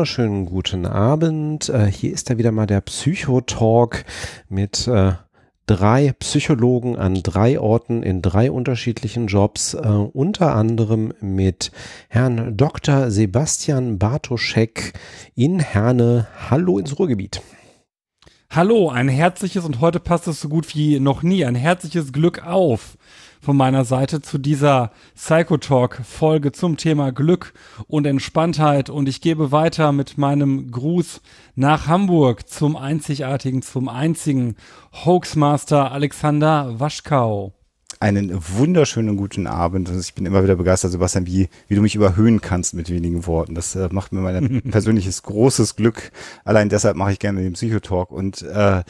Wunderschönen guten Abend. Äh, hier ist ja wieder mal der Psychotalk mit äh, drei Psychologen an drei Orten in drei unterschiedlichen Jobs, äh, unter anderem mit Herrn Dr. Sebastian Bartoschek in Herne. Hallo ins Ruhrgebiet. Hallo, ein herzliches und heute passt es so gut wie noch nie, ein herzliches Glück auf von meiner Seite zu dieser Psychotalk-Folge zum Thema Glück und Entspanntheit. Und ich gebe weiter mit meinem Gruß nach Hamburg zum einzigartigen, zum einzigen Hoaxmaster Alexander Waschkau einen wunderschönen guten Abend. Ich bin immer wieder begeistert, Sebastian, wie, wie du mich überhöhen kannst mit wenigen Worten. Das äh, macht mir mein persönliches großes Glück. Allein deshalb mache ich gerne den Psychotalk. Und äh,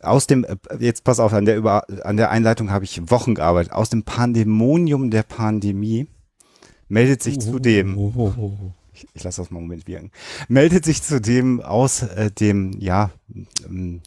aus dem, äh, jetzt pass auf, an der, über, an der Einleitung habe ich Wochen gearbeitet. Aus dem Pandemonium der Pandemie meldet sich zudem. Oh, oh, oh. Ich, ich lasse das mal einen Moment wirken. Meldet sich zudem aus äh, dem, ja, ähm,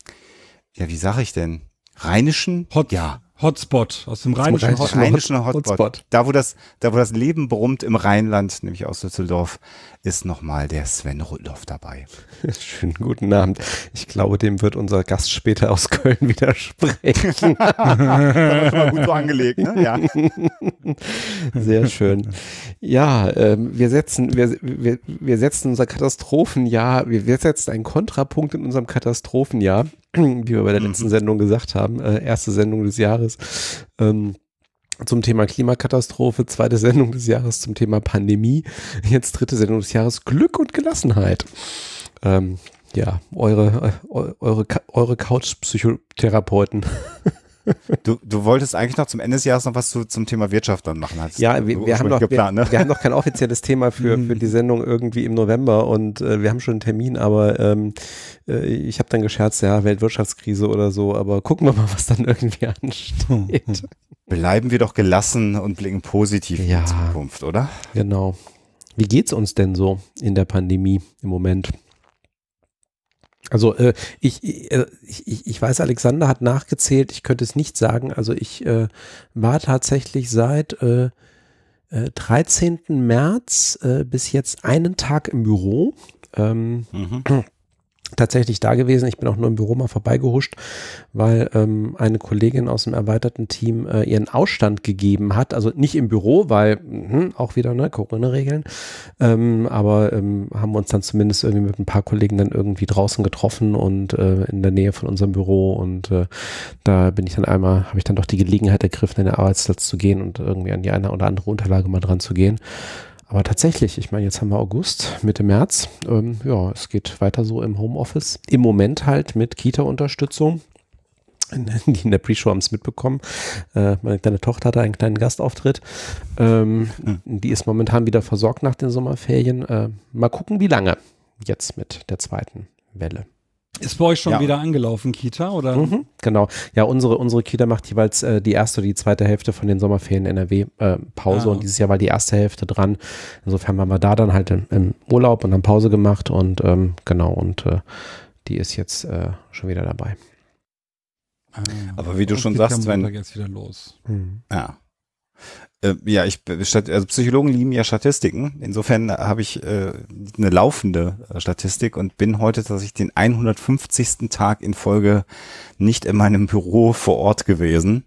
ja, wie sage ich denn? Rheinischen? Hot, ja. Hotspot, aus dem rheinischen, rheinischen, rheinischen Hotspot. Hotspot. Da, wo das, da, wo das Leben brummt im Rheinland, nämlich aus Düsseldorf, ist nochmal der Sven Rudloff dabei. Schönen guten Abend. Ich glaube, dem wird unser Gast später aus Köln widersprechen. das war schon gut so angelegt, ne? Ja. Sehr schön. Ja, ähm, wir setzen, wir, wir, wir setzen unser Katastrophenjahr, wir, wir setzen einen Kontrapunkt in unserem Katastrophenjahr wie wir bei der letzten mhm. Sendung gesagt haben, äh, erste Sendung des Jahres. Ähm, zum Thema Klimakatastrophe, zweite Sendung des Jahres zum Thema Pandemie, jetzt dritte Sendung des Jahres Glück und Gelassenheit. Ähm, ja, eure, äh, eure, eure Couch-Psychotherapeuten. Du, du wolltest eigentlich noch zum Ende des Jahres noch was zu, zum Thema Wirtschaft dann machen. Hast ja, wir, wir haben noch, geplant, wir, ne? wir, haben noch kein offizielles Thema für, für die Sendung irgendwie im November und äh, wir haben schon einen Termin, aber ähm, äh, ich habe dann gescherzt, ja, Weltwirtschaftskrise oder so, aber gucken wir mal, was dann irgendwie ansteht. Bleiben wir doch gelassen und blicken positiv ja, in die Zukunft, oder? Genau. Wie geht's uns denn so in der Pandemie im Moment? Also äh, ich, äh, ich, ich weiß, Alexander hat nachgezählt, ich könnte es nicht sagen. Also ich äh, war tatsächlich seit äh, äh, 13. März äh, bis jetzt einen Tag im Büro. Ähm, mhm tatsächlich da gewesen. Ich bin auch nur im Büro mal vorbeigehuscht, weil ähm, eine Kollegin aus dem erweiterten Team äh, ihren Ausstand gegeben hat. Also nicht im Büro, weil mh, auch wieder ne, Corona-Regeln. Ähm, aber ähm, haben wir uns dann zumindest irgendwie mit ein paar Kollegen dann irgendwie draußen getroffen und äh, in der Nähe von unserem Büro. Und äh, da bin ich dann einmal, habe ich dann doch die Gelegenheit ergriffen, in den Arbeitsplatz zu gehen und irgendwie an die eine oder andere Unterlage mal dran zu gehen. Aber tatsächlich, ich meine, jetzt haben wir August, Mitte März. Ähm, ja, es geht weiter so im Homeoffice. Im Moment halt mit Kita-Unterstützung. Die in der Pre-Show haben es mitbekommen. Äh, meine kleine Tochter hatte einen kleinen Gastauftritt. Ähm, mhm. Die ist momentan wieder versorgt nach den Sommerferien. Äh, mal gucken, wie lange jetzt mit der zweiten Welle. Ist bei euch schon ja. wieder angelaufen, Kita, oder? Mhm, genau. Ja, unsere, unsere Kita macht jeweils äh, die erste oder die zweite Hälfte von den Sommerferien NRW äh, Pause ah. und dieses Jahr war die erste Hälfte dran. Insofern waren wir da dann halt im, im Urlaub und haben Pause gemacht und ähm, genau, und äh, die ist jetzt äh, schon wieder dabei. Ah, Aber wie du schon sagst, wenn. Jetzt wieder los. Mhm. Ja. Äh, ja, ich also Psychologen lieben ja Statistiken. Insofern habe ich äh, eine laufende Statistik und bin heute tatsächlich den 150. Tag in Folge nicht in meinem Büro vor Ort gewesen.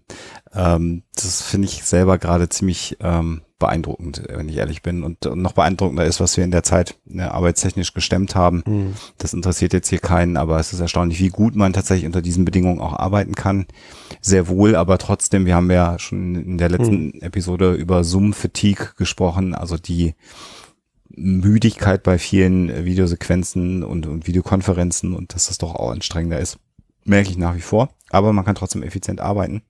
Ähm, das finde ich selber gerade ziemlich ähm, beeindruckend, wenn ich ehrlich bin. Und, und noch beeindruckender ist, was wir in der Zeit ne, arbeitstechnisch gestemmt haben. Mhm. Das interessiert jetzt hier keinen, aber es ist erstaunlich, wie gut man tatsächlich unter diesen Bedingungen auch arbeiten kann. Sehr wohl, aber trotzdem, wir haben ja schon in der letzten mhm. Episode über Zoom-Fatigue gesprochen, also die Müdigkeit bei vielen Videosequenzen und, und Videokonferenzen und dass das doch auch anstrengender ist, merke ich nach wie vor. Aber man kann trotzdem effizient arbeiten.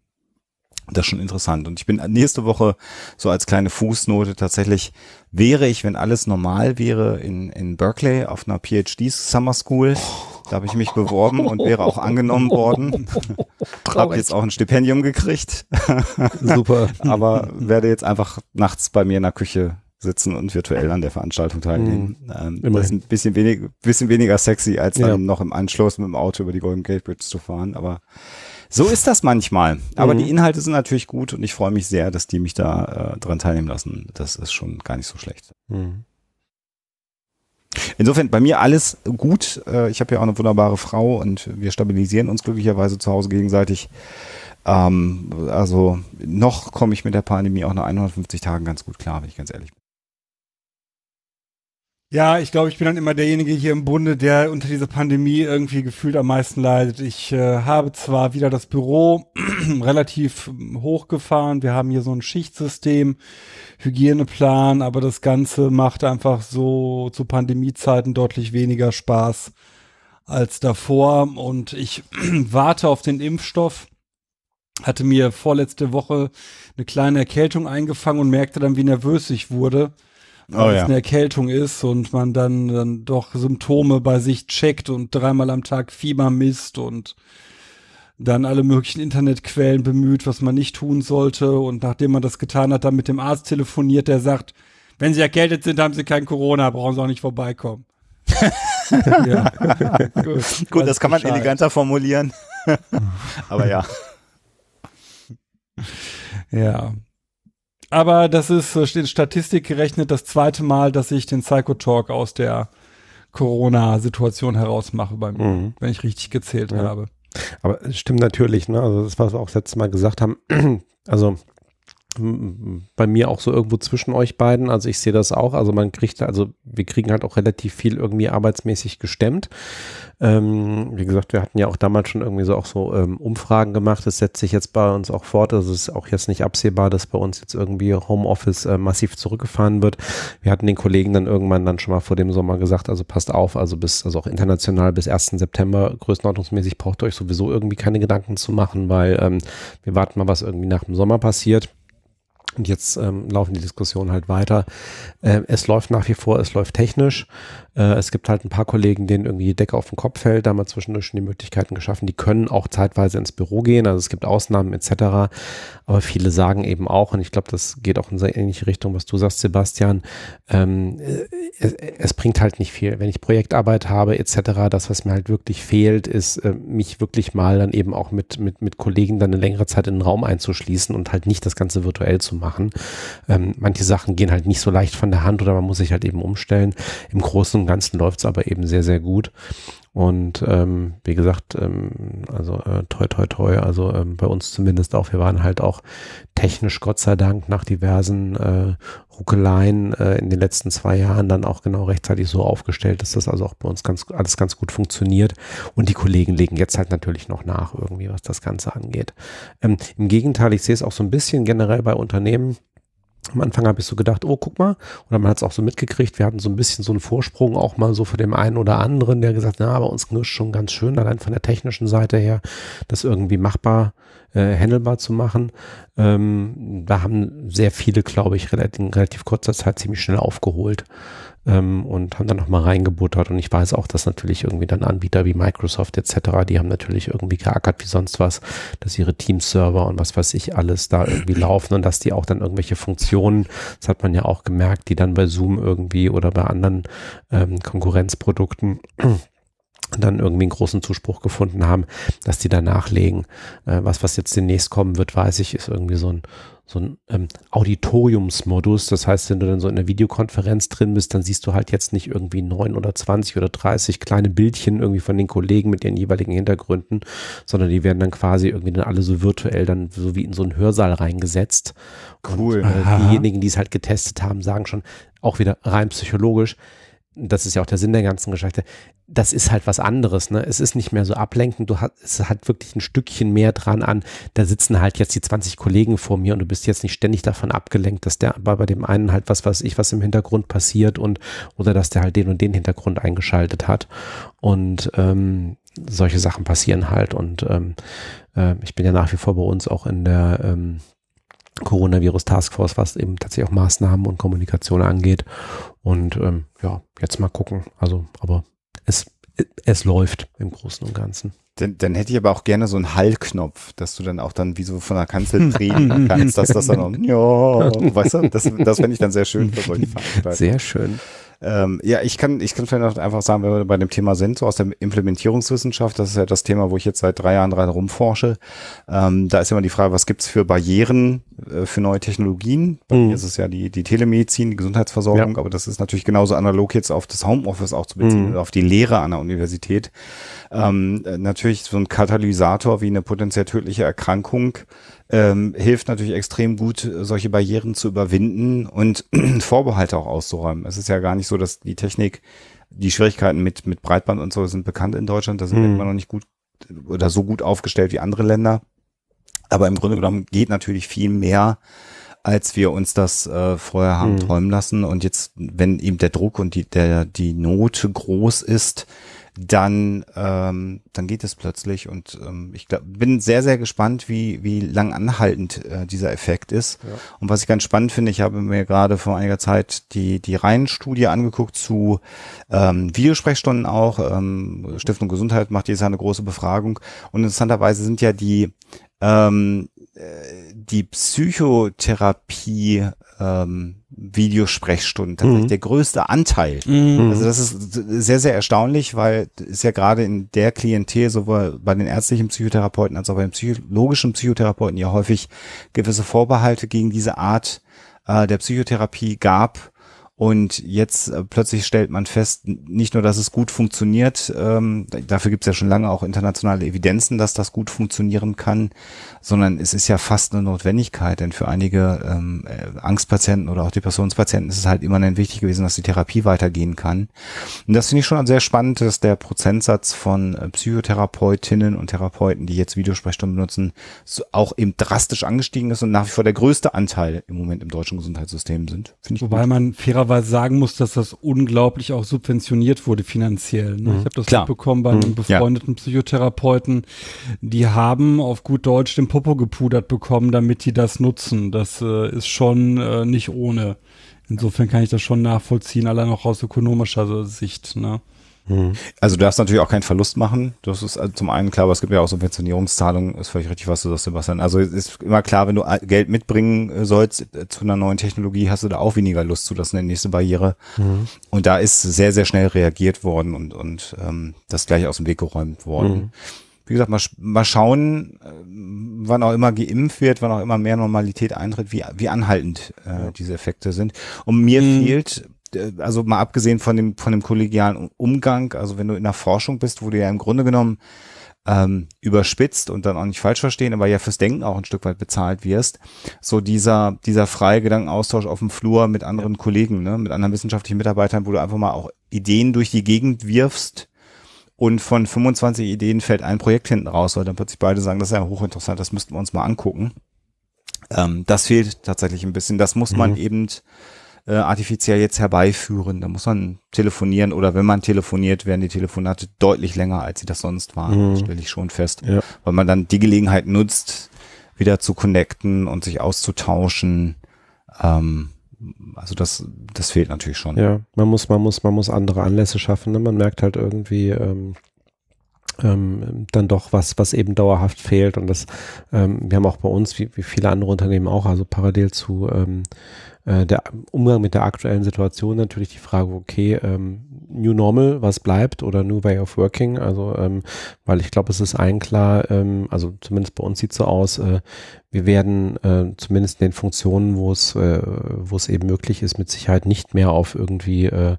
Das ist schon interessant. Und ich bin nächste Woche so als kleine Fußnote tatsächlich, wäre ich, wenn alles normal wäre, in, in Berkeley auf einer PhD Summer School. Da habe ich mich beworben und wäre auch angenommen worden. Habe jetzt auch ein Stipendium gekriegt. Super. Aber werde jetzt einfach nachts bei mir in der Küche sitzen und virtuell an der Veranstaltung teilnehmen. Mhm. Ähm, das ist ein bisschen, wenig, bisschen weniger sexy, als dann ja. noch im Anschluss mit dem Auto über die Golden Gate Bridge zu fahren. Aber so ist das manchmal. Aber mhm. die Inhalte sind natürlich gut und ich freue mich sehr, dass die mich da äh, dran teilnehmen lassen. Das ist schon gar nicht so schlecht. Mhm. Insofern bei mir alles gut. Äh, ich habe ja auch eine wunderbare Frau und wir stabilisieren uns glücklicherweise zu Hause gegenseitig. Ähm, also noch komme ich mit der Pandemie auch nach 150 Tagen ganz gut klar, wenn ich ganz ehrlich bin. Ja, ich glaube, ich bin dann immer derjenige hier im Bunde, der unter dieser Pandemie irgendwie gefühlt am meisten leidet. Ich äh, habe zwar wieder das Büro relativ hochgefahren, wir haben hier so ein Schichtsystem, Hygieneplan, aber das Ganze macht einfach so zu Pandemiezeiten deutlich weniger Spaß als davor. Und ich warte auf den Impfstoff. Hatte mir vorletzte Woche eine kleine Erkältung eingefangen und merkte dann, wie nervös ich wurde weil oh, es ja. eine Erkältung ist und man dann, dann doch Symptome bei sich checkt und dreimal am Tag Fieber misst und dann alle möglichen Internetquellen bemüht, was man nicht tun sollte. Und nachdem man das getan hat, dann mit dem Arzt telefoniert, der sagt, wenn Sie erkältet sind, haben Sie kein Corona, brauchen Sie auch nicht vorbeikommen. ja. Gut, Gut das kann man Bescheid. eleganter formulieren. Aber ja. Ja. Aber das ist, äh, in Statistik gerechnet, das zweite Mal, dass ich den Psychotalk aus der Corona-Situation herausmache bei mir, mhm. wenn ich richtig gezählt ja. habe. Aber es stimmt natürlich, ne? Also das, was wir auch das letzte Mal gesagt haben, also bei mir auch so irgendwo zwischen euch beiden. Also ich sehe das auch. Also man kriegt, also wir kriegen halt auch relativ viel irgendwie arbeitsmäßig gestemmt. Ähm, wie gesagt, wir hatten ja auch damals schon irgendwie so auch so ähm, Umfragen gemacht. Das setzt sich jetzt bei uns auch fort. Also es ist auch jetzt nicht absehbar, dass bei uns jetzt irgendwie Homeoffice äh, massiv zurückgefahren wird. Wir hatten den Kollegen dann irgendwann dann schon mal vor dem Sommer gesagt, also passt auf, also bis, also auch international bis 1. September größenordnungsmäßig braucht ihr euch sowieso irgendwie keine Gedanken zu machen, weil ähm, wir warten mal, was irgendwie nach dem Sommer passiert. Und jetzt ähm, laufen die Diskussionen halt weiter. Äh, es läuft nach wie vor, es läuft technisch. Äh, es gibt halt ein paar Kollegen, denen irgendwie die Decke auf den Kopf fällt. Da haben wir zwischendurch schon die Möglichkeiten geschaffen. Die können auch zeitweise ins Büro gehen. Also es gibt Ausnahmen etc. Aber viele sagen eben auch, und ich glaube, das geht auch in so ähnliche Richtung, was du sagst, Sebastian, ähm, es, es, bringt halt nicht viel. Wenn ich Projektarbeit habe etc., das, was mir halt wirklich fehlt, ist, äh, mich wirklich mal dann eben auch mit, mit, mit Kollegen dann eine längere Zeit in den Raum einzuschließen und halt nicht das Ganze virtuell zu machen. Ähm, manche Sachen gehen halt nicht so leicht von der Hand oder man muss sich halt eben umstellen. Im Großen und Ganzen läuft es aber eben sehr, sehr gut. Und ähm, wie gesagt, ähm, also äh, toi toi toi, also ähm, bei uns zumindest auch, wir waren halt auch technisch Gott sei Dank nach diversen äh, Ruckeleien äh, in den letzten zwei Jahren dann auch genau rechtzeitig so aufgestellt, dass das also auch bei uns ganz alles ganz gut funktioniert. Und die Kollegen legen jetzt halt natürlich noch nach irgendwie, was das Ganze angeht. Ähm, Im Gegenteil, ich sehe es auch so ein bisschen generell bei Unternehmen am Anfang habe ich so gedacht, oh, guck mal. Oder man hat es auch so mitgekriegt, wir hatten so ein bisschen so einen Vorsprung auch mal so für dem einen oder anderen, der gesagt, na, bei uns knirscht schon ganz schön, allein von der technischen Seite her, das irgendwie machbar, äh, handelbar zu machen. Ähm, da haben sehr viele, glaube ich, relativ, in relativ kurzer Zeit ziemlich schnell aufgeholt ähm, und haben dann nochmal reingebuttert. Und ich weiß auch, dass natürlich irgendwie dann Anbieter wie Microsoft etc., die haben natürlich irgendwie geackert wie sonst was, dass ihre Teams-Server und was weiß ich alles da irgendwie laufen und dass die auch dann irgendwelche Funktionen, das hat man ja auch gemerkt, die dann bei Zoom irgendwie oder bei anderen ähm, Konkurrenzprodukten dann irgendwie einen großen Zuspruch gefunden haben, dass die da nachlegen. Äh, was, was jetzt demnächst kommen wird, weiß ich, ist irgendwie so ein, so ein ähm, Auditoriumsmodus. Das heißt, wenn du dann so in der Videokonferenz drin bist, dann siehst du halt jetzt nicht irgendwie neun oder zwanzig oder dreißig kleine Bildchen irgendwie von den Kollegen mit ihren jeweiligen Hintergründen, sondern die werden dann quasi irgendwie dann alle so virtuell dann so wie in so einen Hörsaal reingesetzt. Cool. Und, äh, diejenigen, die es halt getestet haben, sagen schon auch wieder rein psychologisch, das ist ja auch der Sinn der ganzen Geschichte, das ist halt was anderes. Ne? Es ist nicht mehr so ablenkend, du hast, es hat wirklich ein Stückchen mehr dran an. Da sitzen halt jetzt die 20 Kollegen vor mir und du bist jetzt nicht ständig davon abgelenkt, dass der bei, dem einen halt was weiß ich, was im Hintergrund passiert und oder dass der halt den und den Hintergrund eingeschaltet hat. Und ähm, solche Sachen passieren halt. Und ähm, äh, ich bin ja nach wie vor bei uns auch in der ähm, Coronavirus Taskforce, was eben tatsächlich auch Maßnahmen und Kommunikation angeht. Und ähm, ja, jetzt mal gucken. Also, aber es, es läuft im Großen und Ganzen. Dann, dann hätte ich aber auch gerne so einen Hallknopf, dass du dann auch dann wie so von der Kanzel drehen kannst, dass das dann auch, ja, weißt du, das, das fände ich dann sehr schön für solche Veranstaltungen. Sehr schön. Ähm, ja, ich kann, ich kann vielleicht einfach sagen, wenn wir bei dem Thema sind, so aus der Implementierungswissenschaft, das ist ja das Thema, wo ich jetzt seit drei Jahren dran rumforsche. Ähm, da ist immer die Frage, was gibt's für Barrieren äh, für neue Technologien? Bei mhm. mir ist es ja die, die Telemedizin, die Gesundheitsversorgung, ja. aber das ist natürlich genauso analog jetzt auf das Homeoffice auch zu beziehen, mhm. auf die Lehre an der Universität. Ähm, äh, natürlich so ein Katalysator wie eine potenziell tödliche Erkrankung ähm, hilft natürlich extrem gut, solche Barrieren zu überwinden und Vorbehalte auch auszuräumen. Es ist ja gar nicht so, dass die Technik, die Schwierigkeiten mit, mit Breitband und so sind bekannt in Deutschland. Da sind wir mhm. immer noch nicht gut oder so gut aufgestellt wie andere Länder. Aber im Grunde genommen geht natürlich viel mehr, als wir uns das äh, vorher haben mhm. träumen lassen. Und jetzt, wenn eben der Druck und die, der, die Not groß ist, dann, ähm, dann geht es plötzlich und ähm, ich glaub, bin sehr, sehr gespannt, wie, wie lang anhaltend äh, dieser Effekt ist. Ja. Und was ich ganz spannend finde, ich habe mir gerade vor einiger Zeit die, die Reihenstudie angeguckt zu ähm, Videosprechstunden auch. Ähm, Stiftung Gesundheit macht jetzt eine große Befragung und interessanterweise sind ja die ähm, äh, die Psychotherapie ähm, Videosprechstunden tatsächlich mhm. der größte Anteil. Mhm. Also das ist sehr, sehr erstaunlich, weil ist ja gerade in der Klientel, sowohl bei den ärztlichen Psychotherapeuten als auch bei den psychologischen Psychotherapeuten ja häufig gewisse Vorbehalte gegen diese Art äh, der Psychotherapie gab und jetzt äh, plötzlich stellt man fest, nicht nur, dass es gut funktioniert, ähm, dafür gibt es ja schon lange auch internationale Evidenzen, dass das gut funktionieren kann, sondern es ist ja fast eine Notwendigkeit, denn für einige ähm, äh, Angstpatienten oder auch Depressionspatienten ist es halt immer wichtig gewesen, dass die Therapie weitergehen kann. Und das finde ich schon sehr spannend, dass der Prozentsatz von äh, Psychotherapeutinnen und Therapeuten, die jetzt Videosprechstunden benutzen, so auch eben drastisch angestiegen ist und nach wie vor der größte Anteil im Moment im deutschen Gesundheitssystem sind. Wobei gut. man fairer fairerweise sagen muss, dass das unglaublich auch subventioniert wurde finanziell. Ne? Mhm. Ich habe das Klar. mitbekommen bei einem mhm. befreundeten ja. Psychotherapeuten. Die haben auf gut Deutsch den Popo gepudert bekommen, damit die das nutzen. Das äh, ist schon äh, nicht ohne. Insofern kann ich das schon nachvollziehen, allein auch aus ökonomischer Sicht. Ne? Mhm. Also du darfst natürlich auch keinen Verlust machen. Das ist also zum einen klar, aber es gibt ja auch Subventionierungszahlungen, ist völlig richtig, was du sagst, Sebastian. Also es ist immer klar, wenn du Geld mitbringen äh, sollst äh, zu einer neuen Technologie, hast du da auch weniger Lust zu, das ist eine nächste Barriere. Mhm. Und da ist sehr, sehr schnell reagiert worden und, und ähm, das gleich aus dem Weg geräumt worden. Mhm. Wie gesagt, mal, mal schauen, äh, wann auch immer geimpft wird, wann auch immer mehr Normalität eintritt, wie, wie anhaltend äh, diese Effekte sind. Und mir mhm. fehlt äh, also mal abgesehen von dem, von dem kollegialen Umgang, also wenn du in der Forschung bist, wo du ja im Grunde genommen ähm, überspitzt und dann auch nicht falsch verstehen, aber ja fürs Denken auch ein Stück weit bezahlt wirst, so dieser, dieser freie Gedankenaustausch auf dem Flur mit anderen ja. Kollegen, ne, mit anderen wissenschaftlichen Mitarbeitern, wo du einfach mal auch Ideen durch die Gegend wirfst und von 25 Ideen fällt ein Projekt hinten raus, weil dann plötzlich beide sagen, das ist ja hochinteressant, das müssten wir uns mal angucken. Ähm, das fehlt tatsächlich ein bisschen. Das muss man mhm. eben äh, artifiziell jetzt herbeiführen. Da muss man telefonieren oder wenn man telefoniert, werden die Telefonate deutlich länger, als sie das sonst waren. Mhm. stelle ich schon fest. Ja. Weil man dann die Gelegenheit nutzt, wieder zu connecten und sich auszutauschen. Ähm, also das, das fehlt natürlich schon. Ja, man muss, man muss, man muss andere Anlässe schaffen. Ne? Man merkt halt irgendwie, ähm, ähm, dann doch was, was eben dauerhaft fehlt. Und das, ähm, wir haben auch bei uns, wie, wie viele andere Unternehmen auch, also parallel zu ähm, äh, der Umgang mit der aktuellen Situation natürlich die Frage, okay, ähm, New Normal, was bleibt oder New Way of Working, also ähm, weil ich glaube, es ist allen klar, ähm, also zumindest bei uns sieht so aus, äh, wir werden äh, zumindest in den Funktionen, wo es, äh, es eben möglich ist, mit Sicherheit nicht mehr auf irgendwie äh,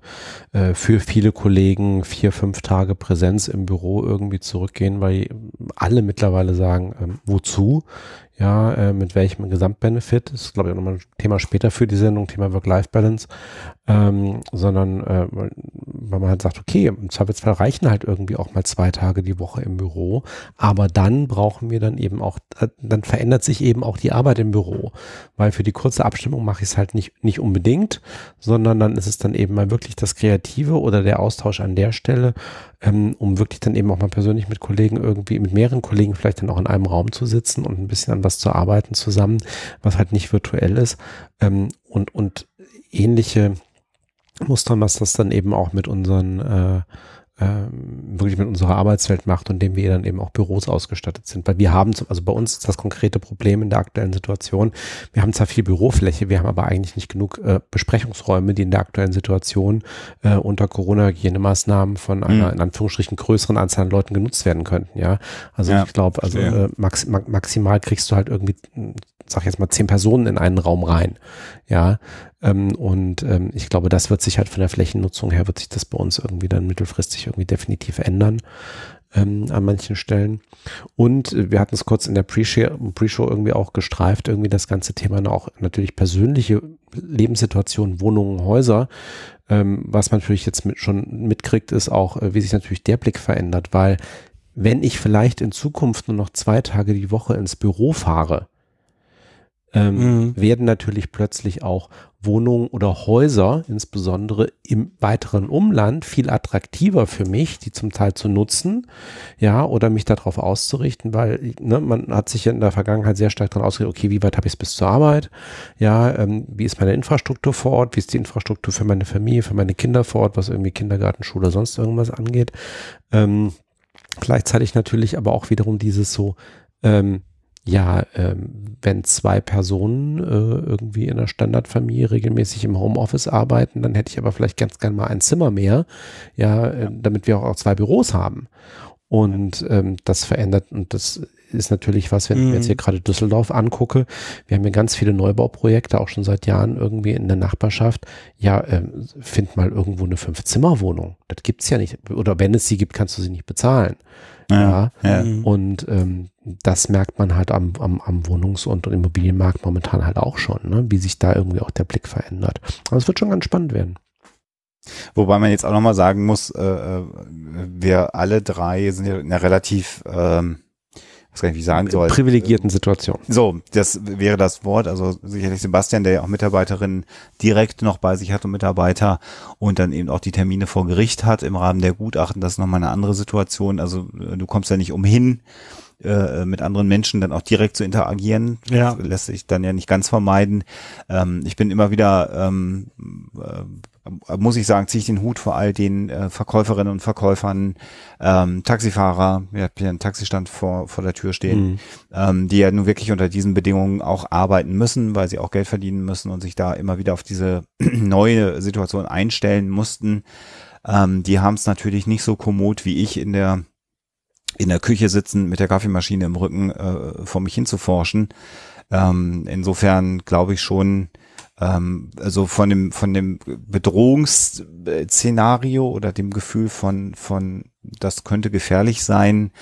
äh, für viele Kollegen vier, fünf Tage Präsenz im Büro irgendwie zurückgehen, weil alle mittlerweile sagen, ähm, wozu? Ja, äh, mit welchem Gesamtbenefit, das ist glaube ich auch nochmal ein Thema später für die Sendung, Thema Work-Life-Balance, ähm, sondern äh, weil man halt sagt, okay, im Zweifelsfall reichen halt irgendwie auch mal zwei Tage die Woche im Büro, aber dann brauchen wir dann eben auch, äh, dann verändert sich eben auch die Arbeit im Büro, weil für die kurze Abstimmung mache ich es halt nicht, nicht unbedingt, sondern dann ist es dann eben mal wirklich das Kreative oder der Austausch an der Stelle, ähm, um wirklich dann eben auch mal persönlich mit Kollegen irgendwie, mit mehreren Kollegen vielleicht dann auch in einem Raum zu sitzen und ein bisschen an was zu arbeiten zusammen, was halt nicht virtuell ist. Ähm, und, und ähnliche Mustern, was das dann eben auch mit unseren äh, ähm, wirklich mit unserer Arbeitswelt macht und dem wir dann eben auch Büros ausgestattet sind. Weil wir haben, also bei uns ist das konkrete Problem in der aktuellen Situation, wir haben zwar viel Bürofläche, wir haben aber eigentlich nicht genug äh, Besprechungsräume, die in der aktuellen Situation äh, unter Corona-Hygienemaßnahmen von einer mhm. in Anführungsstrichen größeren Anzahl an Leuten genutzt werden könnten. Ja, also ja, ich glaube, also äh, max, maximal kriegst du halt irgendwie sag jetzt mal, zehn Personen in einen Raum rein. Ja, ähm, und ähm, ich glaube, das wird sich halt von der Flächennutzung her, wird sich das bei uns irgendwie dann mittelfristig irgendwie definitiv ändern ähm, an manchen Stellen. Und wir hatten es kurz in der Pre-Show Pre irgendwie auch gestreift, irgendwie das ganze Thema auch natürlich persönliche Lebenssituationen, Wohnungen, Häuser. Ähm, was man natürlich jetzt mit, schon mitkriegt, ist auch, äh, wie sich natürlich der Blick verändert, weil wenn ich vielleicht in Zukunft nur noch zwei Tage die Woche ins Büro fahre, ähm, mhm. werden natürlich plötzlich auch Wohnungen oder Häuser, insbesondere im weiteren Umland, viel attraktiver für mich, die zum Teil zu nutzen, ja, oder mich darauf auszurichten, weil ne, man hat sich ja in der Vergangenheit sehr stark daran ausgerichtet, okay, wie weit habe ich es bis zur Arbeit, ja, ähm, wie ist meine Infrastruktur vor Ort, wie ist die Infrastruktur für meine Familie, für meine Kinder vor Ort, was irgendwie Kindergarten, Schule, sonst irgendwas angeht. Ähm, gleichzeitig natürlich aber auch wiederum dieses so, ähm, ja, ähm, wenn zwei Personen äh, irgendwie in einer Standardfamilie regelmäßig im Homeoffice arbeiten, dann hätte ich aber vielleicht ganz gern mal ein Zimmer mehr, ja, äh, damit wir auch zwei Büros haben. Und ähm, das verändert, und das ist natürlich was, wenn ich mir jetzt hier mhm. gerade Düsseldorf angucke. Wir haben hier ganz viele Neubauprojekte, auch schon seit Jahren irgendwie in der Nachbarschaft. Ja, ähm, find mal irgendwo eine Fünf-Zimmer-Wohnung. Das gibt's ja nicht. Oder wenn es sie gibt, kannst du sie nicht bezahlen. Ja, ja. Mhm. Und ähm, das merkt man halt am, am, am Wohnungs- und Immobilienmarkt momentan halt auch schon, ne? wie sich da irgendwie auch der Blick verändert. Aber es wird schon ganz spannend werden. Wobei man jetzt auch nochmal sagen muss, äh, äh, wir alle drei sind ja in einer relativ ähm, weiß gar nicht, wie ich sagen soll. Privilegierten Situation. So, das wäre das Wort. Also sicherlich Sebastian, der ja auch Mitarbeiterinnen direkt noch bei sich hat und Mitarbeiter und dann eben auch die Termine vor Gericht hat im Rahmen der Gutachten. Das ist nochmal eine andere Situation. Also äh, du kommst ja nicht umhin, äh, mit anderen Menschen dann auch direkt zu interagieren. Ja. Das lässt sich dann ja nicht ganz vermeiden. Ähm, ich bin immer wieder ähm, äh, muss ich sagen, ziehe ich den Hut vor all den äh, Verkäuferinnen und Verkäufern, ähm, Taxifahrer, wir haben ja einen Taxistand vor, vor der Tür stehen, mhm. ähm, die ja nun wirklich unter diesen Bedingungen auch arbeiten müssen, weil sie auch Geld verdienen müssen und sich da immer wieder auf diese neue Situation einstellen mussten. Ähm, die haben es natürlich nicht so kommod wie ich in der in der Küche sitzen mit der Kaffeemaschine im Rücken äh, vor mich hinzuforschen. Ähm, insofern glaube ich schon, ähm, also von dem von dem Bedrohungsszenario oder dem Gefühl von von das könnte gefährlich sein,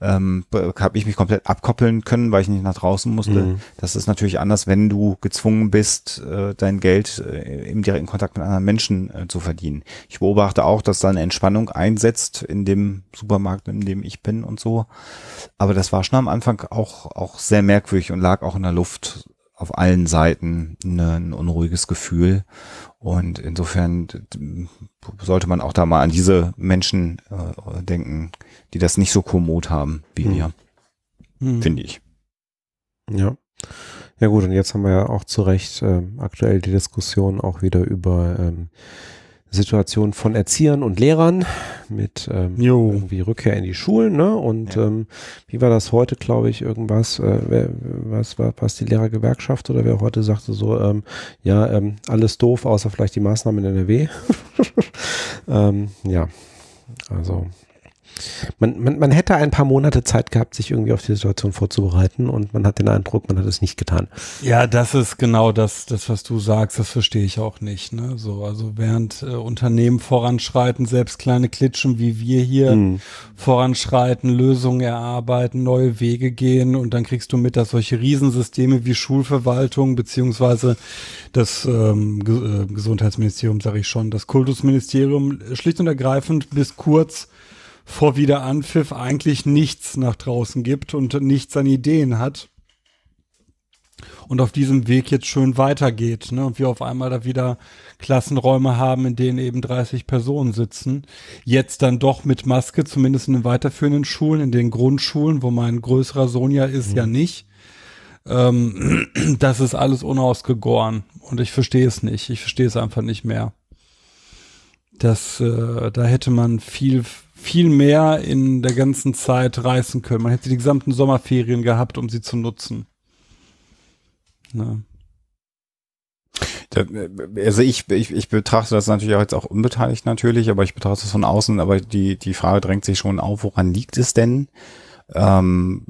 ähm, habe ich mich komplett abkoppeln können, weil ich nicht nach draußen musste. Mhm. Das ist natürlich anders, wenn du gezwungen bist, äh, dein Geld äh, im direkten Kontakt mit anderen Menschen äh, zu verdienen. Ich beobachte auch, dass da eine Entspannung einsetzt in dem Supermarkt, in dem ich bin und so. Aber das war schon am Anfang auch auch sehr merkwürdig und lag auch in der Luft auf allen Seiten eine, ein unruhiges Gefühl. Und insofern sollte man auch da mal an diese Menschen äh, denken, die das nicht so kommod haben wie hm. wir, hm. finde ich. Ja. Ja gut, und jetzt haben wir ja auch zu Recht äh, aktuell die Diskussion auch wieder über ähm, Situation von Erziehern und Lehrern mit ähm, irgendwie Rückkehr in die Schulen, ne? Und ja. ähm, wie war das heute, glaube ich, irgendwas, äh, wer, was war was die Lehrergewerkschaft oder wer heute sagte so, ähm, ja, ähm, alles doof, außer vielleicht die Maßnahmen in NRW. ähm, ja, also man, man, man hätte ein paar Monate Zeit gehabt, sich irgendwie auf die Situation vorzubereiten und man hat den Eindruck, man hat es nicht getan. Ja, das ist genau das, das was du sagst, das verstehe ich auch nicht. Ne? So, also während äh, Unternehmen voranschreiten, selbst kleine Klitschen wie wir hier mhm. voranschreiten, Lösungen erarbeiten, neue Wege gehen und dann kriegst du mit, dass solche Riesensysteme wie Schulverwaltung beziehungsweise das ähm, äh, Gesundheitsministerium, sage ich schon, das Kultusministerium schlicht und ergreifend bis kurz vor Wiederanpfiff eigentlich nichts nach draußen gibt und nichts an Ideen hat. Und auf diesem Weg jetzt schön weitergeht, ne? Und wir auf einmal da wieder Klassenräume haben, in denen eben 30 Personen sitzen. Jetzt dann doch mit Maske, zumindest in den weiterführenden Schulen, in den Grundschulen, wo mein größerer Sohn ja ist, mhm. ja nicht. Ähm, das ist alles unausgegoren. Und ich verstehe es nicht. Ich verstehe es einfach nicht mehr. Das, äh, da hätte man viel viel mehr in der ganzen Zeit reißen können. Man hätte die gesamten Sommerferien gehabt, um sie zu nutzen. Ne? Also ich, ich, ich betrachte das natürlich auch jetzt auch unbeteiligt natürlich, aber ich betrachte es von außen, aber die, die Frage drängt sich schon auf, woran liegt es denn? Ähm,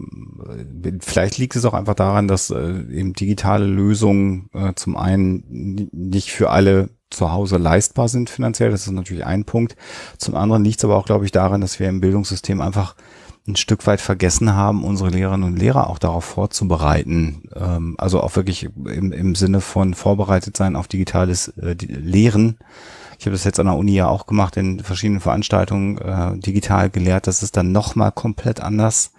vielleicht liegt es auch einfach daran, dass äh, eben digitale Lösungen äh, zum einen nicht für alle zu Hause leistbar sind finanziell. Das ist natürlich ein Punkt. Zum anderen liegt es aber auch, glaube ich, daran, dass wir im Bildungssystem einfach ein Stück weit vergessen haben, unsere Lehrerinnen und Lehrer auch darauf vorzubereiten. Ähm, also auch wirklich im, im Sinne von vorbereitet sein auf digitales äh, Lehren. Ich habe das jetzt an der Uni ja auch gemacht, in verschiedenen Veranstaltungen äh, digital gelehrt. Das ist dann nochmal komplett anders,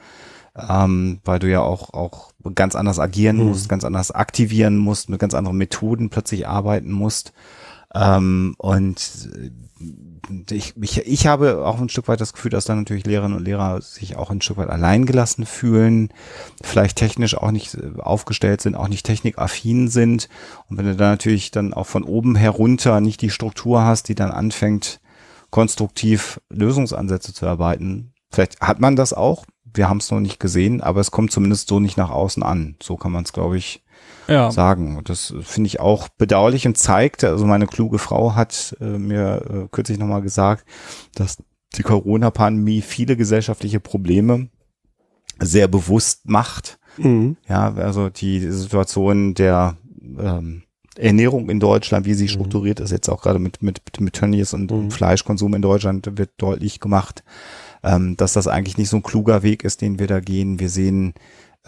ähm, weil du ja auch, auch ganz anders agieren mhm. musst, ganz anders aktivieren musst, mit ganz anderen Methoden plötzlich arbeiten musst. Ähm, und ich, ich, ich habe auch ein Stück weit das Gefühl, dass dann natürlich Lehrerinnen und Lehrer sich auch ein Stück weit alleingelassen fühlen, vielleicht technisch auch nicht aufgestellt sind, auch nicht technikaffin sind. Und wenn du da natürlich dann auch von oben herunter nicht die Struktur hast, die dann anfängt, konstruktiv Lösungsansätze zu erarbeiten, vielleicht hat man das auch. Wir haben es noch nicht gesehen, aber es kommt zumindest so nicht nach außen an. So kann man es, glaube ich, ja. sagen. Und das finde ich auch bedauerlich und zeigt, also meine kluge Frau hat äh, mir äh, kürzlich nochmal gesagt, dass die Corona-Pandemie viele gesellschaftliche Probleme sehr bewusst macht. Mhm. Ja, also die Situation der ähm, Ernährung in Deutschland, wie sie mhm. strukturiert ist, jetzt auch gerade mit, mit, mit Tönnies und mhm. Fleischkonsum in Deutschland wird deutlich gemacht, ähm, dass das eigentlich nicht so ein kluger Weg ist, den wir da gehen. Wir sehen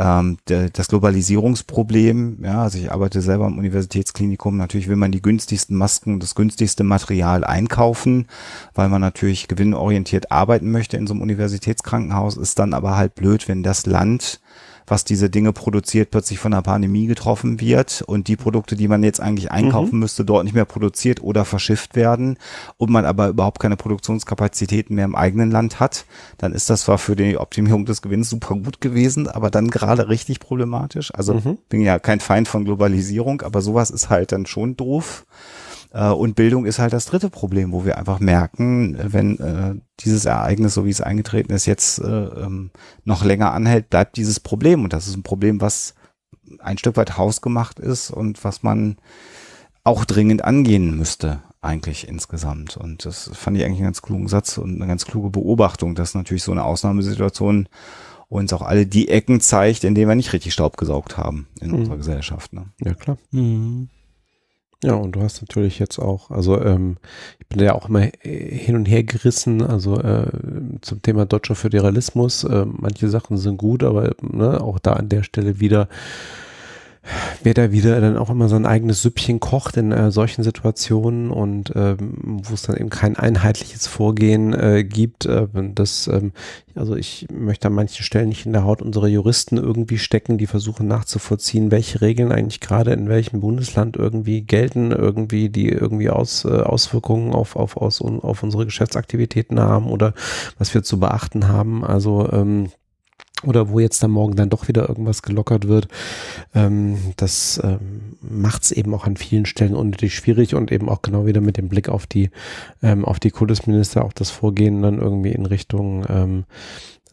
ähm, der, das Globalisierungsproblem, ja, also ich arbeite selber am Universitätsklinikum, natürlich will man die günstigsten Masken, das günstigste Material einkaufen, weil man natürlich gewinnorientiert arbeiten möchte in so einem Universitätskrankenhaus, ist dann aber halt blöd, wenn das Land was diese Dinge produziert, plötzlich von der Pandemie getroffen wird und die Produkte, die man jetzt eigentlich einkaufen mhm. müsste, dort nicht mehr produziert oder verschifft werden und man aber überhaupt keine Produktionskapazitäten mehr im eigenen Land hat, dann ist das zwar für die Optimierung des Gewinns super gut gewesen, aber dann gerade richtig problematisch. Also mhm. bin ja kein Feind von Globalisierung, aber sowas ist halt dann schon doof. Äh, und Bildung ist halt das dritte Problem, wo wir einfach merken, wenn äh, dieses Ereignis, so wie es eingetreten ist, jetzt äh, ähm, noch länger anhält, bleibt dieses Problem. Und das ist ein Problem, was ein Stück weit hausgemacht ist und was man auch dringend angehen müsste eigentlich insgesamt. Und das fand ich eigentlich einen ganz klugen Satz und eine ganz kluge Beobachtung, dass natürlich so eine Ausnahmesituation uns auch alle die Ecken zeigt, in denen wir nicht richtig Staub gesaugt haben in mhm. unserer Gesellschaft. Ne? Ja, klar. Mhm. Ja, und du hast natürlich jetzt auch, also ähm, ich bin ja auch immer hin und her gerissen, also äh, zum Thema deutscher Föderalismus. Äh, manche Sachen sind gut, aber ne, auch da an der Stelle wieder wer da wieder dann auch immer sein eigenes Süppchen kocht in äh, solchen Situationen und ähm, wo es dann eben kein einheitliches Vorgehen äh, gibt. Äh, das, ähm, also ich möchte an manchen Stellen nicht in der Haut unserer Juristen irgendwie stecken, die versuchen nachzuvollziehen, welche Regeln eigentlich gerade in welchem Bundesland irgendwie gelten, irgendwie, die irgendwie aus, äh, Auswirkungen auf, auf, aus, auf unsere Geschäftsaktivitäten haben oder was wir zu beachten haben. Also ähm, oder wo jetzt dann morgen dann doch wieder irgendwas gelockert wird. Ähm, das ähm, macht es eben auch an vielen Stellen unnötig schwierig und eben auch genau wieder mit dem Blick auf die ähm, auf die Kultusminister auch das Vorgehen dann irgendwie in Richtung ähm,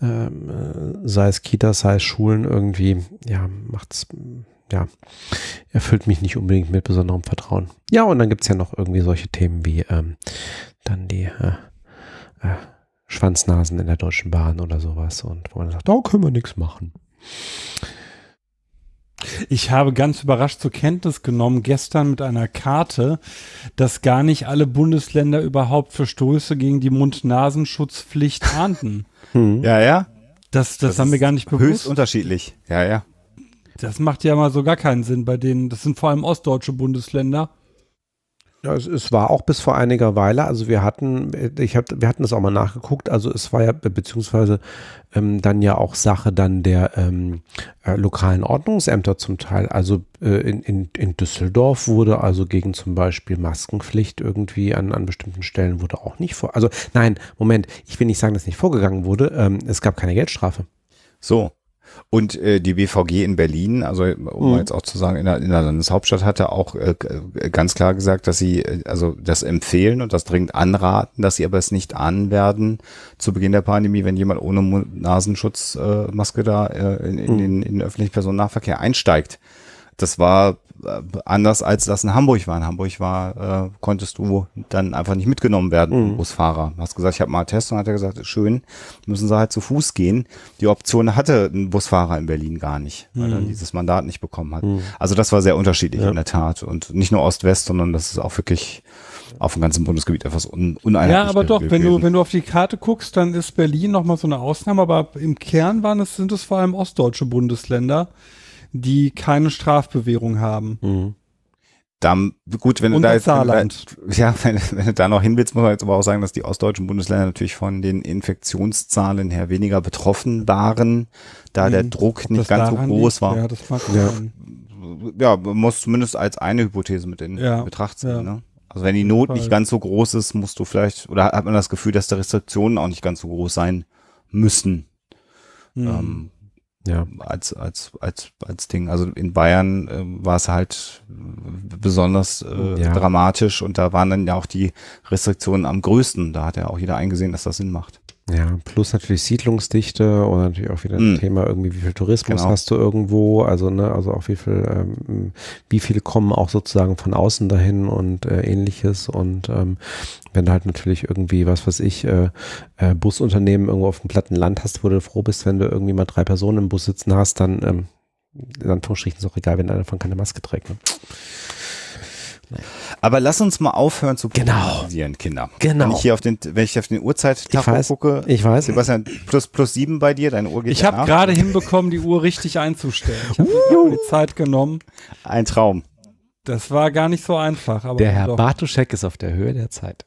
ähm, äh, sei es Kitas, sei es Schulen irgendwie, ja, macht's ja, erfüllt mich nicht unbedingt mit besonderem Vertrauen. Ja, und dann gibt's ja noch irgendwie solche Themen wie ähm, dann die äh, äh, Schwanznasen in der Deutschen Bahn oder sowas und wo man sagt, da können wir nichts machen. Ich habe ganz überrascht zur Kenntnis genommen, gestern mit einer Karte, dass gar nicht alle Bundesländer überhaupt Verstöße gegen die Mund-Nasenschutzpflicht ahnden. Hm. Ja, ja. Das, das, Das haben wir gar nicht Höchst bewusst. unterschiedlich. Ja, ja. Das macht ja mal so gar keinen Sinn bei denen. Das sind vor allem ostdeutsche Bundesländer. Ja, es, es war auch bis vor einiger Weile, also wir hatten, ich hab, wir hatten das auch mal nachgeguckt, also es war ja beziehungsweise ähm, dann ja auch Sache dann der ähm, äh, lokalen Ordnungsämter zum Teil. Also äh, in, in, in Düsseldorf wurde also gegen zum Beispiel Maskenpflicht irgendwie an, an bestimmten Stellen wurde auch nicht vor. Also nein, Moment, ich will nicht sagen, dass nicht vorgegangen wurde. Ähm, es gab keine Geldstrafe. So. Und äh, die BVG in Berlin, also um Mhm. jetzt auch zu sagen, in der, in der Landeshauptstadt hatte auch äh, äh, ganz klar gesagt, dass sie äh, also das empfehlen und das dringend anraten, dass sie aber es nicht ahnen werden zu Beginn der Pandemie, wenn jemand ohne Nasenschutzmaske äh, Maske da äh, in, in, Mhm. den, in den öffentlichen Personennahverkehr einsteigt. Das war anders als das in Hamburg war. In Hamburg war, äh, konntest du dann einfach nicht mitgenommen werden Mhm. Busfahrer. Du hast gesagt, ich habe mal einen Test und hat er gesagt, schön, müssen sie halt zu Fuß gehen. Die Option hatte ein Busfahrer in Berlin gar nicht, weil er dieses Mandat nicht bekommen hat. Mhm. Also das war sehr unterschiedlich Ja. in der Tat und nicht nur Ost-West, sondern das ist auch wirklich auf dem ganzen Bundesgebiet etwas un uneinheitlich. Ja, aber doch, wenn du, gewesen. wenn du auf die Karte guckst, dann ist Berlin nochmal so eine Ausnahme, aber im Kern waren es, sind es vor allem ostdeutsche Bundesländer, die keine Strafbewährung haben. Mhm. Dann, gut, wenn du da jetzt, wenn du da, Saarland. ja, wenn, wenn du da noch hin willst, muss man jetzt aber auch sagen, dass die ostdeutschen Bundesländer natürlich von den Infektionszahlen her weniger betroffen waren, da der Mhm. Druck Ob nicht ganz so groß liegt? war. Ja, das mag Ja. sein. ja, muss zumindest als eine Hypothese mit in Ja, Betracht ziehen. ja. Ne? Also wenn die Not nicht ganz so groß ist, musst du vielleicht, oder hat man das Gefühl, dass die Restriktionen auch nicht ganz so groß sein müssen, Hm. ähm, Ja. als, als, als, als Ding. Also in Bayern ähm, war es halt äh, besonders äh, Ja. dramatisch und da waren dann ja auch die Restriktionen am größten. Da hat ja auch jeder eingesehen, dass das Sinn macht. Ja, plus natürlich Siedlungsdichte und natürlich auch wieder ein Mhm. Thema irgendwie, wie viel Tourismus Genau. hast du irgendwo, also ne, also auch wie viel, ähm, wie viele kommen auch sozusagen von außen dahin und äh, ähnliches und ähm, wenn du halt natürlich irgendwie, was weiß ich, äh, äh, Busunternehmen irgendwo auf dem platten Land hast, wo du froh bist, wenn du irgendwie mal drei Personen im Bus sitzen hast, dann ähm, in Anführungsstrichen ist auch egal, wenn einer davon keine Maske trägt. Ne? Aber lass uns mal aufhören zu Genau. politisieren, Kinder. Genau. Wenn ich hier auf den, wenn ich auf den Uhrzeittacho Ich weiß, gucke, ich weiß. Sebastian, plus, plus sieben bei dir, deine Uhr geht Ich habe gerade hinbekommen, die Uhr richtig einzustellen. Ich habe mir die Zeit genommen. Ein Traum. Das war gar nicht so einfach. Aber Der Herr doch. Bartuschek ist auf der Höhe der Zeit.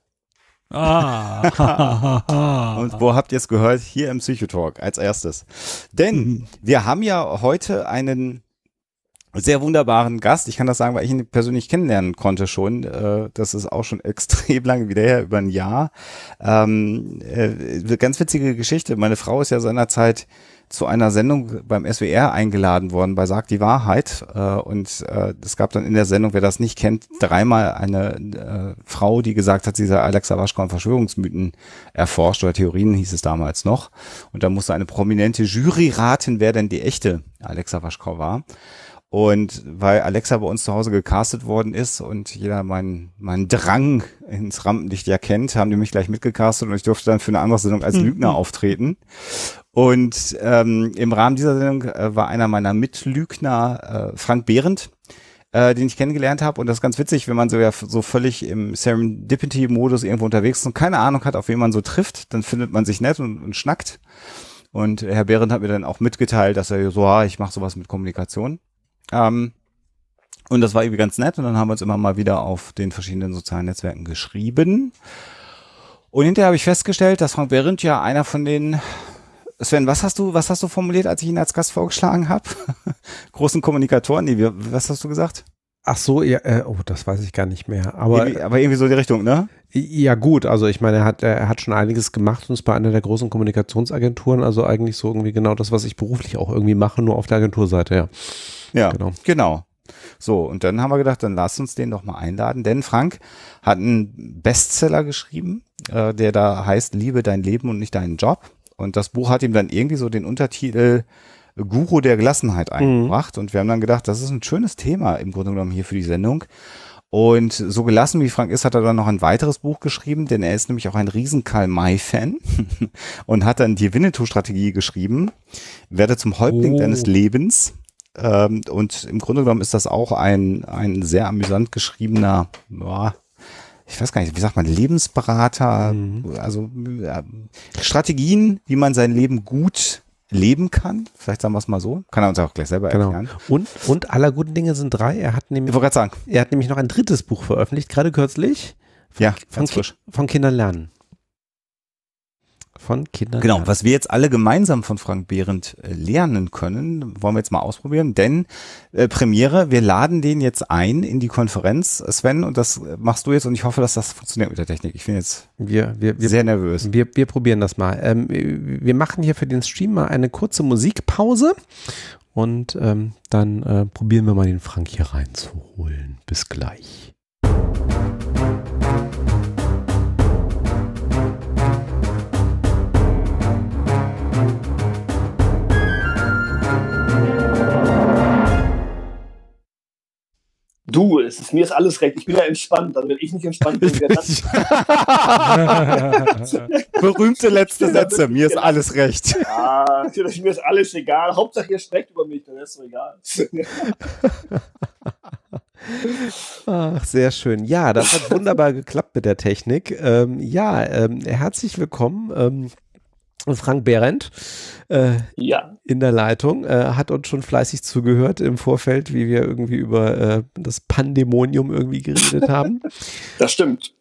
Ah. Und wo habt ihr es gehört? Hier im Psychotalk als erstes. Denn wir haben ja heute einen sehr wunderbaren Gast. Ich kann das sagen, weil ich ihn persönlich kennenlernen konnte schon. Äh, Das ist auch schon extrem lange wieder her, über ein Jahr. Ähm, äh, ganz witzige Geschichte. Meine Frau ist ja seinerzeit zu einer Sendung beim SWR eingeladen worden bei Sagt die Wahrheit. Äh, und es gab dann in der Sendung, wer das nicht kennt, dreimal eine Frau, die gesagt hat, sie sei Alexa Waschkau und Verschwörungsmythen erforscht oder Theorien hieß es damals noch. Und da musste eine prominente Jury raten, wer denn die echte Alexa Waschkau war. Und weil Alexa bei uns zu Hause gecastet worden ist und jeder meinen meinen Drang ins Rampenlicht ja kennt, haben die mich gleich mitgecastet und ich durfte dann für eine andere Sendung als Lügner auftreten. Und ähm, im Rahmen dieser Sendung äh, war einer meiner Mitlügner äh, Frank Behrendt, äh, den ich kennengelernt habe. Und das ist ganz witzig, wenn man so ja so völlig im Serendipity-Modus irgendwo unterwegs ist und keine Ahnung hat, auf wen man so trifft, dann findet man sich nett und, und schnackt. Und Herr Behrendt hat mir dann auch mitgeteilt, dass er so, ah, ich mache sowas mit Kommunikation. Ähm, und das war irgendwie ganz nett. Und dann haben wir uns immer mal wieder auf den verschiedenen sozialen Netzwerken geschrieben. Und hinterher habe ich festgestellt, dass Frank Behrendt ja einer von den Sven, was hast du, was hast du formuliert, als ich ihn als Gast vorgeschlagen habe? Großen Kommunikatoren? Nee, wie- was hast du gesagt? Ach so, ja, äh, oh, das weiß ich gar nicht mehr. Aber irgendwie, aber irgendwie so die Richtung, ne? Ja gut, also ich meine, er hat, er hat schon einiges gemacht und ist bei einer der großen Kommunikationsagenturen, also eigentlich so irgendwie genau das, was ich beruflich auch irgendwie mache, nur auf der Agenturseite, ja. Ja, Genau. genau. So, und dann haben wir gedacht, dann lass uns den doch mal einladen, denn Frank hat einen Bestseller geschrieben, äh, der da heißt Liebe dein Leben und nicht deinen Job. Und das Buch hat ihm dann irgendwie so den Untertitel Guru der Gelassenheit eingebracht. Und wir haben dann gedacht, das ist ein schönes Thema im Grunde genommen hier für die Sendung. Und so gelassen wie Frank ist, hat er dann noch ein weiteres Buch geschrieben, denn er ist nämlich auch ein riesen Karl-May-Fan und hat dann die Winnetou-Strategie geschrieben. Werde zum Häuptling Oh. deines Lebens. Ähm, und im Grunde genommen ist das auch ein, ein sehr amüsant geschriebener, ja, ich weiß gar nicht, wie sagt man, Lebensberater, also ja, Strategien, wie man sein Leben gut leben kann. Vielleicht sagen wir es mal so. Kann er uns auch gleich selber Genau. erklären. Und, und aller guten Dinge sind drei. Er hat Ich nämlich, gerade sagen, er hat nämlich noch ein drittes Buch veröffentlicht, gerade kürzlich. ja, Von, ganz Ki frisch. von Kindern lernen. Von Kindern Genau, was wir jetzt alle gemeinsam von Frank Behrendt äh, lernen können, wollen wir jetzt mal ausprobieren, denn äh, Premiere, wir laden den jetzt ein in die Konferenz, Sven, und das äh, machst du jetzt und ich hoffe, dass das funktioniert mit der Technik. Ich bin jetzt Wir, wir, wir, sehr nervös. wir, wir probieren das mal. Ähm, wir machen hier für den Stream mal eine kurze Musikpause und ähm, dann äh, probieren wir mal den Frank hier reinzuholen. Bis gleich. Du, es ist, mir ist alles recht. Ich bin ja entspannt. Also wenn ich nicht entspannt bin, wer das Berühmte letzte Sätze, mir ist alles recht. Ja, natürlich, mir ist alles egal. Hauptsache ihr sprecht über mich, dann ist es egal. Ach, sehr schön. Ja, das hat wunderbar geklappt mit der Technik. Ähm, ja, ähm, herzlich willkommen. Ähm, Frank Behrendt äh, ja, in der Leitung äh, hat uns schon fleißig zugehört im Vorfeld, wie wir irgendwie über äh, das Pandemonium irgendwie geredet haben. das stimmt.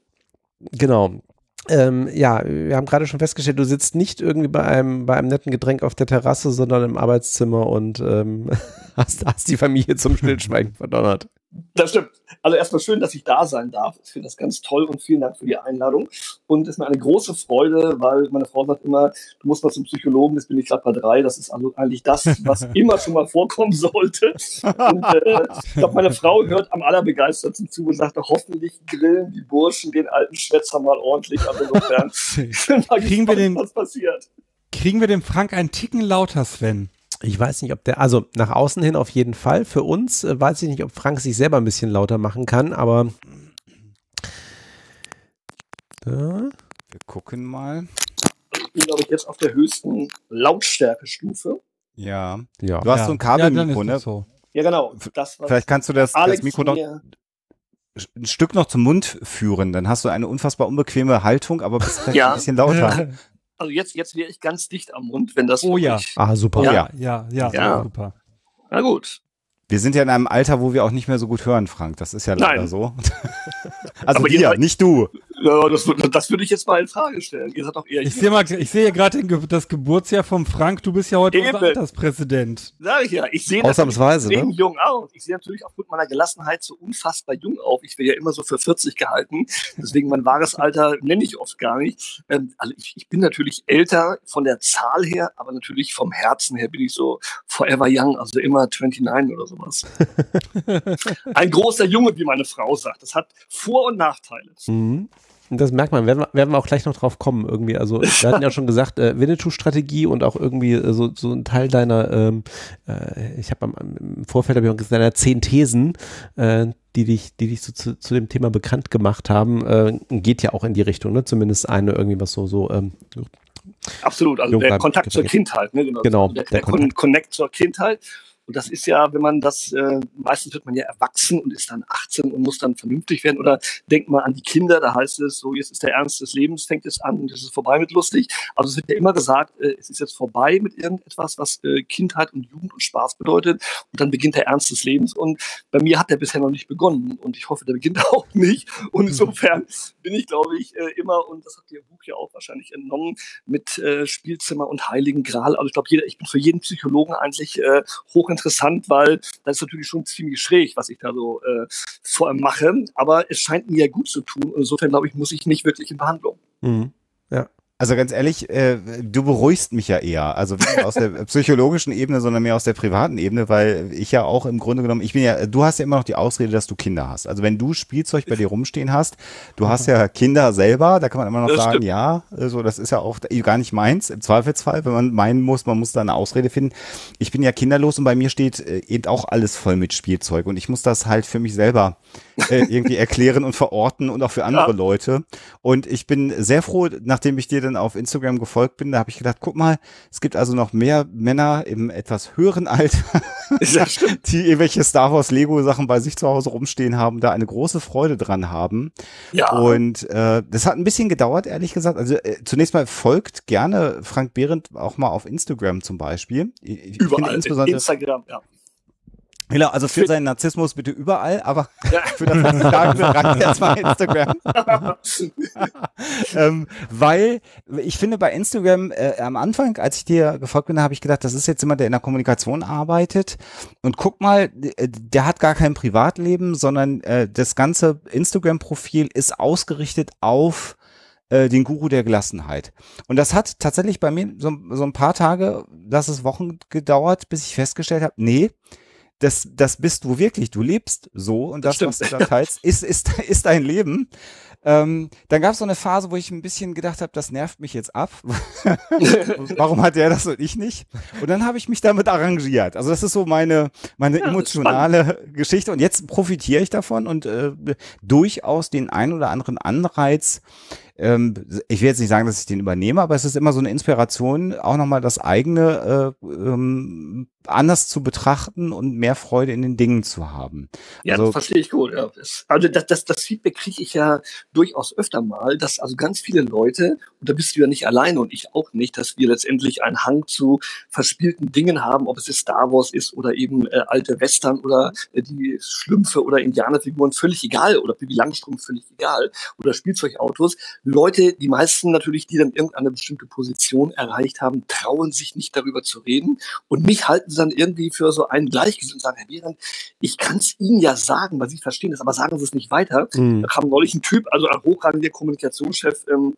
Genau. Ähm, ja, wir haben gerade schon festgestellt, du sitzt nicht irgendwie bei einem, bei einem netten Getränk auf der Terrasse, sondern im Arbeitszimmer und ähm, hast, hast die Familie zum Stillschweigen verdonnert. Das stimmt. Also erstmal schön, dass ich da sein darf. Ich finde das ganz toll und vielen Dank für die Einladung. Und es ist mir eine große Freude, weil meine Frau sagt immer, du musst mal zum Psychologen, jetzt bin ich gerade bei drei. Das ist also eigentlich das, was immer schon mal vorkommen sollte. Und äh, ich glaube, meine Frau hört am allerbegeistertsten zu und sagt, hoffentlich grillen die Burschen den alten Schwätzer mal ordentlich. Also insofern ich bin mal Kriegen wir gespannt, den- was passiert. Kriegen wir dem Frank einen Ticken lauter, Sven? Ich weiß nicht, ob der, also nach außen hin auf jeden Fall. Für uns äh, weiß ich nicht, ob Frank sich selber ein bisschen lauter machen kann, aber da, Wir gucken mal. Ich bin, glaube ich, jetzt auf der höchsten Lautstärkestufe. Ja. ja. Du hast so ein Kabelmikro, ist ne? so. Ja, genau. Das, Vielleicht kannst du das, das Mikro noch ein Stück noch zum Mund führen. Dann hast du eine unfassbar unbequeme Haltung, aber bist vielleicht Ja. ein bisschen lauter. Also jetzt, jetzt wäre ich ganz dicht am Mund, wenn das Oh ja. wirklich- Ah, super. Ja, ja. ja, ja, Ja. super. Na gut. Wir sind ja in einem Alter, wo wir auch nicht mehr so gut hören, Frank. Das ist ja leider Nein. so. Also Aber ihr nicht du. Ja, das, das würde ich jetzt mal in Frage stellen. Ihr seid doch eher Ich sehe mal, ich sehe gerade das Geburtsjahr vom Frank. Du bist ja heute unser Eben. Alterspräsident. Sag ich ja. Ich sehe Ausnahmsweise, ne? jung aus. Ich sehe natürlich aufgrund meiner Gelassenheit so unfassbar jung auf. Ich werde ja immer so für 40 gehalten. Deswegen mein wahres Alter nenne ich oft gar nicht. Ähm, also ich, ich bin natürlich älter von der Zahl her, aber natürlich vom Herzen her bin ich so forever young, also immer 29 oder sowas. Ein großer Junge, wie meine Frau sagt. Das hat Vor- und Nachteile. Mhm. Das merkt man, werden wir, werden wir auch gleich noch drauf kommen irgendwie. Also wir hatten ja schon gesagt, äh, Winnetou-Strategie und auch irgendwie äh, so, so ein Teil deiner, ähm, äh, ich habe im Vorfeld habe ich auch gesagt, deiner zehn Thesen, äh, die dich, die dich so zu, zu dem Thema bekannt gemacht haben, äh, geht ja auch in die Richtung, ne? Zumindest eine irgendwie was so, so ähm, Absolut, also der Kontakt zur. Kindheit. Ne? Genau, Genau, der, der der Kon Kontakt. Connect zur Kindheit. Und das ist ja, wenn man das, äh, meistens wird man ja erwachsen und ist dann 18 und muss dann vernünftig werden. Oder denkt mal an die Kinder, da heißt es, so jetzt ist der Ernst des Lebens, fängt es an und es ist vorbei mit lustig. Also es wird ja immer gesagt, äh, es ist jetzt vorbei mit irgendetwas, was äh, Kindheit und Jugend und Spaß bedeutet. Und dann beginnt der Ernst des Lebens. Und bei mir hat der bisher noch nicht begonnen. Und ich hoffe, der beginnt auch nicht. Und insofern bin ich, glaube ich, äh, immer, und das habt ihr im Buch ja auch wahrscheinlich entnommen, mit äh, Spielzimmer und Heiligen Gral. Also ich glaube, jeder, ich bin für jeden Psychologen eigentlich äh, hochinteressant, weil das ist natürlich schon ziemlich schräg, was ich da so äh, vor mache. Aber es scheint mir ja gut zu tun. Insofern, glaube ich, muss ich nicht wirklich in Behandlung. mhm. ja. Also ganz ehrlich, äh, du beruhigst mich ja eher. Also nicht aus der psychologischen Ebene, sondern mehr aus der privaten Ebene, weil ich ja auch im Grunde genommen, ich bin ja, du hast ja immer noch die Ausrede, dass du Kinder hast. Also wenn du Spielzeug bei dir rumstehen hast, du hast ja Kinder selber, da kann man immer noch das sagen, stimmt. ja, so also das ist ja auch gar nicht meins im Zweifelsfall, wenn man meinen muss, man muss da eine Ausrede finden. Ich bin ja kinderlos und bei mir steht äh, eben auch alles voll mit Spielzeug und ich muss das halt für mich selber äh, irgendwie erklären und verorten und auch für andere ja. Leute. Und ich bin sehr froh, nachdem ich dir dann auf Instagram gefolgt bin, da habe ich gedacht, guck mal, es gibt also noch mehr Männer im etwas höheren Alter, die irgendwelche Star Wars Lego Sachen bei sich zu Hause rumstehen haben, da eine große Freude dran haben. Ja. Und äh, das hat ein bisschen gedauert, ehrlich gesagt. Also äh, zunächst mal folgt gerne Frank Behrendt auch mal auf Instagram zum Beispiel. Ich, Überall, insbesondere, Instagram, ja. Genau, also für seinen Narzissmus bitte überall, aber ja. für das, will, reicht erstmal Instagram. ähm, weil ich finde bei Instagram äh, am Anfang, als ich dir gefolgt bin, habe ich gedacht, das ist jetzt jemand, der in der Kommunikation arbeitet. Und guck mal, äh, der hat gar kein Privatleben, sondern äh, das ganze Instagram-Profil ist ausgerichtet auf äh, den Guru der Gelassenheit. Und das hat tatsächlich bei mir so, so ein paar Tage, das ist Wochen gedauert, bis ich festgestellt habe, nee, das, das bist du wirklich. Du lebst so und das, das was du da teilst, ist, ist, ist dein Leben. Ähm, dann gab es so eine Phase, wo ich ein bisschen gedacht habe, das nervt mich jetzt ab. Warum hat er das und ich nicht? Und dann habe ich mich damit arrangiert. Also das ist so meine, meine ja, emotionale Geschichte. Und jetzt profitiere ich davon und äh, durchaus den ein oder anderen Anreiz, ähm, ich will jetzt nicht sagen, dass ich den übernehme, aber es ist immer so eine Inspiration, auch nochmal das eigene äh, ähm, anders zu betrachten und mehr Freude in den Dingen zu haben. Ja, also, das verstehe ich gut. Ja. also das, das, das Feedback kriege ich ja durchaus öfter mal, dass also ganz viele Leute, und da bist du ja nicht alleine und ich auch nicht, dass wir letztendlich einen Hang zu verspielten Dingen haben, ob es jetzt Star Wars ist oder eben äh, alte Western oder äh, die Schlümpfe oder Indianerfiguren, völlig egal, oder Bibi Langstrumpf, völlig egal, oder Spielzeugautos. Leute, die meisten natürlich, die dann irgendeine bestimmte Position erreicht haben, trauen sich nicht darüber zu reden und mich halten sie dann irgendwie für so einen Gleichgesinnten und sagen, Herr Behrendt, ich kann es Ihnen ja sagen, weil Sie verstehen das, aber sagen Sie es nicht weiter. Mhm. Da kam neulich ein Typ, also ein hochrangiger Kommunikationschef, ähm,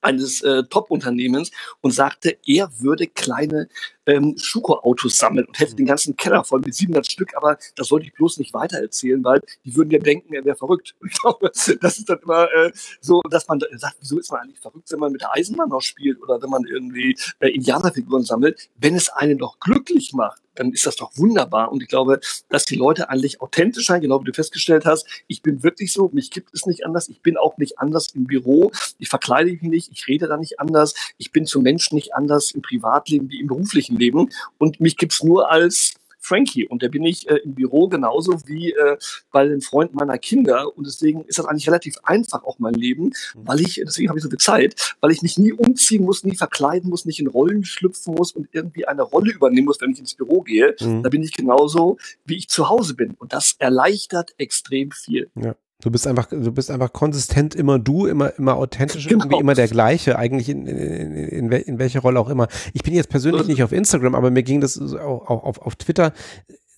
eines äh, Top-Unternehmens und sagte, er würde kleine ähm, Schuko-Autos sammeln und hätte den ganzen Keller voll mit 700 Stück, aber das sollte ich bloß nicht weitererzählen, weil die würden ja denken, er wäre verrückt. Ich glaube, das ist dann immer äh, so, dass man sagt, wieso ist man eigentlich verrückt, wenn man mit der Eisenbahn noch spielt oder wenn man irgendwie äh, Indianerfiguren sammelt, wenn es einen doch glücklich macht dann ist das doch wunderbar. Und ich glaube, dass die Leute eigentlich authentisch sein, genau wie du festgestellt hast. Ich bin wirklich so, mich gibt es nicht anders. Ich bin auch nicht anders im Büro. Ich verkleide mich nicht. Ich rede da nicht anders. Ich bin zu Menschen nicht anders im Privatleben wie im beruflichen Leben. Und mich gibt's nur als Frankie. Und da bin ich äh, im Büro genauso wie äh, bei den Freunden meiner Kinder. Und deswegen ist das eigentlich relativ einfach auch mein Leben, weil ich, deswegen habe ich so viel Zeit, weil ich mich nie umziehen muss, nie verkleiden muss, nicht in Rollen schlüpfen muss und irgendwie eine Rolle übernehmen muss, wenn ich ins Büro gehe. Mhm. Da bin ich genauso, wie ich zu Hause bin. Und das erleichtert extrem viel. Ja. Du bist einfach, du bist einfach konsistent immer du, immer, immer authentisch, genau. irgendwie immer der gleiche, eigentlich in, in, in, in welcher Rolle auch immer. Ich bin jetzt persönlich nicht auf Instagram, aber mir ging das auch, auch auf, auf Twitter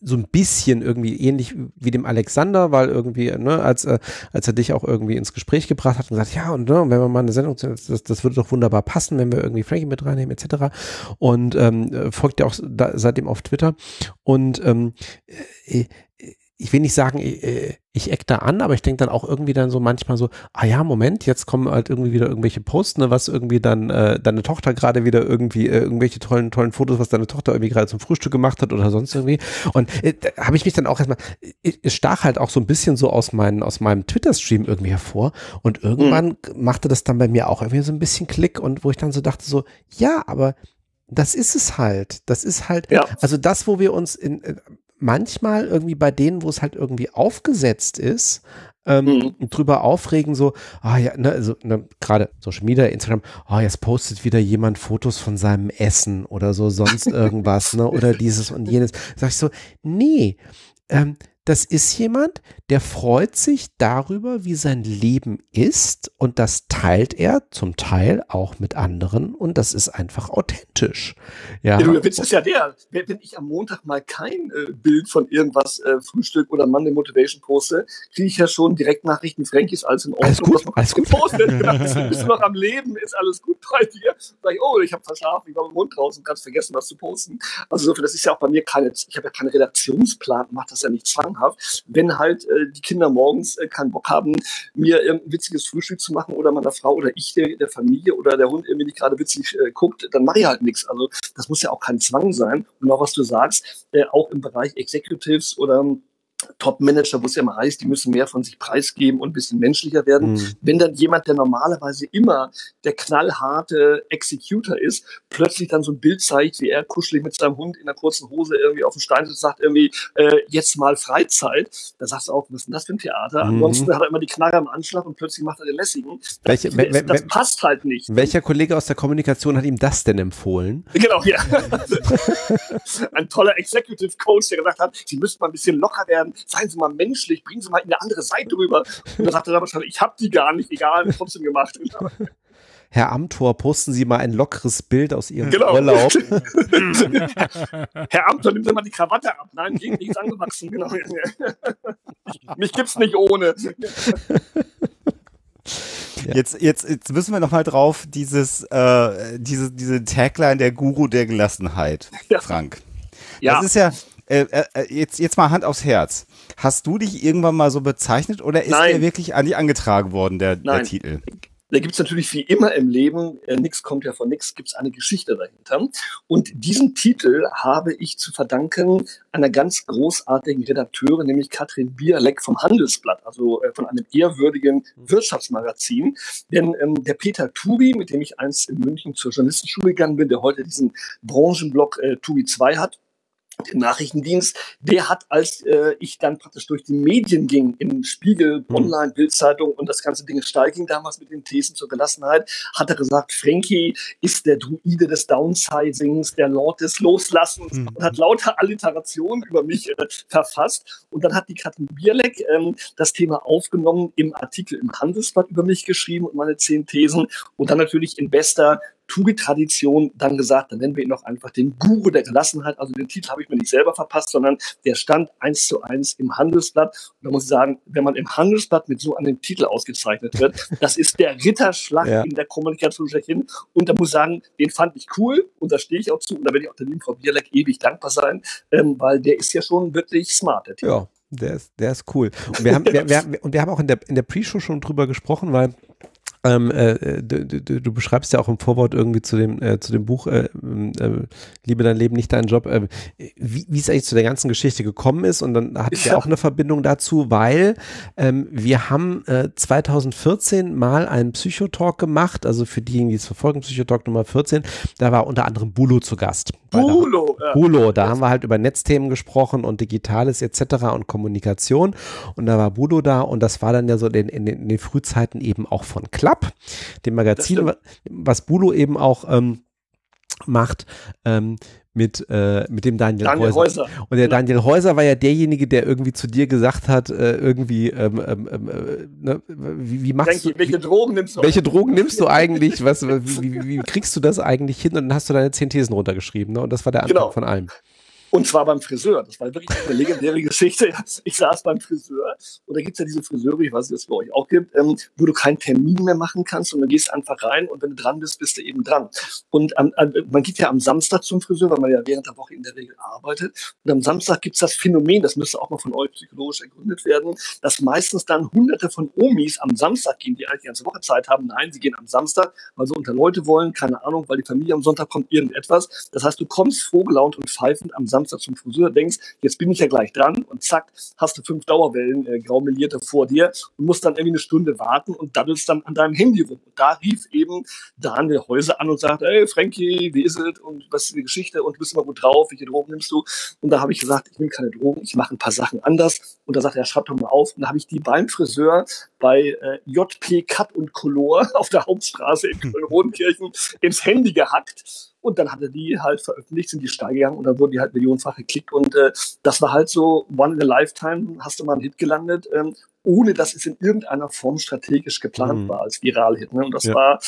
so ein bisschen irgendwie ähnlich wie dem Alexander, weil irgendwie, ne, als, äh, als er dich auch irgendwie ins Gespräch gebracht hat und gesagt, ja, und ne, wenn wir mal eine Sendung, das, das würde doch wunderbar passen, wenn wir irgendwie Frankie mit reinnehmen, etc. Und ähm, folgt ja auch da, seitdem auf Twitter. Und ähm, äh, ich will nicht sagen, ich, äh, ich eck da an, aber ich denke dann auch irgendwie dann so manchmal so, ah ja, Moment, jetzt kommen halt irgendwie wieder irgendwelche Posts, ne, was irgendwie dann äh, deine Tochter gerade wieder irgendwie, äh, irgendwelche tollen, tollen Fotos, was deine Tochter irgendwie gerade zum Frühstück gemacht hat oder sonst irgendwie. Und äh, habe ich mich dann auch erstmal, es stach halt auch so ein bisschen so aus, meinen, aus meinem Twitter-Stream irgendwie hervor. Und irgendwann mhm. machte das dann bei mir auch irgendwie so ein bisschen Klick und wo ich dann so dachte so, ja, aber das ist es halt. Das ist halt, ja. also das, wo wir uns in, manchmal irgendwie bei denen, wo es halt irgendwie aufgesetzt ist, ähm, mhm. drüber aufregen, so, ah ja, ne, also ne, gerade Social Media, Instagram, ah, oh, jetzt postet wieder jemand Fotos von seinem Essen oder so, sonst irgendwas, ne, oder dieses und jenes. Sag ich so, nee, ähm, das ist jemand, der freut sich darüber, wie sein Leben ist und das teilt er zum Teil auch mit anderen und das ist einfach authentisch. Ja, ja der Witz ist ja der, wenn ich am Montag mal kein äh, Bild von irgendwas äh, Frühstück oder Monday Motivation poste, kriege ich ja schon direkt Nachrichten, Frankie ist alles in Ordnung. Alles gut, alles gut. Gepostet. genau. Bist du noch am Leben? Ist alles gut bei dir? Sag ich, oh, ich habe verschlafen, ich war im Mund draußen, kannst vergessen, was zu posten. Also das ist ja auch bei mir keine, ich habe ja keinen Redaktionsplan, macht das ja nicht zwanghaft zwanghaft, wenn halt äh, die Kinder morgens äh, keinen Bock haben, mir ein witziges Frühstück zu machen oder meiner Frau oder ich der, der Familie oder der Hund irgendwie nicht gerade witzig äh, guckt, dann mache ich halt nichts. Also das muss ja auch kein Zwang sein. Und auch was du sagst, äh, auch im Bereich Executives oder Top-Manager, wo es ja immer heißt, die müssen mehr von sich preisgeben und ein bisschen menschlicher werden. Mhm. Wenn dann jemand, der normalerweise immer der knallharte Executor ist, plötzlich dann so ein Bild zeigt, wie er kuschelig mit seinem Hund in einer kurzen Hose irgendwie auf dem Stein sitzt, sagt irgendwie, äh, jetzt mal Freizeit, da sagst du auch, was ist denn das für ein Theater? Mhm. Ansonsten hat er immer die Knarre am Anschlag und plötzlich macht er den lässigen. Welche, das, das passt halt nicht. Welcher Kollege aus der Kommunikation hat ihm das denn empfohlen? Genau, ja. ein toller Executive Coach, der gesagt hat, sie müssten mal ein bisschen locker werden, seien Sie mal menschlich, bringen Sie mal in eine andere Seite rüber. Und dann sagt er dann wahrscheinlich, ich habe die gar nicht, egal, trotzdem gemacht. Herr Amtor, posten Sie mal ein lockeres Bild aus Ihrem genau. Urlaub. Herr Amtor, nehmen Sie mal die Krawatte ab. Nein, gegen nichts angewachsen. Genau. Mich gibt's nicht ohne. Ja. Jetzt, jetzt, jetzt müssen wir noch mal drauf, dieses, äh, diese, diese Tagline der Guru der Gelassenheit, ja. Frank. Ja. Das ist ja, äh, äh, äh, jetzt, jetzt mal Hand aufs Herz. Hast du dich irgendwann mal so bezeichnet oder ist Nein. der wirklich an dich angetragen worden, der, der Titel? Da gibt es natürlich wie immer im Leben, äh, nichts kommt ja von nichts, gibt es eine Geschichte dahinter. Und diesen Titel habe ich zu verdanken einer ganz großartigen Redakteurin, nämlich Katrin Bierleck vom Handelsblatt, also äh, von einem ehrwürdigen Wirtschaftsmagazin. Denn ähm, der Peter Tubi, mit dem ich einst in München zur Journalistenschule gegangen bin, der heute diesen Branchenblock äh, Tubi 2 hat, Nachrichtendienst, der hat, als äh, ich dann praktisch durch die Medien ging, im Spiegel, mhm. Online, Bildzeitung und das ganze Ding steil ging damals mit den Thesen zur Gelassenheit, hat er gesagt, Frankie ist der Druide des Downsizings, der Lord des Loslassens mhm. und hat lauter Alliterationen über mich äh, verfasst. Und dann hat die Katrin Bierleck ähm, das Thema aufgenommen, im Artikel im Handelsblatt über mich geschrieben und meine zehn Thesen und dann natürlich in bester Touri-Tradition dann gesagt, dann nennen wir ihn doch einfach den Guru der Gelassenheit. Also den Titel habe ich mir nicht selber verpasst, sondern der stand eins zu eins im Handelsblatt. Und da muss ich sagen, wenn man im Handelsblatt mit so einem Titel ausgezeichnet wird, das ist der Ritterschlag ja. in der Kommunikation schlechthin. Und da muss ich sagen, den fand ich cool und da stehe ich auch zu. Und da werde ich auch der lieben Frau Bierleck ewig dankbar sein, ähm, weil der ist ja schon wirklich smart, der Titel. Ja. Der ist, der ist cool. Und wir haben, wir, wir, und wir haben auch in der, in der Pre-Show schon drüber gesprochen, weil ähm, äh, du, du, du, beschreibst ja auch im Vorwort irgendwie zu dem, äh, zu dem Buch äh, äh, Liebe dein Leben, nicht dein Job, äh, wie, wie es eigentlich zu der ganzen Geschichte gekommen ist. Und dann hat ja auch eine Verbindung dazu, weil ähm, wir haben 2014 äh, mal einen Psychotalk gemacht, also für diejenigen, die es verfolgen, Psychotalk Nummer 14, da war unter anderem Bulo zu Gast. Bulo, ja. Bulo, da haben wir halt über Netzthemen gesprochen und Digitales etc. und Kommunikation. Und da war Bulo da und das war dann ja so in, in, in den Frühzeiten eben auch von Klapp. Club, dem Magazin, was Bulo eben auch ähm, macht. Ähm, mit, äh, mit dem Daniel, Daniel Häuser. Häuser. Und der genau. Daniel Häuser war ja derjenige, der irgendwie zu dir gesagt hat, äh, irgendwie, ähm, ähm, ähm äh, ne, wie, wie machst Denke, du, welche Drogen nimmst du? Welche Drogen nimmst du eigentlich? Was, wie, wie, wie, kriegst du das eigentlich hin? Und dann hast du deine zehn Thesen runtergeschrieben, ne? Und das war der Anfang genau. von allem. Und zwar beim Friseur. Das war wirklich eine legendäre Geschichte. Ich saß beim Friseur und da gibt's ja diese Friseure, ich weiß nicht, ob es bei euch auch gibt, ähm, wo du keinen Termin mehr machen kannst und dann gehst einfach rein und wenn du dran bist, bist du eben dran. Und am, am, man geht ja am Samstag zum Friseur, weil man ja während der Woche in der Regel arbeitet. Und am Samstag gibt's das Phänomen, das müsste auch mal von euch psychologisch ergründet werden, dass meistens dann hunderte von Omis am Samstag gehen, die eigentlich die ganze Woche Zeit haben. Nein, sie gehen am Samstag, weil sie unter Leute wollen, keine Ahnung, weil die Familie am Sonntag kommt, irgendetwas. Das heißt, du kommst frohgelaunt und pfeifend am Samstag zum Friseur, denkst, jetzt bin ich ja gleich dran und zack, hast du fünf Dauerwellen äh, graumelierte vor dir und musst dann irgendwie eine Stunde warten und daddelst dann an deinem Handy rum. Und da rief eben Daniel Häuser an und sagt, hey Frankie, wie ist es und was ist die Geschichte und du bist immer gut drauf, welche Drogen nimmst du? Und da habe ich gesagt, ich nehme keine Drogen, ich mache ein paar Sachen anders. Und da sagt er, schreib doch mal auf. Und da habe ich die beim Friseur bei äh, JP Cut und Color auf der Hauptstraße in Köln-Rodenkirchen ins Handy gehackt Und dann hat er die halt veröffentlicht, sind die steil gegangen und dann wurden die halt millionenfach geklickt. Und äh, das war halt so, one in a lifetime, hast du mal einen Hit gelandet, ähm, ohne dass es in irgendeiner Form strategisch geplant mhm. war als Viral-Hit. Ne? Und das ja. war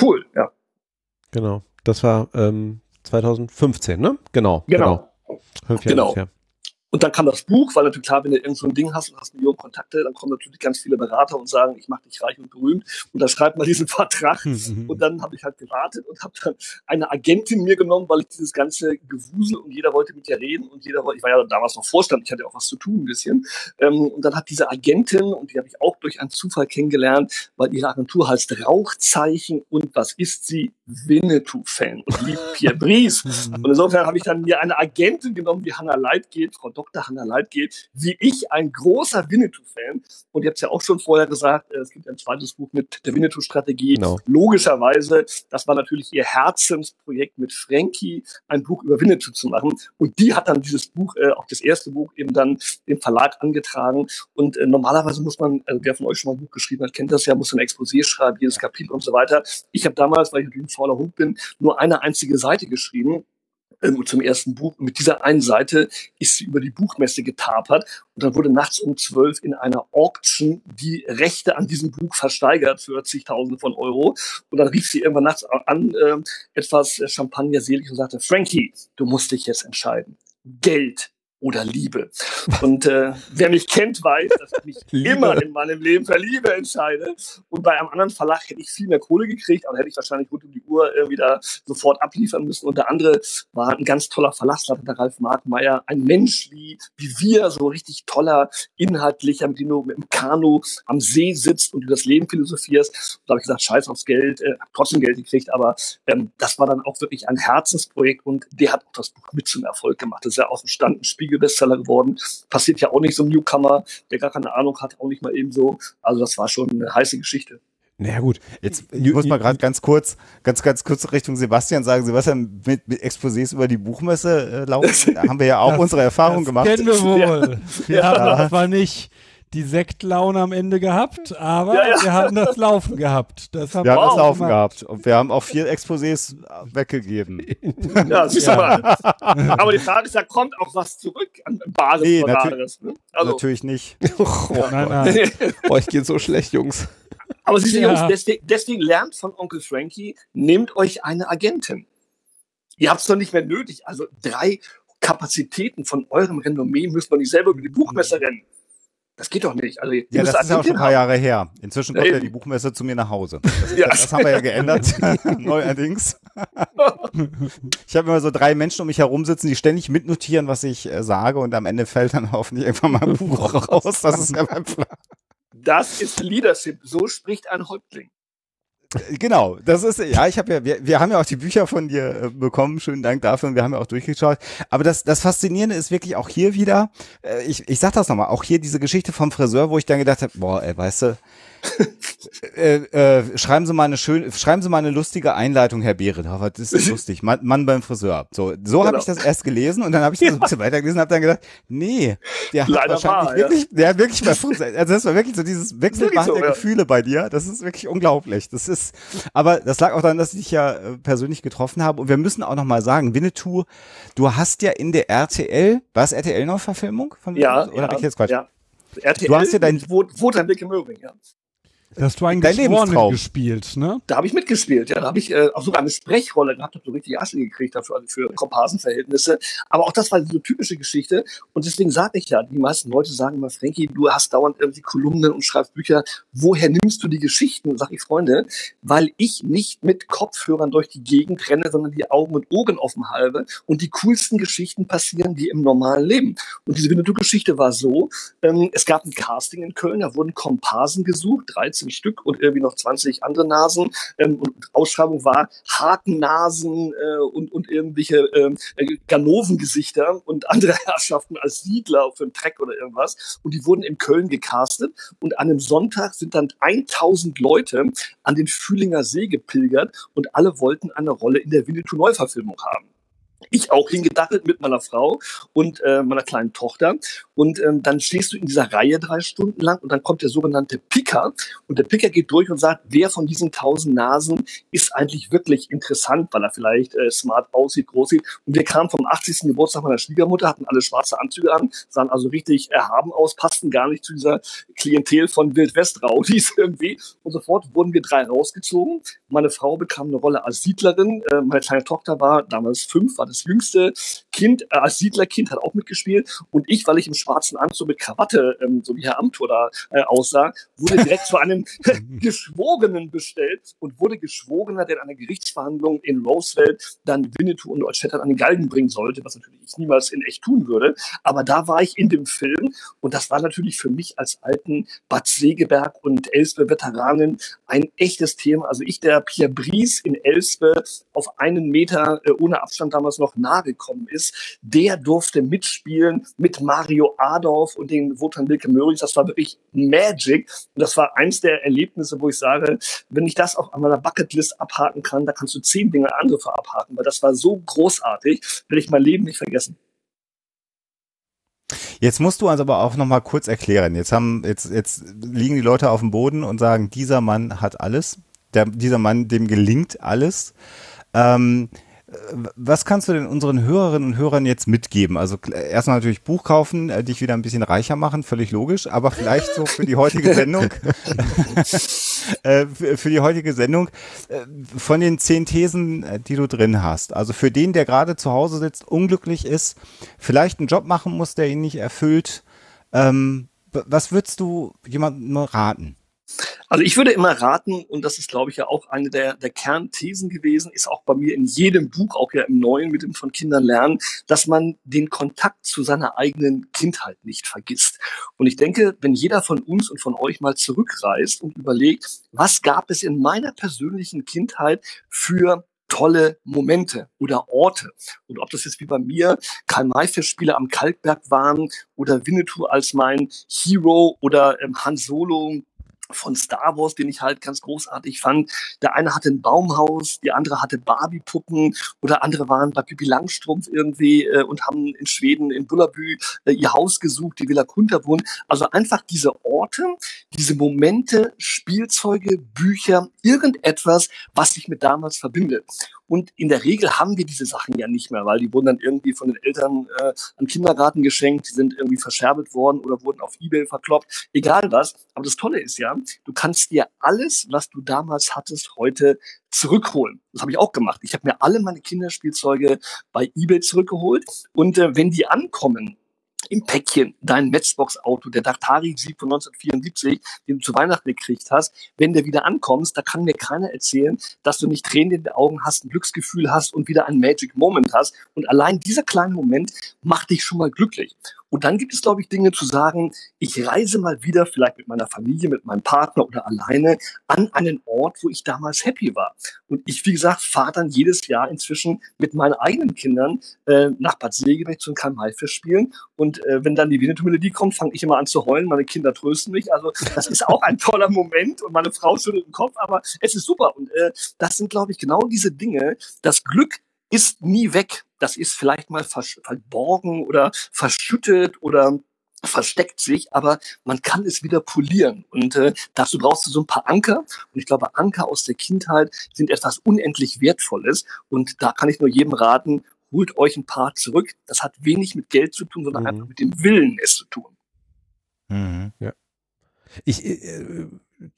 cool, ja. Genau. Das war ähm, 2015, ne? Genau. Genau. Genau. Fünf Jahre genau. Und dann kam das Buch, weil natürlich klar, wenn du irgend so ein Ding hast und hast Millionen Kontakte, dann kommen natürlich ganz viele Berater und sagen, ich mache dich reich und berühmt und dann schreibt mal diesen Vertrag. und dann habe ich halt gewartet und habe dann eine Agentin mir genommen, weil ich dieses ganze Gewusel und jeder wollte mit dir reden und jeder wollte, ich war ja damals noch Vorstand, ich hatte auch was zu tun ein bisschen. Ähm, und dann hat diese Agentin, und die habe ich auch durch einen Zufall kennengelernt, weil ihre Agentur heißt Rauchzeichen und was ist sie? Winnetou-Fan und liebt Pierre Brice. und insofern habe ich dann mir eine Agentin genommen, wie Hannah Leitgeb, Frau Dr. Hannah Leitgeb, wie ich ein großer Winnetou-Fan. Und ihr habt es ja auch schon vorher gesagt, äh, es gibt ein zweites Buch mit der Winnetou-Strategie. Genau. Logischerweise, das war natürlich ihr Herzensprojekt mit Frankie, ein Buch über Winnetou zu machen. Und die hat dann dieses Buch, äh, auch das erste Buch, eben dann dem Verlag angetragen. Und äh, normalerweise muss man, also wer von euch schon mal ein Buch geschrieben hat, kennt das ja, muss ein Exposé schreiben, jedes Kapitel und so weiter. Ich habe damals, weil ich ein fauler Hund bin, nur eine einzige Seite geschrieben zum ersten Buch. Und mit dieser einen Seite ist sie über die Buchmesse getapert und dann wurde nachts um zwölf in einer Auction die Rechte an diesem Buch versteigert für zigtausende von Euro. Und dann rief sie irgendwann nachts an, äh, etwas Champagner selig und sagte, Frankie, du musst dich jetzt entscheiden. Geld oder Liebe. Und äh, wer mich kennt, weiß, dass ich mich Liebe. immer in meinem Leben für Liebe entscheide. Und bei einem anderen Verlag hätte ich viel mehr Kohle gekriegt, aber hätte ich wahrscheinlich rund um die Uhr äh, wieder sofort abliefern müssen. Und der andere war ein ganz toller Verlagsleiter, der Ralf Markmeier, ein Mensch wie, wie wir, so richtig toller, inhaltlicher, mit dem du mit dem Kanu am See sitzt und du das Leben philosophierst. Da habe ich gesagt, scheiß aufs Geld, äh, hab trotzdem Geld gekriegt, aber ähm, das war dann auch wirklich ein Herzensprojekt und der hat auch das Buch mit zum Erfolg gemacht. Das ist ja aus dem Stand ein Spiegel Spiegel-Bestseller geworden. Passiert ja auch nicht so ein Newcomer, der gar keine Ahnung hat, auch nicht mal eben so. Also das war schon eine heiße Geschichte. Naja gut, jetzt ich muss mal gerade ganz kurz, ganz, ganz kurz Richtung Sebastian sagen. Sebastian, mit, mit Exposés über die Buchmesse äh, laufen, da haben wir ja auch das, unsere Erfahrung gemacht. kennen wir wohl. Ja, ja. das war nicht die Sektlaune am Ende gehabt, aber ja, ja. wir haben das Laufen gehabt. Das haben wir haben das Laufen gemacht. gehabt und wir haben auch vier Exposés weggegeben. Ja, siehst du mal. Aber die Frage ist, da kommt auch was zurück an Bares nee, natür ne? also. Natürlich nicht. oh, nein, nein. Euch geht so schlecht, Jungs. Aber siehst du, Jungs, deswegen, deswegen lernt von Onkel Frankie, nehmt euch eine Agentin. Ihr habt es doch nicht mehr nötig. Also drei Kapazitäten von eurem Renommee müsst man nicht selber über die Buchmesse rennen. Das geht doch nicht. Also, ja, das ist ja auch schon ein paar Jahre her. Inzwischen kommt ja, die Buchmesse zu mir nach Hause. Das, ja. das, das haben wir ja geändert, neuerdings. ich habe immer so drei Menschen um mich herum sitzen, die ständig mitnotieren, was ich äh, sage und am Ende fällt dann hoffentlich irgendwann mal ein Buch raus. Das ist ja mein Plan. Das ist Leadership. So spricht ein Häuptling. Genau, das ist, ja, ich habe ja, wir, wir haben ja auch die Bücher von dir äh, bekommen, schönen Dank dafür und wir haben ja auch durchgeschaut. Aber das, das Faszinierende ist wirklich auch hier wieder, äh, ich, ich sag das nochmal, auch hier diese Geschichte vom Friseur, wo ich dann gedacht habe, boah, ey, weißt du, äh, äh, schreiben Sie mal eine schöne, schreiben Sie mal eine lustige Einleitung, Herr Behrenhofer. Das ist lustig. Mann, Mann beim Friseur. So, so genau. habe ich das erst gelesen und dann habe ich das ja. ein bisschen weitergelesen und habe dann gedacht, nee, der hat Leider wahrscheinlich war, wirklich, ja. der hat wirklich bei Friseur, also das war wirklich so dieses Wechselbad so, der ja. Gefühle bei dir. Das ist wirklich unglaublich. Das ist, aber das lag auch daran, dass ich dich ja äh, persönlich getroffen habe und wir müssen auch noch mal sagen, Winnetou, du hast ja in der RTL, war es RTL noch Verfilmung von Winnetou? Ja, oder ja, ich jetzt Quatsch? Ja. RTL, du hast ja dein, wo, wo dein Blick im Möbring, ja. Da hast du einen Dein Geschworenen gespielt, ne? Da habe ich mitgespielt, ja. Da habe ich äh, auch sogar eine Sprechrolle gehabt, habe so richtig Asche gekriegt dafür, also für Komparsenverhältnisse. Aber auch das war so eine typische Geschichte. Und deswegen sage ich ja, die meisten Leute sagen immer, Frankie, du hast dauernd irgendwie Kolumnen und schreibst Bücher. Woher nimmst du die Geschichten? Sag ich, Freunde, weil ich nicht mit Kopfhörern durch die Gegend renne, sondern die Augen und Ohren offen halbe. Und die coolsten Geschichten passieren die im normalen Leben. Und diese Winnetou-Geschichte war so, ähm, es gab ein Casting in Köln, da wurden Komparsen gesucht, 13 15 Stück und irgendwie noch 20 andere Nasen. Ähm, und Ausschreibung war Hakennasen äh, und, und irgendwelche äh, Ganovengesichter und andere Herrschaften als Siedler für einen Treck oder irgendwas. Und die wurden in Köln gecastet. Und an einem Sonntag sind dann 1000 Leute an den Fühlinger See gepilgert und alle wollten eine Rolle in der Winnetou-Neuverfilmung haben. Ich auch hingedackelt mit meiner Frau und äh, meiner kleinen Tochter. Und ähm, dann stehst du in dieser Reihe drei Stunden lang und dann kommt der sogenannte Picker. Und der Picker geht durch und sagt, wer von diesen tausend Nasen ist eigentlich wirklich interessant, weil er vielleicht äh, smart aussieht, groß sieht. Und wir kamen vom 80. Geburtstag meiner Schwiegermutter, hatten alle schwarze Anzüge an, sahen also richtig erhaben aus, passten gar nicht zu dieser Klientel von Wildwest-Raudis irgendwie. Und sofort wurden wir drei rausgezogen. Meine Frau bekam eine Rolle als Siedlerin. Äh, meine kleine Tochter war damals fünf, war das jüngste Kind, äh, als Siedlerkind hat auch mitgespielt. Und ich, weil ich im schwarzen Anzug mit Krawatte, ähm, so wie Herr Amthor da äh, aussah, wurde direkt zu einem Geschworenen bestellt und wurde Geschworener, der in einer Gerichtsverhandlung in Roosevelt dann Winnetou und Old Shatterhand an den Galgen bringen sollte, was natürlich ich niemals in echt tun würde. Aber da war ich in dem Film und das war natürlich für mich als alten Bad Segeberg und Elspe-Veteranen ein echtes Thema. Also ich, der Pierre Bries in Elspe auf einen Meter äh, ohne Abstand damals noch nahe gekommen ist, der durfte mitspielen mit Mario Adolf und den Wotan Wilke Möhring. Das war wirklich Magic. Und das war eins der Erlebnisse, wo ich sage, wenn ich das auf meiner Bucketlist abhaken kann, da kannst du zehn Dinge andere abhaken, weil das war so großartig, will ich mein Leben nicht vergessen. Jetzt musst du also aber auch noch mal kurz erklären. Jetzt haben jetzt jetzt liegen die Leute auf dem Boden und sagen, dieser Mann hat alles. Der, dieser Mann, dem gelingt alles. Ähm, was kannst du denn unseren Hörerinnen und Hörern jetzt mitgeben? Also erstmal natürlich Buch kaufen, äh, dich wieder ein bisschen reicher machen, völlig logisch, aber vielleicht so für die heutige Sendung, äh, für die heutige Sendung, äh, von den zehn Thesen, die du drin hast. Also für den, der gerade zu Hause sitzt, unglücklich ist, vielleicht einen Job machen muss, der ihn nicht erfüllt, ähm, was würdest du jemandem raten? Also ich würde immer raten, und das ist, glaube ich, ja auch eine der, der Kernthesen gewesen, ist auch bei mir in jedem Buch, auch ja im Neuen mit dem von Kindern lernen, dass man den Kontakt zu seiner eigenen Kindheit nicht vergisst. Und ich denke, wenn jeder von uns und von euch mal zurückreist und überlegt, was gab es in meiner persönlichen Kindheit für tolle Momente oder Orte. Und ob das jetzt wie bei mir Karl-May-Festspiele am Kalkberg waren oder Winnetou als mein Hero oder ähm, Han Solo von Star Wars, den ich halt ganz großartig fand. Der eine hatte ein Baumhaus, die andere hatte Barbie-Puppen oder andere waren bei Pippi Langstrumpf irgendwie äh, und haben in Schweden, in Bullerbü, äh, ihr Haus gesucht, die Villa Kunterbrunn. Also einfach diese Orte, diese Momente, Spielzeuge, Bücher, irgendetwas, was sich mit damals verbindet. Und in der Regel haben wir diese Sachen ja nicht mehr, weil die wurden dann irgendwie von den Eltern äh, an Kindergarten geschenkt, die sind irgendwie verscherbelt worden oder wurden auf Ebay verkloppt, egal was. Aber das Tolle ist ja, du kannst dir alles, was du damals hattest, heute zurückholen. Das habe ich auch gemacht. Ich habe mir alle meine Kinderspielzeuge bei eBay zurückgeholt und äh, wenn die ankommen, im Päckchen dein Matchbox-Auto, der Daktari Jeep von 1974, den du zu Weihnachten gekriegt hast, wenn der wieder ankommst, da kann mir keiner erzählen, dass du nicht Tränen in den Augen hast, ein Glücksgefühl hast und wieder ein Magic Moment hast. Und allein dieser kleine Moment macht dich schon mal glücklich. Und dann gibt es, glaube ich, Dinge zu sagen, ich reise mal wieder, vielleicht mit meiner Familie, mit meinem Partner oder alleine, an einen Ort, wo ich damals happy war. Und ich, wie gesagt, fahre dann jedes Jahr inzwischen mit meinen eigenen Kindern äh, nach Bad Segeberg zu einem Haifisch spielen. Und äh, wenn dann die Winnetou-Melodie kommt, fange ich immer an zu heulen. Meine Kinder trösten mich. Also das ist auch ein toller Moment und meine Frau schüttelt den Kopf, aber es ist super. Und äh, das sind, glaube ich, genau diese Dinge. Das Glück ist nie weg. Das ist vielleicht mal verborgen oder verschüttet oder versteckt sich, aber man kann es wieder polieren. Und äh, dazu brauchst du so ein paar Anker. Und ich glaube, Anker aus der Kindheit sind etwas unendlich Wertvolles. Und da kann ich nur jedem raten, holt euch ein paar zurück. Das hat wenig mit Geld zu tun, sondern mhm. einfach mit dem Willen, es zu tun. Mhm. Ja. Ich, äh,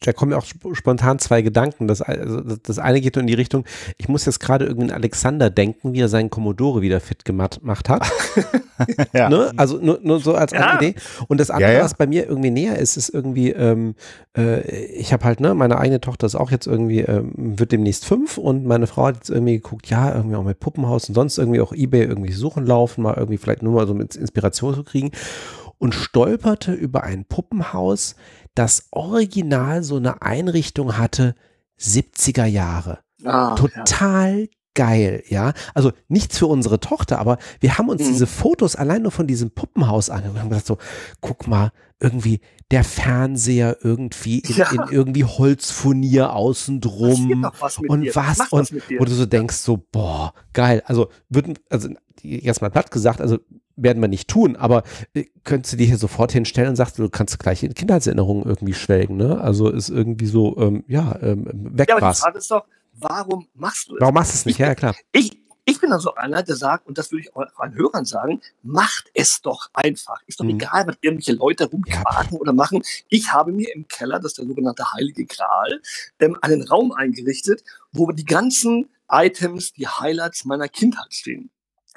da kommen ja auch spontan zwei Gedanken. Das, also das eine geht nur in die Richtung, ich muss jetzt gerade irgendwie an Alexander denken, wie er seinen Commodore wieder fit gemacht, hat. ja. ne? Also nur, nur so als ja. Idee. Und das andere, ja, ja. was bei mir irgendwie näher ist, ist irgendwie, ähm, äh, ich habe halt, ne, meine eigene Tochter ist auch jetzt irgendwie, ähm, wird demnächst fünf und meine Frau hat jetzt irgendwie geguckt, ja, irgendwie auch mit Puppenhaus und sonst irgendwie auch Ebay irgendwie suchen laufen, mal irgendwie vielleicht nur mal so mit Inspiration zu kriegen und stolperte über ein Puppenhaus, das Original so eine Einrichtung hatte, 70er Jahre. Ah, Total ja. geil, ja. Also nichts für unsere Tochter, aber wir haben uns Mhm. diese Fotos allein nur von diesem Puppenhaus an und haben gesagt so, guck mal, irgendwie der Fernseher irgendwie in, Ja. in irgendwie Holzfurnier außen drum was und dir. was Macht und wo du so denkst so, boah, geil. Also würden, also jetzt mal platt gesagt, also werden wir nicht tun, aber äh, könntest du dir hier sofort hinstellen und sagst, du kannst gleich in Kindheitserinnerungen irgendwie schwelgen, ne? Also ist irgendwie so, ähm, ja, ähm, weg ja, aber die war's. Frage ist doch, warum machst du es? Warum machst du es nicht? Ja, ja, klar. Ich, ich bin dann so einer, der sagt, und das würde ich auch an Hörern sagen, macht es doch einfach. Ist doch Mhm. egal, was irgendwelche Leute rumquaken oder machen. Ich habe mir im Keller, das ist der sogenannte Heilige Gral, ähm, einen Raum eingerichtet, wo die ganzen Items, die Highlights meiner Kindheit stehen.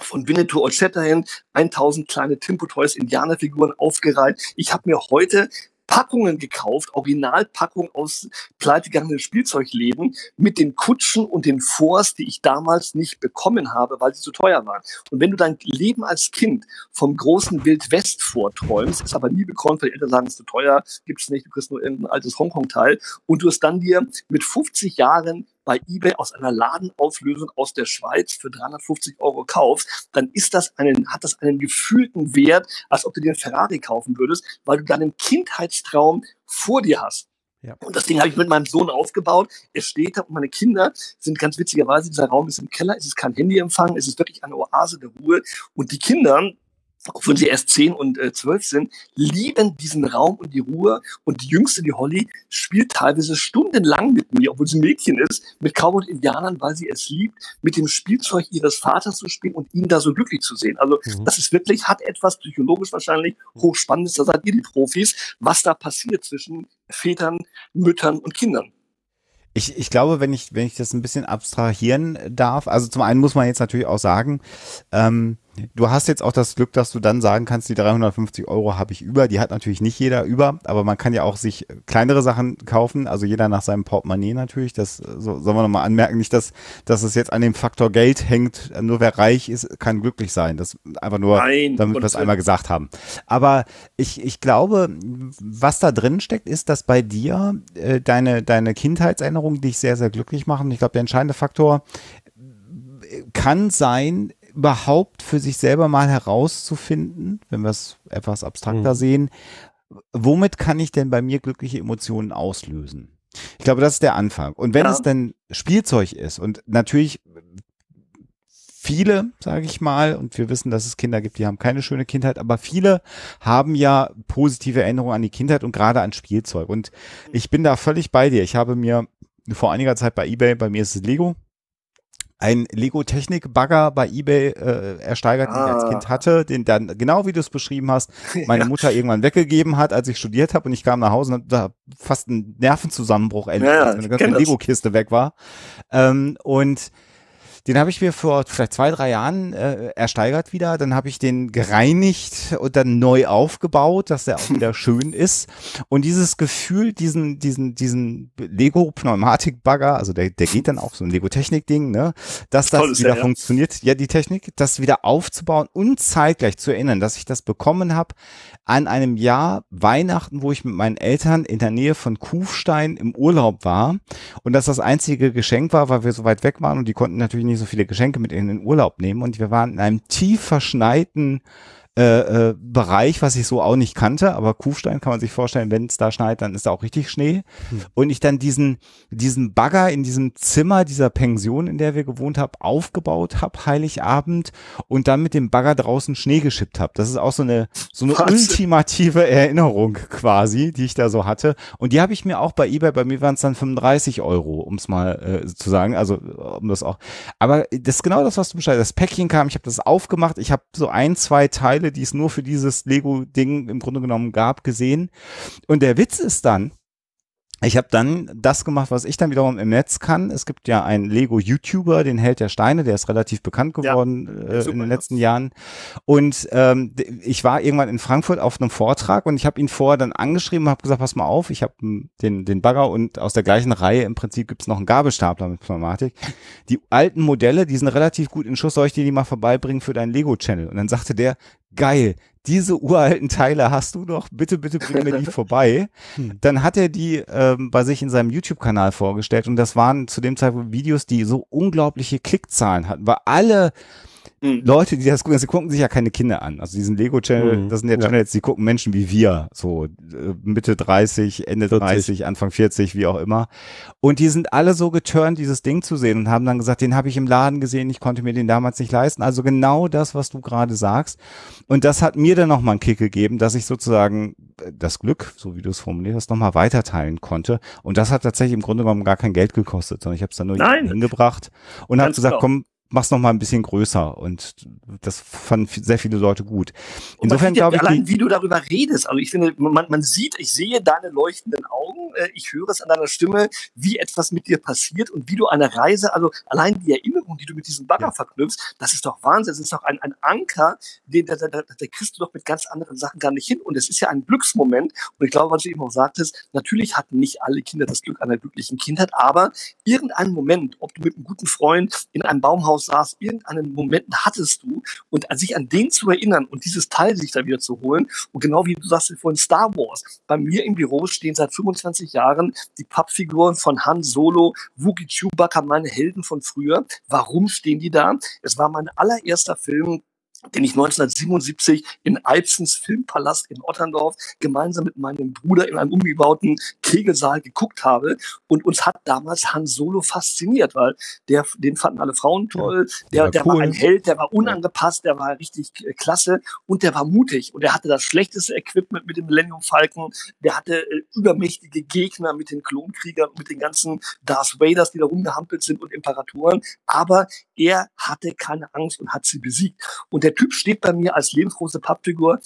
Von Winnetou Old Shatterhand, 1000 kleine Timpo Toys Indianerfiguren aufgereiht. Ich habe mir heute Packungen gekauft, Originalpackungen aus pleitegegangenen Spielzeugläden mit den Kutschen und den Forts, die ich damals nicht bekommen habe, weil sie zu teuer waren. Und wenn du dein Leben als Kind vom großen Wild West vorträumst, ist aber nie bekommen, weil die Eltern sagen, es ist zu teuer, gibt's nicht, du kriegst nur irgendein altes Hongkong-Teil und du es dann dir mit 50 Jahren bei eBay aus einer Ladenauflösung aus der Schweiz für 350 Euro kaufst, dann ist das einen, hat das einen gefühlten Wert, als ob du dir einen Ferrari kaufen würdest, weil du deinen Kindheitstraum vor dir hast. Ja. Und das Ding habe ich mit meinem Sohn aufgebaut. Es steht da und meine Kinder sind ganz witzigerweise, dieser Raum ist im Keller, es ist kein Handyempfang, es ist wirklich eine Oase der Ruhe. Und die Kinder, obwohl sie erst zehn und äh, zwölf sind, lieben diesen Raum und die Ruhe. Und die Jüngste, die Holly, spielt teilweise stundenlang mit mir, obwohl sie ein Mädchen ist, mit Cowboy und Indianern, weil sie es liebt, mit dem Spielzeug ihres Vaters zu spielen und ihn da so glücklich zu sehen. Also Mhm. das ist wirklich, hat etwas psychologisch wahrscheinlich hochspannendes, da seid ihr die Profis, was da passiert zwischen Vätern, Müttern und Kindern. Ich, ich glaube, wenn ich, wenn ich das ein bisschen abstrahieren darf, also zum einen muss man jetzt natürlich auch sagen, ähm, du hast jetzt auch das Glück, dass du dann sagen kannst, die 350 Euro habe ich über. Die hat natürlich nicht jeder über, aber man kann ja auch sich kleinere Sachen kaufen, also jeder nach seinem Portemonnaie natürlich. Das äh, so, sollen wir nochmal anmerken, nicht, dass, dass es jetzt an dem Faktor Geld hängt. Nur wer reich ist, kann glücklich sein. Das einfach nur, Nein, damit wir es einmal gesagt haben. Aber ich, ich glaube, was da drin steckt, ist, dass bei dir äh, deine, deine Kindheitserinnerungen dich sehr, sehr glücklich machen. Ich glaube, der entscheidende Faktor äh, kann sein, überhaupt für sich selber mal herauszufinden, wenn wir es etwas abstrakter Mhm. sehen, womit kann ich denn bei mir glückliche Emotionen auslösen? Ich glaube, das ist der Anfang. Und wenn Ja. es denn Spielzeug ist und natürlich viele, sage ich mal, und wir wissen, dass es Kinder gibt, die haben keine schöne Kindheit, aber viele haben ja positive Erinnerungen an die Kindheit und gerade an Spielzeug. Und ich bin da völlig bei dir. Ich habe mir vor einiger Zeit bei eBay, bei mir ist es Lego, ein Lego-Technik-Bagger bei eBay äh, ersteigert, den ich als Ah. Kind hatte, den dann, genau wie du es beschrieben hast, meine Ja. Mutter irgendwann weggegeben hat, als ich studiert habe und ich kam nach Hause und da fast einen Nervenzusammenbruch erlebt, Ja, als meine ganze. Lego-Kiste weg war. Ähm, und den habe ich mir vor vielleicht zwei, drei Jahren äh, ersteigert wieder. Dann habe ich den gereinigt und dann neu aufgebaut, dass der auch wieder schön ist. Und dieses Gefühl, diesen, diesen, diesen Lego-Pneumatik-Bagger, also der, der geht dann auch so ein Lego-Technik-Ding, ne, dass das Toll wieder der, ja. funktioniert, ja, die Technik, das wieder aufzubauen und zeitgleich zu erinnern, dass ich das bekommen habe an einem Jahr Weihnachten, wo ich mit meinen Eltern in der Nähe von Kufstein im Urlaub war und das das einzige Geschenk war, weil wir so weit weg waren und die konnten natürlich nicht so viele Geschenke mit in den Urlaub nehmen. Und wir waren in einem tief verschneiten äh, äh, Bereich, was ich so auch nicht kannte, aber Kufstein kann man sich vorstellen, wenn es da schneit, dann ist da auch richtig Schnee. Und ich dann diesen, diesen Bagger in diesem Zimmer dieser Pension, in der wir gewohnt haben, aufgebaut habe, Heiligabend, und dann mit dem Bagger draußen Schnee geschippt habe. Das ist auch so eine, so eine ultimative Erinnerung quasi, die ich da so hatte. Und die habe ich mir auch bei eBay, bei mir waren es dann 35 Euro, um es mal äh, zu sagen, also um das auch. Aber das ist genau das, was du beschreibst. Das Päckchen kam, ich habe das aufgemacht, ich habe so ein, zwei Teile, die es nur für dieses Lego-Ding im Grunde genommen gab, gesehen. Und der Witz ist dann, ich habe dann das gemacht, was ich dann wiederum im Netz kann. Es gibt ja einen Lego-YouTuber, den Held der Steine, der ist relativ bekannt Ja, geworden äh, super, in den ja. letzten Jahren. Und ähm, ich war irgendwann in Frankfurt auf einem Vortrag und ich habe ihn vorher dann angeschrieben und habe gesagt, pass mal auf, ich habe den, den Bagger und aus der gleichen Reihe im Prinzip gibt's noch einen Gabelstapler mit Pneumatik. Die alten Modelle, die sind relativ gut in Schuss, soll ich dir die mal vorbeibringen für deinen Lego-Channel? Und dann sagte der, geil, diese uralten Teile hast du doch, bitte, bitte bring mir die vorbei. Dann hat er die ähm, bei sich in seinem YouTube-Kanal vorgestellt und das waren zu dem Zeitpunkt Videos, die so unglaubliche Klickzahlen hatten, weil alle Mhm. Leute, die das gucken, sie gucken sich ja keine Kinder an. Also diesen Lego-Channel, Mhm. das sind ja. Channels, die gucken Menschen wie wir, so äh, Mitte 30, Ende 40. 30, Anfang 40, wie auch immer. Und die sind alle so geturnt, dieses Ding zu sehen und haben dann gesagt, den habe ich im Laden gesehen, ich konnte mir den damals nicht leisten. Also genau das, was du gerade sagst. Und das hat mir dann nochmal einen Kick gegeben, dass ich sozusagen äh, das Glück, so wie du es formuliert hast, nochmal weiterteilen konnte. Und das hat tatsächlich im Grunde genommen gar kein Geld gekostet, sondern ich habe es dann nur Nein. hingebracht und habe gesagt, genau. komm, mach's noch mal ein bisschen größer. Und das fanden sehr viele Leute gut. Insofern glaube ich, allein, wie du darüber redest. Also ich finde, man, man sieht, ich sehe deine leuchtenden Augen, äh, ich höre es an deiner Stimme, wie etwas mit dir passiert und wie du eine Reise, also allein die Erinnerung, die du mit diesem Bagger Ja. verknüpfst, das ist doch Wahnsinn. Das ist doch ein, ein Anker, den da, da, da, da kriegst du doch mit ganz anderen Sachen gar nicht hin. Und es ist ja ein Glücksmoment. Und ich glaube, was du eben auch sagtest, natürlich hatten nicht alle Kinder das Glück einer glücklichen Kindheit, aber irgendeinen Moment, ob du mit einem guten Freund in einem Baumhaus saßt, irgendeinen Moment hattest du und sich an den zu erinnern und dieses Teil sich da wieder zu holen. Und genau wie du sagst vorhin Star Wars. Bei mir im Büro stehen seit 25 Jahren die Pappfiguren von Han Solo, Wookie Chewbacca, meine Helden von früher. Warum stehen die da? Es war mein allererster Film, den ich 1977 in Alpsens Filmpalast in Otterndorf gemeinsam mit meinem Bruder in einem umgebauten Kegelsaal geguckt habe. Und uns hat damals Han Solo fasziniert, weil der, den fanden alle Frauen toll. Der, war der cool. war ein Held, der war unangepasst, der war richtig äh, klasse und der war mutig. Und er hatte das schlechteste Equipment mit dem Millennium Falcon. Der hatte äh, übermächtige Gegner mit den Klonkriegern mit den ganzen Darth Vaders, die da rumgehampelt sind und Imperatoren. Aber er hatte keine Angst und hat sie besiegt. Und der Typ steht bei mir als lebensgroße Pappfigur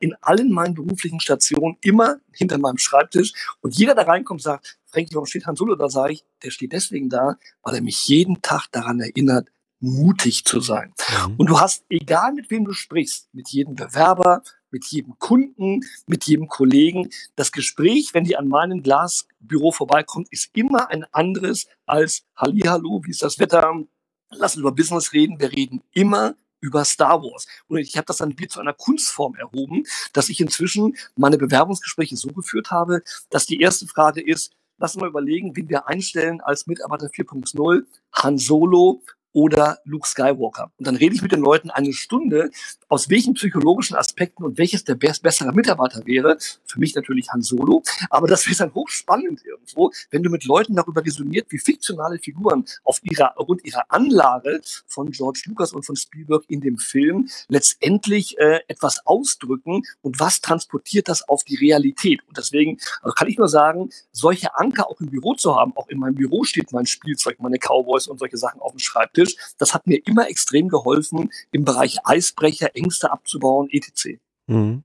in allen meinen beruflichen Stationen immer hinter meinem Schreibtisch. Und jeder, der reinkommt, sagt, Frankie, warum steht Han Solo da? Sage ich, der steht deswegen da, weil er mich jeden Tag daran erinnert, mutig zu sein. Mhm. Und du hast, egal mit wem du sprichst, mit jedem Bewerber, mit jedem Kunden, mit jedem Kollegen, das Gespräch, wenn die an meinem Glasbüro vorbeikommt, ist immer ein anderes als Hallihallo, wie ist das Wetter? Lass uns über Business reden. Wir reden immer über Star Wars. Und ich habe das dann wieder zu einer Kunstform erhoben, dass ich inzwischen meine Bewerbungsgespräche so geführt habe, dass die erste Frage ist, lass mal überlegen, wen wir einstellen als Mitarbeiter 4.0, Han Solo oder Luke Skywalker. Und dann rede ich mit den Leuten eine Stunde, aus welchen psychologischen Aspekten und welches der best bessere Mitarbeiter wäre. Für mich natürlich Han Solo. Aber das wäre dann hochspannend irgendwo, wenn du mit Leuten darüber resoniert, wie fiktionale Figuren auf ihrer, aufgrund ihrer Anlage von George Lucas und von Spielberg in dem Film letztendlich äh, etwas ausdrücken und was transportiert das auf die Realität. Und deswegen also kann ich nur sagen, solche Anker auch im Büro zu haben, auch in meinem Büro steht mein Spielzeug, meine Cowboys und solche Sachen auf dem Schreibtisch, das hat mir immer extrem geholfen, im Bereich Eisbrecher, Ängste abzubauen, etc. Mhm.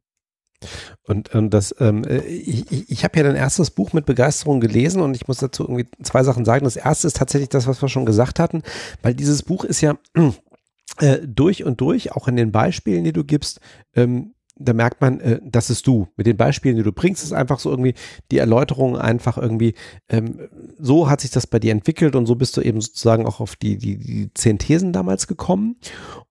Und, und das, ähm, äh, ich, ich, ich habe ja dein erstes Buch mit Begeisterung gelesen und ich muss dazu irgendwie zwei Sachen sagen. Das erste ist tatsächlich das, was wir schon gesagt hatten, weil dieses Buch ist ja äh, durch und durch, auch in den Beispielen, die du gibst, ähm, da merkt man, äh, das ist du. Mit den Beispielen, die du bringst, ist einfach so irgendwie die Erläuterung einfach irgendwie, ähm, so hat sich das bei dir entwickelt und so bist du eben sozusagen auch auf die, die, die zehn Thesen damals gekommen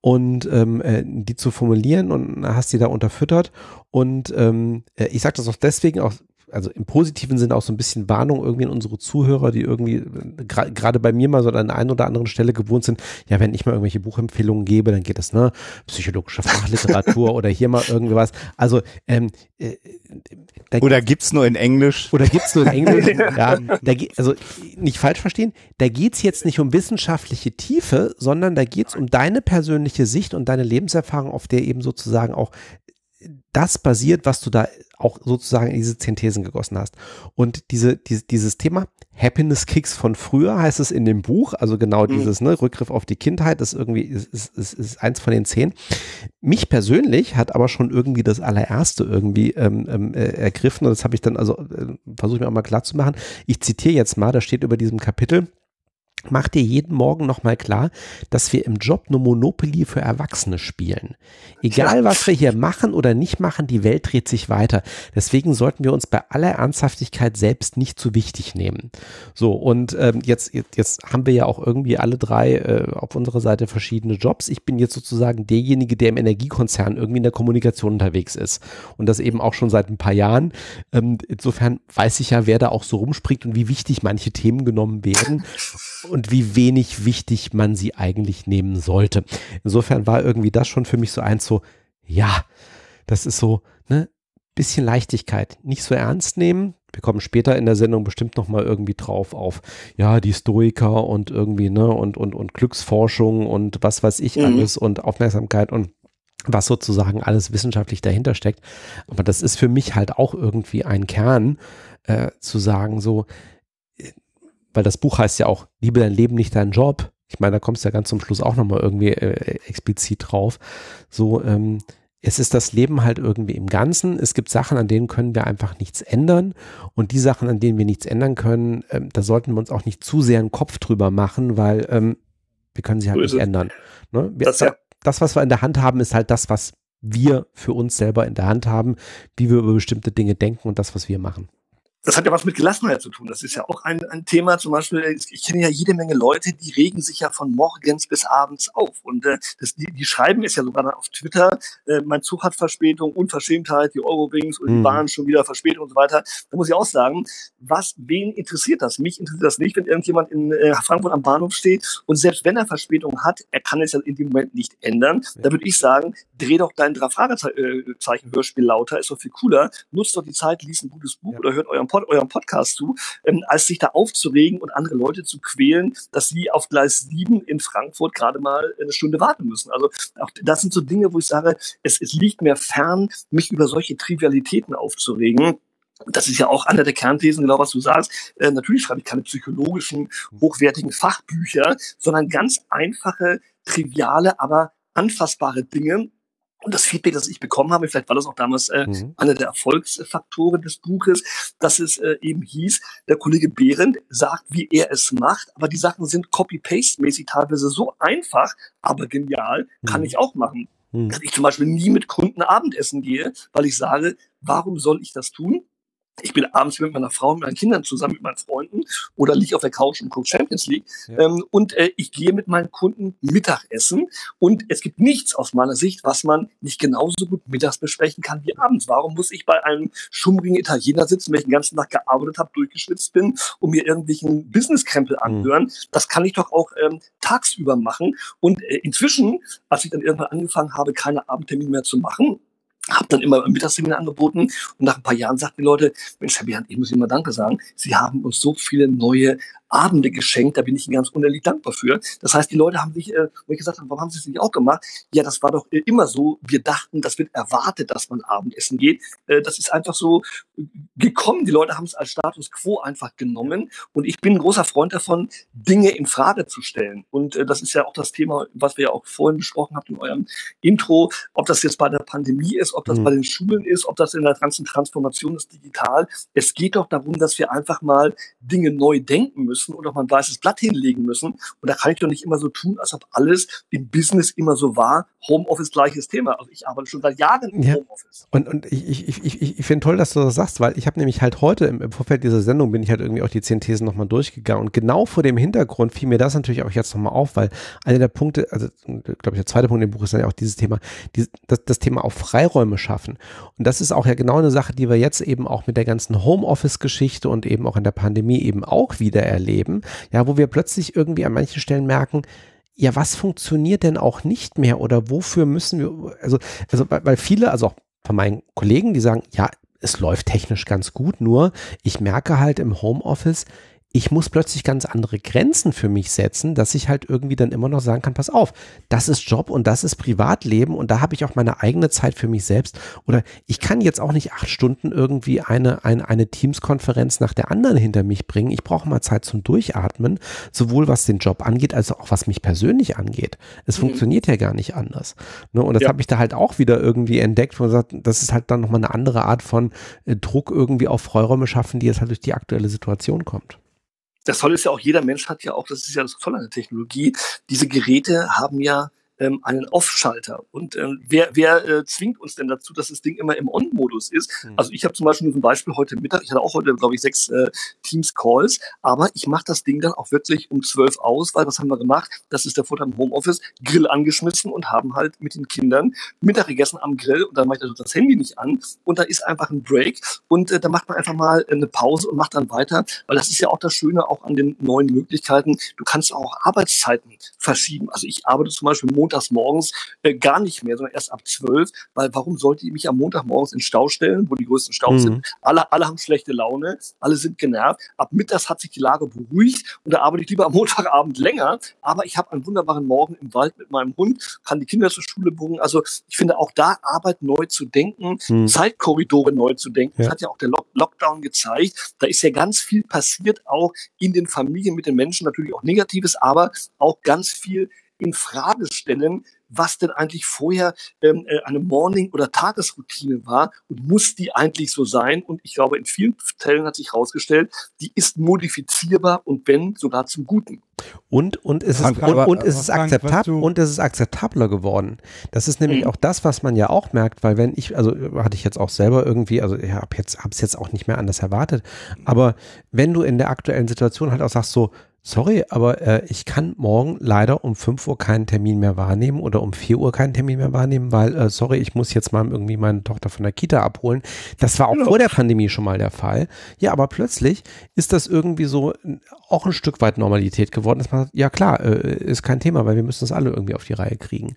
und ähm, äh, die zu formulieren und hast die da unterfüttert. Und ähm, äh, ich sage das auch deswegen auch, also im positiven Sinne auch so ein bisschen Warnung irgendwie an unsere Zuhörer, die irgendwie äh, gra- gerade bei mir mal so an der einen oder anderen Stelle gewohnt sind, ja, wenn ich mal irgendwelche Buchempfehlungen gebe, dann geht das, ne, psychologische Fachliteratur oder hier mal irgendwie was. Also ähm, äh, oder gibt's nur in Englisch? oder gibt's nur in Englisch? ja, da also nicht falsch verstehen, da geht's jetzt nicht um wissenschaftliche Tiefe, sondern da geht's um deine persönliche Sicht und deine Lebenserfahrung, auf der eben sozusagen auch das basiert, was du da auch sozusagen in diese zehn Thesen gegossen hast. Und diese, diese, dieses Thema Happiness Kicks von früher heißt es in dem Buch, also genau Mhm. dieses ne, Rückgriff auf die Kindheit, ist irgendwie ist, ist, ist, ist eins von den zehn. Mich persönlich hat aber schon irgendwie das allererste irgendwie ähm, ähm, äh, ergriffen und das habe ich dann also äh, versuche ich mir auch mal klar zu machen. Ich zitiere jetzt mal, da steht über diesem Kapitel mach dir jeden Morgen nochmal klar, dass wir im Job nur Monopoly für Erwachsene spielen. Egal, was wir hier machen oder nicht machen, die Welt dreht sich weiter. Deswegen sollten wir uns bei aller Ernsthaftigkeit selbst nicht zu wichtig nehmen. So, und ähm, jetzt, jetzt haben wir ja auch irgendwie alle drei äh, auf unserer Seite verschiedene Jobs. Ich bin jetzt sozusagen derjenige, der im Energiekonzern irgendwie in der Kommunikation unterwegs ist. Und das eben auch schon seit ein paar Jahren. Ähm, insofern weiß ich ja, wer da auch so rumspringt und wie wichtig manche Themen genommen werden und wie wenig wichtig man sie eigentlich nehmen sollte. Insofern war irgendwie das schon für mich so eins so, ja, das ist so, ne, bisschen Leichtigkeit, nicht so ernst nehmen. Wir kommen später in der Sendung bestimmt noch mal irgendwie drauf auf, ja, die Stoiker und irgendwie, ne, und, und, und Glücksforschung und was weiß ich mhm. alles und Aufmerksamkeit und was sozusagen alles wissenschaftlich dahinter steckt. Aber das ist für mich halt auch irgendwie ein Kern, äh, zu sagen, so, weil das Buch heißt ja auch, liebe dein Leben, nicht deinen Job. Ich meine, da kommst du ja ganz zum Schluss auch nochmal irgendwie äh, explizit drauf. So, ähm, es ist das Leben halt irgendwie im Ganzen. Es gibt Sachen, an denen können wir einfach nichts ändern. Und die Sachen, an denen wir nichts ändern können, ähm, da sollten wir uns auch nicht zu sehr einen Kopf drüber machen, weil ähm, wir können sie halt so nicht ändern. Ne? Wir, das, ja. das, was wir in der Hand haben, ist halt das, was wir für uns selber in der Hand haben, wie wir über bestimmte Dinge denken und das, was wir machen das hat ja was mit Gelassenheit zu tun. Das ist ja auch ein, ein Thema. Zum Beispiel, ich kenne ja jede Menge Leute, die regen sich ja von morgens bis abends auf. Und äh, das, die, die schreiben es ja sogar auf Twitter, äh, mein Zug hat Verspätung, Unverschämtheit, die Eurowings und die mhm. Bahn schon wieder Verspätung und so weiter. Da muss ich auch sagen, was, wen interessiert das? Mich interessiert das nicht, wenn irgendjemand in äh, Frankfurt am Bahnhof steht und selbst wenn er Verspätung hat, er kann es ja in dem Moment nicht ändern. Da würde ich sagen, dreh doch dein drei Fragezeichen Hörspiel lauter, ist doch viel cooler. Nutzt doch die Zeit, liest ein gutes Buch ja. oder hört euren Podcast Pod, eurem Podcast zu, ähm, als sich da aufzuregen und andere Leute zu quälen, dass sie auf Gleis 7 in Frankfurt gerade mal eine Stunde warten müssen. Also auch das sind so Dinge, wo ich sage, es, es liegt mir fern, mich über solche Trivialitäten aufzuregen. Das ist ja auch einer der Kernthesen, genau was du sagst. Äh, natürlich schreibe ich keine psychologischen, hochwertigen Fachbücher, sondern ganz einfache, triviale, aber anfassbare Dinge, und das Feedback, das ich bekommen habe, vielleicht war das auch damals äh, mhm. einer der Erfolgsfaktoren des Buches, dass es äh, eben hieß, der Kollege Behrendt sagt, wie er es macht, aber die Sachen sind copy-paste-mäßig teilweise so einfach, aber genial, kann mhm. ich auch machen. Mhm. Dass ich zum Beispiel nie mit Kunden Abendessen gehe, weil ich sage, warum soll ich das tun? Ich bin abends mit meiner Frau, mit meinen Kindern zusammen, mit meinen Freunden oder liege auf der Couch und gucke Champions League. Ja. Ähm, und äh, ich gehe mit meinen Kunden Mittagessen. Und es gibt nichts aus meiner Sicht, was man nicht genauso gut mittags besprechen kann wie abends. Warum muss ich bei einem schummrigen Italiener sitzen, wenn ich den ganzen Tag gearbeitet habe, durchgeschwitzt bin und mir irgendwelchen Businesskrempel mhm. anhören? Mhm. Das kann ich doch auch ähm, tagsüber machen. Und äh, inzwischen, als ich dann irgendwann angefangen habe, keine Abendtermine mehr zu machen, habe dann immer Mittagstermin angeboten und nach ein paar Jahren sagten die Leute, Mensch, Herr Bernd, ich muss Ihnen mal Danke sagen, Sie haben uns so viele neue Abende geschenkt, da bin ich Ihnen ganz unerlich dankbar für. Das heißt, die Leute haben sich, äh, wo ich gesagt habe, warum haben Sie es nicht auch gemacht? Ja, das war doch äh, immer so, wir dachten, das wird erwartet, dass man Abendessen geht. Äh, das ist einfach so gekommen, die Leute haben es als Status Quo einfach genommen und ich bin ein großer Freund davon, Dinge in Frage zu stellen. Und äh, das ist ja auch das Thema, was wir ja auch vorhin besprochen haben in eurem Intro, ob das jetzt bei der Pandemie ist, ob das mhm. bei den Schulen ist, ob das in der ganzen Transformation ist digital. Es geht doch darum, dass wir einfach mal Dinge neu denken müssen und auch mal ein weißes Blatt hinlegen müssen. Und da kann ich doch nicht immer so tun, als ob alles im Business immer so war. Homeoffice gleiches Thema. Also ich arbeite schon seit Jahren im ja. Homeoffice. Und, und ich, ich, ich, ich, finde toll, dass du das sagst, weil ich habe nämlich halt heute im, im, Vorfeld dieser Sendung bin ich halt irgendwie auch die zehn Thesen nochmal durchgegangen. Und genau vor dem Hintergrund fiel mir das natürlich auch jetzt nochmal auf, weil einer der Punkte, also glaube ich, der zweite Punkt im Buch ist dann ja auch dieses Thema, dieses, das, das Thema auf Freiräume schaffen. Und das ist auch ja genau eine Sache, die wir jetzt eben auch mit der ganzen Homeoffice-Geschichte und eben auch in der Pandemie eben auch wieder erleben. Ja, wo wir plötzlich irgendwie an manchen Stellen merken, ja, was funktioniert denn auch nicht mehr oder wofür müssen wir, also, also, weil viele, also auch von meinen Kollegen, die sagen, ja, es läuft technisch ganz gut, nur ich merke halt im Homeoffice, ich muss plötzlich ganz andere Grenzen für mich setzen, dass ich halt irgendwie dann immer noch sagen kann, pass auf, das ist Job und das ist Privatleben und da habe ich auch meine eigene Zeit für mich selbst. Oder ich kann jetzt auch nicht acht Stunden irgendwie eine, eine, eine Teams-Konferenz nach der anderen hinter mich bringen. Ich brauche mal Zeit zum Durchatmen, sowohl was den Job angeht, als auch was mich persönlich angeht. Es mhm. funktioniert ja gar nicht anders. Ne? Und das ja. habe ich da halt auch wieder irgendwie entdeckt, wo man sagt, das ist halt dann nochmal eine andere Art von äh, Druck irgendwie auf Freiräume schaffen, die jetzt halt durch die aktuelle Situation kommt. Das Tolle ist ja auch, jeder Mensch hat ja auch, das ist ja das Tolle an der Technologie, diese Geräte haben ja ähm, einen Off-Schalter. Und ähm, wer, wer äh, zwingt uns denn dazu, dass das Ding immer im On-Modus ist? Mhm. Also ich habe zum Beispiel nur ein Beispiel heute Mittag, ich hatte auch heute, glaube ich, sechs äh, Teams-Calls, aber ich mache das Ding dann auch wirklich um zwölf aus, weil was haben wir gemacht? Das ist der Vorteil im Homeoffice, Grill angeschmissen und haben halt mit den Kindern Mittag gegessen am Grill und dann mache ich also das Handy nicht an und da ist einfach ein Break und äh, da macht man einfach mal eine Pause und macht dann weiter, weil das ist ja auch das Schöne auch an den neuen Möglichkeiten. Du kannst auch Arbeitszeiten verschieben. Also ich arbeite zum Beispiel montags morgens äh, gar nicht mehr, sondern erst ab zwölf, weil warum sollte ich mich am Montagmorgens in Stau stellen, wo die größten Staus mhm. sind? Alle, alle haben schlechte Laune, alle sind genervt. Ab mittags hat sich die Lage beruhigt und da arbeite ich lieber am Montagabend länger, aber ich habe einen wunderbaren Morgen im Wald mit meinem Hund, kann die Kinder zur Schule bringen. Also ich finde auch da Arbeit neu zu denken, mhm. Zeitkorridore neu zu denken. Ja. Das hat ja auch der Lock Lockdown gezeigt. Da ist ja ganz viel passiert, auch in den Familien mit den Menschen, natürlich auch Negatives, aber auch ganz viel in Frage stellen, was denn eigentlich vorher ähm, äh, eine Morning- oder Tagesroutine war und muss die eigentlich so sein? Und ich glaube, in vielen Fällen hat sich herausgestellt, die ist modifizierbar und wenn sogar zum Guten. Und, und es ist, und, und es ist akzeptabel und es ist akzeptabler geworden. Das ist nämlich mhm. auch das, was man ja auch merkt, weil wenn ich, also hatte ich jetzt auch selber irgendwie, also ich habe jetzt, hab's jetzt auch nicht mehr anders erwartet, aber wenn du in der aktuellen Situation halt auch sagst so, sorry, aber äh, ich kann morgen leider um 5 Uhr keinen Termin mehr wahrnehmen oder um 4 Uhr keinen Termin mehr wahrnehmen, weil, äh, sorry, ich muss jetzt mal irgendwie meine Tochter von der Kita abholen. Das war auch genau. vor der Pandemie schon mal der Fall. Ja, aber plötzlich ist das irgendwie so auch ein Stück weit Normalität geworden, dass man sagt, ja klar, äh, ist kein Thema, weil wir müssen das alle irgendwie auf die Reihe kriegen.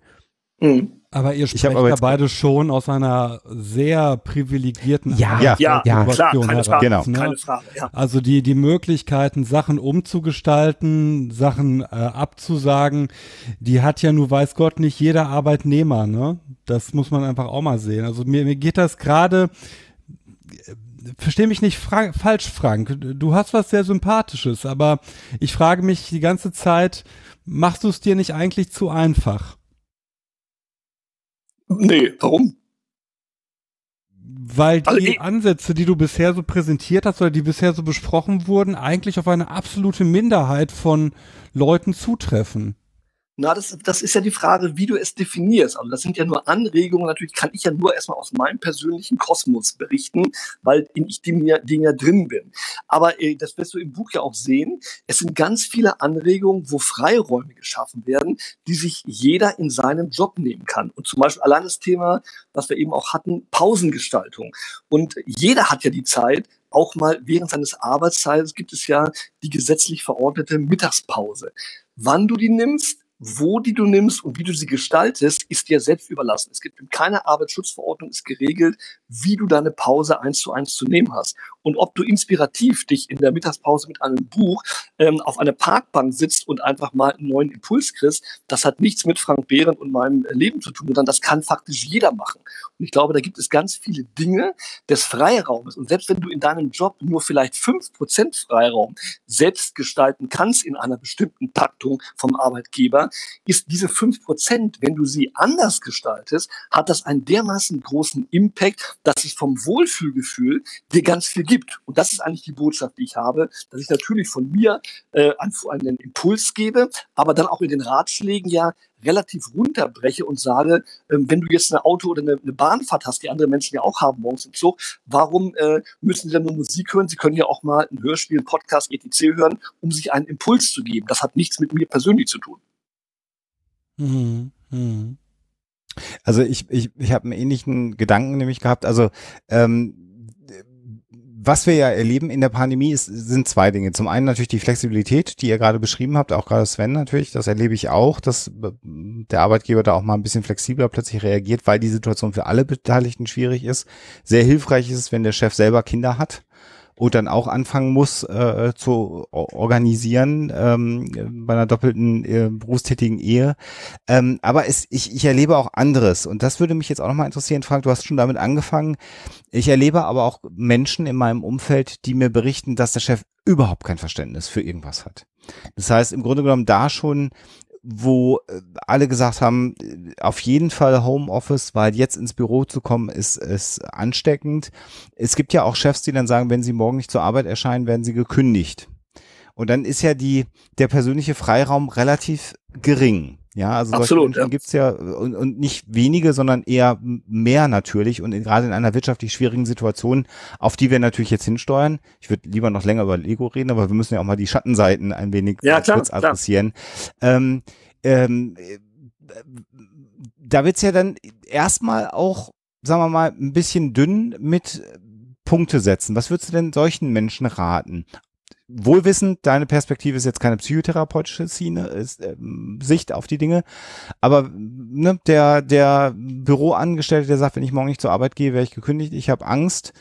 Mhm. Aber ihr sprecht aber ja beide schon aus einer sehr privilegierten ja, ja, ja, ja klar, keine Frage, genau. ne? keine Frage, ja. Also die, die Möglichkeiten, Sachen umzugestalten, Sachen äh, abzusagen, die hat ja nur weiß Gott nicht jeder Arbeitnehmer, ne? Das muss man einfach auch mal sehen. Also mir, mir geht das gerade, äh, versteh mich nicht fra falsch, Frank. Du hast was sehr Sympathisches, aber ich frage mich die ganze Zeit, machst du es dir nicht eigentlich zu einfach? Nee, warum? Weil die also, Ansätze, die du bisher so präsentiert hast oder die bisher so besprochen wurden, eigentlich auf eine absolute Minderheit von Leuten zutreffen. Na, das, das ist ja die Frage, wie du es definierst. Also das sind ja nur Anregungen. Natürlich kann ich ja nur erstmal aus meinem persönlichen Kosmos berichten, weil in ich dem ja, dem ja drin bin. Aber äh, das wirst du im Buch ja auch sehen. Es sind ganz viele Anregungen, wo Freiräume geschaffen werden, die sich jeder in seinem Job nehmen kann. Und zum Beispiel allein das Thema, was wir eben auch hatten, Pausengestaltung. Und jeder hat ja die Zeit, auch mal während seines Arbeitszeits gibt es ja die gesetzlich verordnete Mittagspause. Wann du die nimmst, wo die du nimmst und wie du sie gestaltest, ist dir selbst überlassen. Es gibt in keiner Arbeitsschutzverordnung ist geregelt, wie du deine Pause eins zu eins zu nehmen hast. Und ob du inspirativ dich in der Mittagspause mit einem Buch ähm, auf einer Parkbank sitzt und einfach mal einen neuen Impuls kriegst, das hat nichts mit Frank Behrendt und meinem Leben zu tun, sondern das kann faktisch jeder machen. Und ich glaube, da gibt es ganz viele Dinge des Freiraumes. Und selbst wenn du in deinem Job nur vielleicht fünf Prozent Freiraum selbst gestalten kannst in einer bestimmten Taktung vom Arbeitgeber, ist diese fünf Prozent, wenn du sie anders gestaltest, hat das einen dermaßen großen Impact, dass es vom Wohlfühlgefühl dir ganz viel gibt. Und das ist eigentlich die Botschaft, die ich habe, dass ich natürlich von mir äh, einen Impuls gebe, aber dann auch in den Ratschlägen ja relativ runterbreche und sage, ähm, wenn du jetzt ein Auto oder eine, eine, Bahnfahrt hast, die andere Menschen ja auch haben morgens im Zug, warum äh, müssen sie dann nur Musik hören? Sie können ja auch mal ein Hörspiel, ein Podcast, etc. hören, um sich einen Impuls zu geben. Das hat nichts mit mir persönlich zu tun. Mhm. Mhm. Also ich, ich, ich habe einen ähnlichen Gedanken nämlich gehabt. Also ähm, was wir ja erleben in der Pandemie ist, sind zwei Dinge. Zum einen natürlich die Flexibilität, die ihr gerade beschrieben habt, auch gerade Sven natürlich, das erlebe ich auch, dass der Arbeitgeber da auch mal ein bisschen flexibler plötzlich reagiert, weil die Situation für alle Beteiligten schwierig ist. Sehr hilfreich ist es, wenn der Chef selber Kinder hat und dann auch anfangen muss äh, zu organisieren ähm, bei einer doppelten äh, berufstätigen Ehe. Ähm, aber es, ich, ich erlebe auch anderes und das würde mich jetzt auch nochmal interessieren, Frank, du hast schon damit angefangen. Ich erlebe aber auch Menschen in meinem Umfeld, die mir berichten, dass der Chef überhaupt kein Verständnis für irgendwas hat. Das heißt, im Grunde genommen da schon wo äh, alle gesagt haben, äh, auf jeden Fall Homeoffice, weil jetzt ins Büro zu kommen, ist, ist ansteckend. Es gibt ja auch Chefs, die dann sagen, wenn sie morgen nicht zur Arbeit erscheinen, werden sie gekündigt. Und dann ist ja die, der persönliche Freiraum relativ gering. Ja, also Absolut, solche Menschen ja. gibt's ja und, und nicht wenige, sondern eher mehr natürlich und in, gerade in einer wirtschaftlich schwierigen Situation, auf die wir natürlich jetzt hinsteuern. Ich würde lieber noch länger über Lego reden, aber wir müssen ja auch mal die Schattenseiten ein wenig Ja, klar, kurz adressieren. Ähm, ähm, äh, da wird's ja dann erstmal auch, sagen wir mal, ein bisschen dünn mit Punkte setzen. Was würdest du denn solchen Menschen raten? Wohlwissend, deine Perspektive ist jetzt keine psychotherapeutische Szene, ist, ähm, Sicht auf die Dinge, aber ne, der, der Büroangestellte, der sagt, wenn ich morgen nicht zur Arbeit gehe, wäre ich gekündigt, ich habe Angst.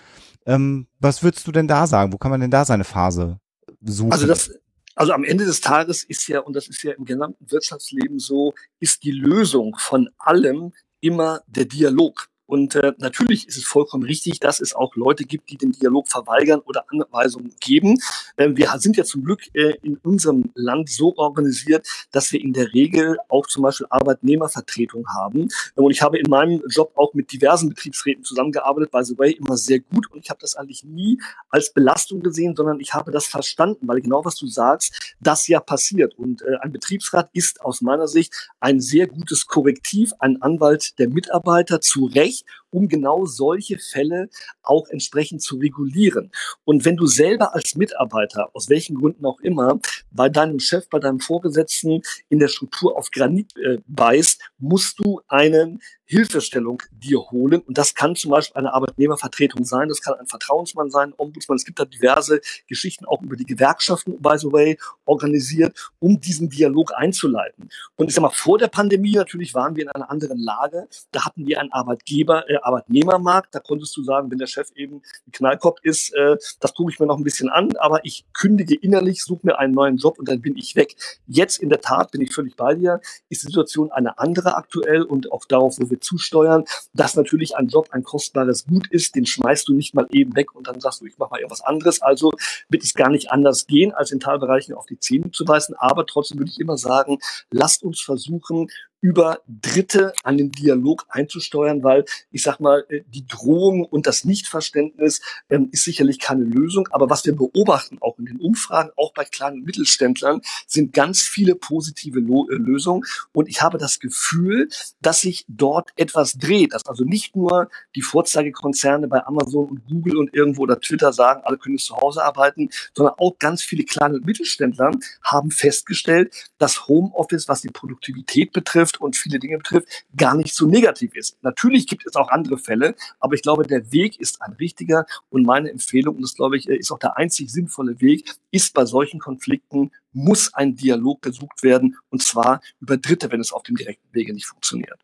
Ähm, was würdest du denn da sagen? Wo kann man denn da seine Phase suchen? Also das, also am Ende des Tages ist ja, und das ist ja im gesamten Wirtschaftsleben so, ist die Lösung von allem immer der Dialog. Und äh, natürlich ist es vollkommen richtig, dass es auch Leute gibt, die den Dialog verweigern oder Anweisungen geben. Ähm, wir sind ja zum Glück äh, in unserem Land so organisiert, dass wir in der Regel auch zum Beispiel Arbeitnehmervertretung haben. Und ich habe in meinem Job auch mit diversen Betriebsräten zusammengearbeitet, by the way, immer sehr gut. Und ich habe das eigentlich nie als Belastung gesehen, sondern ich habe das verstanden, weil genau was du sagst, das ja passiert. Und äh, ein Betriebsrat ist aus meiner Sicht ein sehr gutes Korrektiv, ein Anwalt der Mitarbeiter zu Recht, nicht um genau solche Fälle auch entsprechend zu regulieren. Und wenn du selber als Mitarbeiter, aus welchen Gründen auch immer, bei deinem Chef, bei deinem Vorgesetzten in der Struktur auf Granit äh, beißt, musst du einen Hilfestellung dir holen. Und das kann zum Beispiel eine Arbeitnehmervertretung sein, das kann ein Vertrauensmann sein, Ombudsmann. Es gibt da diverse Geschichten auch über die Gewerkschaften, by the way, organisiert, um diesen Dialog einzuleiten. Und ich sag mal, vor der Pandemie natürlich waren wir in einer anderen Lage. Da hatten wir einen Arbeitgeber, äh, Arbeitnehmermarkt. Da konntest du sagen, wenn der Chef eben ein Knallkopf ist, äh, das gucke ich mir noch ein bisschen an, aber ich kündige innerlich, suche mir einen neuen Job und dann bin ich weg. Jetzt in der Tat bin ich völlig bei dir, ist die Situation eine andere aktuell und auch darauf, wo wir zusteuern, dass natürlich ein Job ein kostbares Gut ist, den schmeißt du nicht mal eben weg und dann sagst du, ich mache mal irgendwas anderes. Also wird es gar nicht anders gehen, als in Teilbereichen auf die Zähne zu beißen. Aber trotzdem würde ich immer sagen, lasst uns versuchen, über Dritte an den Dialog einzusteuern, weil ich sag mal, äh, die Drohung und das Nichtverständnis ähm, ist sicherlich keine Lösung. Aber was wir beobachten, auch in den Umfragen, auch bei kleinen Mittelständlern, sind ganz viele positive Lo äh, Lösungen. Und ich habe das Gefühl, dass sich dort etwas dreht, dass also nicht nur die Vorzeigekonzerne bei Amazon und Google und irgendwo oder Twitter sagen, alle können zu Hause arbeiten, sondern auch ganz viele kleine Mittelständler haben festgestellt, dass Homeoffice, was die Produktivität betrifft, und viele Dinge betrifft, gar nicht so negativ ist. Natürlich gibt es auch andere Fälle, aber ich glaube, der Weg ist ein richtiger und meine Empfehlung, und das glaube ich, ist auch der einzig sinnvolle Weg, ist bei solchen Konflikten muss ein Dialog gesucht werden und zwar über Dritte, wenn es auf dem direkten Wege nicht funktioniert.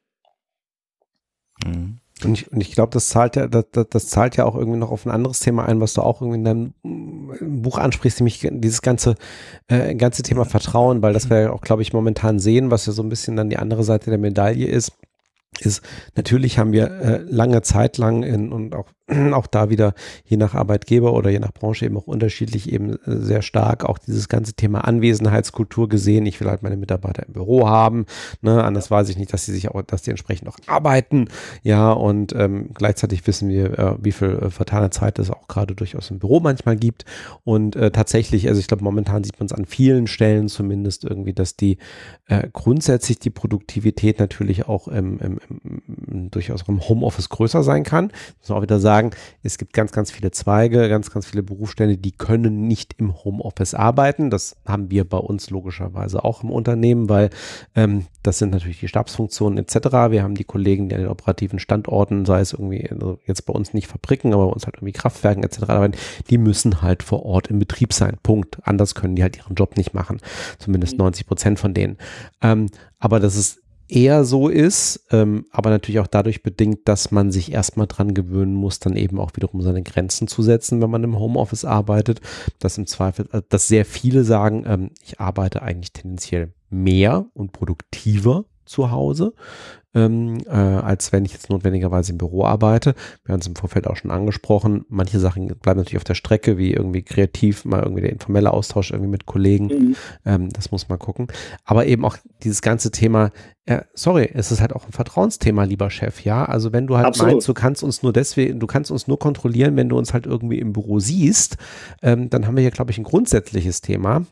Mhm. Und ich, und ich glaube, das zahlt ja, das, das zahlt ja auch irgendwie noch auf ein anderes Thema ein, was du auch irgendwie in deinem Buch ansprichst, nämlich dieses ganze, äh, ganze Thema Vertrauen, weil das wir ja auch, glaube ich, momentan sehen, was ja so ein bisschen dann die andere Seite der Medaille ist, ist, natürlich haben wir äh, lange Zeit lang in, und auch, auch da wieder je nach Arbeitgeber oder je nach Branche eben auch unterschiedlich eben äh, sehr stark auch dieses ganze Thema Anwesenheitskultur gesehen. Ich will halt meine Mitarbeiter im Büro haben, ne, anders weiß ich nicht, dass sie sich auch, dass die entsprechend auch arbeiten, ja, und ähm, gleichzeitig wissen wir, äh, wie viel äh, vertane Zeit es auch gerade durchaus im Büro manchmal gibt und äh, tatsächlich, also ich glaube, momentan sieht man es an vielen Stellen zumindest irgendwie, dass die äh, grundsätzlich die Produktivität natürlich auch im, im, im, durchaus auch im Homeoffice größer sein kann. Muss man auch wieder sagen, es gibt ganz, ganz viele Zweige, ganz, ganz viele Berufsstände, die können nicht im Homeoffice arbeiten. Das haben wir bei uns logischerweise auch im Unternehmen, weil ähm, das sind natürlich die Stabsfunktionen etc. Wir haben die Kollegen, die an den operativen Standorten, sei es irgendwie, also jetzt bei uns nicht Fabriken, aber bei uns halt irgendwie Kraftwerken etc. arbeiten, die müssen halt vor Ort im Betrieb sein. Punkt. Anders können die halt ihren Job nicht machen. Zumindest 90 Prozent von denen. Ähm, aber das ist eher so ist, ähm, aber natürlich auch dadurch bedingt, dass man sich erstmal dran gewöhnen muss, dann eben auch wiederum seine Grenzen zu setzen, wenn man im Homeoffice arbeitet. Dass im Zweifel, äh, dass sehr viele sagen, ähm, ich arbeite eigentlich tendenziell mehr und produktiver zu Hause, ähm, äh, als wenn ich jetzt notwendigerweise im Büro arbeite. Wir haben es im Vorfeld auch schon angesprochen. Manche Sachen bleiben natürlich auf der Strecke, wie irgendwie kreativ, mal irgendwie der informelle Austausch irgendwie mit Kollegen. Mhm. Ähm, das muss man gucken. Aber eben auch dieses ganze Thema, äh, sorry, es ist halt auch ein Vertrauensthema, lieber Chef, ja. Also wenn du halt Absolut. meinst, du kannst uns nur deswegen, du kannst uns nur kontrollieren, wenn du uns halt irgendwie im Büro siehst, ähm, dann haben wir hier, glaube ich, ein grundsätzliches Thema.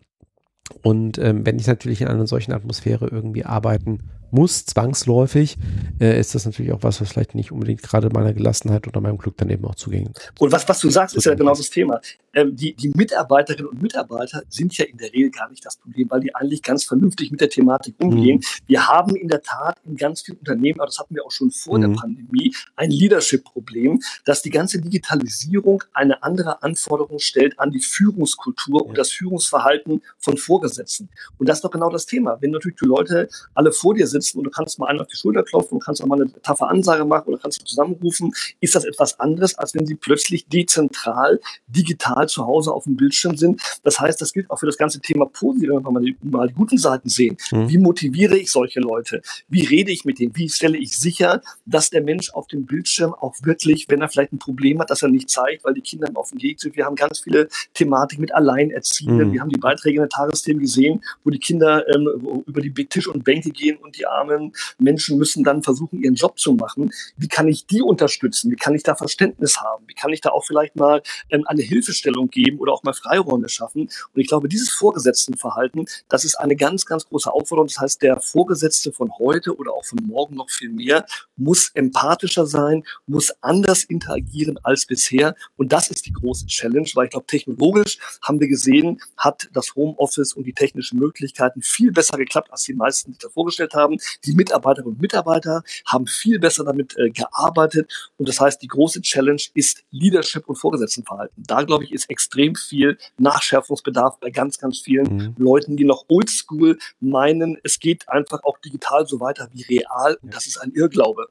Und ähm, wenn ich natürlich in einer solchen Atmosphäre irgendwie arbeiten muss, zwangsläufig, äh, ist das natürlich auch was, was vielleicht nicht unbedingt gerade meiner Gelassenheit oder meinem Glück dann eben auch zugänglich ist. Und was, was du sagst, ist ja genau das Thema. Ähm, die, die Mitarbeiterinnen und Mitarbeiter sind ja in der Regel gar nicht das Problem, weil die eigentlich ganz vernünftig mit der Thematik umgehen. Mhm. Wir haben in der Tat in ganz vielen Unternehmen, aber das hatten wir auch schon vor mhm. der Pandemie, ein Leadership-Problem, dass die ganze Digitalisierung eine andere Anforderung stellt an die Führungskultur ja. und das Führungsverhalten von Vorgesetzten. Und das ist doch genau das Thema. Wenn natürlich die Leute alle vor dir sitzen, und du kannst mal einen auf die Schulter klopfen und kannst auch mal eine taffe Ansage machen oder kannst du zusammenrufen, ist das etwas anderes, als wenn sie plötzlich dezentral, digital zu Hause auf dem Bildschirm sind. Das heißt, das gilt auch für das ganze Thema Positiv, wenn wir mal die, mal die guten Seiten sehen. Mhm. Wie motiviere ich solche Leute? Wie rede ich mit denen? Wie stelle ich sicher, dass der Mensch auf dem Bildschirm auch wirklich, wenn er vielleicht ein Problem hat, dass er nicht zeigt, weil die Kinder auf dem Weg sind. Wir haben ganz viele Thematiken mit Alleinerziehenden. Mhm. Wir haben die Beiträge in der Tagesthemen gesehen, wo die Kinder ähm, über die Tisch und Bänke gehen und die armen Menschen müssen dann versuchen, ihren Job zu machen. Wie kann ich die unterstützen? Wie kann ich da Verständnis haben? Wie kann ich da auch vielleicht mal ähm, eine Hilfestellung geben oder auch mal Freiräume schaffen? Und ich glaube, dieses Vorgesetztenverhalten, das ist eine ganz, ganz große Aufforderung. Das heißt, der Vorgesetzte von heute oder auch von morgen noch viel mehr muss empathischer sein, muss anders interagieren als bisher. Und das ist die große Challenge, weil ich glaube, technologisch haben wir gesehen, hat das Homeoffice und die technischen Möglichkeiten viel besser geklappt, als die meisten sich da vorgestellt haben. Die Mitarbeiterinnen und Mitarbeiter haben viel besser damit äh, gearbeitet. Und das heißt, die große Challenge ist Leadership und Vorgesetztenverhalten. Da, glaube ich, ist extrem viel Nachschärfungsbedarf bei ganz, ganz vielen mhm. Leuten, die noch oldschool meinen, es geht einfach auch digital so weiter wie real. Und das ist ein Irrglaube.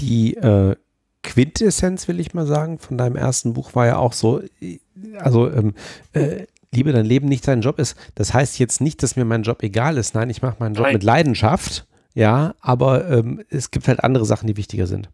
Die äh, Quintessenz, will ich mal sagen, von deinem ersten Buch war ja auch so, also ähm, äh, liebe dein Leben, nicht dein Job ist. Das heißt jetzt nicht, dass mir mein Job egal ist. Nein, ich mache meinen Job Nein. mit Leidenschaft. Ja, aber ähm, es gibt halt andere Sachen, die wichtiger sind.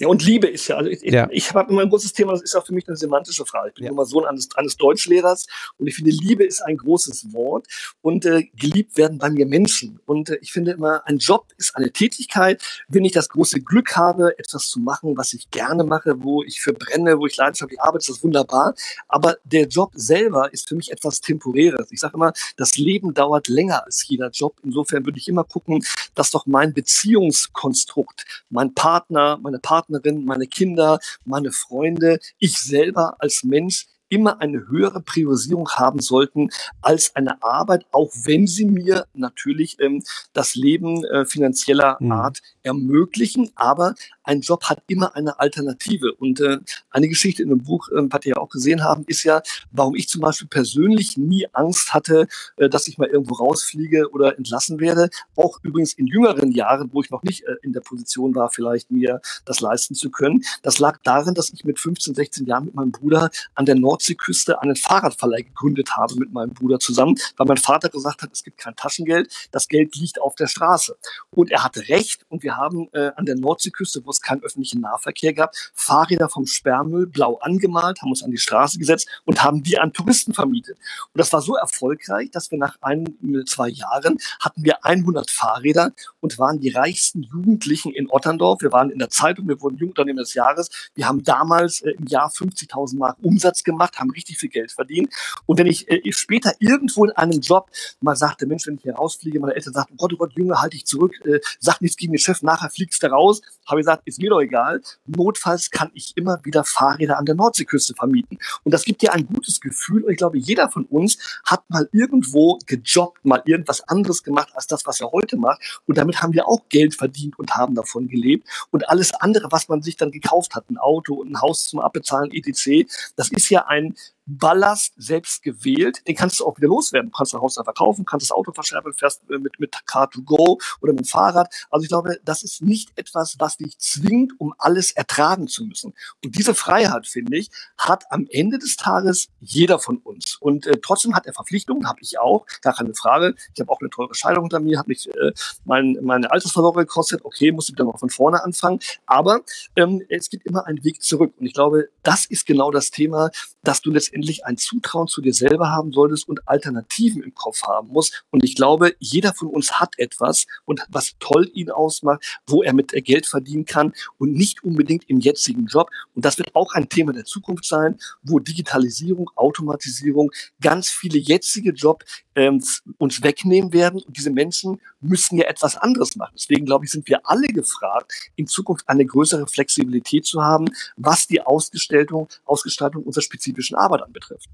Ja, und Liebe ist ja, also ich, ja. ich habe immer ein großes Thema, das ist auch für mich eine semantische Frage. Ich bin ja. immer Sohn eines, eines Deutschlehrers und ich finde, Liebe ist ein großes Wort und äh, geliebt werden bei mir Menschen. Und äh, ich finde immer, ein Job ist eine Tätigkeit. Wenn ich das große Glück habe, etwas zu machen, was ich gerne mache, wo ich für brenne, wo ich leidenschaftlich arbeite, ist das wunderbar. Aber der Job selber ist für mich etwas Temporäres. Ich sage immer, das Leben dauert länger als jeder Job. Insofern würde ich immer gucken, dass doch mein Beziehungskonstrukt, mein Partner, meine Partnerin, Partnerin, meine Kinder, meine Freunde, ich selber als Mensch immer eine höhere Priorisierung haben sollten als eine Arbeit, auch wenn sie mir natürlich ähm, das Leben äh, finanzieller mhm. Art ermöglichen. Aber ein Job hat immer eine Alternative. Und äh, eine Geschichte in dem Buch, äh, was ihr ja auch gesehen haben, ist ja, warum ich zum Beispiel persönlich nie Angst hatte, äh, dass ich mal irgendwo rausfliege oder entlassen werde. Auch übrigens in jüngeren Jahren, wo ich noch nicht äh, in der Position war, vielleicht mir das leisten zu können. Das lag darin, dass ich mit 15, 16 Jahren mit meinem Bruder an der Nord Nordseeküste einen Fahrradverleih gegründet habe mit meinem Bruder zusammen, weil mein Vater gesagt hat, es gibt kein Taschengeld, das Geld liegt auf der Straße. Und er hatte recht und wir haben äh, an der Nordseeküste, wo es keinen öffentlichen Nahverkehr gab, Fahrräder vom Sperrmüll blau angemalt, haben uns an die Straße gesetzt und haben die an Touristen vermietet. Und das war so erfolgreich, dass wir nach ein, zwei Jahren hatten wir 100 Fahrräder und waren die reichsten Jugendlichen in Otterndorf. Wir waren in der Zeitung, wir wurden Jugendunternehmen des Jahres. Wir haben damals äh, im Jahr 50.000 Mark Umsatz gemacht gemacht, haben richtig viel Geld verdient. Und wenn ich äh, später irgendwo in einem Job mal sagte, Mensch, wenn ich hier rausfliege, meine Eltern sagten, oh Gott, oh Gott, Junge, halt dich zurück, äh, sag nichts gegen den Chef, nachher fliegst du raus, habe ich gesagt, ist mir doch egal. Notfalls kann ich immer wieder Fahrräder an der Nordseeküste vermieten. Und das gibt dir ein gutes Gefühl. Und ich glaube, jeder von uns hat mal irgendwo gejobbt, mal irgendwas anderes gemacht als das, was er heute macht. Und damit haben wir auch Geld verdient und haben davon gelebt. Und alles andere, was man sich dann gekauft hat, ein Auto und ein Haus zum Abbezahlen, etc., das ist ja ein and Ballast selbst gewählt, den kannst du auch wieder loswerden. Du kannst dein Haus dann verkaufen, kannst das Auto verschärfen, fährst äh, mit, mit Car2Go oder mit dem Fahrrad. Also ich glaube, das ist nicht etwas, was dich zwingt, um alles ertragen zu müssen. Und diese Freiheit, finde ich, hat am Ende des Tages jeder von uns. Und äh, trotzdem hat er Verpflichtungen, habe ich auch, gar keine Frage. Ich habe auch eine teure Scheidung hinter mir, habe mich äh, mein, meine Altersversorgung gekostet. Okay, musste wieder mal von vorne anfangen. Aber ähm, es gibt immer einen Weg zurück. Und ich glaube, das ist genau das Thema, dass du letztendlich letztendlich ein Zutrauen zu dir selber haben solltest und Alternativen im Kopf haben musst. Und ich glaube, jeder von uns hat etwas und was toll ihn ausmacht, wo er mit Geld verdienen kann und nicht unbedingt im jetzigen Job. Und das wird auch ein Thema der Zukunft sein, wo Digitalisierung, Automatisierung ganz viele jetzige Jobs ähm, uns wegnehmen werden. Und diese Menschen müssen ja etwas anderes machen. Deswegen glaube ich, sind wir alle gefragt, in Zukunft eine größere Flexibilität zu haben, was die Ausgestaltung, Ausgestaltung unserer spezifischen Arbeit anbetrifft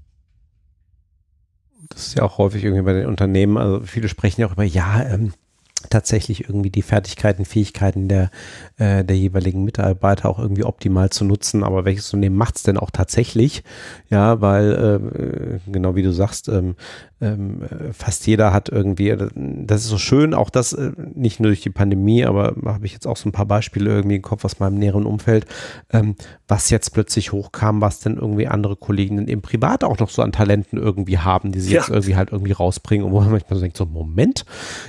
das ist ja auch häufig irgendwie bei den Unternehmen, also viele sprechen ja auch über, ja, ähm, tatsächlich irgendwie die Fertigkeiten, Fähigkeiten der, äh, der jeweiligen Mitarbeiter auch irgendwie optimal zu nutzen. Aber welches Unternehmen macht es denn auch tatsächlich? Ja, weil, äh, genau wie du sagst, ähm, ähm, fast jeder hat irgendwie, das ist so schön, auch das äh, nicht nur durch die Pandemie, aber habe ich jetzt auch so ein paar Beispiele irgendwie im Kopf aus meinem näheren Umfeld, ähm, was jetzt plötzlich hochkam, was denn irgendwie andere Kollegen im Privat auch noch so an Talenten irgendwie haben, die sie ja. jetzt irgendwie halt irgendwie rausbringen und wo man manchmal so denkt, so Moment,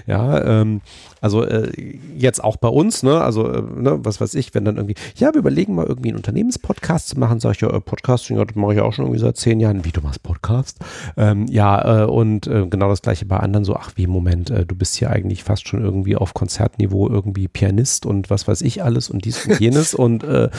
ja, ähm, also äh, jetzt auch bei uns, ne, also äh, ne, was weiß ich, wenn dann irgendwie, ja, wir überlegen mal irgendwie einen Unternehmenspodcast zu machen, sag ich ja, äh, Podcasting, ja, das mache ich auch schon irgendwie seit zehn Jahren, wie du machst Podcast, ähm, ja, äh, und äh, genau das gleiche bei anderen so, ach wie, Moment, äh, du bist hier eigentlich fast schon irgendwie auf Konzertniveau irgendwie Pianist und was weiß ich alles und dies und jenes und äh,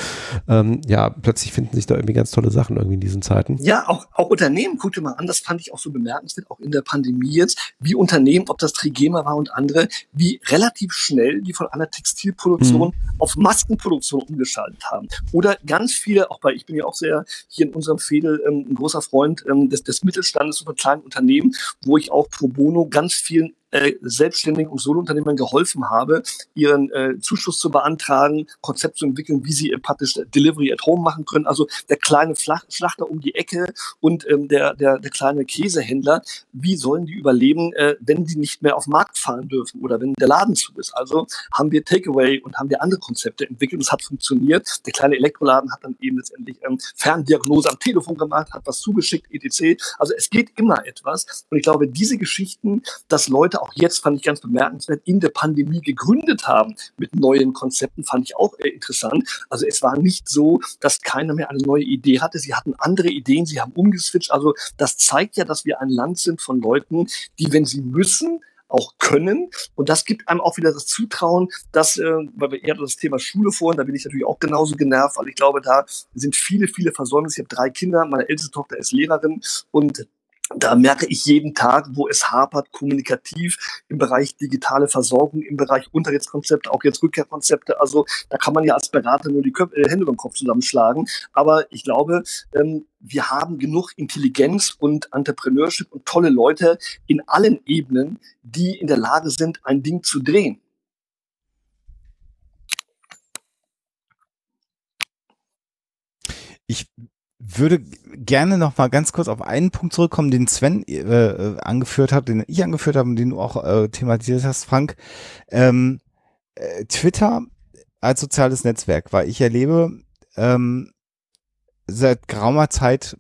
ähm, ja, plötzlich finden sich da irgendwie ganz tolle Sachen irgendwie in diesen Zeiten. Ja, auch, auch Unternehmen, guck dir mal an, das fand ich auch so bemerkenswert, auch in der Pandemie jetzt, wie Unternehmen, ob das Trigema war und andere, wie relativ schnell die von einer Textilproduktion mhm. auf Maskenproduktion umgeschaltet haben. Oder ganz viele, auch bei, ich bin ja auch sehr hier in unserem Fädel ähm, ein großer Freund ähm, des, des Mittelstandes und von kleinen Unternehmen, wo ich auch pro bono ganz vielen äh, Selbstständigen und Solounternehmern geholfen habe, ihren äh, Zuschuss zu beantragen, Konzept zu entwickeln, wie sie äh, praktisch Delivery at Home machen können. Also der kleine Flach Schlachter um die Ecke und ähm, der, der, der kleine Käsehändler, wie sollen die überleben, äh, wenn die nicht mehr auf den Markt fahren dürfen oder wenn der Laden zu ist. Also haben wir Takeaway und haben wir andere Konzepte entwickelt. Es hat funktioniert. Der kleine Elektroladen hat dann eben letztendlich ähm, Ferndiagnose am Telefon gemacht, hat was zugeschickt, etc. Also es geht immer etwas. Und ich glaube, diese Geschichten, dass Leute auch jetzt, fand ich ganz bemerkenswert, in der Pandemie gegründet haben mit neuen Konzepten, fand ich auch äh, interessant. Also es war nicht so, dass keiner mehr eine neue Idee hatte. Sie hatten andere Ideen, sie haben umgeswitcht. Also das zeigt ja, dass wir ein Land sind von Leuten, die, wenn sie müssen, auch können. Und das gibt einem auch wieder das Zutrauen, dass, äh, weil wir eher das Thema Schule vorhin, da bin ich natürlich auch genauso genervt, weil ich glaube, da sind viele, viele Versäumnisse. Ich habe drei Kinder, meine älteste Tochter ist Lehrerin und da merke ich jeden Tag, wo es hapert, kommunikativ im Bereich digitale Versorgung, im Bereich Unterrichtskonzepte, auch jetzt Rückkehrkonzepte. Also da kann man ja als Berater nur die Köp äh, Hände beim Kopf zusammenschlagen. Aber ich glaube, ähm, wir haben genug Intelligenz und Entrepreneurship und tolle Leute in allen Ebenen, die in der Lage sind, ein Ding zu drehen. Ich würde gerne noch mal ganz kurz auf einen Punkt zurückkommen, den Sven äh, äh, angeführt hat, den ich angeführt habe und den du auch äh, thematisiert hast, Frank. Ähm, äh, Twitter als soziales Netzwerk, weil ich erlebe ähm, seit geraumer Zeit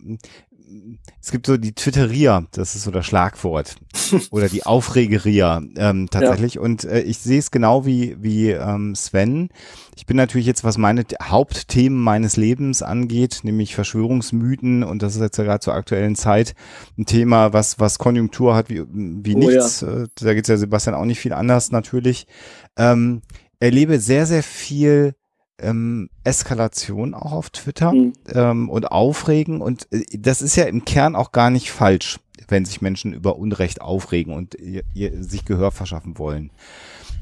es gibt so die Twitterier, das ist so das Schlagwort. Oder die Aufregerier ähm, tatsächlich. Ja. Und äh, ich sehe es genau wie, wie ähm, Sven. Ich bin natürlich jetzt, was meine Hauptthemen meines Lebens angeht, nämlich Verschwörungsmythen, und das ist jetzt ja gerade zur aktuellen Zeit ein Thema, was, was Konjunktur hat wie, wie oh, nichts. Ja. Äh, da geht es ja Sebastian auch nicht viel anders natürlich. Ähm, erlebe sehr, sehr viel ähm, Eskalation auch auf Twitter mhm. ähm, und Aufregen. Und äh, das ist ja im Kern auch gar nicht falsch, wenn sich Menschen über Unrecht aufregen und ihr, ihr, sich Gehör verschaffen wollen.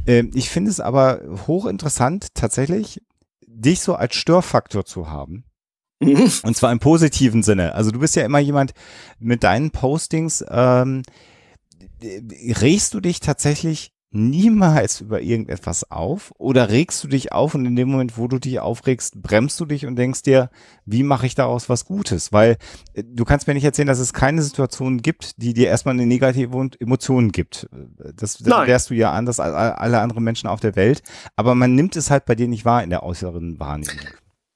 Ähm, ich finde es aber hochinteressant, tatsächlich dich so als Störfaktor zu haben. Mhm. Und zwar im positiven Sinne. Also du bist ja immer jemand mit deinen Postings, ähm, regst du dich tatsächlich niemals über irgendetwas auf oder regst du dich auf und in dem Moment, wo du dich aufregst, bremst du dich und denkst dir, wie mache ich daraus was Gutes? Weil äh, du kannst mir nicht erzählen, dass es keine Situation gibt, die dir erstmal eine negative Emotion gibt. Das, das wärst du ja anders als alle anderen Menschen auf der Welt, aber man nimmt es halt bei dir nicht wahr in der äußeren Wahrnehmung.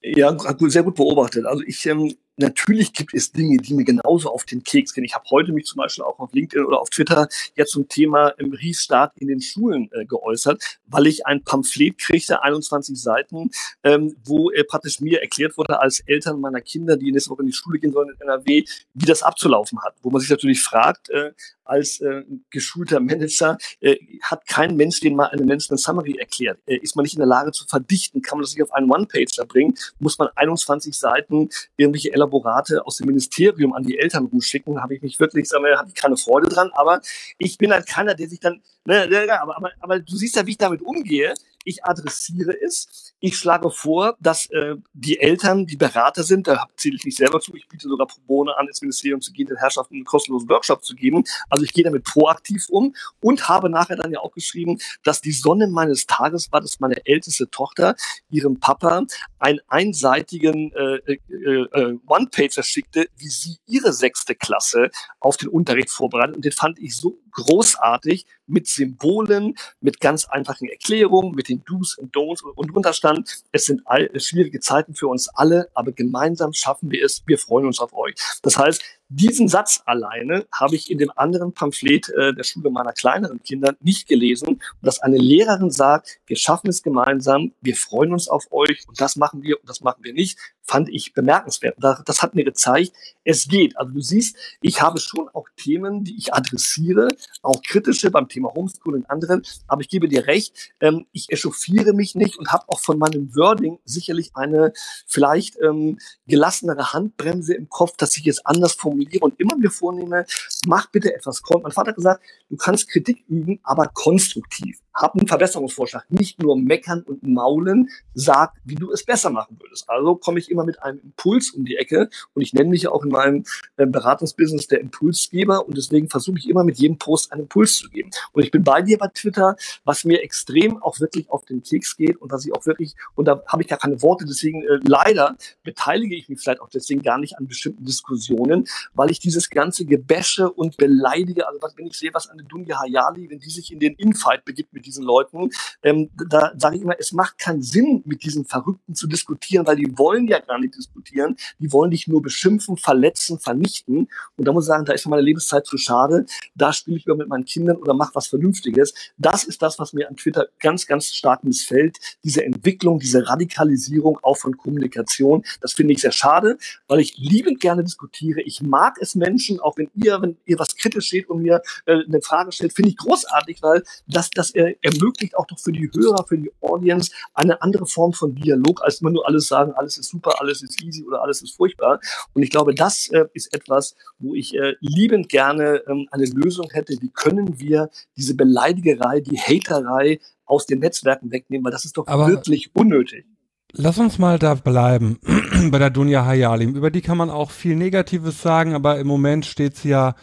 Ja, sehr gut beobachtet. Also ich ähm, natürlich gibt es Dinge, die mir genauso auf den Keks gehen. Ich habe heute mich zum Beispiel auch auf LinkedIn oder auf Twitter jetzt zum Thema im Restart in den Schulen äh, geäußert, weil ich ein Pamphlet kriegte, 21 Seiten, ähm, wo äh, praktisch mir erklärt wurde als Eltern meiner Kinder, die nächste Woche in die Schule gehen sollen in NRW, wie das abzulaufen hat. Wo man sich natürlich fragt, äh, als äh, geschulter Manager, äh, hat kein Mensch den mal eine Management Summary erklärt. Äh, ist man nicht in der Lage zu verdichten? Kann man das nicht auf einen One-Pager bringen? Muss man 21 Seiten irgendwelche Elaborate aus dem Ministerium an die Eltern rumschicken? Habe ich mich wirklich, sagen wir, habe ich keine Freude dran. Aber ich bin halt keiner, der sich dann, ne, aber, aber, aber du siehst ja, wie ich damit umgehe ich adressiere es. Ich schlage vor, dass äh, die Eltern, die Berater sind, da zähle ich mich selber zu, ich biete sogar pro bono an, ins Ministerium zu gehen, den Herrschaften einen kostenlosen Workshop zu geben. Also ich gehe damit proaktiv um und habe nachher dann ja auch geschrieben, dass die Sonne meines Tages war, dass meine älteste Tochter ihrem Papa einen einseitigen äh, äh, äh, One-Pager schickte, wie sie ihre sechste Klasse auf den Unterricht vorbereitet. Und den fand ich so großartig mit Symbolen, mit ganz einfachen Erklärungen, mit den Do's und Don'ts und Unterstand. Es sind all, schwierige Zeiten für uns alle, aber gemeinsam schaffen wir es. Wir freuen uns auf euch. Das heißt, diesen Satz alleine habe ich in dem anderen Pamphlet äh, der Schule meiner kleineren Kinder nicht gelesen, dass eine Lehrerin sagt, wir schaffen es gemeinsam, wir freuen uns auf euch und das machen wir und das machen wir nicht, fand ich bemerkenswert. Das hat mir gezeigt, es geht. Also du siehst, ich habe schon auch Themen, die ich adressiere, auch kritische beim Thema Homeschool und anderen, aber ich gebe dir recht, ähm, ich echauffiere mich nicht und habe auch von meinem Wording sicherlich eine vielleicht ähm, gelassenere Handbremse im Kopf, dass ich es anders formuliere formuliere und immer mir vornehme, mach bitte etwas. Mein Vater hat gesagt, du kannst Kritik üben, aber konstruktiv. Hab einen Verbesserungsvorschlag. Nicht nur meckern und maulen, sag, wie du es besser machen würdest. Also komme ich immer mit einem Impuls um die Ecke und ich nenne mich ja auch in meinem äh, Beratungsbusiness der Impulsgeber und deswegen versuche ich immer mit jedem Post einen Impuls zu geben. Und ich bin bei dir bei Twitter, was mir extrem auch wirklich auf den Keks geht und was ich auch wirklich, und da habe ich gar keine Worte, deswegen äh, leider beteilige ich mich vielleicht auch deswegen gar nicht an bestimmten Diskussionen, weil ich dieses ganze Gebäsche und Beleidige, also was, wenn ich sehe, was eine Dunja Hayali, wenn die sich in den Infight begibt mit diesen Leuten, ähm, da sage ich immer, es macht keinen Sinn, mit diesen Verrückten zu diskutieren, weil die wollen ja gar nicht diskutieren, die wollen dich nur beschimpfen, verletzen, vernichten. Und da muss ich sagen, da ist meine Lebenszeit zu schade, da spiele ich über mit meinen Kindern oder mache was Vernünftiges. Das ist das, was mir an Twitter ganz, ganz stark missfällt, diese Entwicklung, diese Radikalisierung auch von Kommunikation. Das finde ich sehr schade, weil ich liebend gerne diskutiere. Ich mag es Menschen, auch wenn ihr, wenn ihr was kritisch steht und mir äh, eine Frage stellt, finde ich großartig, weil das, das äh, ermöglicht auch doch für die Hörer, für die Audience eine andere Form von Dialog, als immer nur alles sagen, alles ist super, alles ist easy oder alles ist furchtbar. Und ich glaube, das äh, ist etwas, wo ich äh, liebend gerne ähm, eine Lösung hätte. Wie können wir diese Beleidigerei, die Haterei aus den Netzwerken wegnehmen, weil das ist doch Aber wirklich unnötig. Lass uns mal da bleiben bei der Dunja Hayalim. Über die kann man auch viel Negatives sagen, aber im Moment steht sie ja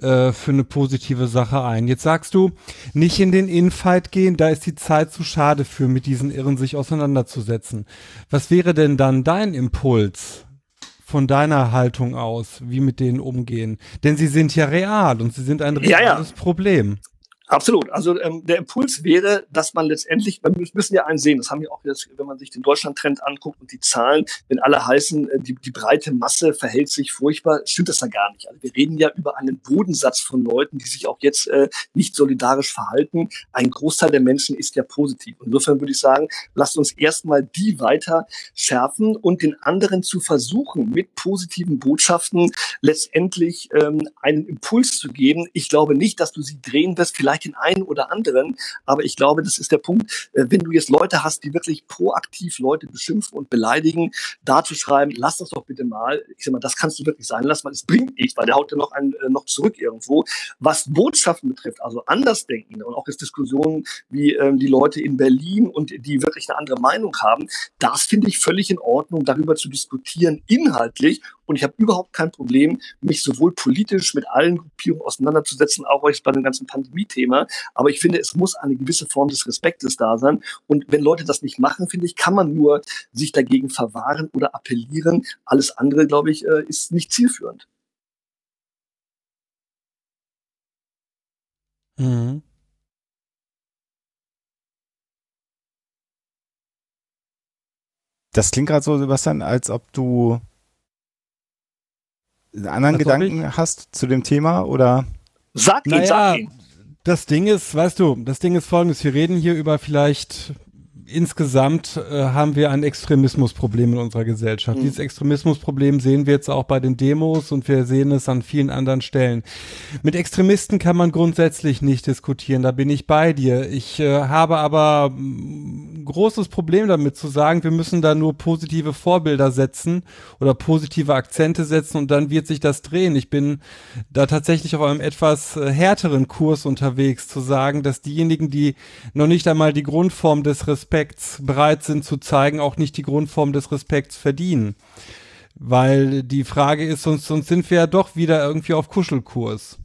äh, für eine positive Sache ein. Jetzt sagst du, nicht in den Infight gehen, da ist die Zeit zu schade für, mit diesen Irren sich auseinanderzusetzen. Was wäre denn dann dein Impuls von deiner Haltung aus, wie mit denen umgehen? Denn sie sind ja real und sie sind ein reales ja, ja. Problem. Absolut. Also ähm, der Impuls wäre, dass man letztendlich, wir müssen ja einen sehen, das haben wir auch jetzt, wenn man sich den Deutschland-Trend anguckt und die Zahlen, wenn alle heißen, äh, die, die breite Masse verhält sich furchtbar, stimmt das ja gar nicht. Also wir reden ja über einen Bodensatz von Leuten, die sich auch jetzt äh, nicht solidarisch verhalten. Ein Großteil der Menschen ist ja positiv. Insofern würde ich sagen, lasst uns erstmal die weiter schärfen und den anderen zu versuchen, mit positiven Botschaften letztendlich ähm, einen Impuls zu geben. Ich glaube nicht, dass du sie drehen wirst, vielleicht vielleicht den einen oder anderen. Aber ich glaube, das ist der Punkt, äh, wenn du jetzt Leute hast, die wirklich proaktiv Leute beschimpfen und beleidigen, da zu schreiben, lass das doch bitte mal. Ich sag mal, das kannst du wirklich sein lassen, weil es bringt nichts, weil der haut ja noch, ein, äh, noch zurück irgendwo. Was Botschaften betrifft, also Andersdenken und auch jetzt Diskussionen wie ähm, die Leute in Berlin und die wirklich eine andere Meinung haben, das finde ich völlig in Ordnung, darüber zu diskutieren, inhaltlich und ich habe überhaupt kein Problem, mich sowohl politisch mit allen Gruppierungen auseinanderzusetzen, auch euch bei dem ganzen Pandemie-Thema. Aber ich finde, es muss eine gewisse Form des Respektes da sein. Und wenn Leute das nicht machen, finde ich, kann man nur sich dagegen verwahren oder appellieren. Alles andere, glaube ich, äh, ist nicht zielführend. Mhm. Das klingt gerade so, Sebastian, als ob du einen anderen Was Gedanken hast zu dem Thema oder? Sag ihn, naja, sag ihn. Das Ding ist, weißt du, das Ding ist folgendes. Wir reden hier über vielleicht insgesamt äh, haben wir ein Extremismusproblem in unserer Gesellschaft. Mhm. Dieses Extremismusproblem sehen wir jetzt auch bei den Demos und wir sehen es an vielen anderen Stellen. Mit Extremisten kann man grundsätzlich nicht diskutieren, da bin ich bei dir. Ich äh, habe aber ein mm, großes Problem damit zu sagen, wir müssen da nur positive Vorbilder setzen oder positive Akzente setzen und dann wird sich das drehen. Ich bin da tatsächlich auf einem etwas äh, härteren Kurs unterwegs, zu sagen, dass diejenigen, die noch nicht einmal die Grundform des Respekts Respekts bereit sind zu zeigen, auch nicht die Grundform des Respekts verdienen. Weil die Frage ist, sonst, sonst sind wir ja doch wieder irgendwie auf Kuschelkurs.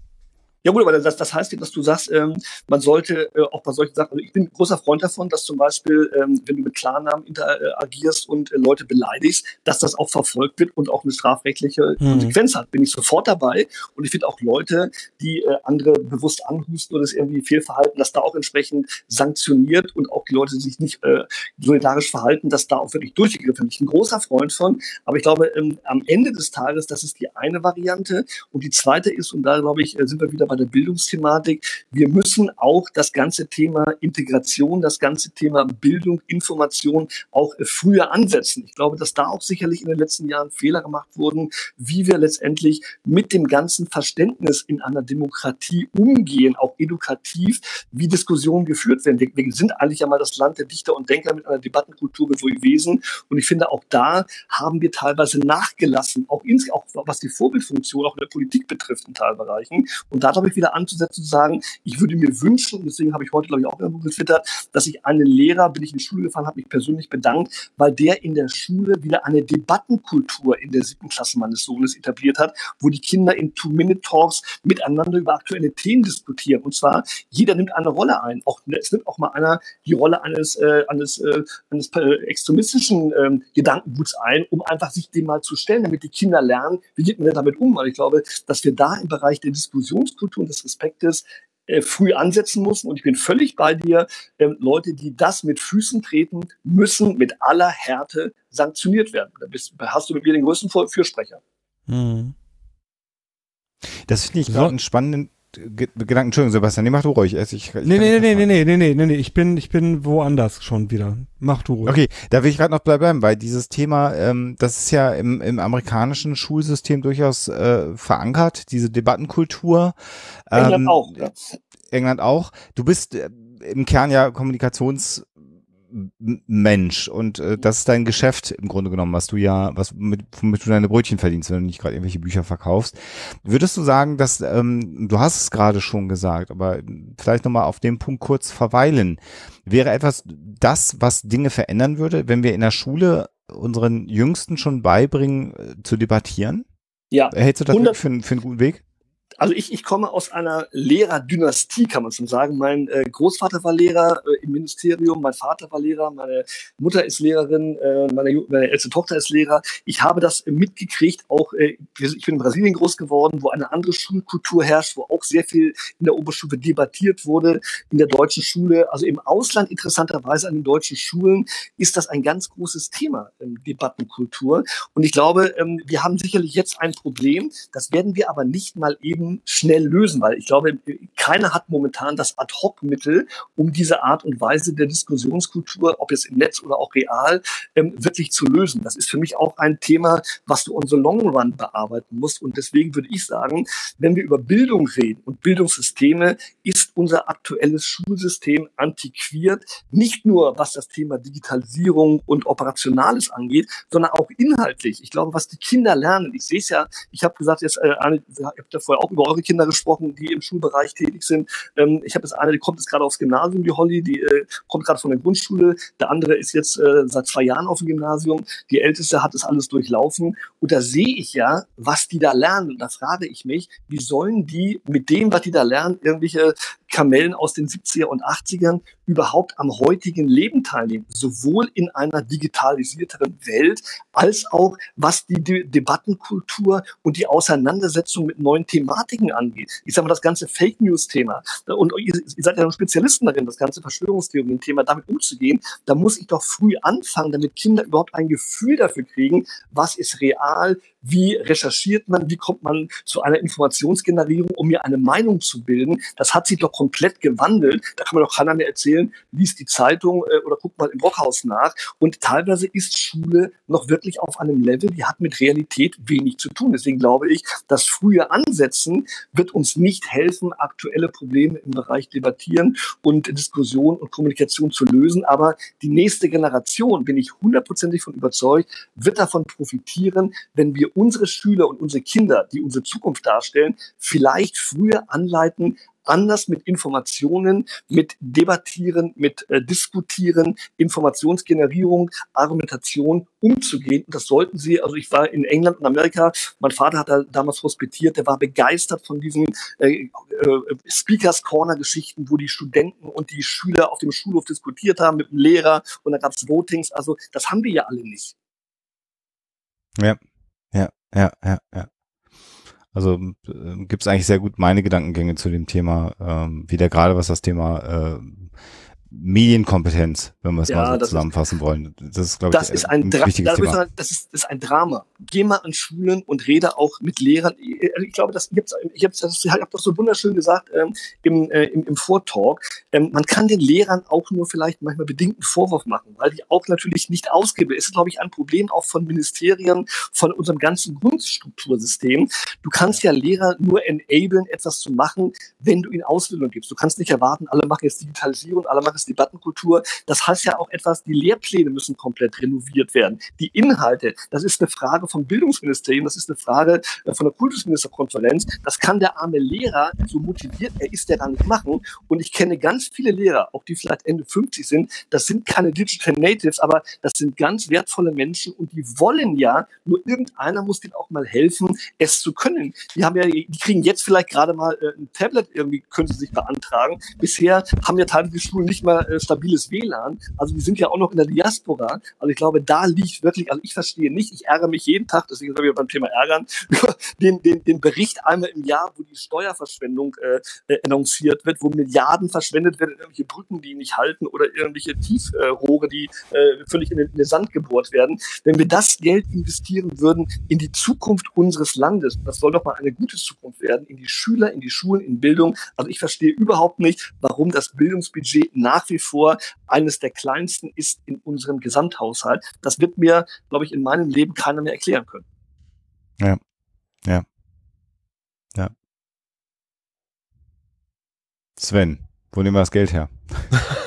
Ja gut, aber das, das heißt dass du sagst, ähm, man sollte äh, auch bei solchen Sachen, also ich bin ein großer Freund davon, dass zum Beispiel, ähm, wenn du mit Klarnamen interagierst und äh, Leute beleidigst, dass das auch verfolgt wird und auch eine strafrechtliche mhm. Konsequenz hat. Bin ich sofort dabei und ich finde auch Leute, die äh, andere bewusst anhusten oder das irgendwie Fehlverhalten, dass da auch entsprechend sanktioniert und auch die Leute, die sich nicht äh, solidarisch verhalten, dass da auch wirklich durchgegriffen wird. Ich bin ein großer Freund von, aber ich glaube, ähm, am Ende des Tages, das ist die eine Variante und die zweite ist, und da glaube ich, äh, sind wir wieder bei der Bildungsthematik. Wir müssen auch das ganze Thema Integration, das ganze Thema Bildung, Information auch früher ansetzen. Ich glaube, dass da auch sicherlich in den letzten Jahren Fehler gemacht wurden, wie wir letztendlich mit dem ganzen Verständnis in einer Demokratie umgehen, auch edukativ, wie Diskussionen geführt werden. Wir sind eigentlich einmal das Land der Dichter und Denker mit einer Debattenkultur gewesen. Und ich finde, auch da haben wir teilweise nachgelassen, auch, ins, auch was die Vorbildfunktion auch in der Politik betrifft in Teilbereichen. Und da glaube ich wieder anzusetzen, zu sagen, ich würde mir wünschen, und deswegen habe ich heute, glaube ich, auch irgendwo getwittert, dass ich einen Lehrer, bin ich in die Schule gefahren, habe mich persönlich bedankt, weil der in der Schule wieder eine Debattenkultur in der siebten Klasse meines Sohnes etabliert hat, wo die Kinder in Two-Minute-Talks miteinander über aktuelle Themen diskutieren. Und zwar, jeder nimmt eine Rolle ein. Auch, es nimmt auch mal einer die Rolle eines, äh, eines, äh, eines äh, extremistischen äh, Gedankenguts ein, um einfach sich dem mal zu stellen, damit die Kinder lernen, wie geht man denn damit um? Weil ich glaube, dass wir da im Bereich der Diskussionskultur und des Respektes äh, früh ansetzen muss. Und ich bin völlig bei dir. Ähm, Leute, die das mit Füßen treten, müssen mit aller Härte sanktioniert werden. Da bist, hast du mit mir den größten Fürsprecher. Mhm. Das finde ich so. gerade einen spannenden Gedanken. Entschuldigung, Sebastian, nee, mach du ruhig. Ich, ich nee, nee, nee, nee, nee, nee, nee, nee, nee, ich bin, ich bin woanders schon wieder. Mach du ruhig. Okay, da will ich gerade noch bleiben, weil dieses Thema, ähm, das ist ja im, im amerikanischen Schulsystem durchaus äh, verankert, diese Debattenkultur. Ähm, England auch, ja. England auch. Du bist äh, im Kern ja Kommunikations Mensch und äh, das ist dein Geschäft im Grunde genommen, was du ja, was mit, womit du deine Brötchen verdienst, wenn du nicht gerade irgendwelche Bücher verkaufst. Würdest du sagen, dass ähm, du hast es gerade schon gesagt, aber vielleicht nochmal auf dem Punkt kurz verweilen. Wäre etwas das, was Dinge verändern würde, wenn wir in der Schule unseren Jüngsten schon beibringen, äh, zu debattieren? Ja. Hältst du das für, für einen guten Weg? Also ich, ich komme aus einer Lehrerdynastie, kann man schon sagen. Mein äh, Großvater war Lehrer äh, im Ministerium, mein Vater war Lehrer, meine Mutter ist Lehrerin, äh, meine, meine älteste Tochter ist Lehrer. Ich habe das mitgekriegt, auch äh, ich bin in Brasilien groß geworden, wo eine andere Schulkultur herrscht, wo auch sehr viel in der Oberstufe debattiert wurde, in der deutschen Schule. Also im Ausland interessanterweise an den deutschen Schulen ist das ein ganz großes Thema, ähm, Debattenkultur. Und ich glaube, ähm, wir haben sicherlich jetzt ein Problem, das werden wir aber nicht mal eben schnell lösen, weil ich glaube, keiner hat momentan das Ad-Hoc-Mittel, um diese Art und Weise der Diskussionskultur, ob jetzt im Netz oder auch real, ähm, wirklich zu lösen. Das ist für mich auch ein Thema, was du on the long run bearbeiten musst. Und deswegen würde ich sagen, wenn wir über Bildung reden und Bildungssysteme, ist unser aktuelles Schulsystem antiquiert, nicht nur was das Thema Digitalisierung und Operationales angeht, sondern auch inhaltlich. Ich glaube, was die Kinder lernen, ich sehe es ja, ich habe gesagt, jetzt, äh, ich habe da vorher auch über eure Kinder gesprochen, die im Schulbereich tätig sind. Ähm, ich habe jetzt eine, die kommt jetzt gerade aufs Gymnasium, die Holly, die äh, kommt gerade von der Grundschule. Der andere ist jetzt äh, seit zwei Jahren auf dem Gymnasium. Die Älteste hat das alles durchlaufen. Und da sehe ich ja, was die da lernen. Und da frage ich mich, wie sollen die mit dem, was die da lernen, irgendwelche Kamellen aus den 70er und 80ern überhaupt am heutigen Leben teilnehmen, sowohl in einer digitalisierteren Welt als auch was die De Debattenkultur und die Auseinandersetzung mit neuen Thematiken Thematiken angeht. Ich sage mal, das ganze Fake News-Thema. Und ihr, seid ja Spezialisten darin, das ganze Verschwörungstheorien-Thema damit umzugehen. Da muss ich doch früh anfangen, damit Kinder überhaupt ein Gefühl dafür kriegen, was ist real, wie recherchiert man, wie kommt man zu einer Informationsgenerierung, um mir eine Meinung zu bilden. Das hat sich doch komplett gewandelt. Da kann man doch keiner mehr erzählen, liest die Zeitung äh, oder guckt mal im Brockhaus nach. Und teilweise ist Schule noch wirklich auf einem Level, die hat mit Realität wenig zu tun. Deswegen glaube ich, das frühe Ansetzen wird uns nicht helfen, aktuelle Probleme im Bereich Debattieren und Diskussion und Kommunikation zu lösen. Aber die nächste Generation, bin ich hundertprozentig von überzeugt, wird davon profitieren, wenn wir unsere Schüler und unsere Kinder, die unsere Zukunft darstellen, vielleicht früher anleiten, anders mit Informationen, mit Debattieren, mit äh, Diskutieren, Informationsgenerierung, Argumentation umzugehen. Und das sollten sie, also ich war in England und Amerika, mein Vater hat da damals hospitiert, der war begeistert von diesen äh, äh, Speakers Corner Geschichten, wo die Studenten und die Schüler auf dem Schulhof diskutiert haben mit dem Lehrer und da gab es Votings. Also das haben wir ja alle nicht. Ja, ja, ja, ja, ja. Also äh, gibt es eigentlich sehr gut meine Gedankengänge zu dem Thema, ähm, wieder gerade was das Thema äh, Medienkompetenz, wenn wir es ja, mal so zusammenfassen ist, wollen. Das ist, glaube ich, ein, ein wichtiges das Thema. Das ist, das ist ein Drama. Geh mal an Schulen und rede auch mit Lehrern. Ich glaube, das gibt's, ich habe hab das so wunderschön gesagt ähm, im, äh, im, im Vortalk. Ähm, man kann den Lehrern auch nur vielleicht manchmal bedingten Vorwurf machen, weil die auch natürlich nicht ausgebildet. Es ist, glaube ich, ein Problem auch von Ministerien, von unserem ganzen Grundstruktursystem. Du kannst ja Lehrer nur enablen, etwas zu machen, wenn du ihnen Ausbildung gibst. Du kannst nicht erwarten, alle machen jetzt Digitalisierung, alle machen jetzt Debattenkultur. Das heißt ja auch etwas, die Lehrpläne müssen komplett renoviert werden. Die Inhalte, das ist eine Frage vom Bildungsministerium, das ist eine Frage äh, von der Kultusministerkonferenz. Das kann der arme Lehrer, so motiviert er ist, der gar nicht machen. Und ich kenne ganz viele Lehrer, auch die vielleicht Ende 50 sind, das sind keine Digital Natives, aber das sind ganz wertvolle Menschen und die wollen ja, nur irgendeiner muss denen auch mal helfen, es zu können. Die haben ja, die kriegen jetzt vielleicht gerade mal äh, ein Tablet irgendwie, können sie sich beantragen. Bisher haben ja teilweise die Schulen nicht mal äh, stabiles WLAN. Also die sind ja auch noch in der Diaspora. Also ich glaube, da liegt wirklich, also ich verstehe nicht, ich ärgere mich jeden Tag, deswegen soll ich beim Thema ärgern, den, den, den Bericht einmal im Jahr, wo die Steuerverschwendung äh, äh, annonciert wird, wo Milliarden verschwendet werden irgendwelche Brücken, die nicht halten oder irgendwelche Tiefrohre, die äh, völlig in den, in den Sand gebohrt werden. Wenn wir das Geld investieren würden in die Zukunft unseres Landes, das soll doch mal eine gute Zukunft werden, in die Schüler, in die Schulen, in Bildung. Also ich verstehe überhaupt nicht, warum das Bildungsbudget nach wie vor eines der kleinsten ist in unserem Gesamthaushalt. Das wird mir, glaube ich, in meinem Leben keiner mehr erklären können. Ja, ja, ja. Sven, wo nehmen wir das Geld her?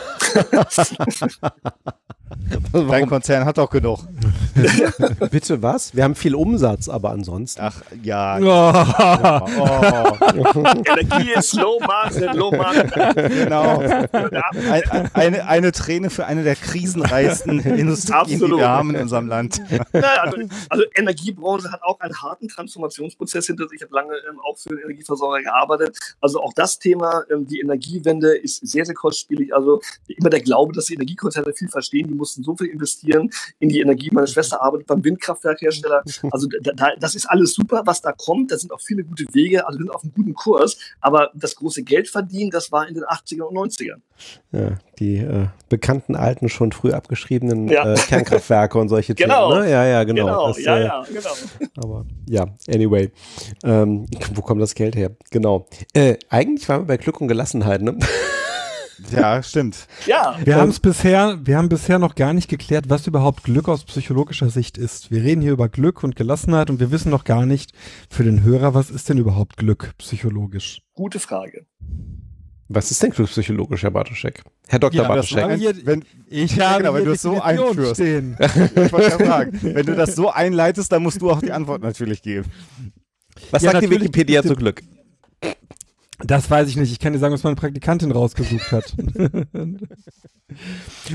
Dein Konzern hat doch genug. Bitte was? Wir haben viel Umsatz, aber ansonsten. Ach ja. Oh. Oh. Energie ist Low Margin, Low Margin. Genau. Eine, eine, eine Träne für eine der krisenreichsten Industrien, die wir haben in unserem Land. Naja, also, also Energiebranche hat auch einen harten Transformationsprozess hinter sich. Ich habe lange ähm, auch für den Energieversorger gearbeitet. Also auch das Thema, ähm, die Energiewende ist sehr, sehr kostspielig. Also immer der Glaube, dass die Energiekonzerne viel verstehen, die mussten so viel investieren in die Energie. Meine Schwester arbeitet beim Windkraftwerkhersteller. Also da, das ist alles super, was da kommt. Da sind auch viele gute Wege, also wir sind auf einem guten Kurs. Aber das große Geld verdienen, das war in den 80er und 90ern. Ja, die äh, bekannten alten, schon früh abgeschriebenen ja. äh, Kernkraftwerke und solche genau. Themen. Ne? Ja, ja, genau. genau. Das, ja, äh, ja, genau. Aber ja, anyway. Ähm, wo kommt das Geld her? Genau. Äh, eigentlich waren wir bei Glück und Gelassenheit, ne? Ja, stimmt. Ja. Wir haben es bisher, wir haben bisher noch gar nicht geklärt, was überhaupt Glück aus psychologischer Sicht ist. Wir reden hier über Glück und Gelassenheit und wir wissen noch gar nicht für den Hörer, was ist denn überhaupt Glück psychologisch? Gute Frage. Was ist denn Glück psychologisch, Herr Bartoschek? Herr Dr. Ja, Bartoschek. wenn, ich ja, genau, wenn du es so einführst. Stehen. ich wollte sagen, wenn du das so einleitest, dann musst du auch die Antwort natürlich geben. Was ja, sagt die Wikipedia zu Glück? Das weiß ich nicht. Ich kann dir sagen, was meine Praktikantin rausgesucht hat.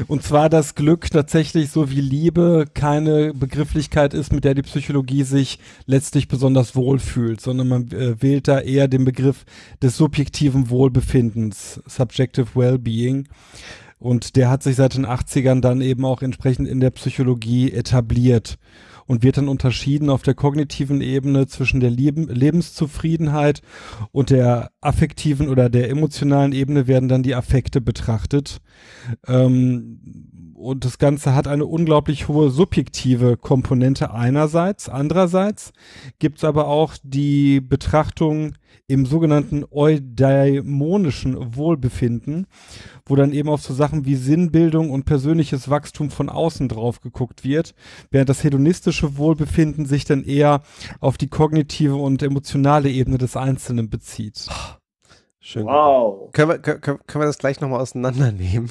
Und zwar, dass Glück tatsächlich so wie Liebe keine Begrifflichkeit ist, mit der die Psychologie sich letztlich besonders wohlfühlt, sondern man äh, wählt da eher den Begriff des subjektiven Wohlbefindens, Subjective Wellbeing. Und der hat sich seit den 80ern dann eben auch entsprechend in der Psychologie etabliert. Und wird dann unterschieden auf der kognitiven Ebene zwischen der Leben, Lebenszufriedenheit und der affektiven oder der emotionalen Ebene werden dann die Affekte betrachtet. Ähm, und das Ganze hat eine unglaublich hohe subjektive Komponente einerseits. Andererseits gibt es aber auch die Betrachtung im sogenannten eudaimonischen Wohlbefinden, wo dann eben auf so Sachen wie Sinnbildung und persönliches Wachstum von außen drauf geguckt wird, während das hedonistische Wohlbefinden sich dann eher auf die kognitive und emotionale Ebene des Einzelnen bezieht. Schön. Wow. Können wir, können, können wir das gleich nochmal auseinandernehmen?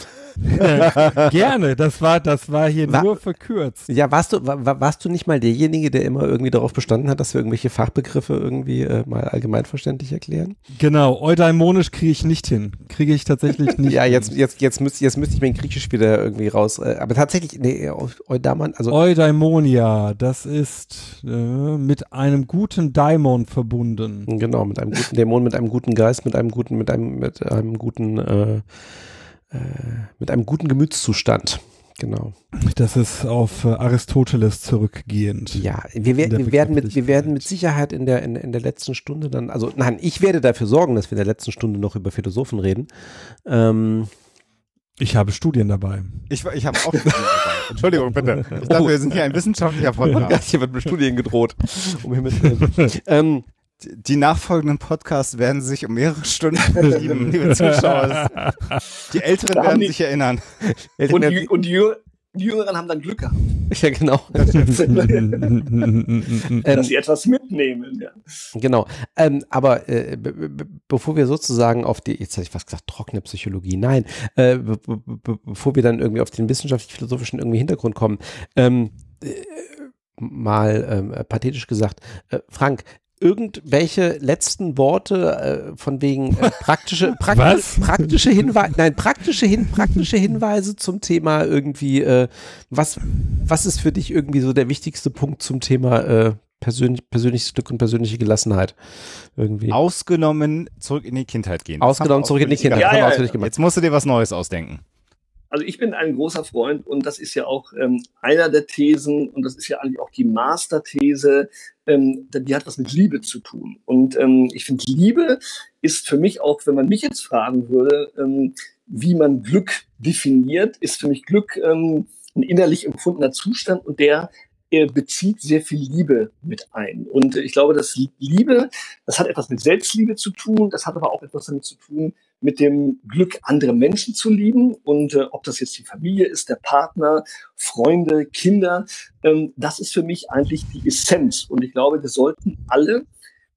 Gerne, das war, das war hier Wa- nur verkürzt. Ja, warst du, wa- wa- warst du nicht mal derjenige, der immer irgendwie darauf bestanden hat, dass wir irgendwelche Fachbegriffe irgendwie äh, mal allgemeinverständlich erklären? Genau, eudaimonisch kriege ich nicht hin. Kriege ich tatsächlich nicht ja, hin. jetzt, jetzt, jetzt müsste jetzt müsste ich mir in Griechisch wieder irgendwie raus. Äh, aber tatsächlich, nee, Eu- Eudaman, also Eudaimonia, das ist äh, mit einem guten Daimon verbunden. genau, mit einem guten Dämon, mit einem guten Geist, mit einem guten, mit einem, mit einem guten, äh, äh, mit einem guten Gemütszustand. Genau. Das ist auf äh, Aristoteles zurückgehend. Ja, wir, wer, wir werden mit, wir werden mit Sicherheit in der, in, in der letzten Stunde dann, also nein, ich werde dafür sorgen, dass wir in der letzten Stunde noch über Philosophen reden. Ähm, Ich habe Studien dabei. Ich, ich habe auch Studien dabei. Entschuldigung, bitte. Ich dachte, wir sind hier ein wissenschaftlicher Podcast. hier wird mit Studien gedroht. Um Himmels Willen. ähm, Die nachfolgenden Podcasts werden sich um mehrere Stunden verschieben, liebe Zuschauer. Die Älteren werden die- sich erinnern. Und die, und die, Jüng- die Jüngeren haben dann Glück gehabt, ja, genau. Dass sie etwas mitnehmen. Ja. Genau. Ähm, aber äh, be- be- bevor wir sozusagen auf die, jetzt hätte ich was gesagt, trockene Psychologie, nein, äh, be be be bevor wir dann irgendwie auf den wissenschaftlich-philosophischen irgendwie Hintergrund kommen, ähm, äh, mal ähm, äh, pathetisch gesagt, äh, Frank, irgendwelche letzten Worte äh, von wegen äh, praktische, praktische, Was? praktische Hinweise, nein, praktische, hin, praktische Hinweise zum Thema irgendwie, äh, was, was ist für dich irgendwie so der wichtigste Punkt zum Thema äh, persönlich, persönliches Glück und persönliche Gelassenheit? Irgendwie. Ausgenommen zurück in die Kindheit gehen. Ausgenommen zurück in die Kindheit. Ja, ja, ja. Jetzt musst du dir was Neues ausdenken. Also ich bin ein großer Freund und das ist ja auch ähm, einer der Thesen und das ist ja eigentlich auch die Masterthese, ähm, die hat was mit Liebe zu tun. Und ähm, ich finde, Liebe ist für mich auch, wenn man mich jetzt fragen würde, ähm, wie man Glück definiert, ist für mich Glück ähm, ein innerlich empfundener Zustand und der äh, bezieht sehr viel Liebe mit ein. Und ich glaube, dass Liebe, das hat etwas mit Selbstliebe zu tun, das hat aber auch etwas damit zu tun, mit dem Glück, andere Menschen zu lieben. Und äh, ob das jetzt die Familie ist, der Partner, Freunde, Kinder, ähm, das ist für mich eigentlich die Essenz. Und ich glaube, wir sollten alle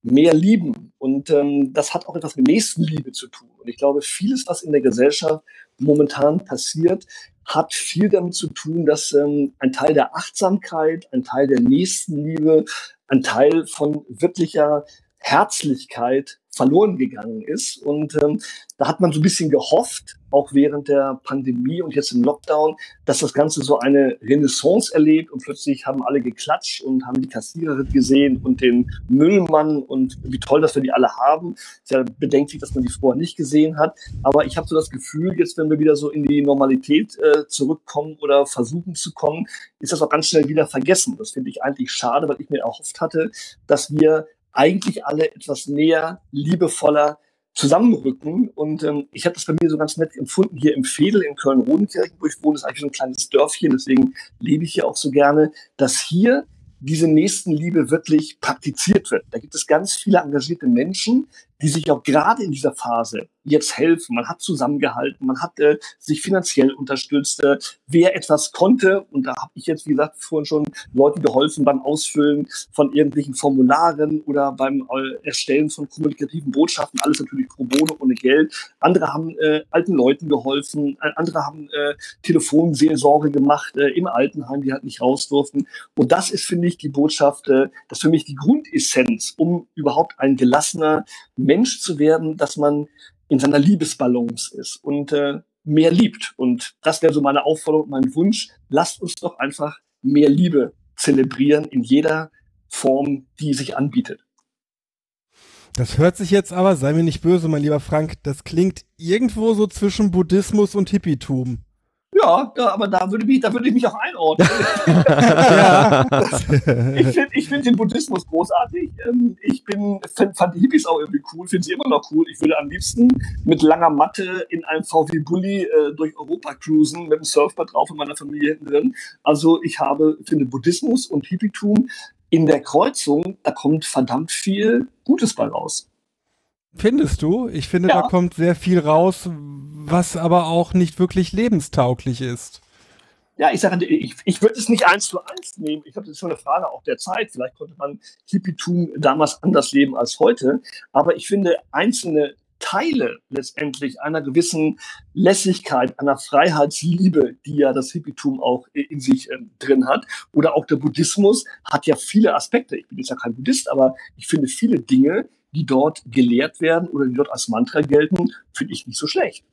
mehr lieben. Und ähm, das hat auch etwas mit Nächstenliebe zu tun. Und ich glaube, vieles, was in der Gesellschaft momentan passiert, hat viel damit zu tun, dass ähm, ein Teil der Achtsamkeit, ein Teil der Nächstenliebe, ein Teil von wirklicher Herzlichkeit verloren gegangen ist. Und ähm, da hat man so ein bisschen gehofft, auch während der Pandemie und jetzt im Lockdown, dass das Ganze so eine Renaissance erlebt und plötzlich haben alle geklatscht und haben die Kassiererin gesehen und den Müllmann und wie toll, dass wir die alle haben. Ist ja bedenklich, dass man die vorher nicht gesehen hat. Aber ich habe so das Gefühl, jetzt, wenn wir wieder so in die Normalität äh, zurückkommen oder versuchen zu kommen, ist das auch ganz schnell wieder vergessen. Das finde ich eigentlich schade, weil ich mir erhofft hatte, dass wir eigentlich alle etwas näher, liebevoller zusammenrücken. Und ähm, ich habe das bei mir so ganz nett empfunden hier im Fedel in Köln-Rodenkirchen, wo ich wohne, ist eigentlich so ein kleines Dörfchen, deswegen lebe ich hier auch so gerne, dass hier diese Nächstenliebe wirklich praktiziert wird. Da gibt es ganz viele engagierte Menschen, die sich auch gerade in dieser Phase jetzt helfen. Man hat zusammengehalten, man hat äh, sich finanziell unterstützt. Äh, wer etwas konnte, und da habe ich jetzt, wie gesagt, vorhin schon Leuten geholfen beim Ausfüllen von irgendwelchen Formularen oder beim äh, Erstellen von kommunikativen Botschaften, alles natürlich pro bono, ohne Geld. Andere haben äh, alten Leuten geholfen, äh, andere haben äh, Telefonseelsorge gemacht äh, im Altenheim, die halt nicht raus durften. Und das ist, finde ich, die Botschaft, äh, das ist für mich die Grundessenz, um überhaupt ein gelassener Mensch zu werden, dass man in seiner Liebesbalance ist und äh, mehr liebt. Und das wäre so meine Aufforderung, mein Wunsch. Lasst uns doch einfach mehr Liebe zelebrieren in jeder Form, die sich anbietet. Das hört sich jetzt aber, sei mir nicht böse, mein lieber Frank, das klingt irgendwo so zwischen Buddhismus und Hippietum. Ja, ja, aber da würde, mich, da würde ich mich auch einordnen. ich finde ich find den Buddhismus großartig. Ähm, ich bin, fand, fand die Hippies auch irgendwie cool, finde sie immer noch cool. Ich würde am liebsten mit langer Matte in einem VW Bulli äh, durch Europa cruisen, mit dem Surfboard drauf und meiner Familie hinten drin. Also ich habe, finde Buddhismus und Hippietum in der Kreuzung, da kommt verdammt viel Gutes bei raus. Findest du? Ich finde, ja. da kommt sehr viel raus, was aber auch nicht wirklich lebenstauglich ist. Ja, ich sage, ich, ich würde es nicht eins zu eins nehmen. Ich glaube, das ist schon eine Frage auch der Zeit. Vielleicht konnte man Hippietum damals anders leben als heute. Aber ich finde, einzelne Teile letztendlich einer gewissen Lässigkeit, einer Freiheitsliebe, die ja das Hippietum auch in sich äh, drin hat, oder auch der Buddhismus hat ja viele Aspekte. Ich bin jetzt ja kein Buddhist, aber ich finde viele Dinge, die dort gelehrt werden oder die dort als Mantra gelten, finde ich nicht so schlecht.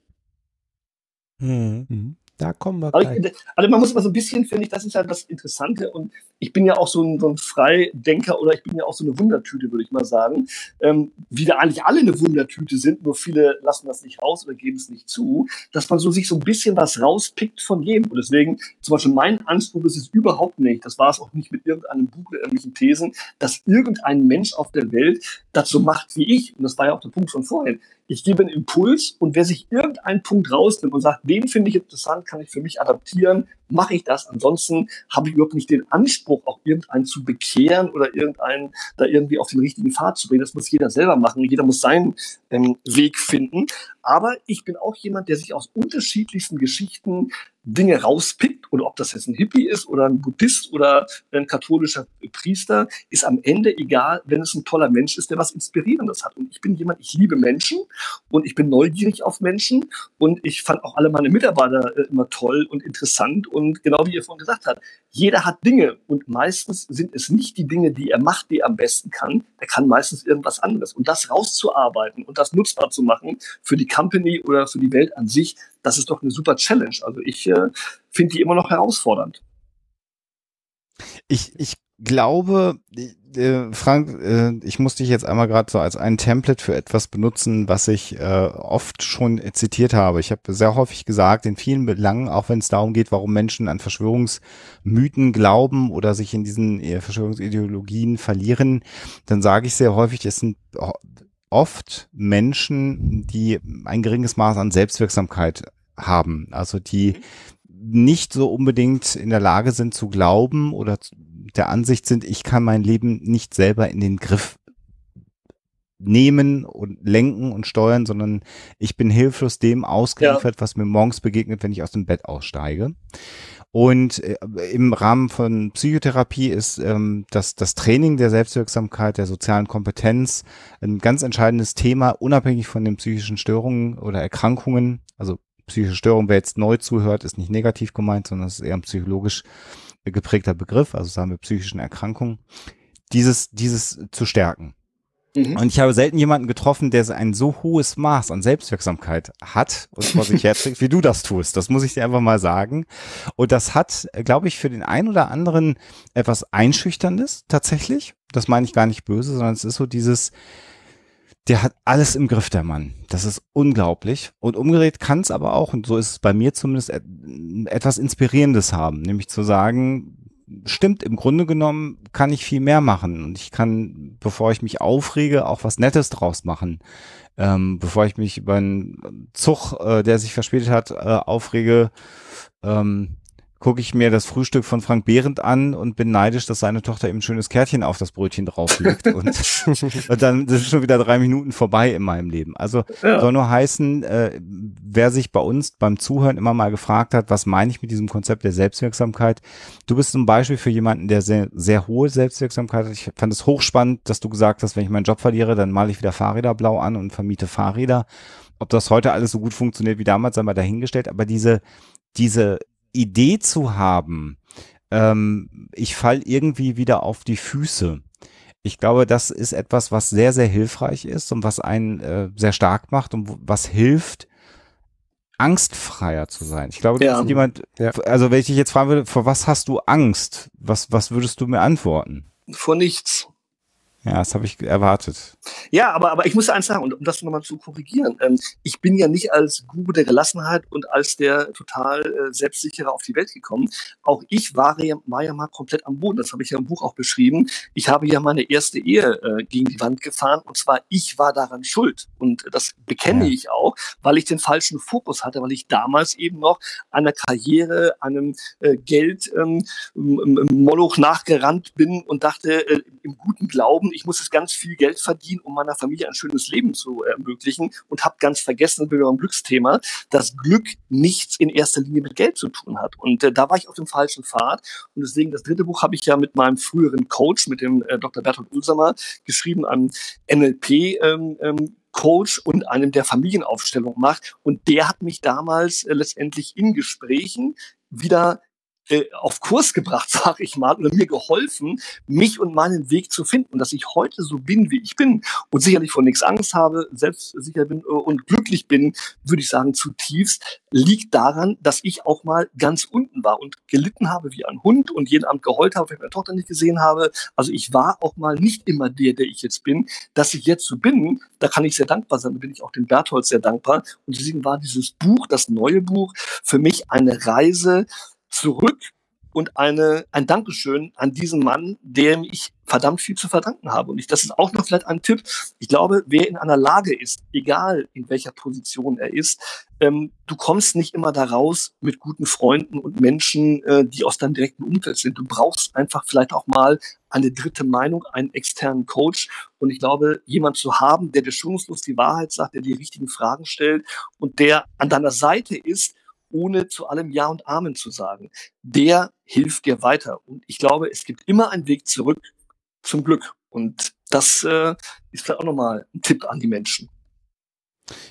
Mhm. Da kommen wir gleich. Also, also man muss mal so ein bisschen, finde ich, das ist ja das Interessante und ich bin ja auch so ein, so ein Freidenker oder ich bin ja auch so eine Wundertüte, würde ich mal sagen. Ähm, wie wir eigentlich alle eine Wundertüte sind, nur viele lassen das nicht raus oder geben es nicht zu, dass man so sich so ein bisschen was rauspickt von jedem. Und deswegen, zum Beispiel mein Anspruch ist es überhaupt nicht, das war es auch nicht mit irgendeinem Buch oder irgendwelchen Thesen, dass irgendein Mensch auf der Welt das so macht wie ich. Und das war ja auch der Punkt von vorhin ich gebe einen Impuls und wer sich irgendeinen Punkt rausnimmt und sagt, den finde ich interessant, kann ich für mich adaptieren, mache ich das. Ansonsten habe ich überhaupt nicht den Anspruch, auch irgendeinen zu bekehren oder irgendeinen da irgendwie auf den richtigen Pfad zu bringen. Das muss jeder selber machen. Jeder muss seinen ähm, Weg finden. Aber ich bin auch jemand, der sich aus unterschiedlichsten Geschichten Dinge rauspickt, oder ob das jetzt ein Hippie ist oder ein Buddhist oder ein katholischer Priester, ist am Ende egal, wenn es ein toller Mensch ist, der was Inspirierendes hat. Und ich bin jemand, ich liebe Menschen und ich bin neugierig auf Menschen und ich fand auch alle meine Mitarbeiter äh, immer toll und interessant und genau wie ihr vorhin gesagt habt, jeder hat Dinge und meistens sind es nicht die Dinge, die er macht, die er am besten kann. Der kann meistens irgendwas anderes. Und das rauszuarbeiten und das nutzbar zu machen für die Company oder für die Welt an sich, das ist doch eine super Challenge. Also ich äh, finde die immer noch herausfordernd. Ich, ich glaube, äh, Frank, äh, ich muss dich jetzt einmal gerade so als ein Template für etwas benutzen, was ich äh, oft schon zitiert habe. Ich habe sehr häufig gesagt, in vielen Belangen, auch wenn es darum geht, warum Menschen an Verschwörungsmythen glauben oder sich in diesen äh, Verschwörungsideologien verlieren, dann sage ich sehr häufig, es sind oft Menschen, die ein geringes Maß an Selbstwirksamkeit haben, also die nicht so unbedingt in der Lage sind zu glauben oder der Ansicht sind, ich kann mein Leben nicht selber in den Griff nehmen und lenken und steuern, sondern ich bin hilflos dem ausgeliefert, ja. was mir morgens begegnet, wenn ich aus dem Bett aussteige. Und äh, im Rahmen von Psychotherapie ist ähm, das, das Training der Selbstwirksamkeit, der sozialen Kompetenz ein ganz entscheidendes Thema, unabhängig von den psychischen Störungen oder Erkrankungen. Also psychische Störung, wer jetzt neu zuhört, ist nicht negativ gemeint, sondern es ist eher ein psychologisch geprägter Begriff, also sagen wir psychischen Erkrankungen, dieses, dieses zu stärken. Mhm. Und ich habe selten jemanden getroffen, der ein so hohes Maß an Selbstwirksamkeit hat und vor sich herträgt, wie du das tust. Das muss ich dir einfach mal sagen. Und das hat, glaube ich, für den einen oder anderen etwas Einschüchterndes tatsächlich. Das meine ich gar nicht böse, sondern es ist so dieses, der hat alles im Griff, der Mann. Das ist unglaublich. Und umgedreht kann es aber auch, und so ist es bei mir zumindest, etwas Inspirierendes haben. Nämlich zu sagen, stimmt, im Grunde genommen kann ich viel mehr machen. Und ich kann, bevor ich mich aufrege, auch was Nettes draus machen. Ähm, bevor ich mich über einen Zug, äh, der sich verspätet hat, äh, aufrege, ähm, gucke ich mir das Frühstück von Frank Behrendt an und bin neidisch, dass seine Tochter eben ein schönes Kärtchen auf das Brötchen drauflegt. und, und dann sind schon wieder drei Minuten vorbei in meinem Leben. Also ja. soll nur heißen, äh, wer sich bei uns beim Zuhören immer mal gefragt hat, was meine ich mit diesem Konzept der Selbstwirksamkeit? Du bist zum Beispiel für jemanden, der sehr, sehr hohe Selbstwirksamkeit hat. Ich fand es hochspannend, dass du gesagt hast, wenn ich meinen Job verliere, dann male ich wieder Fahrräder blau an und vermiete Fahrräder. Ob das heute alles so gut funktioniert wie damals, sei mal dahingestellt. Aber diese, diese Idee zu haben, ähm, ich fall irgendwie wieder auf die Füße. Ich glaube, das ist etwas, was sehr, sehr hilfreich ist und was einen äh, sehr stark macht und was hilft, angstfreier zu sein. Ich glaube, ja. jemand, ja. also wenn ich dich jetzt fragen würde, vor was hast du Angst? Was, was würdest du mir antworten? Vor nichts. Ja, das habe ich erwartet. Ja, aber, aber ich muss eins sagen, und um das nochmal zu korrigieren, ähm, ich bin ja nicht als Guru der Gelassenheit und als der total äh, selbstsichere auf die Welt gekommen. Auch ich war ja, war ja mal komplett am Boden. Das habe ich ja im Buch auch beschrieben. Ich habe ja meine erste Ehe äh, gegen die Wand gefahren und zwar ich war daran schuld. Und das bekenne ja. ich auch, weil ich den falschen Fokus hatte, weil ich damals eben noch einer Karriere, einem äh, Geld ähm, Moloch nachgerannt bin und dachte, äh, im guten Glauben, ich muss jetzt ganz viel Geld verdienen, um meiner Familie ein schönes Leben zu ermöglichen und habe ganz vergessen, wie beim Glücksthema, dass Glück nichts in erster Linie mit Geld zu tun hat. Und äh, da war ich auf dem falschen Pfad. Und deswegen, das dritte Buch habe ich ja mit meinem früheren Coach, mit dem äh, Dr. Bertolt Ulsamer, geschrieben, einem NLP. Ähm, ähm, Coach und einem, der Familienaufstellung macht. Und der hat mich damals äh, letztendlich in Gesprächen wieder äh, auf Kurs gebracht, sag ich mal, oder mir geholfen, mich und meinen Weg zu finden. Dass ich heute so bin, wie ich bin und sicherlich vor nichts Angst habe, selbstsicher bin äh, und glücklich bin, würde ich sagen, zutiefst, liegt daran, dass ich auch mal ganz unten war und gelitten habe wie ein Hund und jeden Abend geheult habe, wenn ich meine Tochter nicht gesehen habe. Also ich war auch mal nicht immer der, der ich jetzt bin. Dass ich jetzt so bin, da kann ich sehr dankbar sein, da bin ich auch dem Berthold sehr dankbar. Und deswegen war dieses Buch, das neue Buch, für mich eine Reise, zurück und eine, ein Dankeschön an diesen Mann, dem ich verdammt viel zu verdanken habe. Und ich, das ist auch noch vielleicht ein Tipp. Ich glaube, wer in einer Lage ist, egal in welcher Position er ist, ähm, du kommst nicht immer da raus mit guten Freunden und Menschen, äh, die aus deinem direkten Umfeld sind. Du brauchst einfach vielleicht auch mal eine dritte Meinung, einen externen Coach. Und ich glaube, jemand zu haben, der dir schonungslos die Wahrheit sagt, der die richtigen Fragen stellt und der an deiner Seite ist, ohne zu allem Ja und Amen zu sagen. Der hilft dir weiter. Und ich glaube, es gibt immer einen Weg zurück zum Glück. Und das äh, ist vielleicht auch nochmal ein Tipp an die Menschen.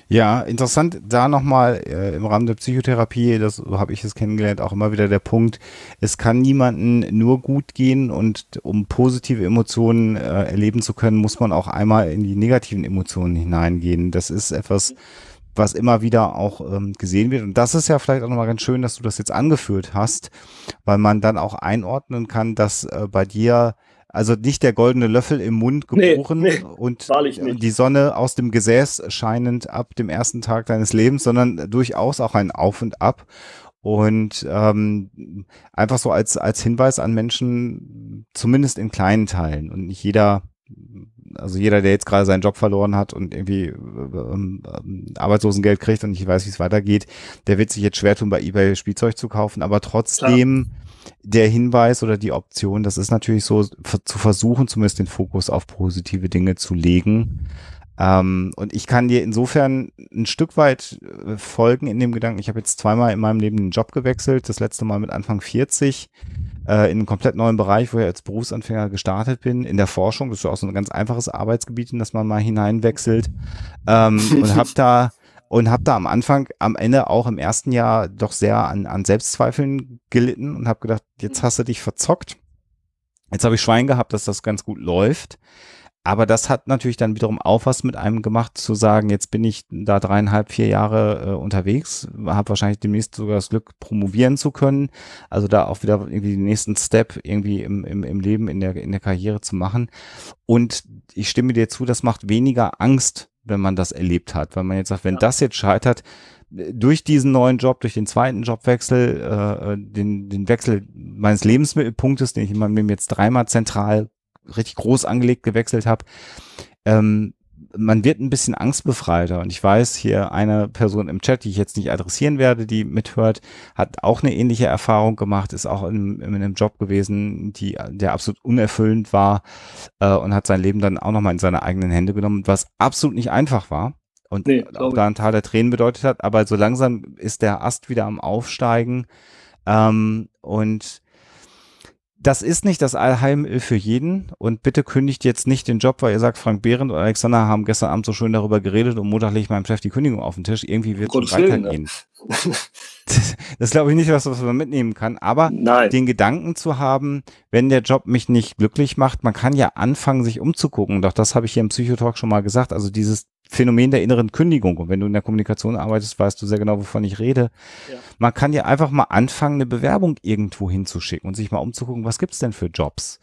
Ja, interessant, da nochmal äh, im Rahmen der Psychotherapie, das so habe ich es kennengelernt, auch immer wieder der Punkt, es kann niemanden nur gut gehen und um positive Emotionen äh, erleben zu können, muss man auch einmal in die negativen Emotionen hineingehen. Das ist etwas, was immer wieder auch ähm, gesehen wird. Und das ist ja vielleicht auch nochmal ganz schön, dass du das jetzt angeführt hast, weil man dann auch einordnen kann, dass äh, bei dir also nicht der goldene Löffel im Mund geboren nee, nee, und die Sonne aus dem Gesäß scheinend ab dem ersten Tag deines Lebens, sondern durchaus auch ein Auf und Ab. Und ähm, einfach so als, als Hinweis an Menschen, zumindest in kleinen Teilen. Und nicht jeder also jeder, der jetzt gerade seinen Job verloren hat und irgendwie ähm, ähm, Arbeitslosengeld kriegt und nicht weiß, wie es weitergeht, der wird sich jetzt schwer tun, bei eBay Spielzeug zu kaufen. Aber trotzdem Klar. der Hinweis oder die Option, das ist natürlich so, zu versuchen, zumindest den Fokus auf positive Dinge zu legen. Ähm, und ich kann dir insofern ein Stück weit äh, folgen in dem Gedanken. Ich habe jetzt zweimal in meinem Leben den Job gewechselt. Das letzte Mal mit Anfang 40 äh, in einem komplett neuen Bereich, wo ich als Berufsanfänger gestartet bin, in der Forschung. Das ist ja auch so ein ganz einfaches Arbeitsgebiet, in das man mal hineinwechselt. Ähm, und habe da und habe da am Anfang, am Ende auch im ersten Jahr doch sehr an, an Selbstzweifeln gelitten und habe gedacht, jetzt hast du dich verzockt. Jetzt habe ich Schwein gehabt, dass das ganz gut läuft. Aber das hat natürlich dann wiederum auch was mit einem gemacht, zu sagen, jetzt bin ich da dreieinhalb, vier Jahre äh, unterwegs, habe wahrscheinlich demnächst sogar das Glück, promovieren zu können. Also da auch wieder irgendwie den nächsten Step irgendwie im, im, im Leben, in der, in der Karriere zu machen. Und ich stimme dir zu, das macht weniger Angst, wenn man das erlebt hat. Weil man jetzt sagt, wenn ja. das jetzt scheitert, durch diesen neuen Job, durch den zweiten Jobwechsel, äh, den, den Wechsel meines Lebensmittelpunktes, den ich in meinem Leben jetzt dreimal zentral richtig groß angelegt gewechselt habe, ähm, man wird ein bisschen angstbefreiter. Und ich weiß, hier eine Person im Chat, die ich jetzt nicht adressieren werde, die mithört, hat auch eine ähnliche Erfahrung gemacht, ist auch in, in einem Job gewesen, die, der absolut unerfüllend war äh, und hat sein Leben dann auch nochmal in seine eigenen Hände genommen, was absolut nicht einfach war. Und nee, auch da ein Tal der Tränen bedeutet hat, aber so langsam ist der Ast wieder am Aufsteigen. Ähm, und das ist nicht das Allheilmittel für jeden und bitte kündigt jetzt nicht den Job, weil ihr sagt, Frank Behrendt und Alexander haben gestern Abend so schön darüber geredet und Montag lege ich meinem Chef die Kündigung auf den Tisch. Irgendwie wird es weitergehen. Ne? das, das glaube ich nicht was, was man mitnehmen kann, aber Nein. den Gedanken zu haben, wenn der Job mich nicht glücklich macht, man kann ja anfangen, sich umzugucken. Doch das habe ich hier im Psychotalk schon mal gesagt. Also dieses Phänomen der inneren Kündigung. Und wenn du in der Kommunikation arbeitest, weißt du sehr genau, wovon ich rede. Ja. Man kann ja einfach mal anfangen, eine Bewerbung irgendwo hinzuschicken und sich mal umzugucken, was gibt's denn für Jobs?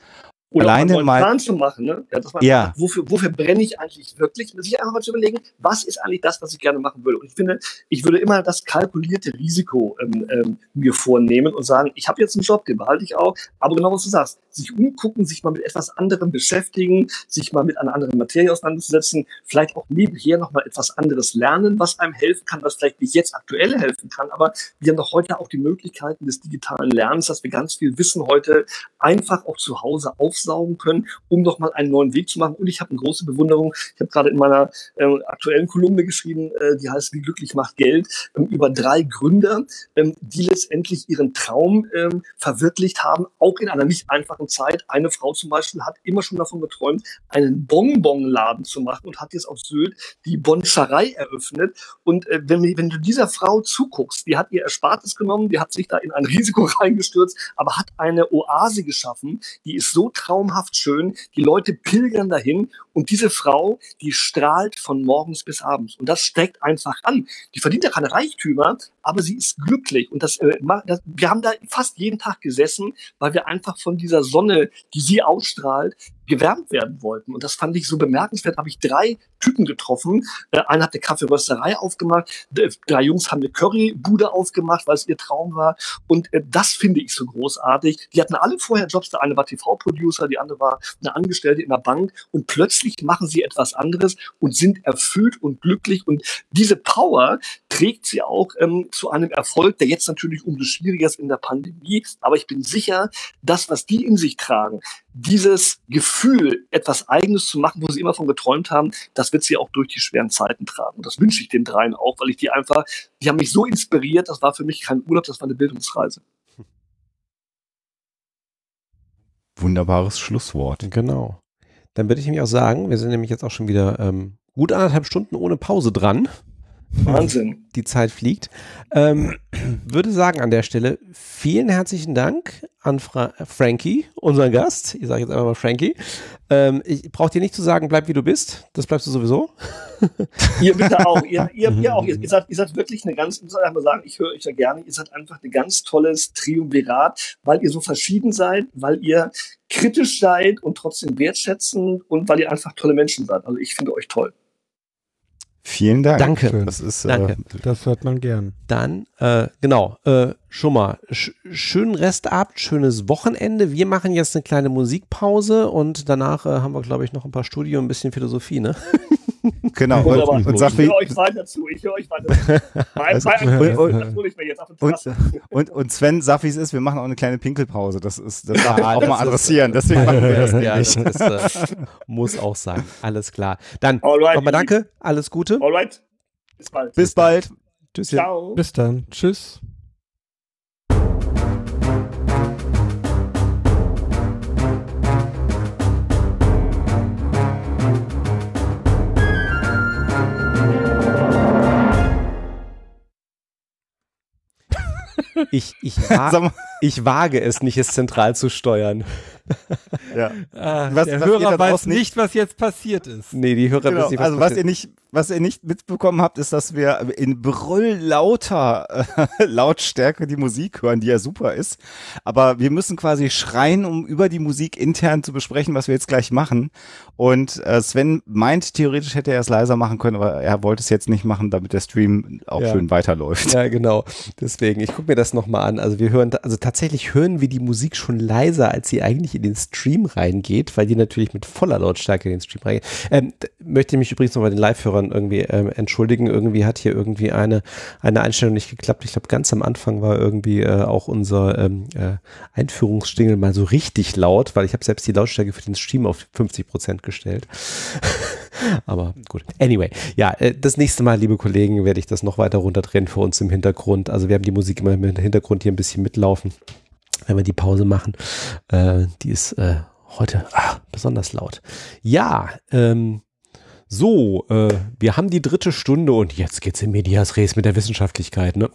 Oder Alleine mal- Plan zu machen, ne? Ja, man Ja. wofür, wofür brenne ich eigentlich wirklich? Sich einfach mal zu überlegen, was ist eigentlich das, was ich gerne machen würde? Und ich finde, ich würde immer das kalkulierte Risiko ähm, ähm, mir vornehmen und sagen, ich habe jetzt einen Job, den behalte ich auch, aber genau was du sagst, sich umgucken, sich mal mit etwas anderem beschäftigen, sich mal mit einer anderen Materie auseinanderzusetzen, vielleicht auch nebenher noch mal etwas anderes lernen, was einem helfen kann, was vielleicht nicht jetzt aktuell helfen kann, aber wir haben doch heute auch die Möglichkeiten des digitalen Lernens, dass wir ganz viel Wissen heute einfach auch zu Hause aufsaugen können, um noch mal einen neuen Weg zu machen. Und ich habe eine große Bewunderung. Ich habe gerade in meiner äh, aktuellen Kolumne geschrieben, äh, die heißt Wie glücklich macht Geld, ähm, über drei Gründer, ähm, die letztendlich ihren Traum ähm, verwirklicht haben, auch in einer nicht einfachen Zeit. Eine Frau zum Beispiel hat immer schon davon geträumt, einen Bonbonladen zu machen und hat jetzt auf Sylt die Bonscherei eröffnet. Und äh, wenn, wenn du dieser Frau zuguckst, die hat ihr Erspartes genommen, die hat sich da in ein Risiko reingestürzt, aber hat eine Oase geschaffen, die ist so traumhaft schön, die Leute pilgern dahin und diese Frau, die strahlt von morgens bis abends. Und das steckt einfach an. Die verdient ja keine Reichtümer, aber sie ist glücklich. Und das, äh, das wir haben da fast jeden Tag gesessen, weil wir einfach von dieser Sonne, die sie ausstrahlt, gewärmt werden wollten. Und das fand ich so bemerkenswert. Habe ich drei Typen getroffen. Äh, einer hat eine Kaffeerösterei aufgemacht, drei Jungs haben eine Currybude aufgemacht, weil es ihr Traum war. Und äh, das finde ich so großartig. Die hatten alle vorher Jobs. Der eine war TV-Producer, die andere war eine Angestellte in der Bank. Und plötzlich machen sie etwas anderes und sind erfüllt und glücklich. Und diese Power trägt sie auch ähm, zu einem Erfolg, der jetzt natürlich umso schwieriger ist in der Pandemie. Aber ich bin sicher, das, was die in sich tragen, dieses Gefühl, etwas Eigenes zu machen, wo sie immer von geträumt haben, das wird sie auch durch die schweren Zeiten tragen. Und das wünsche ich den dreien auch, weil ich die einfach, die haben mich so inspiriert, das war für mich kein Urlaub, das war eine Bildungsreise. Wunderbares Schlusswort. Genau. Dann würde ich nämlich auch sagen, wir sind nämlich jetzt auch schon wieder ähm, gut anderthalb Stunden ohne Pause dran. Wahnsinn. Die Zeit fliegt. Ähm, würde sagen an der Stelle vielen herzlichen Dank an Fra Frankie, unseren Gast. Ich sage jetzt einfach mal Frankie. Ähm, ich brauche dir nicht zu sagen, bleib wie du bist. Das bleibst du sowieso. Ihr bitte auch, ihr, ihr, ihr auch, ihr, ihr, seid, ihr seid wirklich eine ganz, ich muss einfach sagen, ich höre euch ja gerne, ihr seid einfach ein ganz tolles Triumvirat, weil ihr so verschieden seid, weil ihr kritisch seid und trotzdem wertschätzend und weil ihr einfach tolle Menschen seid. Also ich finde euch toll. Vielen Dank. Danke. Das ist, Danke. Äh, Das hört man gern. Dann, äh, genau, äh, schon mal, sch schönen Restabend, schönes Wochenende. Wir machen jetzt eine kleine Musikpause und danach äh, haben wir, glaube ich, noch ein paar Studio, ein bisschen Philosophie, ne? genau. Wunderbar. Und, und ich Safi, höre euch weiter zu, ich höre euch weiter zu. Also, und- Fest, das hole ich mir jetzt auf den und, und, und Sven Safis ist, wir machen auch eine kleine Pinkelpause. Das ist, das Ja, auch das mal ist- adressieren. Deswegen machen wir das ja, nicht. das ist, äh, muss auch sein. Alles klar. Dann Alright, nochmal danke, alles Gute. Alright, bis bald. Bis bald. Tschüss. Ciao. Bis dann. Tschüss. Ich, ich, wa ich wage es nicht, es zentral zu steuern. ja. Ah, Was- der was Hörer weiß nicht- nicht, was jetzt passiert ist. Nee, die Hörer Genau. wissen nicht, Also was ihr passiert. nicht, was ihr nicht mitbekommen habt, ist, dass wir in brülllauter äh, Lautstärke die Musik hören, die ja super ist. Aber wir müssen quasi schreien, um über die Musik intern zu besprechen, was wir jetzt gleich machen. Und äh, Sven meint, theoretisch hätte er es leiser machen können, aber er wollte es jetzt nicht machen, damit der Stream auch Ja. schön weiterläuft. Ja, genau. Deswegen, ich gucke mir das nochmal an. Also wir hören, also tatsächlich hören wir die Musik schon leiser, als sie eigentlich in den Stream reingeht, weil die natürlich mit voller Lautstärke in den Stream reingeht. Ähm, möchte mich übrigens noch bei den Live-Hörern irgendwie ähm, entschuldigen. Irgendwie hat hier irgendwie eine, eine Einstellung nicht geklappt. Ich glaube, ganz am Anfang war irgendwie äh, auch unser ähm, äh, Einführungsstingel mal so richtig laut, weil ich habe selbst die Lautstärke für den Stream auf 50 Prozent gestellt. Aber gut. Anyway, ja, äh, das nächste Mal, liebe Kollegen, werde ich das noch weiter runterdrehen für uns im Hintergrund. Also wir haben die Musik immer im Hintergrund hier ein bisschen mitlaufen, wenn wir die Pause machen. Äh, die ist äh, heute ah, besonders laut. Ja, ähm, so, äh, wir haben die dritte Stunde und jetzt geht's in Medias Res mit der Wissenschaftlichkeit. Ne?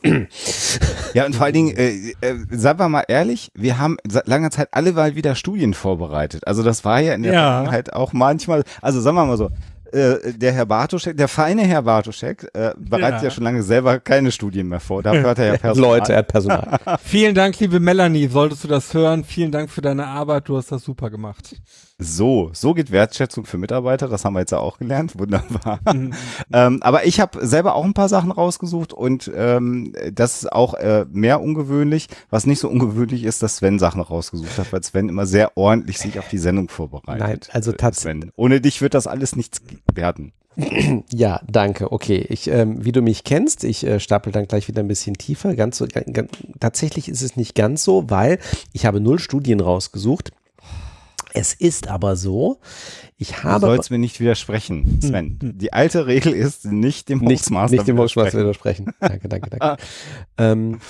Ja, und vor allen Dingen, äh, äh, sagen wir mal ehrlich, wir haben seit langer Zeit alle mal wieder Studien vorbereitet. Also das war ja in der Ja. Vergangenheit auch manchmal, also sagen wir mal so, äh, der Herr Bartoschek, der feine Herr Bartoschek, äh, bereitet ja. ja. schon lange selber keine Studien mehr vor. Dafür hat er ja Personal. Leute, er hat Personal. Vielen Dank, liebe Melanie, solltest du das hören. Vielen Dank für deine Arbeit, du hast das super gemacht. So, so geht Wertschätzung für Mitarbeiter, das haben wir jetzt ja auch gelernt, wunderbar. Mhm. ähm, aber ich habe selber auch ein paar Sachen rausgesucht und ähm, das ist auch äh, mehr ungewöhnlich. Was nicht so ungewöhnlich ist, dass Sven Sachen rausgesucht hat, weil Sven immer sehr ordentlich sich auf die Sendung vorbereitet. Nein, also äh, tatsächlich. Ohne dich wird das alles nichts werden. Ja, danke. Okay, ich, ähm, wie du mich kennst, ich äh, stapel dann gleich wieder ein bisschen tiefer. Ganz so, ganz, tatsächlich ist es nicht ganz so, weil ich habe null Studien rausgesucht. Es ist aber so, ich habe. Du sollst mir nicht widersprechen, Sven. Hm, hm. Die alte Regel ist, nicht dem Hoaxmaster Nicht, nicht dem widersprechen. danke, danke, danke. Ähm,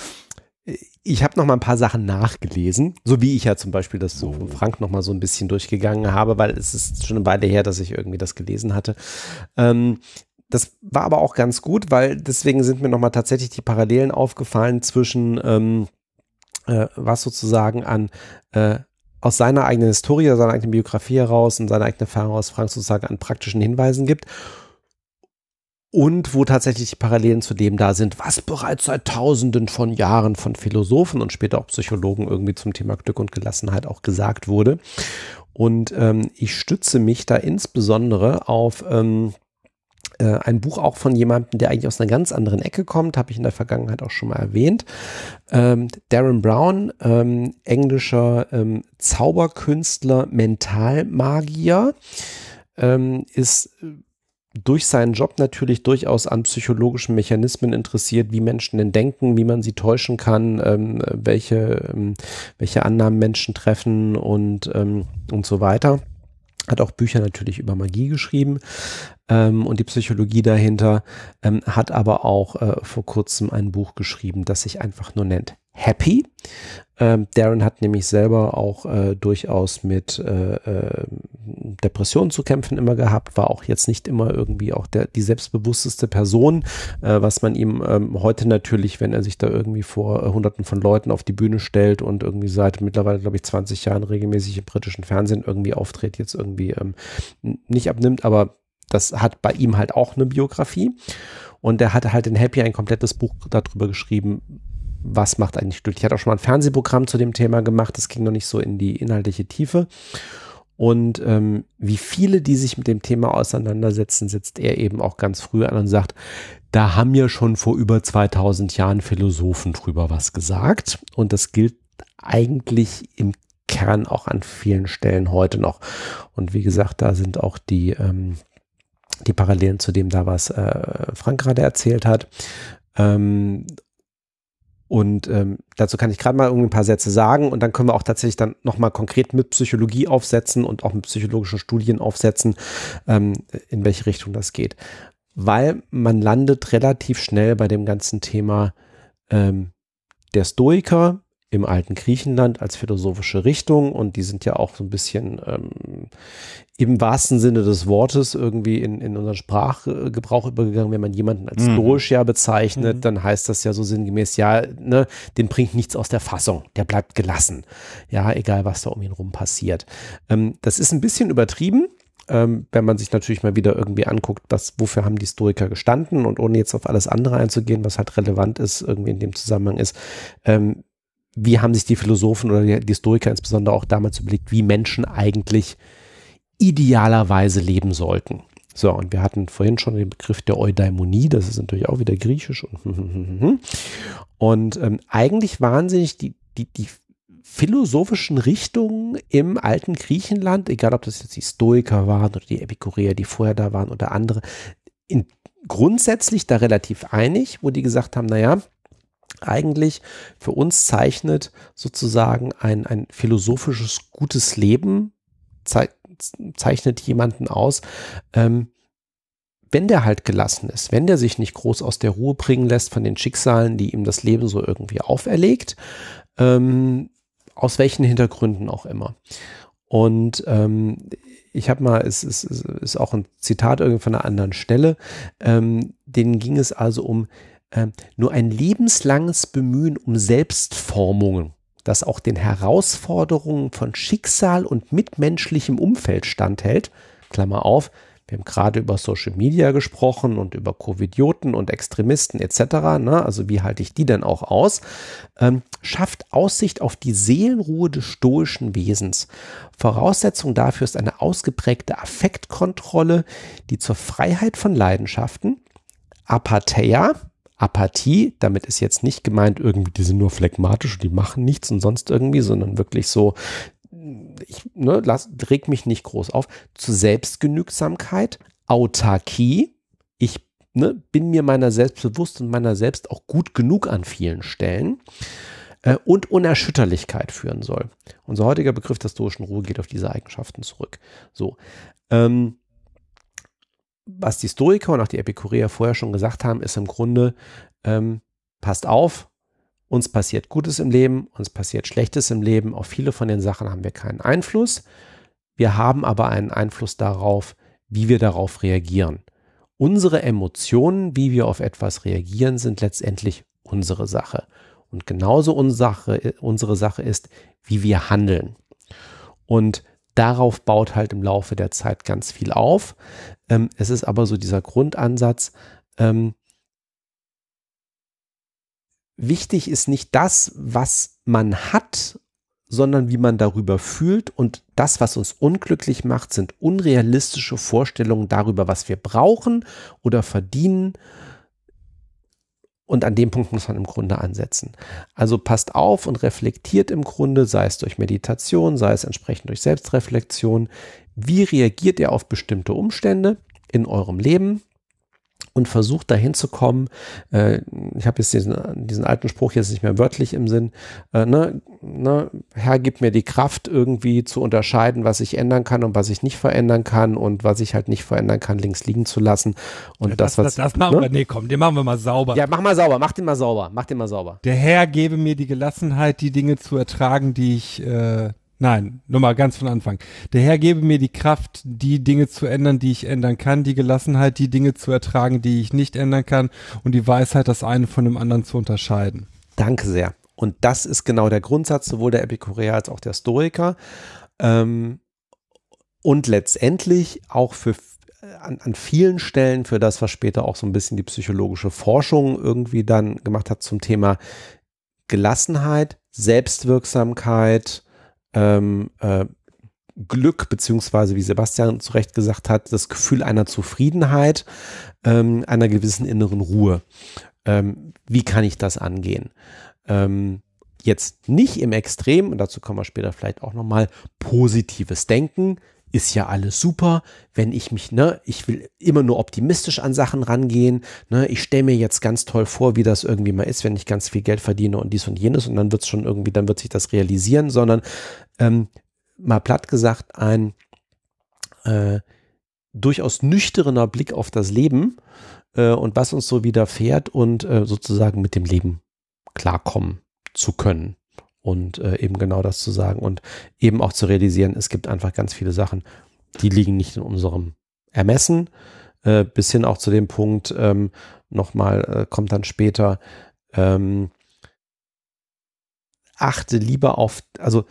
ich habe noch mal ein paar Sachen nachgelesen, so wie ich ja zum Beispiel das so von Frank noch mal so ein bisschen durchgegangen habe, weil es ist schon eine Weile her, dass ich irgendwie das gelesen hatte. Ähm, das war aber auch ganz gut, weil deswegen sind mir noch mal tatsächlich die Parallelen aufgefallen zwischen ähm, äh, was sozusagen an äh, aus seiner eigenen Historie, seiner eigenen Biografie heraus und seiner eigenen Erfahrung aus Frank sozusagen an praktischen Hinweisen gibt. Und wo tatsächlich die Parallelen zu dem da sind, was bereits seit Tausenden von Jahren von Philosophen und später auch Psychologen irgendwie zum Thema Glück und Gelassenheit auch gesagt wurde. Und ähm, ich stütze mich da insbesondere auf ähm, äh, ein Buch auch von jemandem, der eigentlich aus einer ganz anderen Ecke kommt, habe ich in der Vergangenheit auch schon mal erwähnt. Ähm, Darren Brown, ähm, englischer ähm, Zauberkünstler, Mentalmagier, ähm, ist durch seinen Job natürlich durchaus an psychologischen Mechanismen interessiert, wie Menschen denn denken, wie man sie täuschen kann, ähm, welche, ähm, welche Annahmen Menschen treffen und, und so weiter. Hat auch Bücher natürlich über Magie geschrieben ähm, und die Psychologie dahinter, ähm, hat aber auch äh, vor kurzem ein Buch geschrieben, das sich einfach nur nennt Happy. Ähm, Darren hat nämlich selber auch äh, durchaus mit äh, äh, Depressionen zu kämpfen immer gehabt, war auch jetzt nicht immer irgendwie auch der, die selbstbewussteste Person, äh, was man ihm ähm, heute natürlich, wenn er sich da irgendwie vor äh, hunderten von Leuten auf die Bühne stellt und irgendwie seit mittlerweile, glaube ich, 20 Jahren regelmäßig im britischen Fernsehen irgendwie auftritt, jetzt irgendwie ähm, nicht abnimmt, aber das hat bei ihm halt auch eine Biografie. Und er hatte halt in Happy ein komplettes Buch darüber geschrieben, was macht eigentlich glücklich. Ich hatte auch schon mal ein Fernsehprogramm zu dem Thema gemacht, das ging noch nicht so in die inhaltliche Tiefe. Und ähm, wie viele, die sich mit dem Thema auseinandersetzen, sitzt er eben auch ganz früh an und sagt, da haben ja schon vor über 2000 Jahren Philosophen drüber was gesagt. Und das gilt eigentlich im Kern auch an vielen Stellen heute noch. Und wie gesagt, da sind auch die, ähm, die Parallelen zu dem da, was äh, Frank gerade erzählt hat. Ähm, und ähm, dazu kann ich gerade mal ein paar Sätze sagen und dann können wir auch tatsächlich dann nochmal konkret mit Psychologie aufsetzen und auch mit psychologischen Studien aufsetzen, ähm, in welche Richtung das geht. Weil man landet relativ schnell bei dem ganzen Thema ähm, der Stoiker, im alten Griechenland als philosophische Richtung und die sind ja auch so ein bisschen ähm, im wahrsten Sinne des Wortes irgendwie in, in unseren Sprachgebrauch übergegangen. Wenn man jemanden als mhm. stoisch ja bezeichnet, mhm. dann heißt das ja so sinngemäß, ja, ne, den bringt nichts aus der Fassung, der bleibt gelassen. Ja, egal was da um ihn rum passiert. Ähm, das ist ein bisschen übertrieben. Ähm, wenn man sich natürlich mal wieder irgendwie anguckt, was, wofür haben die Stoiker gestanden und ohne jetzt auf alles andere einzugehen, was halt relevant ist, irgendwie in dem Zusammenhang ist, ähm, wie haben sich die Philosophen oder die Historiker insbesondere auch damals überlegt, wie Menschen eigentlich idealerweise leben sollten. So, und wir hatten vorhin schon den Begriff der Eudaimonie, das ist natürlich auch wieder griechisch. Und, und ähm, eigentlich wahnsinnig die, die, die philosophischen Richtungen im alten Griechenland, egal ob das jetzt die Stoiker waren oder die Epikureer, die vorher da waren oder andere, in, grundsätzlich da relativ einig, wo die gesagt haben, naja, eigentlich für uns zeichnet sozusagen ein, ein philosophisches gutes Leben, zeichnet jemanden aus, ähm, wenn der halt gelassen ist, wenn der sich nicht groß aus der Ruhe bringen lässt von den Schicksalen, die ihm das Leben so irgendwie auferlegt, ähm, aus welchen Hintergründen auch immer. Und ähm, ich habe mal, es ist, ist, auch ein Zitat irgendwie von einer anderen Stelle, ähm, denen ging es also um äh, nur ein lebenslanges Bemühen um Selbstformungen, das auch den Herausforderungen von Schicksal und mitmenschlichem Umfeld standhält, Klammer auf, Wir haben gerade über Social Media gesprochen und über Covidioten und Extremisten etc. Ne? Also wie halte ich die denn auch aus? Ähm, schafft Aussicht auf die Seelenruhe des stoischen Wesens. Voraussetzung dafür ist eine ausgeprägte Affektkontrolle, die zur Freiheit von Leidenschaften, Apatheia, Apathie, damit ist jetzt nicht gemeint, irgendwie, die sind nur phlegmatisch, die machen nichts und sonst irgendwie, sondern wirklich so, ich ne, lass, reg mich nicht groß auf, zu Selbstgenügsamkeit, Autarkie, ich ne, bin mir meiner selbst bewusst und meiner selbst auch gut genug an vielen Stellen äh, und Unerschütterlichkeit führen soll. Unser heutiger Begriff der stoischen Ruhe geht auf diese Eigenschaften zurück. So, ähm, was die Stoiker und auch die Epikureer vorher schon gesagt haben, ist im Grunde, ähm, passt auf, uns passiert Gutes im Leben, uns passiert Schlechtes im Leben. Auf viele von den Sachen haben wir keinen Einfluss. Wir haben aber einen Einfluss darauf, wie wir darauf reagieren. Unsere Emotionen, wie wir auf etwas reagieren, sind letztendlich unsere Sache. Und genauso unsere, unsere Sache ist, wie wir handeln. Und darauf baut halt im Laufe der Zeit ganz viel auf. Ähm, es ist aber so dieser Grundansatz, ähm, wichtig ist nicht das, was man hat, sondern wie man darüber fühlt. Und das, was uns unglücklich macht, sind unrealistische Vorstellungen darüber, was wir brauchen oder verdienen. Und an dem Punkt muss man im Grunde ansetzen. Also passt auf und reflektiert im Grunde, sei es durch Meditation, sei es entsprechend durch Selbstreflexion. Wie reagiert ihr auf bestimmte Umstände in eurem Leben? und versucht dahin zu kommen. Äh, ich habe jetzt diesen, diesen, alten Spruch jetzt nicht mehr wörtlich im Sinn. Äh, ne, ne, Herr, gib mir die Kraft, irgendwie zu unterscheiden, was ich ändern kann und was ich nicht verändern kann und was ich halt nicht verändern kann, links liegen zu lassen. Und ja, das, das, was. Das, das machen ne? wir, nee, komm, den machen wir mal sauber. Ja, mach mal sauber, mach den mal sauber, mach den mal sauber. Der Herr gebe mir die Gelassenheit, die Dinge zu ertragen, die ich äh, Nein, nochmal ganz von Anfang. Der Herr gebe mir die Kraft, die Dinge zu ändern, die ich ändern kann, die Gelassenheit, die Dinge zu ertragen, die ich nicht ändern kann und die Weisheit, das eine von dem anderen zu unterscheiden. Danke sehr. Und das ist genau der Grundsatz sowohl der Epikureer als auch der Stoiker. Ähm, und letztendlich auch für an, an vielen Stellen für das, was später auch so ein bisschen die psychologische Forschung irgendwie dann gemacht hat zum Thema Gelassenheit, Selbstwirksamkeit, ähm, äh, Glück, beziehungsweise wie Sebastian zu Recht gesagt hat, das Gefühl einer Zufriedenheit, ähm, einer gewissen inneren Ruhe. Ähm, wie kann ich das angehen? Ähm, jetzt nicht im Extrem, und dazu kommen wir später vielleicht auch nochmal, positives Denken, ist ja alles super, wenn ich mich, ne, ich will immer nur optimistisch an Sachen rangehen, ne, ich stelle mir jetzt ganz toll vor, wie das irgendwie mal ist, wenn ich ganz viel Geld verdiene und dies und jenes und dann wird es schon irgendwie, dann wird sich das realisieren, sondern ähm, mal platt gesagt, ein äh, durchaus nüchterner Blick auf das Leben äh, und was uns so widerfährt und äh, sozusagen mit dem Leben klarkommen zu können und äh, eben genau das zu sagen und eben auch zu realisieren, es gibt einfach ganz viele Sachen, die liegen nicht in unserem Ermessen, äh, bis hin auch zu dem Punkt, ähm, nochmal äh, kommt dann später, ähm, achte lieber auf, also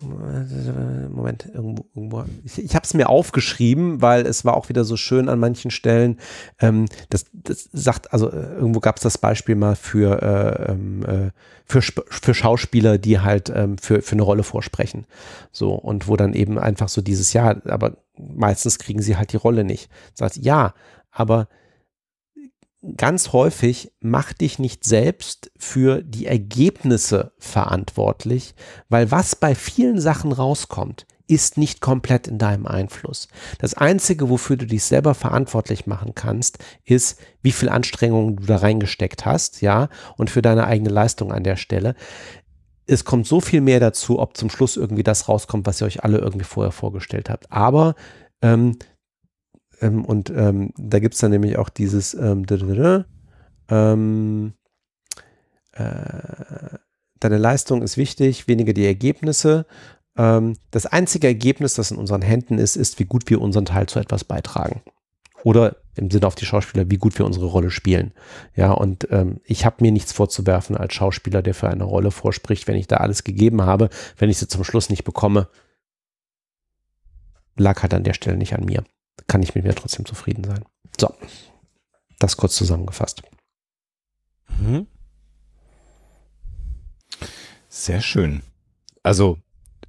Moment, irgendwo, irgendwo. Ich, ich habe es mir aufgeschrieben, weil es war auch wieder so schön an manchen Stellen. Ähm, das, das sagt, also äh, irgendwo gab es das Beispiel mal für, äh, ähm, äh, für, für Schauspieler, die halt ähm, für, für eine Rolle vorsprechen. So, und wo dann eben einfach so dieses Jahr, aber meistens kriegen sie halt die Rolle nicht. Sagt, ja, aber ganz häufig mach dich nicht selbst für die Ergebnisse verantwortlich, weil was bei vielen Sachen rauskommt, ist nicht komplett in deinem Einfluss. Das Einzige, wofür du dich selber verantwortlich machen kannst, ist, wie viel Anstrengungen du da reingesteckt hast, ja, und für deine eigene Leistung an der Stelle. Es kommt so viel mehr dazu, ob zum Schluss irgendwie das rauskommt, was ihr euch alle irgendwie vorher vorgestellt habt. Aber ähm, ähm, und ähm, da gibt es dann nämlich auch dieses ähm, ähm, äh, deine Leistung ist wichtig, weniger die Ergebnisse. Ähm, das einzige Ergebnis, das in unseren Händen ist, ist, wie gut wir unseren Teil zu etwas beitragen. Oder im Sinne auf die Schauspieler, wie gut wir unsere Rolle spielen. Ja, und ähm, ich habe mir nichts vorzuwerfen als Schauspieler, der für eine Rolle vorspricht, wenn ich da alles gegeben habe, wenn ich sie zum Schluss nicht bekomme, lag halt an der Stelle nicht an mir. Kann ich mit mir trotzdem zufrieden sein. So, das kurz zusammengefasst. Mhm. Sehr schön. Also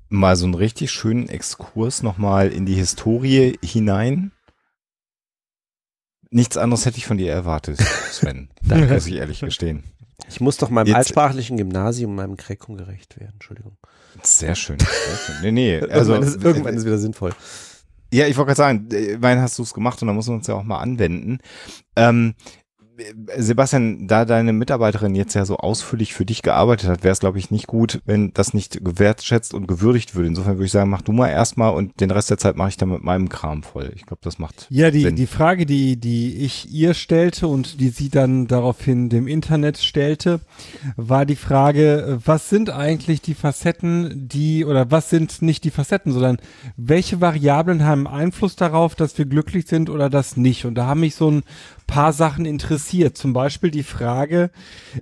mal so einen richtig schönen Exkurs nochmal in die Historie hinein. Nichts anderes hätte ich von dir erwartet, Sven. Danke, muss ich ehrlich gestehen. Ich muss doch meinem Jetzt- altsprachlichen Gymnasium, meinem Kräkung gerecht werden. Entschuldigung. Sehr schön. Sehr schön. Nee, nee, also irgendwann, ist, irgendwann ist wieder sinnvoll. Ja, ich wollte gerade sagen, äh, immerhin hast du es gemacht und da muss man uns ja auch mal anwenden. Ähm, Sebastian, da deine Mitarbeiterin jetzt ja so ausführlich für dich gearbeitet hat, wäre es, glaube ich, nicht gut, wenn das nicht gewertschätzt und gewürdigt würde. Insofern würde ich sagen, mach du mal erstmal und den Rest der Zeit mache ich dann mit meinem Kram voll. Ich glaube, das macht Ja, die, Sinn. die Frage, die, die ich ihr stellte und die sie dann daraufhin dem Internet stellte, war die Frage, was sind eigentlich die Facetten, die, oder was sind nicht die Facetten, sondern welche Variablen haben Einfluss darauf, dass wir glücklich sind oder das nicht? Und da haben mich so ein paar Sachen interessiert. Zum Beispiel die Frage,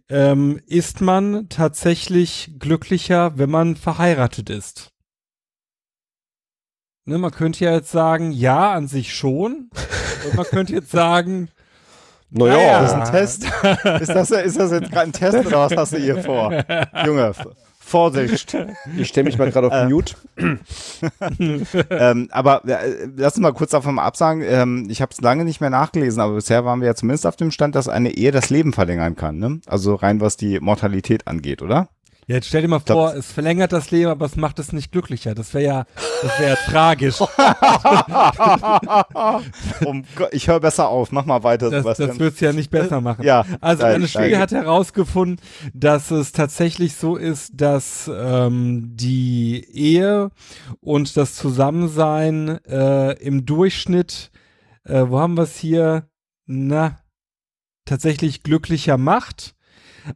ähm, ist man tatsächlich glücklicher, wenn man verheiratet ist? Ne, man könnte ja jetzt sagen, ja, an sich schon. Und man könnte jetzt sagen, Naja, Das ist ein Test. ist, das, ist das jetzt gerade ein Test oder was hast du hier vor? Junge, Vorsicht. ich stelle mich mal gerade auf Mute. ähm, aber äh, lass uns mal kurz davon absagen. Ähm, ich habe es lange nicht mehr nachgelesen, aber bisher waren wir ja zumindest auf dem Stand, dass eine Ehe das Leben verlängern kann. Ne? Also rein was die Mortalität angeht, oder? Ja, jetzt stell dir mal vor, es verlängert das Leben, aber es macht es nicht glücklicher. Das wäre ja, das wäre ja tragisch. um, ich höre besser auf. Mach mal weiter, Das, Sebastian. das wird's ja nicht besser machen. Ja, Also nein, eine Studie hat herausgefunden, dass es tatsächlich so ist, dass ähm, die Ehe und das Zusammensein äh, im Durchschnitt, äh, wo haben wir es hier? Na, tatsächlich glücklicher macht.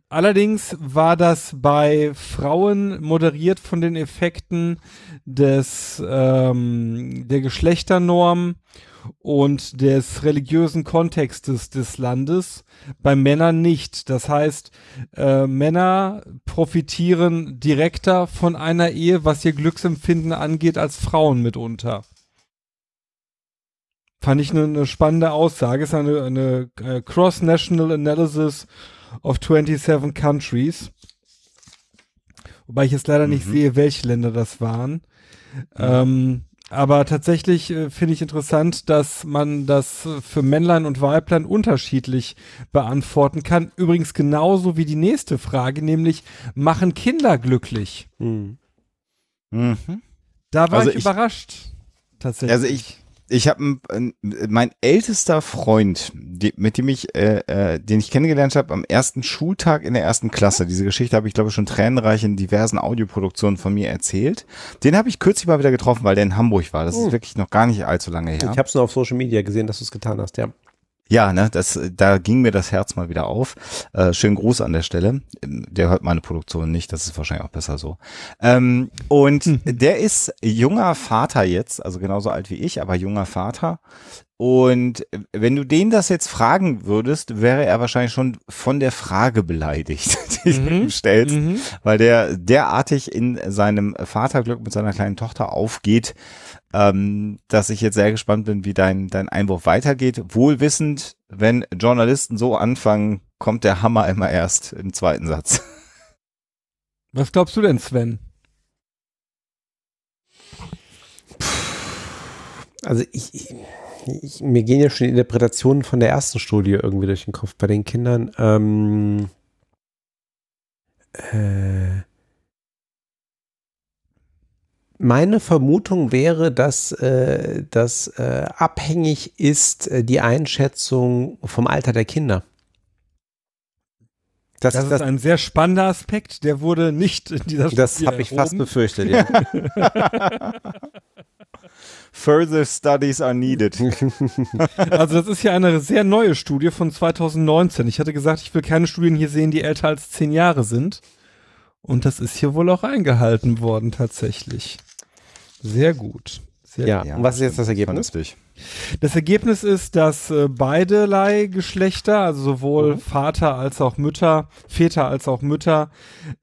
Allerdings war das bei Frauen moderiert von den Effekten des ähm, der Geschlechternorm und des religiösen Kontextes des Landes, bei Männern nicht. Das heißt, äh, Männer profitieren direkter von einer Ehe, was ihr Glücksempfinden angeht, als Frauen mitunter. Fand ich eine, eine spannende Aussage. Ist eine, eine äh, Cross-National Analysis of 27 Countries. Wobei ich jetzt leider nicht sehe, welche Länder das waren. Ähm, aber tatsächlich äh, finde ich interessant, dass man das für Männlein und Weiblein unterschiedlich beantworten kann. Übrigens genauso wie die nächste Frage, nämlich machen Kinder glücklich? Hm. Mhm. Da war Also ich, ich- überrascht. Tatsächlich. Also ich, ich habe mein ältester Freund, die, mit dem ich, äh, äh, den ich kennengelernt habe am ersten Schultag in der ersten Klasse. Diese Geschichte habe ich glaube ich schon tränenreich in diversen Audioproduktionen von mir erzählt. Den habe ich kürzlich mal wieder getroffen, weil der in Hamburg war. Das ist wirklich noch gar nicht allzu lange her. Ich habe es nur auf Social Media gesehen, dass du es getan hast, ja. Ja, ne, das, da ging mir das Herz mal wieder auf. Äh, schönen Gruß an der Stelle. Der hört meine Produktion nicht, das ist wahrscheinlich auch besser so. Ähm, und der ist junger Vater jetzt, also genauso alt wie ich, aber junger Vater. Und wenn du den das jetzt fragen würdest, wäre er wahrscheinlich schon von der Frage beleidigt, die du ihm stellst, Mhm. weil der derartig in seinem Vaterglück mit seiner kleinen Tochter aufgeht, ähm, dass ich jetzt sehr gespannt bin, wie dein, dein Einwurf weitergeht. Wohl wissend, wenn Journalisten so anfangen, kommt der Hammer immer erst im zweiten Satz. Was glaubst du denn, Sven? Also ich, ich, ich, mir gehen ja schon die Interpretationen von der ersten Studie irgendwie durch den Kopf bei den Kindern. Ähm, äh, meine Vermutung wäre, dass äh, das äh, abhängig ist, äh, die Einschätzung vom Alter der Kinder. Das, Das, das, ist ein sehr spannender Aspekt, der wurde nicht in dieser das Studie habe ich fast befürchtet, ja. Further studies are needed. Also das ist ja eine sehr neue Studie von 2019. Ich hatte gesagt, ich will keine Studien hier sehen, die älter als zehn Jahre sind. Und das ist hier wohl auch eingehalten worden tatsächlich. Sehr gut. Sehr ja. Ja, Und was ist jetzt das Ergebnis? Vernünftig. Das Ergebnis ist, dass äh, beiderlei Geschlechter, also sowohl mhm. Vater als auch Mütter, Väter als auch Mütter,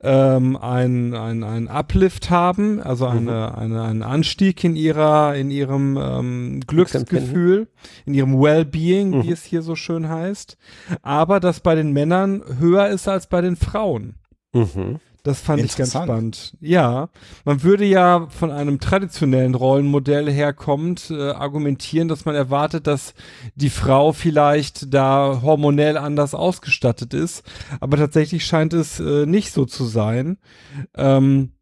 ähm, ein, ein, Uplift haben, also mhm. eine, eine, einen Anstieg in ihrer, in ihrem ähm, Glücksgefühl, in ihrem Wellbeing, mhm. wie es hier so schön heißt. Aber dass bei den Männern höher ist als bei den Frauen. Mhm. Das fand ich ganz spannend. Ja, man würde ja von einem traditionellen Rollenmodell herkommend äh, argumentieren, dass man erwartet, dass die Frau vielleicht da hormonell anders ausgestattet ist. Aber tatsächlich scheint es äh, nicht so zu sein. Ähm,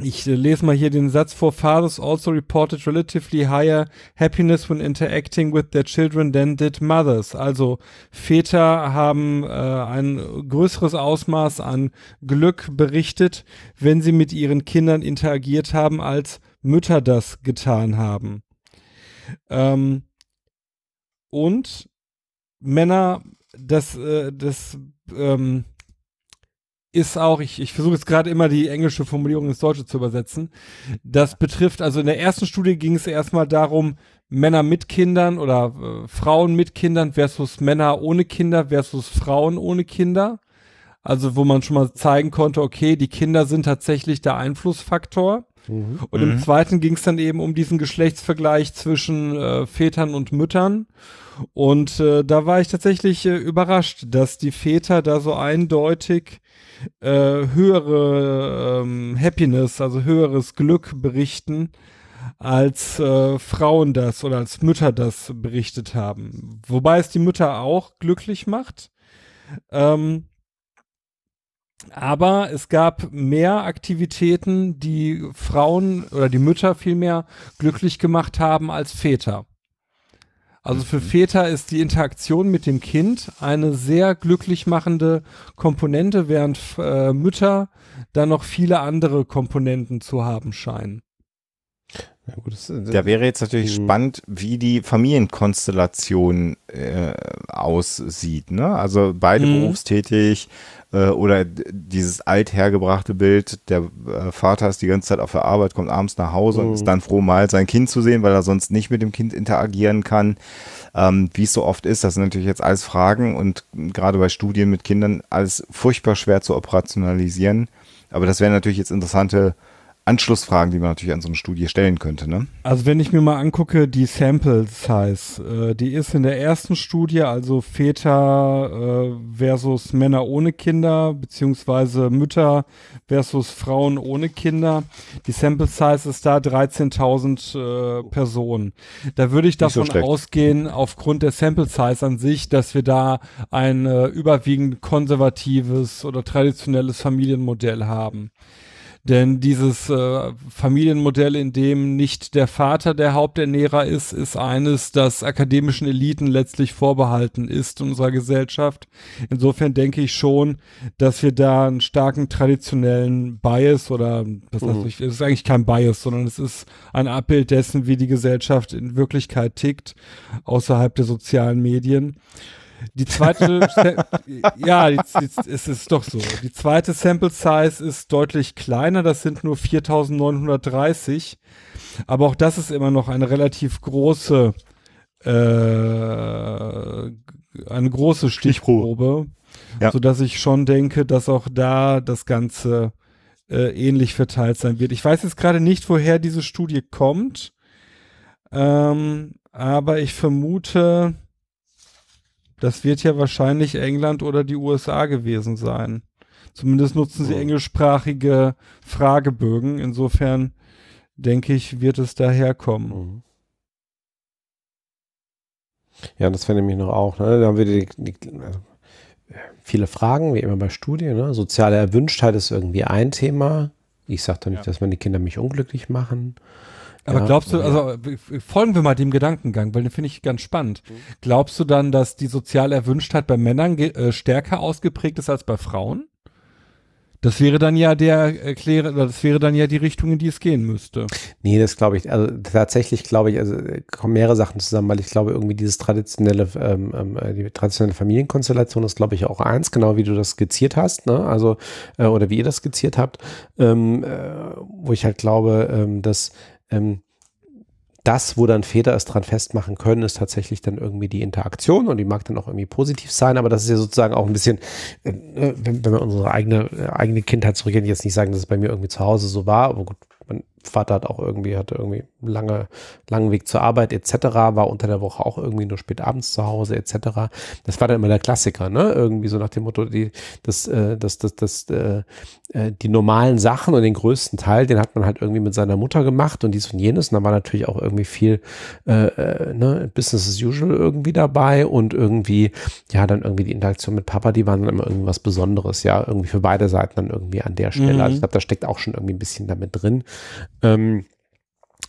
ich äh, lese mal hier den Satz vor. Fathers also reported relatively higher happiness when interacting with their children than did mothers. Also Väter haben äh, ein größeres Ausmaß an Glück berichtet, wenn sie mit ihren Kindern interagiert haben, als Mütter das getan haben. Ähm, und Männer, das, äh, das ähm, ist auch, ich, ich versuche jetzt gerade immer die englische Formulierung ins Deutsche zu übersetzen. Das betrifft, also in der ersten Studie ging es erstmal darum, Männer mit Kindern oder äh, Frauen mit Kindern versus Männer ohne Kinder versus Frauen ohne Kinder. Also wo man schon mal zeigen konnte, okay, die Kinder sind tatsächlich der Einflussfaktor. Mhm. Und im mhm. zweiten ging es dann eben um diesen Geschlechtsvergleich zwischen äh, Vätern und Müttern. Und äh, da war ich tatsächlich äh, überrascht, dass die Väter da so eindeutig äh, höhere ähm, Happiness, also höheres Glück berichten, als äh, Frauen das oder als Mütter das berichtet haben. Wobei es die Mütter auch glücklich macht. Ähm, aber es gab mehr Aktivitäten, die Frauen oder die Mütter vielmehr glücklich gemacht haben als Väter. Also für Väter ist die Interaktion mit dem Kind eine sehr glücklich machende Komponente, während äh, Mütter da noch viele andere Komponenten zu haben scheinen. Ja, gut, das, das, da wäre jetzt natürlich mh. spannend, wie die Familienkonstellation äh, aussieht. Ne? Also beide mh. berufstätig, äh, oder dieses althergebrachte Bild, der äh, Vater ist die ganze Zeit auf der Arbeit, kommt abends nach Hause mhm. und ist dann froh, mal sein Kind zu sehen, weil er sonst nicht mit dem Kind interagieren kann. Ähm, Wie es so oft ist, das sind natürlich jetzt alles Fragen und gerade bei Studien mit Kindern alles furchtbar schwer zu operationalisieren. Aber das wären natürlich jetzt interessante Anschlussfragen, die man natürlich an so eine Studie stellen könnte. Ne? Also wenn ich mir mal angucke, die Sample Size, äh, die ist in der ersten Studie, also Väter äh, versus Männer ohne Kinder, beziehungsweise Mütter versus Frauen ohne Kinder. Die Sample Size ist da 13.000 äh, Personen. Da würde ich davon so ausgehen, aufgrund der Sample Size an sich, dass wir da ein äh, überwiegend konservatives oder traditionelles Familienmodell haben. Denn dieses äh, Familienmodell, in dem nicht der Vater der Haupternährer ist, ist eines, das akademischen Eliten letztlich vorbehalten ist in unserer Gesellschaft. Insofern denke ich schon, dass wir da einen starken traditionellen Bias oder das heißt, mhm. es ist eigentlich kein Bias, sondern es ist ein Abbild dessen, wie die Gesellschaft in Wirklichkeit tickt, außerhalb der sozialen Medien. Die zweite, ja, die, die, es ist doch so. Die zweite Sample Size ist deutlich kleiner, das sind nur 4930. Aber auch das ist immer noch eine relativ große, äh, eine große Stichprobe, ja. so dass ich schon denke, dass auch da das Ganze äh, ähnlich verteilt sein wird. Ich weiß jetzt gerade nicht, woher diese Studie kommt, ähm, aber ich vermute, das wird ja wahrscheinlich England oder die USA gewesen sein. Zumindest nutzen sie englischsprachige Fragebögen. Insofern denke ich, wird es daherkommen. Mhm. Ja, das wäre nämlich noch auch. Ne? Da haben wir die, die, viele Fragen, wie immer bei Studien. Ne? Soziale Erwünschtheit ist irgendwie ein Thema. Ich sage doch nicht, ja. dass meine Kinder mich unglücklich machen. Aber ja, glaubst du, also folgen wir mal dem Gedankengang, weil den finde ich ganz spannend. Mhm. Glaubst du dann, dass die soziale Erwünschtheit bei Männern äh, stärker ausgeprägt ist als bei Frauen? Das wäre dann ja der erkläre, das wäre dann ja die Richtung, in die es gehen müsste. Nee, das glaube ich, also tatsächlich glaube ich, also kommen mehrere Sachen zusammen, weil ich glaube, irgendwie dieses traditionelle, ähm, ähm äh, die traditionelle Familienkonstellation ist, glaube ich, auch eins, genau wie du das skizziert hast, ne? Also, äh, oder wie ihr das skizziert habt, ähm, äh, wo ich halt glaube, ähm, dass ähm, das, wo dann Väter es dran festmachen können, ist tatsächlich dann irgendwie die Interaktion und die mag dann auch irgendwie positiv sein, aber das ist ja sozusagen auch ein bisschen, äh, wenn, wenn wir unsere eigene, äh, eigene Kindheit zurückgehen, jetzt nicht sagen, dass es bei mir irgendwie zu Hause so war, aber gut, mein Vater hat auch irgendwie, hatte irgendwie lange, langen Weg zur Arbeit etc., war unter der Woche auch irgendwie nur spät abends zu Hause etc. Das war dann immer der Klassiker, ne? Irgendwie so nach dem Motto, die, das, äh, das, das, das, äh, äh, die normalen Sachen und den größten Teil, den hat man halt irgendwie mit seiner Mutter gemacht und dies und jenes. Und da war natürlich auch irgendwie viel äh, äh, ne, Business as usual irgendwie dabei und irgendwie, ja, dann irgendwie die Interaktion mit Papa, die waren dann immer irgendwas Besonderes, ja, irgendwie für beide Seiten dann irgendwie an der Stelle. Mhm. Also ich glaube, da steckt auch schon irgendwie ein bisschen damit drin. Ähm,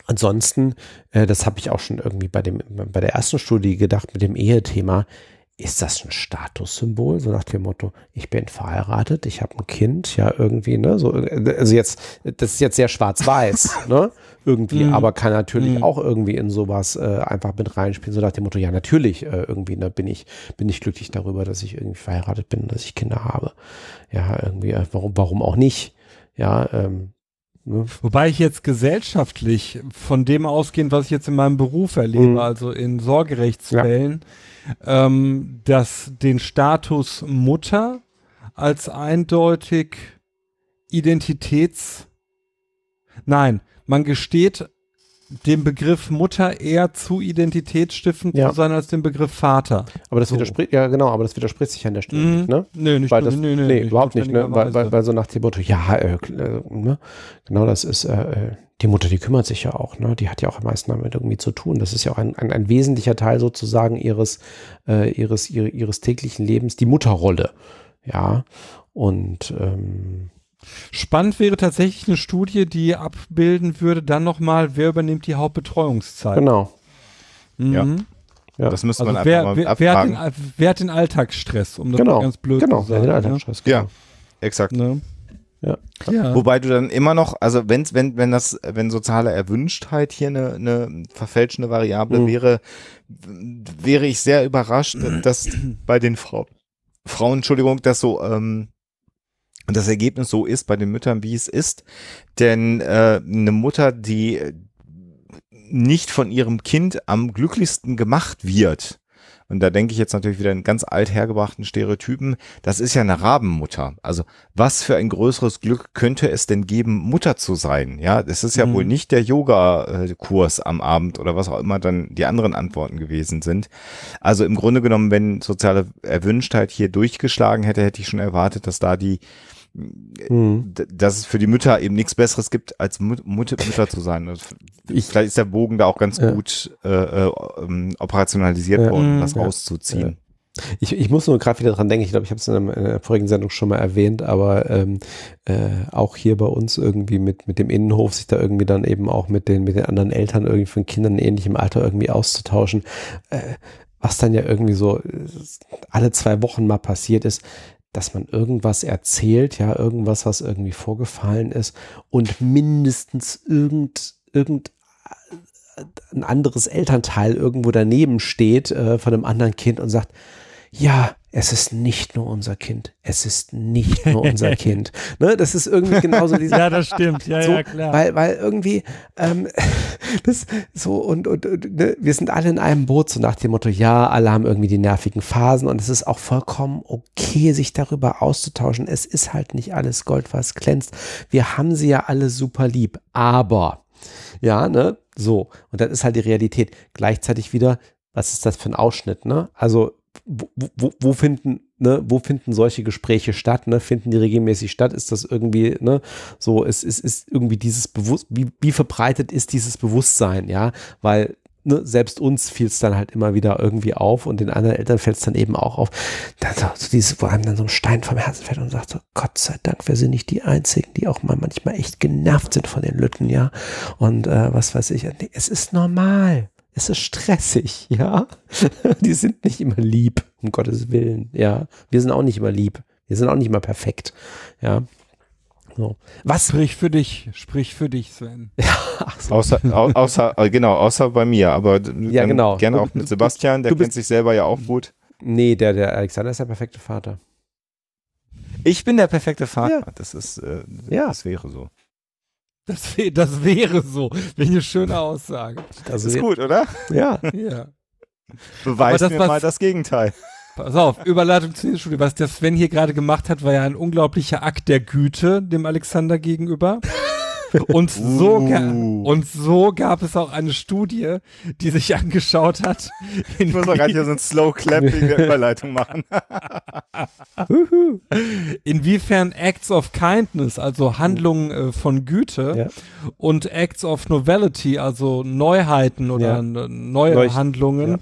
ansonsten, äh, das habe ich auch schon irgendwie bei dem bei der ersten Studie gedacht mit dem Ehethema. Ist das ein Statussymbol, so nach dem Motto, ich bin verheiratet, ich habe ein Kind, ja irgendwie, ne, so, äh, also jetzt, das ist jetzt sehr schwarz-weiß, ne, irgendwie, Mhm. aber kann natürlich Mhm. auch irgendwie in sowas äh, einfach mit reinspielen, so nach dem Motto, ja, natürlich, äh, irgendwie, ne, bin ich, bin ich glücklich darüber, dass ich irgendwie verheiratet bin, dass ich Kinder habe. Ja, irgendwie, äh, warum, warum auch nicht? Ja, ähm, ne? Wobei ich jetzt gesellschaftlich von dem ausgehend, was ich jetzt in meinem Beruf erlebe, Mhm. also in Sorgerechtsfällen, ähm, dass den Status Mutter als eindeutig Identitäts... Nein, man gesteht dem Begriff Mutter eher zu identitätsstiftend Ja. zu sein als dem Begriff Vater. Aber das So. widerspricht, ja genau, aber das widerspricht sich an der Stelle Mhm. nicht, ne? Nö, nicht weil das, nö, nee, nö, überhaupt nicht, ne? Weil, weil, weil so nach dem Motto, ja, äh, äh, ne? genau, das ist, äh, äh, die Mutter, die kümmert sich ja auch, ne? Die hat ja auch am meisten damit irgendwie zu tun. Das ist ja auch ein, ein, ein wesentlicher Teil sozusagen ihres, äh, ihres, ihre, ihres täglichen Lebens, die Mutterrolle. Ja. Und ähm, Spannend wäre tatsächlich eine Studie, die abbilden würde, dann nochmal, wer übernimmt die Hauptbetreuungszeit. genau. Mhm. Ja. Ja. Das müsste Also man wer, einfach mal wer, wer, hat den, wer hat den Alltagsstress, um das Genau. ganz blöd Genau. zu sagen. Ja, den Alltagsstress, Ja, genau. exakt. Ne? Ja. Ja. Wobei du dann immer noch, also wenn, wenn, wenn das, wenn soziale Erwünschtheit hier eine, eine verfälschende Variable Mhm. wäre, wäre ich sehr überrascht, dass bei den Frau, Frauen, Entschuldigung, das so, ähm, das Ergebnis so ist bei den Müttern, wie es ist. Denn äh, eine Mutter, die nicht von ihrem Kind am glücklichsten gemacht wird, und da denke ich jetzt natürlich wieder in ganz alt hergebrachten Stereotypen, das ist ja eine Rabenmutter. Also was für ein größeres Glück könnte es denn geben, Mutter zu sein? Ja, es ist ja Mhm. wohl nicht der Yoga-Kurs am Abend oder was auch immer dann die anderen Antworten gewesen sind. Also im Grunde genommen, wenn soziale Erwünschtheit hier durchgeschlagen hätte, hätte ich schon erwartet, dass da die Mhm. dass es für die Mütter eben nichts Besseres gibt, als Mut, Mütter zu sein. Das- Ich- Vielleicht ist der Bogen da auch ganz Ja. gut äh, äh, ähm, operationalisiert Ja. worden, um Mhm. das Ja. rauszuziehen. Ich, ich muss nur gerade wieder dran denken, ich glaube, ich habe es in einer vorigen Sendung schon mal erwähnt, aber ähm, äh, auch hier bei uns irgendwie mit, mit dem Innenhof, sich da irgendwie dann eben auch mit den, mit den anderen Eltern irgendwie von Kindern in ähnlichem Alter irgendwie auszutauschen, äh, was dann ja irgendwie so äh, alle zwei Wochen mal passiert ist, dass man irgendwas erzählt, ja, irgendwas, was irgendwie vorgefallen ist und mindestens irgend, irgend ein anderes Elternteil irgendwo daneben steht äh, von einem anderen Kind und sagt, ja, es ist nicht nur unser Kind. Es ist nicht nur unser Kind. Ne, das ist irgendwie genauso diese, ja, das stimmt. Ja, so, ja, klar. Weil, weil irgendwie, ähm, das so und, und, und ne, wir sind alle in einem Boot, so nach dem Motto, ja, alle haben irgendwie die nervigen Phasen und es ist auch vollkommen okay, sich darüber auszutauschen. Es ist halt nicht alles Gold, was glänzt. Wir haben sie ja alle super lieb, aber, ja, ne, so. Und dann ist halt die Realität. Gleichzeitig wieder, was ist das für ein Ausschnitt, ne? Also, wo, wo, wo finden, ne, wo finden solche Gespräche statt, ne? Finden die regelmäßig statt? Ist das irgendwie, ne, so, es ist, ist irgendwie dieses Bewusst, wie, wie verbreitet ist dieses Bewusstsein, ja? Weil, ne, selbst uns fiel es dann halt immer wieder irgendwie auf und den anderen Eltern fällt es dann eben auch auf. Da, so, so dieses, wo einem dann so ein Stein vom Herzen fällt und sagt so, Gott sei Dank, wir sind nicht die Einzigen, die auch mal manchmal echt genervt sind von den Lütten, ja? Und äh, was weiß ich, es ist normal. Es ist stressig, ja. Die sind nicht immer lieb, um Gottes Willen, ja. Wir sind auch nicht immer lieb. Wir sind auch nicht immer perfekt, ja. So. Was? Sprich für dich, sprich für dich, Sven. Ach so. Außer, au, außer, äh, genau, außer bei mir, aber Ja, genau. gerne auch mit Sebastian, der kennt sich selber ja auch gut. Nee, der, der Alexander ist der perfekte Vater. Ich bin der perfekte Vater. Ja. Das ist, äh, Ja. das wäre so. Das, wär, das wäre so. Eine schöne Aussage. Das ist gut, oder? Ja. Ja. Beweis das, mir was- mal das Gegenteil. Pass auf, Überleitung zur Studie. Was der Sven hier gerade gemacht hat, war ja ein unglaublicher Akt der Güte dem Alexander gegenüber. Und so, Uh. und so gab es auch eine Studie, die sich angeschaut hat, Ich muss mal gerade hier so ein Slow Clap wegen der Überleitung machen. inwiefern Acts of Kindness, also Handlungen äh, von Güte Ja. und Acts of Novelty, also Neuheiten oder Ja. neue Leucht- Handlungen,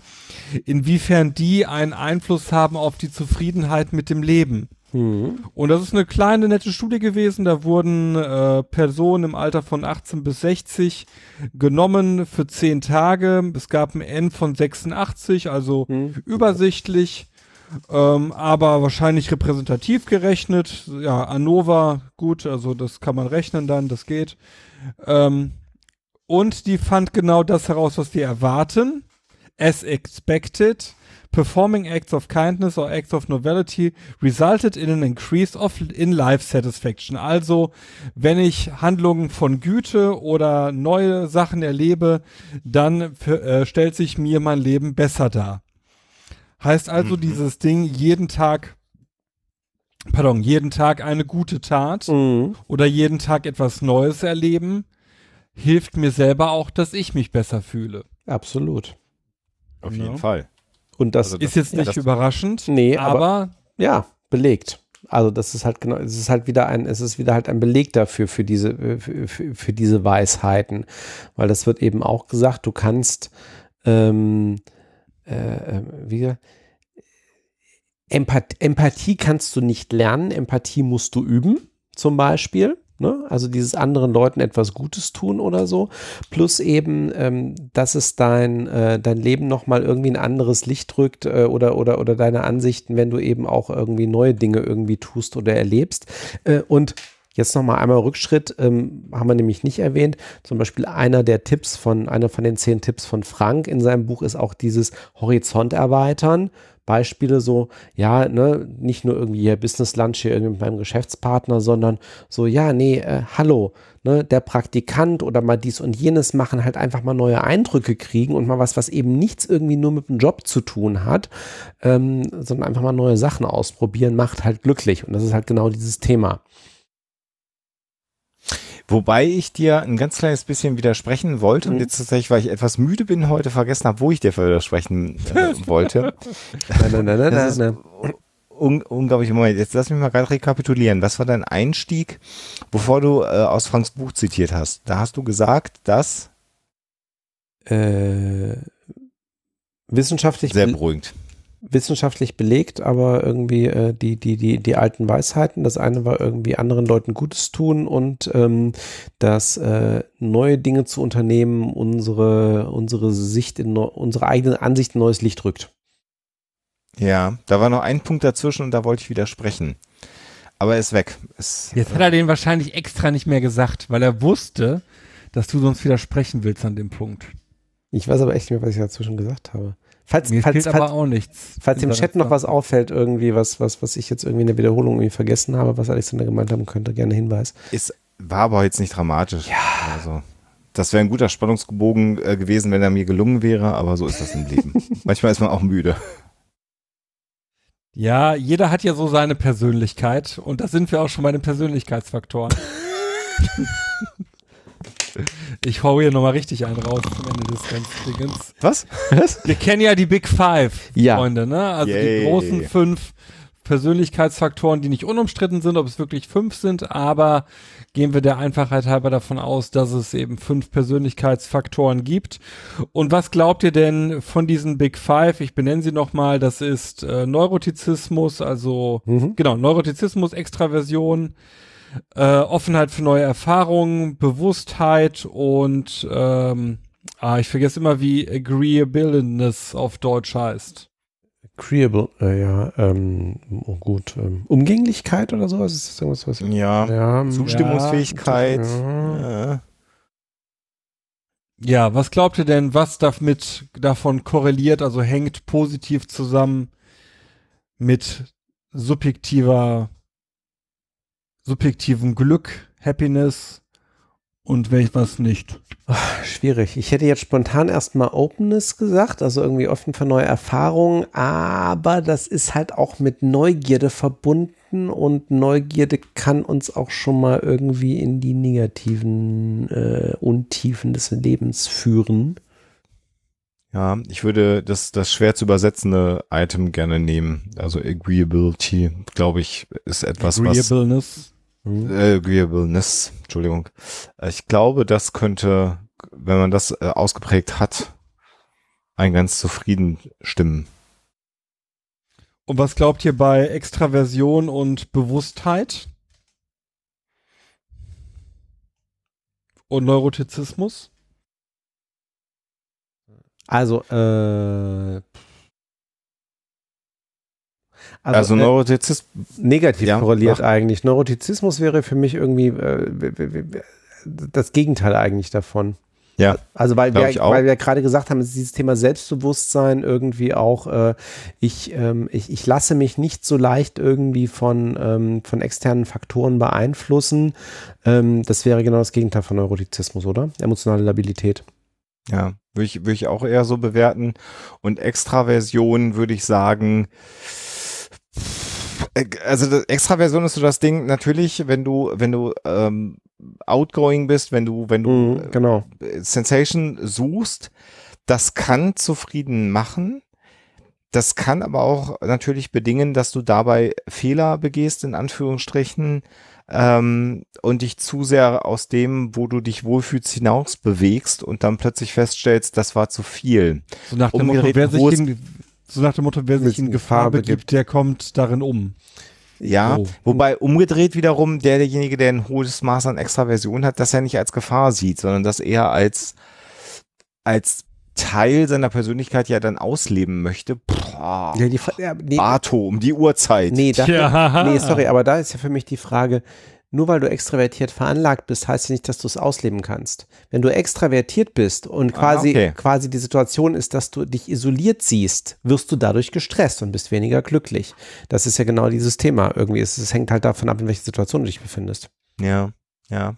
inwiefern die einen Einfluss haben auf die Zufriedenheit mit dem Leben. Mhm. Und das ist eine kleine, nette Studie gewesen. Da wurden äh, Personen im Alter von 18 bis 60 genommen für 10 Tage. Es gab ein N von 86, also Mhm. übersichtlich, ähm, aber wahrscheinlich repräsentativ gerechnet. Ja, ANOVA, gut, also das kann man rechnen dann, das geht. Ähm, und die fand genau das heraus, was wir erwarten. As expected, performing acts of kindness or acts of novelty resulted in an increase of in life satisfaction. Also, wenn ich Handlungen von Güte oder neue Sachen erlebe, dann äh, stellt sich mir mein Leben besser dar. Heißt also, Mhm. dieses Ding jeden Tag, pardon, jeden Tag eine gute Tat Mhm. oder jeden Tag etwas Neues erleben, hilft mir selber auch, dass ich mich besser fühle. Absolut. Auf Ja. jeden Fall. Und das Also das- Ist jetzt ja, nicht das- überraschend, Nee, aber- aber Ja, belegt. Also das ist halt genau, es ist halt wieder ein, es ist wieder halt ein Beleg dafür für diese, für, für, für diese Weisheiten, weil das wird eben auch gesagt, du kannst, ähm, äh, äh, wie gesagt, Empath Empathie kannst du nicht lernen, Empathie musst du üben, zum Beispiel. Ne? Also dieses anderen Leuten etwas Gutes tun oder so. Plus eben, ähm, dass es dein, äh, dein Leben nochmal irgendwie ein anderes Licht drückt äh, oder, oder, oder deine Ansichten, wenn du eben auch irgendwie neue Dinge irgendwie tust oder erlebst. Äh, und Jetzt nochmal einmal Rückschritt, ähm, haben wir nämlich nicht erwähnt. Zum Beispiel einer der Tipps von, einer von den zehn Tipps von Frank in seinem Buch ist auch dieses Horizont erweitern. Beispiele so, ja, ne, nicht nur irgendwie hier Business Lunch hier irgendwie mit meinem Geschäftspartner, sondern so, ja, nee, äh, hallo, ne, der Praktikant oder mal dies und jenes machen, halt einfach mal neue Eindrücke kriegen und mal was, was eben nichts irgendwie nur mit dem Job zu tun hat, ähm, sondern einfach mal neue Sachen ausprobieren, macht halt glücklich. Und das ist halt genau dieses Thema. Wobei ich dir ein ganz kleines bisschen widersprechen wollte und Mhm. jetzt tatsächlich, weil ich etwas müde bin, heute vergessen habe, wo ich dir widersprechen äh, wollte. Nein, nein, nein, nein, Das nein, un unglaublich. Moment, jetzt lass mich mal gerade rekapitulieren. Was war dein Einstieg, bevor du äh, aus Franks Buch zitiert hast? Da hast du gesagt, dass Äh, wissenschaftlich, sehr be- beruhigend. Wissenschaftlich belegt, aber irgendwie äh, die, die, die, die alten Weisheiten. Das eine war irgendwie anderen Leuten Gutes tun und ähm, das äh, neue Dinge zu unternehmen, unsere, unsere Sicht in unsere eigene Ansicht in neues Licht rückt. Ja, da war noch ein Punkt dazwischen und da wollte ich widersprechen. Aber er ist weg. Ist, jetzt hat er den wahrscheinlich extra nicht mehr gesagt, weil er wusste, dass du sonst widersprechen willst an dem Punkt. Ich weiß aber echt nicht mehr, was ich dazwischen gesagt habe. Falls, Mir falls, fehlt falls, aber auch nichts. falls im Chat noch was auffällt, irgendwie, was, was, was ich jetzt irgendwie in der Wiederholung irgendwie vergessen habe, was Alexander gemeint haben könnte, gerne Hinweis. ist, war aber jetzt nicht dramatisch. Ja. Also, das wäre ein guter Spannungsbogen äh, gewesen, wenn er mir gelungen wäre, aber so ist das im Leben. Manchmal ist man auch müde. Ja, jeder hat ja so seine Persönlichkeit und da sind wir auch schon bei den Persönlichkeitsfaktoren. ich hau hier nochmal richtig einen raus zum Ende des ganzen Dingens. Was? Wir kennen ja die Big Five, Ja. Freunde, ne? Also Yay. die großen fünf Persönlichkeitsfaktoren, die nicht unumstritten sind, ob es wirklich fünf sind, aber gehen wir der Einfachheit halber davon aus, dass es eben fünf Persönlichkeitsfaktoren gibt. Und was glaubt ihr denn von diesen Big Five? Ich benenne sie nochmal. Das ist äh, Neurotizismus, also Mhm. genau, Neurotizismus, Extraversion, äh, Offenheit für neue Erfahrungen, Bewusstheit und ähm, ah, ich vergesse immer, wie Agreeableness auf Deutsch heißt. Agreeable, äh, ja, ähm, oh gut, ähm, Umgänglichkeit oder sowas? Ist das irgendwas, was Ja. ja, Zustimmungsfähigkeit. Ja. Äh, Ja, was glaubt ihr denn, was damit davon korreliert, also hängt positiv zusammen mit subjektiver, subjektivem Glück, Happiness Und welches nicht? Schwierig. Ich hätte jetzt spontan erstmal Openness gesagt, also irgendwie offen für neue Erfahrungen, aber das ist halt auch mit Neugierde verbunden und Neugierde kann uns auch schon mal irgendwie in die negativen äh, Untiefen des Lebens führen. Ja, ich würde das, das schwer zu übersetzende Item gerne nehmen. Also Agreeability, glaube ich, ist etwas, Agreeableness. was... Äh, Agreeableness, Entschuldigung. Äh, Ich glaube, das könnte, wenn man das äh, ausgeprägt hat, einen ganz zufrieden stimmen. Und was glaubt ihr bei Extraversion und Bewusstheit? Und Neurotizismus? Also, äh, Also, äh, Neurotizismus, negativ Ja, korreliert mach. eigentlich. Neurotizismus wäre für mich irgendwie äh, das Gegenteil eigentlich davon. ja, Also weil wir, weil wir gerade gesagt haben, ist dieses Thema Selbstbewusstsein irgendwie auch, äh, ich, ähm, ich, ich lasse mich nicht so leicht irgendwie von, ähm, von externen Faktoren beeinflussen. Ähm, das wäre genau das Gegenteil von Neurotizismus, oder? Emotionale Labilität. ja, würde ich, würde ich auch eher so bewerten. Und Extraversion würde ich sagen, äh, also das Extraversion ist so das Ding, natürlich, wenn du, wenn du ähm, outgoing bist, wenn du, wenn du Mhm, genau. äh, Sensation suchst, das kann zufrieden machen. Das kann aber auch natürlich bedingen, dass du dabei Fehler begehst, in Anführungsstrichen, ähm, und dich zu sehr aus dem, wo du dich wohlfühlst, hinaus bewegst und dann plötzlich feststellst, das war zu viel. So nach dem Motto, wer sich in, so nach dem Motto, wer sich in Gefahr begibt, der kommt darin um. Ja, Oh. wobei umgedreht wiederum der, derjenige, der ein hohes Maß an Extraversion hat, das ja nicht als Gefahr sieht, sondern das eher als, als Teil seiner Persönlichkeit ja dann ausleben möchte. Boah, Ja, die, ja, nee, Bato um die Uhrzeit. nee, dafür, Ja. nee, sorry, aber da ist ja für mich die Frage, nur weil du extravertiert veranlagt bist, heißt ja nicht, dass du es ausleben kannst. Wenn du extravertiert bist und Ah, quasi, okay. quasi die Situation ist, dass du dich isoliert siehst, wirst du dadurch gestresst und bist weniger glücklich. Das ist ja genau dieses Thema. Irgendwie ist es hängt halt davon ab, in welcher Situation du dich befindest. Ja, ja.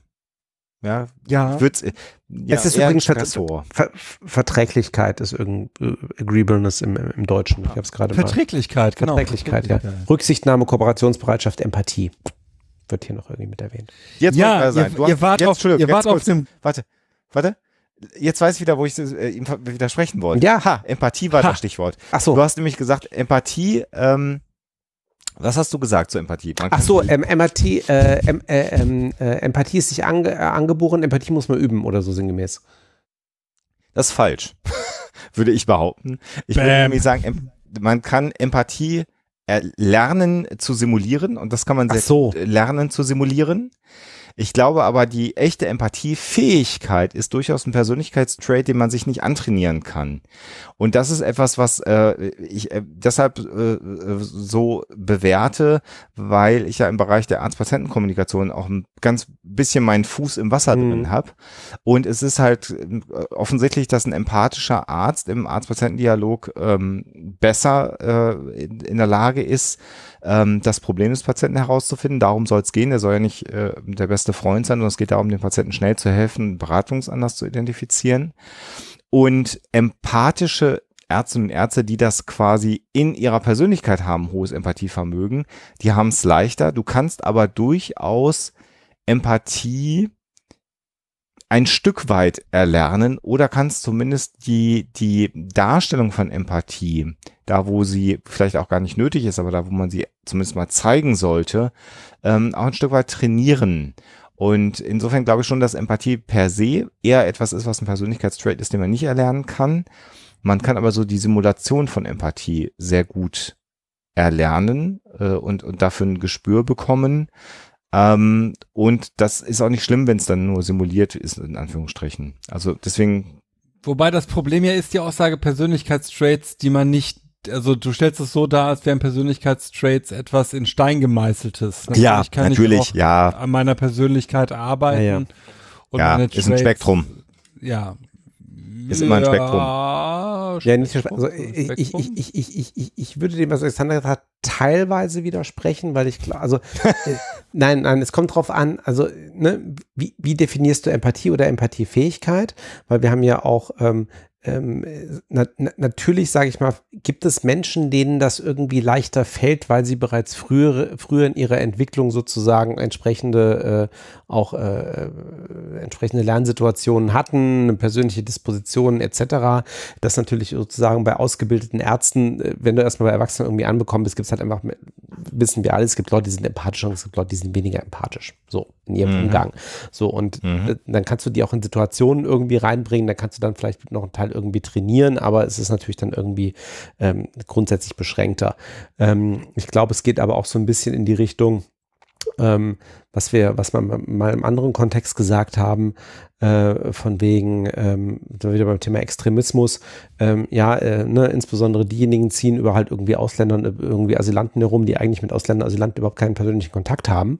Ja, Ja. wird's, äh, ja es ist übrigens Ver. Ver Verträglichkeit ist irgend äh, Agreeableness im, im Deutschen. Ich habe es gerade mal. Verträglichkeit, genau. Verträglichkeit, ja. Rücksichtnahme, Kooperationsbereitschaft, Empathie. Wird hier noch irgendwie mit erwähnt. Jetzt Ja, ich mal ihr, ihr hast- wart jetzt, auf, Entschuldigung, ihr wart jetzt auf kurz. dem, Warte, warte. Jetzt weiß ich wieder, wo ich äh, ihm widersprechen wollte. Ja. Ha, Empathie war Ha. das Stichwort. Ach so. Du hast nämlich gesagt, Empathie, ähm, was hast du gesagt zur Empathie? Man Ach so, ähm, Empathie, äh, ähm, äh, ähm, äh, Empathie ist sich ange, äh, angeboren, Empathie muss man üben oder so sinngemäß. Das ist falsch, würde ich behaupten. Ich würde Bam. nämlich sagen, man kann Empathie lernen zu simulieren und das kann man sehr so. äh, lernen zu simulieren. Ich glaube aber, die echte Empathiefähigkeit ist durchaus ein Persönlichkeitstrait, den man sich nicht antrainieren kann. Und das ist etwas, was äh, ich äh, deshalb äh, äh, so bewerte, weil ich ja im Bereich der Arzt-Patienten-Kommunikation auch ein ganz bisschen meinen Fuß im Wasser Mhm. drin habe. Und es ist halt äh, offensichtlich, dass ein empathischer Arzt im Arzt-Patienten-Dialog ähm, besser äh, in, in der Lage ist, ähm, das Problem des Patienten herauszufinden. Darum soll es gehen. Er soll ja nicht äh, der beste Freund sein, sondern es geht darum, dem Patienten schnell zu helfen, Beratungsanlass zu identifizieren. Und empathische Ärztinnen und Ärzte, die das quasi in ihrer Persönlichkeit haben, hohes Empathievermögen, die haben es leichter. Du kannst aber durchaus Empathie ein Stück weit erlernen oder kannst zumindest die, die Darstellung von Empathie, da wo sie vielleicht auch gar nicht nötig ist, aber da wo man sie zumindest mal zeigen sollte, ähm, auch ein Stück weit trainieren. Und insofern glaube ich schon, dass Empathie per se eher etwas ist, was ein Persönlichkeitstrait ist, den man nicht erlernen kann. Man kann aber so die Simulation von Empathie sehr gut erlernen äh, und, und dafür ein Gespür bekommen. Ähm, und das ist auch nicht schlimm, wenn es dann nur simuliert ist, in Anführungsstrichen. Also deswegen, Wobei das Problem ja ist die Aussage Persönlichkeitstraits, die man nicht, also du stellst es so dar, als wären Persönlichkeitstraits etwas in Stein gemeißeltes. ja, kann natürlich, ich ja, an meiner Persönlichkeit arbeiten. Ja, ja. Und ja, ist ein Spektrum. Ja. Ist immer ein Spektrum. Ja, nicht also ich, ich, ich, ich, ich, ich, ich würde dem, was Alexander gesagt hat, teilweise widersprechen, weil ich klar, also äh, nein, nein, es kommt drauf an, also ne, wie, wie definierst du Empathie oder Empathiefähigkeit? Weil wir haben ja auch ähm, ähm, na, na, natürlich, sage ich mal, gibt es Menschen, denen das irgendwie leichter fällt, weil sie bereits früher, früher in ihrer Entwicklung sozusagen entsprechende äh, auch äh, entsprechende Lernsituationen hatten, persönliche Dispositionen etc. Das natürlich sozusagen bei ausgebildeten Ärzten, äh, wenn du erstmal bei Erwachsenen irgendwie anbekommen bist, gibt es halt einfach, wissen wir alle, es gibt Leute, die sind empathisch und es gibt Leute, die sind weniger empathisch. So, in ihrem mhm. Umgang. So, und mhm. dann kannst du die auch in Situationen irgendwie reinbringen, da kannst du dann vielleicht noch einen Teil irgendwie trainieren, aber es ist natürlich dann irgendwie ähm, grundsätzlich beschränkter. Ähm, ich glaube, es geht aber auch so ein bisschen in die Richtung, ähm, was wir, was wir mal im anderen Kontext gesagt haben, äh, von wegen, ähm, wieder beim Thema Extremismus, ähm, ja, äh, ne, insbesondere diejenigen ziehen über halt irgendwie Ausländern, irgendwie Asylanten herum, die eigentlich mit Ausländern, Asylanten überhaupt keinen persönlichen Kontakt haben.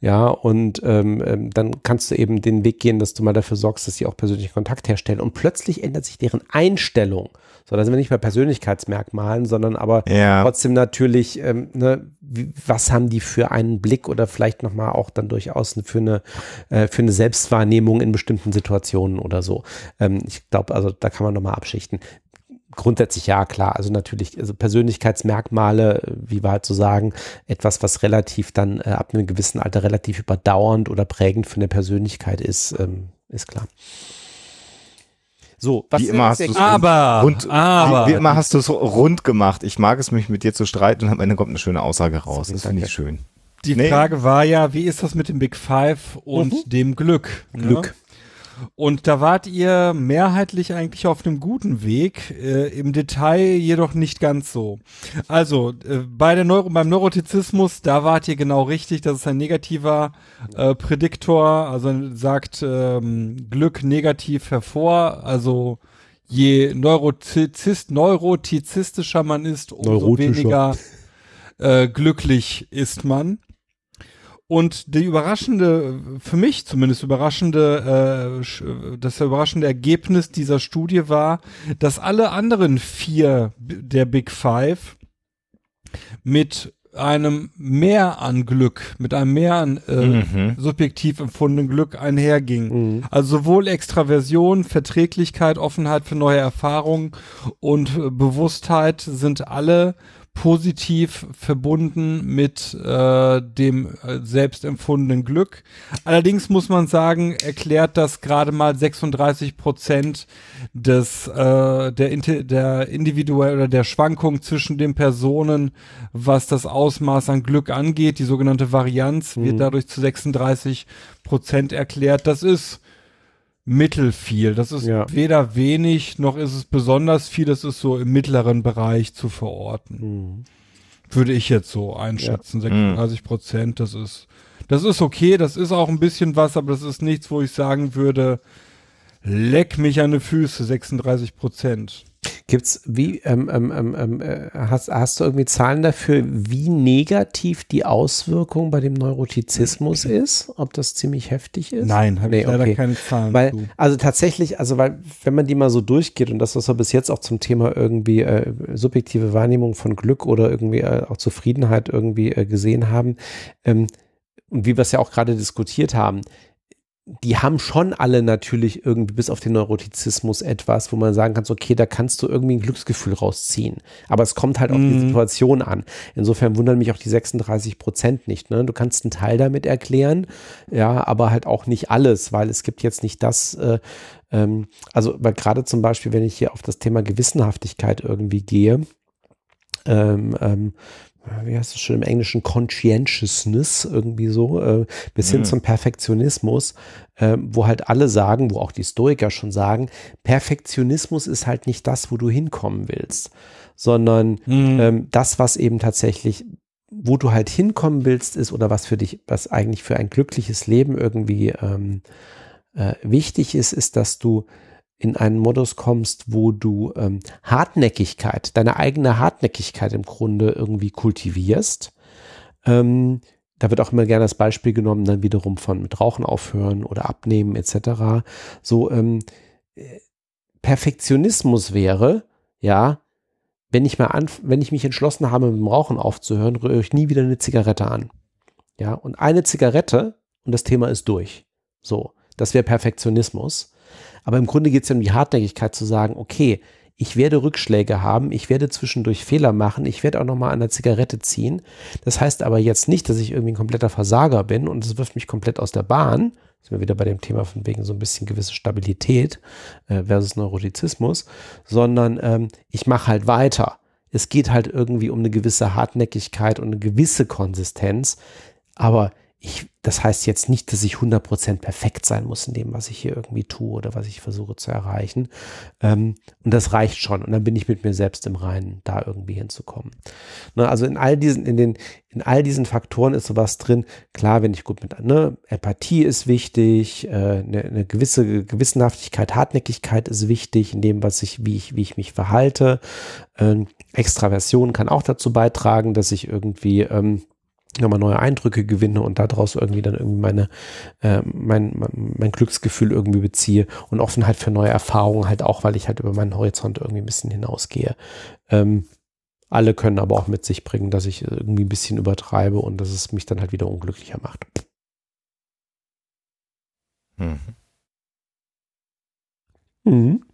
Ja, und ähm, ähm, dann kannst du eben den Weg gehen, dass du mal dafür sorgst, dass sie auch persönlichen Kontakt herstellen. Und plötzlich ändert sich deren Einstellung. So, da sind wir nicht bei Persönlichkeitsmerkmalen, sondern aber ja. trotzdem natürlich, ähm, ne, wie, was haben die für einen Blick oder vielleicht nochmal auch dann durchaus für eine, äh, für eine Selbstwahrnehmung in bestimmten Situationen oder so. Ähm, ich glaube, also da kann man nochmal abschichten. Grundsätzlich ja, klar. Also natürlich, also Persönlichkeitsmerkmale, wie wir halt so sagen, etwas, was relativ dann äh, ab einem gewissen Alter relativ überdauernd oder prägend für eine Persönlichkeit ist, ähm, ist klar. So, was wie immer hast du aber, rund, aber, wie, wie immer hast du es rund gemacht. Ich mag es mich mit dir zu streiten und am Ende kommt eine schöne Aussage raus. Das finde ich schön. Die nee. Frage war ja, wie ist das mit dem Big Five und mhm. dem Glück? Glück. Ne? Und da wart ihr mehrheitlich eigentlich auf einem guten Weg, äh, im Detail jedoch nicht ganz so. Also äh, bei der Neuro beim Neurotizismus, da wart ihr genau richtig, das ist ein negativer äh, Prädiktor, also sagt ähm, Glück negativ hervor, also je Neurotizist, neurotizistischer man ist, umso weniger äh, glücklich ist man. Und die überraschende, für mich zumindest überraschende, äh, das überraschende Ergebnis dieser Studie war, dass alle anderen vier der Big Five mit einem Mehr an Glück, mit einem Mehr an äh, mhm. subjektiv empfundenen Glück einherging. Mhm. Also sowohl Extraversion, Verträglichkeit, Offenheit für neue Erfahrungen und äh, Bewusstheit sind alle positiv verbunden mit äh, dem äh, selbst empfundenen Glück. Allerdings muss man sagen, erklärt das gerade mal 36 Prozent des äh, der, der individuell oder der Schwankung zwischen den Personen, was das Ausmaß an Glück angeht. Die sogenannte Varianz mhm. wird dadurch zu 36 Prozent erklärt. Das ist mittelfiel. Das ist ja. weder wenig noch ist es besonders viel. Das ist so im mittleren Bereich zu verorten. Mhm. Würde ich jetzt so einschätzen. Ja. 36 Prozent, das ist, das ist okay. Das ist auch ein bisschen was, aber das ist nichts, wo ich sagen würde, leck mich an die Füße, 36 Prozent. Gibt's wie ähm, ähm, ähm, ähm, äh, hast, hast du irgendwie Zahlen dafür, wie negativ die Auswirkung bei dem Neurotizismus ist? Ob das ziemlich heftig ist? Nein, habe nee, ich leider okay. keine Zahlen. Weil, zu. also tatsächlich, also weil, wenn man die mal so durchgeht und das, was wir bis jetzt auch zum Thema irgendwie äh, subjektive Wahrnehmung von Glück oder irgendwie äh, auch Zufriedenheit irgendwie äh, gesehen haben, ähm, und wie wir es ja auch gerade diskutiert haben, die haben schon alle natürlich irgendwie bis auf den Neurotizismus etwas, wo man sagen kann, okay, da kannst du irgendwie ein Glücksgefühl rausziehen. Aber es kommt halt auf die mhm. Situation an. Insofern wundern mich auch die 36 Prozent nicht. Ne? Du kannst einen Teil damit erklären, ja, aber halt auch nicht alles, weil es gibt jetzt nicht das, äh, ähm, also weil gerade zum Beispiel, wenn ich hier auf das Thema Gewissenhaftigkeit irgendwie gehe, ähm, ähm, wie heißt das schon im Englischen, Conscientiousness irgendwie so, äh, bis hin mhm. zum Perfektionismus, äh, wo halt alle sagen, wo auch die Stoiker schon sagen, Perfektionismus ist halt nicht das, wo du hinkommen willst, sondern mhm. ähm, das, was eben tatsächlich wo du halt hinkommen willst, ist oder was für dich, was eigentlich für ein glückliches Leben irgendwie ähm, äh, wichtig ist, ist, dass du in einen Modus kommst, wo du ähm, Hartnäckigkeit, deine eigene Hartnäckigkeit im Grunde irgendwie kultivierst. Ähm, da wird auch immer gerne das Beispiel genommen, dann wiederum von mit Rauchen aufhören oder abnehmen etc. So, ähm, Perfektionismus wäre, ja, wenn ich mal an, wenn ich mich entschlossen habe, mit dem Rauchen aufzuhören, rühre ich nie wieder eine Zigarette an. Ja, und eine Zigarette und das Thema ist durch. So, das wäre Perfektionismus. Aber im Grunde geht es ja um die Hartnäckigkeit zu sagen, okay, ich werde Rückschläge haben, ich werde zwischendurch Fehler machen, ich werde auch nochmal an der Zigarette ziehen. Das heißt aber jetzt nicht, dass ich irgendwie ein kompletter Versager bin und es wirft mich komplett aus der Bahn. Sind wir wieder bei dem Thema von wegen so ein bisschen gewisse Stabilität äh, versus Neurotizismus, sondern ähm, ich mache halt weiter. Es geht halt irgendwie um eine gewisse Hartnäckigkeit und eine gewisse Konsistenz, aber ich, das heißt jetzt nicht, dass ich 100% perfekt sein muss in dem, was ich hier irgendwie tue oder was ich versuche zu erreichen. Ähm, und das reicht schon. Und dann bin ich mit mir selbst im Reinen, da irgendwie hinzukommen. Ne, also in all diesen, in den, in all diesen Faktoren ist sowas drin. Klar, wenn ich gut mit, ne, Empathie ist wichtig, äh, eine, eine gewisse Gewissenhaftigkeit, Hartnäckigkeit ist wichtig in dem, was ich, wie ich, wie ich mich verhalte. Ähm, Extraversion kann auch dazu beitragen, dass ich irgendwie, ähm, nochmal neue Eindrücke gewinne und daraus irgendwie dann irgendwie meine, äh, mein, mein, Glücksgefühl irgendwie beziehe und Offenheit für neue Erfahrungen halt auch, weil ich halt über meinen Horizont irgendwie ein bisschen hinausgehe. Ähm, alle können aber auch mit sich bringen, dass ich irgendwie ein bisschen übertreibe und dass es mich dann halt wieder unglücklicher macht. Mhm. Mhm.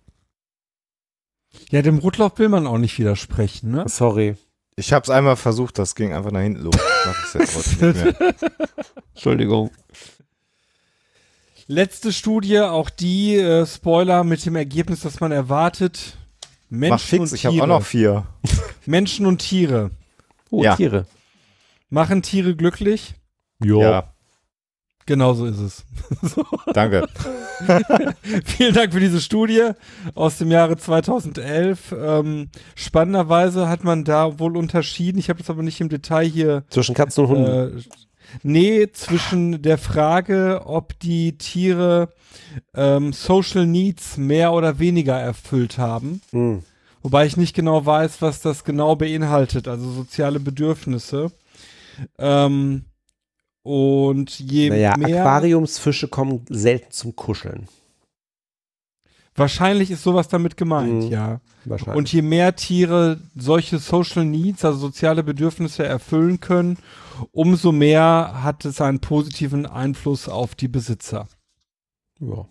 Ja, dem Rotlauf will man auch nicht widersprechen, ne? Sorry. Ich habe es einmal versucht, das ging einfach nach hinten los. Mach ich jetzt nicht mehr. Entschuldigung. Letzte Studie, auch die äh, Spoiler mit dem Ergebnis, das man erwartet. Menschen Mach fix, und ich habe auch noch vier. Menschen und Tiere. Oh, Ja. Tiere. Machen Tiere glücklich? Ja, Genau so ist es. danke. Vielen Dank für diese Studie aus dem Jahre 2011. Ähm, spannenderweise hat man da wohl unterschieden, ich habe das aber nicht im Detail hier Zwischen Katzen und Hunden. Äh, nee, zwischen der Frage, ob die Tiere ähm, Social Needs mehr oder weniger erfüllt haben. Hm. Wobei ich nicht genau weiß, was das genau beinhaltet, also soziale Bedürfnisse. Ähm, und je Naja, mehr. Aquariumsfische kommen selten zum Kuscheln. Wahrscheinlich ist sowas damit gemeint, Mhm. ja. Wahrscheinlich. Und je mehr Tiere solche Social Needs, also soziale Bedürfnisse erfüllen können, umso mehr hat es einen positiven Einfluss auf die Besitzer. ja.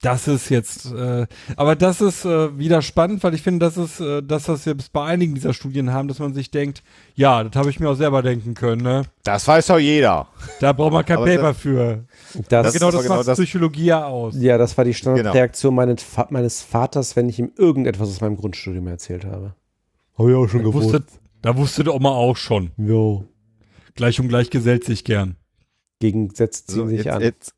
Das ist jetzt, äh, aber das ist äh, wieder spannend, weil ich finde, das ist, äh, dass das jetzt bei einigen dieser Studien haben, dass man sich denkt, ja, das habe ich mir auch selber denken können, ne? Das weiß doch jeder. Da braucht man kein Aber Paper das- für. Das, Das genau das genau macht das- Psychologie ja aus. ja, das war die Standardreaktion Genau. meines, Va- meines Vaters, wenn ich ihm irgendetwas aus meinem Grundstudium erzählt habe. Habe ich auch schon Da wusste, da wusste der Oma auch schon. Jo. Gleich und gleich gesellt sich gern. Gegensätze ziehen So, sich jetzt, an. jetzt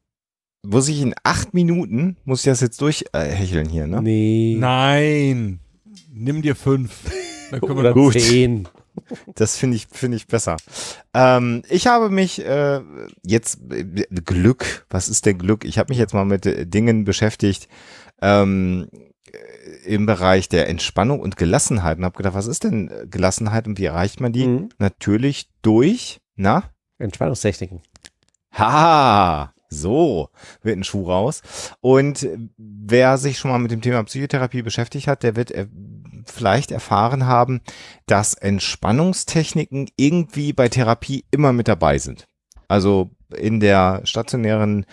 muss ich in acht Minuten, muss ich das jetzt durchhecheln hier, ne? nee. Nein. Nimm dir fünf. Dann können wir Oder noch- Gut. zehn. Das finde ich, finde ich besser. Ähm, ich habe mich äh, jetzt äh, Glück, was ist denn Glück? Ich habe mich jetzt mal mit äh, Dingen beschäftigt ähm, äh, im Bereich der Entspannung und Gelassenheit und habe gedacht, was ist denn äh, Gelassenheit und wie erreicht man die? Mhm. Natürlich durch, na? Entspannungstechniken. Ha, so wird ein Schuh raus. Und wer sich schon mal mit dem Thema Psychotherapie beschäftigt hat, der wird äh, vielleicht erfahren haben, dass Entspannungstechniken irgendwie bei Therapie immer mit dabei sind. Also in der stationären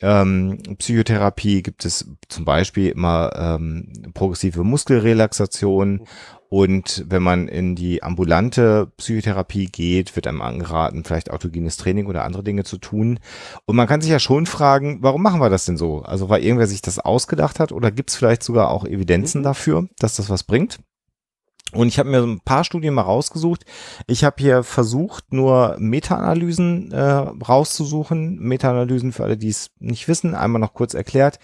ähm, Psychotherapie gibt es zum Beispiel immer ähm, progressive Muskelrelaxation und wenn man in die ambulante Psychotherapie geht, wird einem angeraten, vielleicht autogenes Training oder andere Dinge zu tun. Und man kann sich ja schon fragen, warum machen wir das denn so? Also weil irgendwer sich das ausgedacht hat oder gibt es vielleicht sogar auch Evidenzen dafür, dass das was bringt? Und ich habe mir so ein paar Studien mal rausgesucht. Ich habe hier versucht, nur Meta-Analysen äh, rauszusuchen. Meta-Analysen für alle, die es nicht wissen, einmal noch kurz erklärt.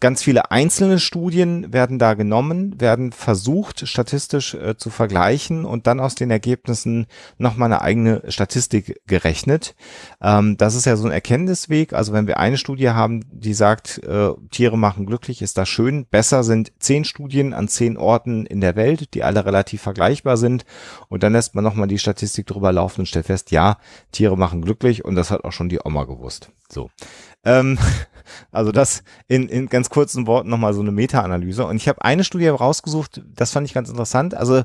Ganz viele einzelne Studien werden da genommen, werden versucht, statistisch äh, zu vergleichen und dann aus den Ergebnissen nochmal eine eigene Statistik gerechnet. Ähm, das ist ja so ein Erkenntnisweg. Also wenn wir eine Studie haben, die sagt, äh, Tiere machen glücklich, ist das schön. Besser sind zehn Studien an zehn Orten in der Welt, die alle relativ vergleichbar sind. Und dann lässt man nochmal die Statistik drüber laufen und stellt fest, ja, Tiere machen glücklich und das hat auch schon die Oma gewusst. So. Ähm, also das in, in ganz kurzen Worten nochmal so eine Meta-Analyse. Und ich habe eine Studie rausgesucht, das fand ich ganz interessant. Also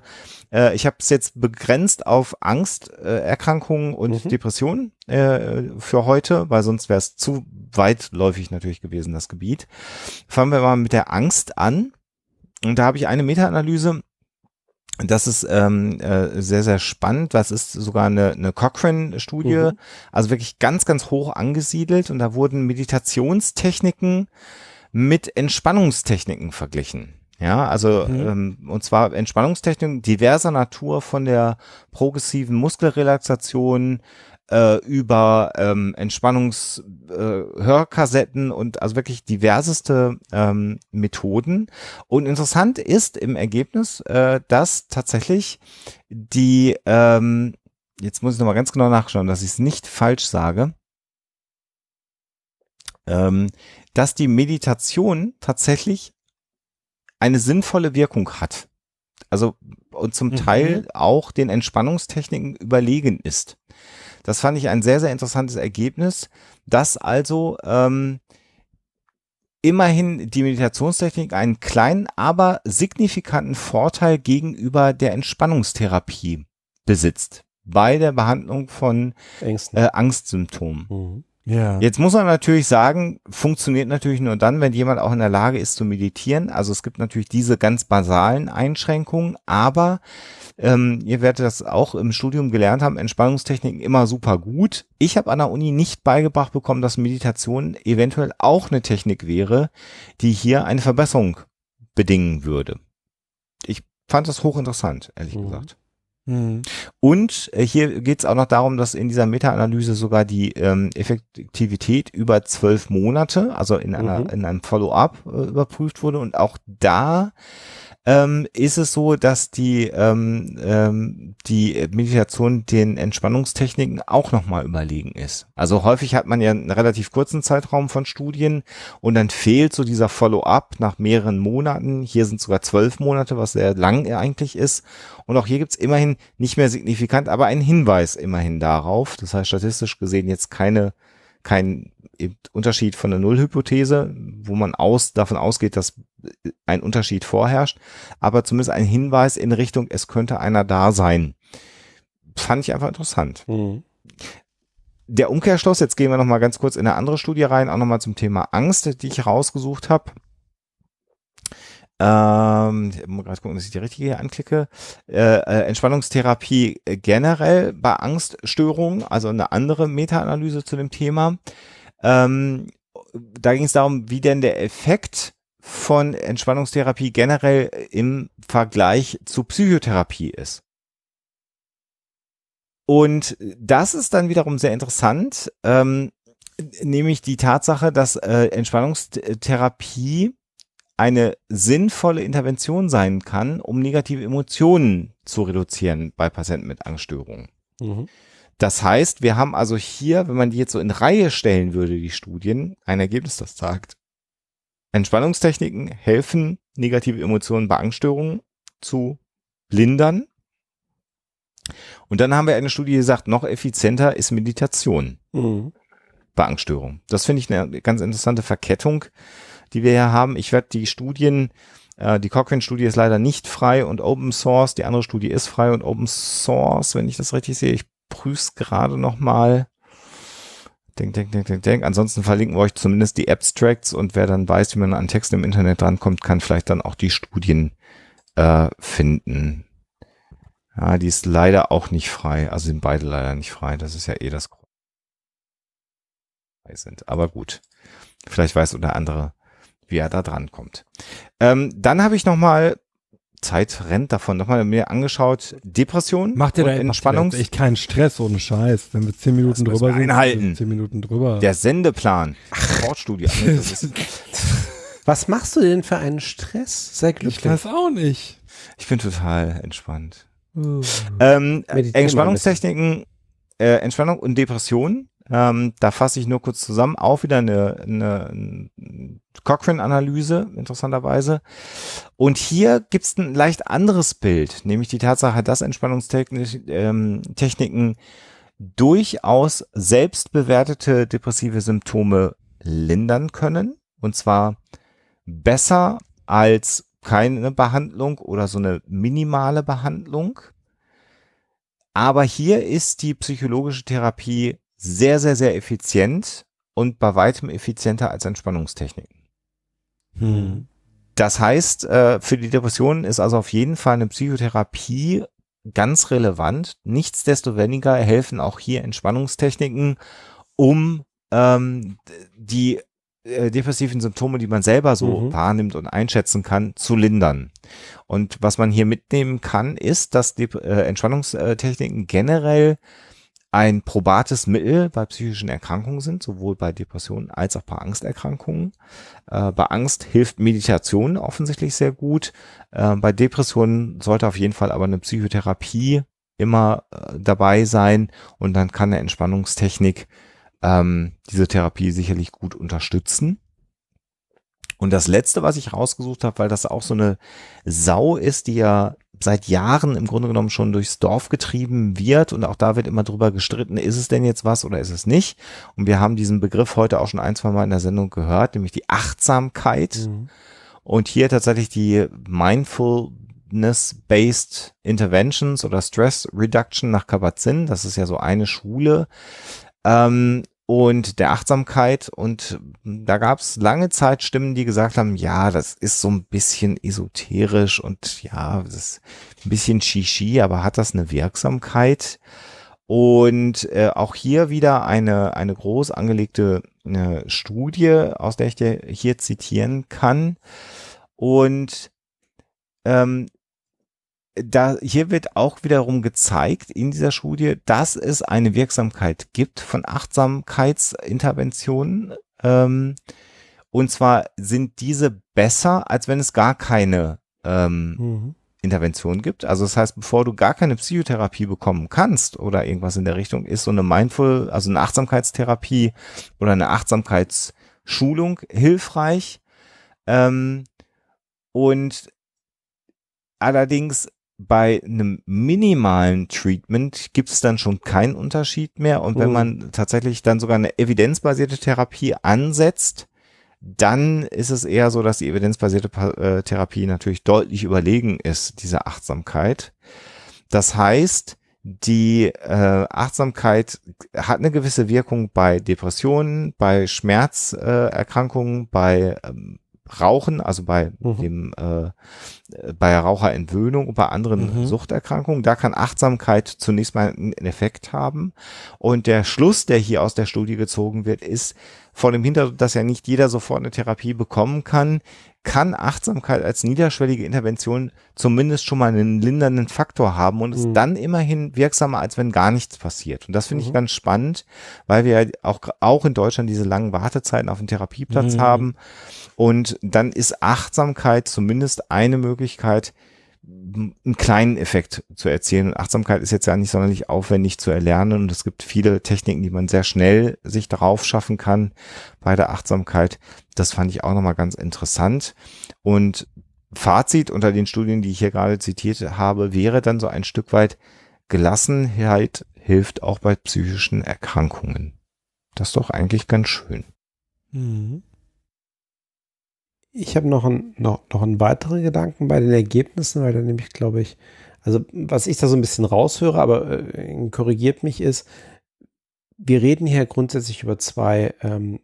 äh, ich habe es jetzt begrenzt auf Angsterkrankungen äh, und Mhm. Depressionen äh, für heute, weil sonst wäre es zu weitläufig natürlich gewesen, das Gebiet. Fangen wir mal mit der Angst an. Und da habe ich eine Meta-Analyse. Das ist ähm, äh, sehr, sehr spannend. Das ist sogar eine, eine Cochrane-Studie, Mhm. also wirklich ganz, ganz hoch angesiedelt. Und da wurden Meditationstechniken mit Entspannungstechniken verglichen. Ja, also Mhm. ähm, und zwar Entspannungstechniken diverser Natur von der progressiven Muskelrelaxation äh, über ähm, Entspannungs äh, und also wirklich diverseste ähm, Methoden. Und interessant ist im Ergebnis, äh, dass tatsächlich die ähm, jetzt muss ich nochmal ganz genau nachschauen, dass ich es nicht falsch sage, ähm, dass die Meditation tatsächlich eine sinnvolle Wirkung hat. Also und zum Mhm. Teil auch den Entspannungstechniken überlegen ist. Das fand ich ein sehr, sehr interessantes Ergebnis, dass also ähm, immerhin die Meditationstechnik einen kleinen, aber signifikanten Vorteil gegenüber der Entspannungstherapie besitzt bei der Behandlung von Ängsten. äh, Angstsymptomen. Mhm. Ja. Jetzt muss man natürlich sagen, funktioniert natürlich nur dann, wenn jemand auch in der Lage ist zu meditieren. Also es gibt natürlich diese ganz basalen Einschränkungen, aber ähm, ihr werdet das auch im Studium gelernt haben, Entspannungstechniken immer super gut. Ich habe an der Uni nicht beigebracht bekommen, dass Meditation eventuell auch eine Technik wäre, die hier eine Verbesserung bedingen würde. Ich fand das hochinteressant, ehrlich Mhm. gesagt. Mhm. Und äh, hier geht es auch noch darum, dass in dieser Meta-Analyse sogar die ähm, Effektivität über zwölf Monate, also in, einer, Mhm. in einem Follow-up äh, überprüft wurde. Und auch da ähm, ist es so, dass die, ähm, ähm, die Meditation den Entspannungstechniken auch nochmal überlegen ist. Also häufig hat man ja einen relativ kurzen Zeitraum von Studien und dann fehlt so dieser Follow-up nach mehreren Monaten. Hier sind sogar zwölf Monate, was sehr lang eigentlich ist. Und auch hier gibt's immerhin nicht mehr signifikant, aber einen Hinweis immerhin darauf. Das heißt statistisch gesehen jetzt keine, kein eben Unterschied von der Nullhypothese, wo man aus, davon ausgeht, dass ein Unterschied vorherrscht, aber zumindest ein Hinweis in Richtung, es könnte einer da sein. Fand ich einfach interessant. Mhm. Der Umkehrschluss, jetzt gehen wir noch mal ganz kurz in eine andere Studie rein, auch noch mal zum Thema Angst, die ich rausgesucht habe. Ähm, ich muss gerade gucken, dass ich die richtige hier anklicke. Äh, äh, Entspannungstherapie generell bei Angststörungen, also eine andere Meta-Analyse zu dem Thema. Ähm, da ging es darum, wie denn der Effekt von Entspannungstherapie generell im Vergleich zu Psychotherapie ist. Und das ist dann wiederum sehr interessant, ähm, nämlich die Tatsache, dass äh, Entspannungstherapie eine sinnvolle Intervention sein kann, um negative Emotionen zu reduzieren bei Patienten mit Angststörungen. Mhm. Das heißt, wir haben also hier, wenn man die jetzt so in Reihe stellen würde, die Studien, ein Ergebnis, das sagt, Entspannungstechniken helfen, negative Emotionen bei Angststörungen zu lindern. Und dann haben wir eine Studie, die sagt, noch effizienter ist Meditation Mhm. bei Angststörungen. Das finde ich eine ganz interessante Verkettung, die wir hier haben. Ich werde die Studien, äh, die Cochrane-Studie ist leider nicht frei und Open Source. Die andere Studie ist frei und Open Source, wenn ich das richtig sehe. Ich prüfe es gerade nochmal. Denk, denk, denk, denk, denk. Ansonsten verlinken wir euch zumindest die Abstracts und wer dann weiß, wie man an Texten im Internet drankommt, kann vielleicht dann auch die Studien äh, finden. Ja, die ist leider auch nicht frei. Also sind beide leider nicht frei. Das ist ja eh das Grund. Aber gut. Vielleicht weiß der andere, wie er da dran kommt. Ähm, dann habe ich noch mal Zeit rennt davon nochmal mir angeschaut. Depression Macht ihr da Entspannungs echt keinen Stress ohne Scheiß, wenn wir zehn Minuten Das drüber wir sind. einhalten. Zehn Minuten drüber. der Sendeplan. Sportstudie. Das ist, Was machst du denn für einen Stress? Sei ich glücklich. weiß auch nicht. ich bin total entspannt. Uh. Ähm, Entspannungstechniken, äh, Entspannung und Depression. Ähm, da fasse ich nur kurz zusammen. Auch wieder eine, eine, Cochrane-Analyse, interessanterweise. Und hier gibt es ein leicht anderes Bild, nämlich die Tatsache, dass Entspannungstechniken ähm, durchaus selbstbewertete depressive Symptome lindern können. Und zwar besser als keine Behandlung oder so eine minimale Behandlung. Aber hier ist die psychologische Therapie sehr, sehr, sehr effizient und bei weitem effizienter als Entspannungstechniken. Hm. Das heißt, äh, für die Depressionen ist also auf jeden Fall eine Psychotherapie ganz relevant. Nichtsdestoweniger helfen auch hier Entspannungstechniken, um ähm, die äh, depressiven Symptome, die man selber so mhm. wahrnimmt und einschätzen kann, zu lindern. Und was man hier mitnehmen kann, ist, dass die äh, Entspannungstechniken generell ein probates Mittel bei psychischen Erkrankungen sind, sowohl bei Depressionen als auch bei Angsterkrankungen. Äh, bei Angst hilft Meditation offensichtlich sehr gut. Äh, bei Depressionen sollte auf jeden Fall aber eine Psychotherapie immer äh, dabei sein und dann kann eine Entspannungstechnik ähm, diese Therapie sicherlich gut unterstützen. Und das letzte, was ich rausgesucht habe, weil das auch so eine Sau ist, die ja seit Jahren im Grunde genommen schon durchs Dorf getrieben wird und auch da wird immer drüber gestritten, ist es denn jetzt was oder ist es nicht? Und wir haben diesen Begriff heute auch schon ein, zwei Mal in der Sendung gehört, nämlich die Achtsamkeit. Mhm. Und hier tatsächlich die Mindfulness-Based Interventions oder Stress Reduction nach Kabat-Zinn. Das ist ja so eine Schule. Ähm, und der Achtsamkeit. Und da gab es lange Zeit Stimmen, die gesagt haben, ja, das ist so ein bisschen esoterisch und ja, das ist ein bisschen Shishi, aber hat das eine Wirksamkeit? Und äh, auch hier wieder eine, eine groß angelegte eine Studie, aus der ich dir hier zitieren kann. Und ähm, da, hier wird auch wiederum gezeigt in dieser Studie, dass es eine Wirksamkeit gibt von Achtsamkeitsinterventionen. Ähm, und zwar sind diese besser, als wenn es gar keine ähm, mhm. Intervention gibt. Also das heißt, bevor du gar keine Psychotherapie bekommen kannst oder irgendwas in der Richtung, ist so eine Mindful, also eine Achtsamkeitstherapie oder eine Achtsamkeitsschulung hilfreich. Ähm, und allerdings bei einem minimalen Treatment gibt es dann schon keinen Unterschied mehr. Und wenn mhm. man tatsächlich dann sogar eine evidenzbasierte Therapie ansetzt, dann ist es eher so, dass die evidenzbasierte äh, Therapie natürlich deutlich überlegen ist, dieser Achtsamkeit. Das heißt, die äh, Achtsamkeit hat eine gewisse Wirkung bei Depressionen, bei Schmerzerkrankungen, äh, bei ähm, Rauchen, also bei mhm. dem äh, bei Raucherentwöhnung und bei anderen mhm. Suchterkrankungen. Da kann Achtsamkeit zunächst mal einen Effekt haben. Und der Schluss, der hier aus der Studie gezogen wird, ist vor dem Hintergrund, dass ja nicht jeder sofort eine Therapie bekommen kann, kann Achtsamkeit als niederschwellige Intervention zumindest schon mal einen lindernden Faktor haben und ist mhm. dann immerhin wirksamer, als wenn gar nichts passiert. Und das finde mhm. ich ganz spannend, weil wir auch, auch in Deutschland diese langen Wartezeiten auf den Therapieplatz mhm. haben. Und dann ist Achtsamkeit zumindest eine Möglichkeit, einen kleinen Effekt zu erzielen. Und Achtsamkeit ist jetzt ja nicht sonderlich aufwendig zu erlernen und es gibt viele Techniken, die man sehr schnell sich darauf schaffen kann bei der Achtsamkeit. Das fand ich auch nochmal ganz interessant. Und Fazit unter den Studien, die ich hier gerade zitiert habe, wäre dann so ein Stück weit Gelassenheit hilft auch bei psychischen Erkrankungen. Das ist doch eigentlich ganz schön. Mhm. Ich habe noch, ein, noch, noch einen weiteren Gedanken bei den Ergebnissen, weil da nämlich, glaube ich, also was ich da so ein bisschen raushöre, aber äh, korrigiert mich, ist, wir reden hier grundsätzlich über zwei, ähm,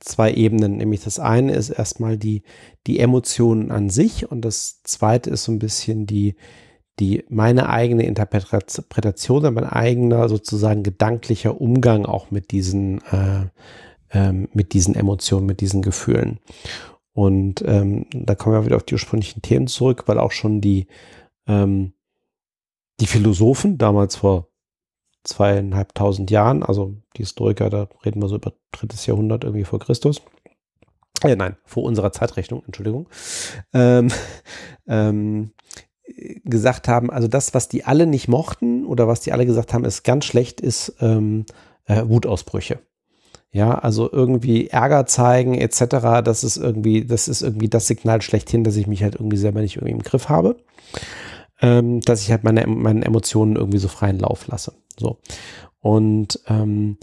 zwei Ebenen. Nämlich das eine ist erstmal die, die Emotionen an sich und das zweite ist so ein bisschen die, die meine eigene Interpretation, mein eigener sozusagen gedanklicher Umgang auch mit diesen, äh, ähm, mit diesen Emotionen, mit diesen Gefühlen. Und ähm, da kommen wir wieder auf die ursprünglichen Themen zurück, weil auch schon die, ähm, die Philosophen damals vor zweieinhalbtausend Jahren, also die Historiker, da reden wir so über drittes Jahrhundert irgendwie vor Christus, äh, nein, vor unserer Zeitrechnung, Entschuldigung, ähm, ähm, gesagt haben, also das, was die alle nicht mochten oder was die alle gesagt haben, ist ganz schlecht, ist ähm, äh, Wutausbrüche. Ja, also irgendwie Ärger zeigen etc. Das ist irgendwie, das ist irgendwie das Signal schlechthin, dass ich mich halt irgendwie selber nicht irgendwie im Griff habe. Ähm, dass ich halt meine, meine Emotionen irgendwie so freien Lauf lasse. So. Und ähm,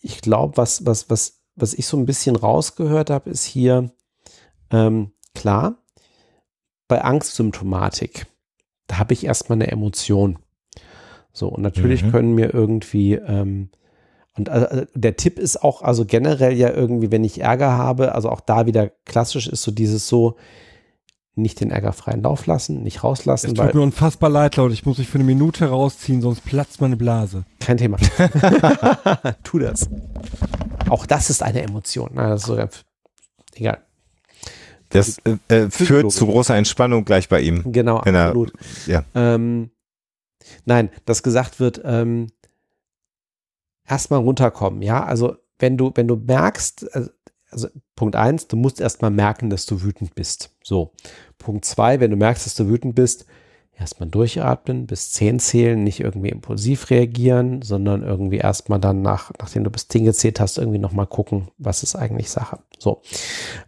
ich glaube, was, was, was, was ich so ein bisschen rausgehört habe, ist hier, ähm, klar, bei Angstsymptomatik, da habe ich erstmal eine Emotion. So, und natürlich Mhm. können mir irgendwie, ähm, und äh, der Tipp ist auch, also generell ja irgendwie, wenn ich Ärger habe, also auch da wieder klassisch ist so dieses so, nicht den Ärger freien Lauf lassen, nicht Es rauslassen, tut weil mir unfassbar leid, Leute. Ich muss mich für eine Minute rausziehen, sonst platzt meine Blase. kein Thema. tu das. Auch das ist eine Emotion. Na, das ist so, egal. Das äh, äh, führt zu großer Entspannung gleich bei ihm. Genau, er- absolut. ja. Ähm, nein, dass gesagt wird, ähm, erstmal runterkommen, ja. Also wenn du, wenn du merkst, also, also Punkt eins, du musst erstmal merken, dass du wütend bist. So. Punkt zwei, wenn du merkst, dass du wütend bist, erstmal durchatmen, bis zehn zählen, nicht irgendwie impulsiv reagieren, sondern irgendwie erstmal dann nach, nachdem du bis zehn gezählt hast, irgendwie nochmal gucken, was ist eigentlich Sache. So.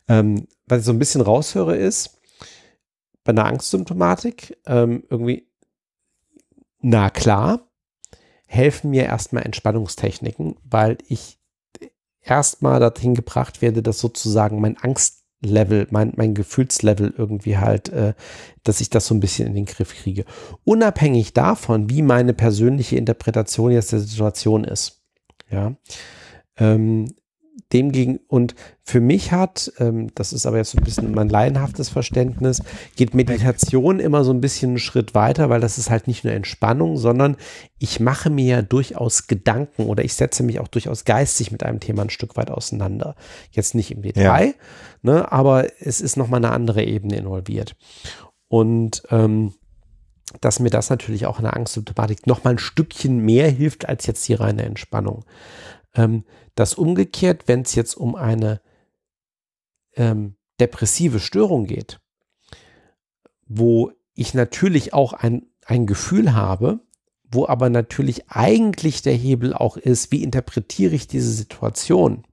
Ähm, was ich so ein bisschen raushöre ist, bei einer Angstsymptomatik ähm, irgendwie, na klar, helfen mir erstmal Entspannungstechniken, weil ich erstmal dorthin gebracht werde, dass sozusagen mein Angstlevel, mein, mein Gefühlslevel irgendwie halt, äh, dass ich das so ein bisschen in den Griff kriege. Unabhängig davon, wie meine persönliche Interpretation jetzt der Situation ist. Ja. Ähm, demgegen und für mich hat, ähm, das ist aber jetzt so ein bisschen mein laienhaftes Verständnis, geht Meditation immer so ein bisschen einen Schritt weiter, weil das ist halt nicht nur Entspannung, sondern ich mache mir ja durchaus Gedanken oder ich setze mich auch durchaus geistig mit einem Thema ein Stück weit auseinander. Jetzt nicht im Detail, ne, aber es ist nochmal eine andere Ebene involviert. Und ähm, dass mir das natürlich auch in der Angstsymptomatik nochmal ein Stückchen mehr hilft als jetzt die reine Entspannung. Ähm, das umgekehrt, wenn es jetzt um eine ähm, depressive Störung geht, wo ich natürlich auch ein, ein Gefühl habe, wo aber natürlich eigentlich der Hebel auch ist, wie interpretiere ich diese Situation?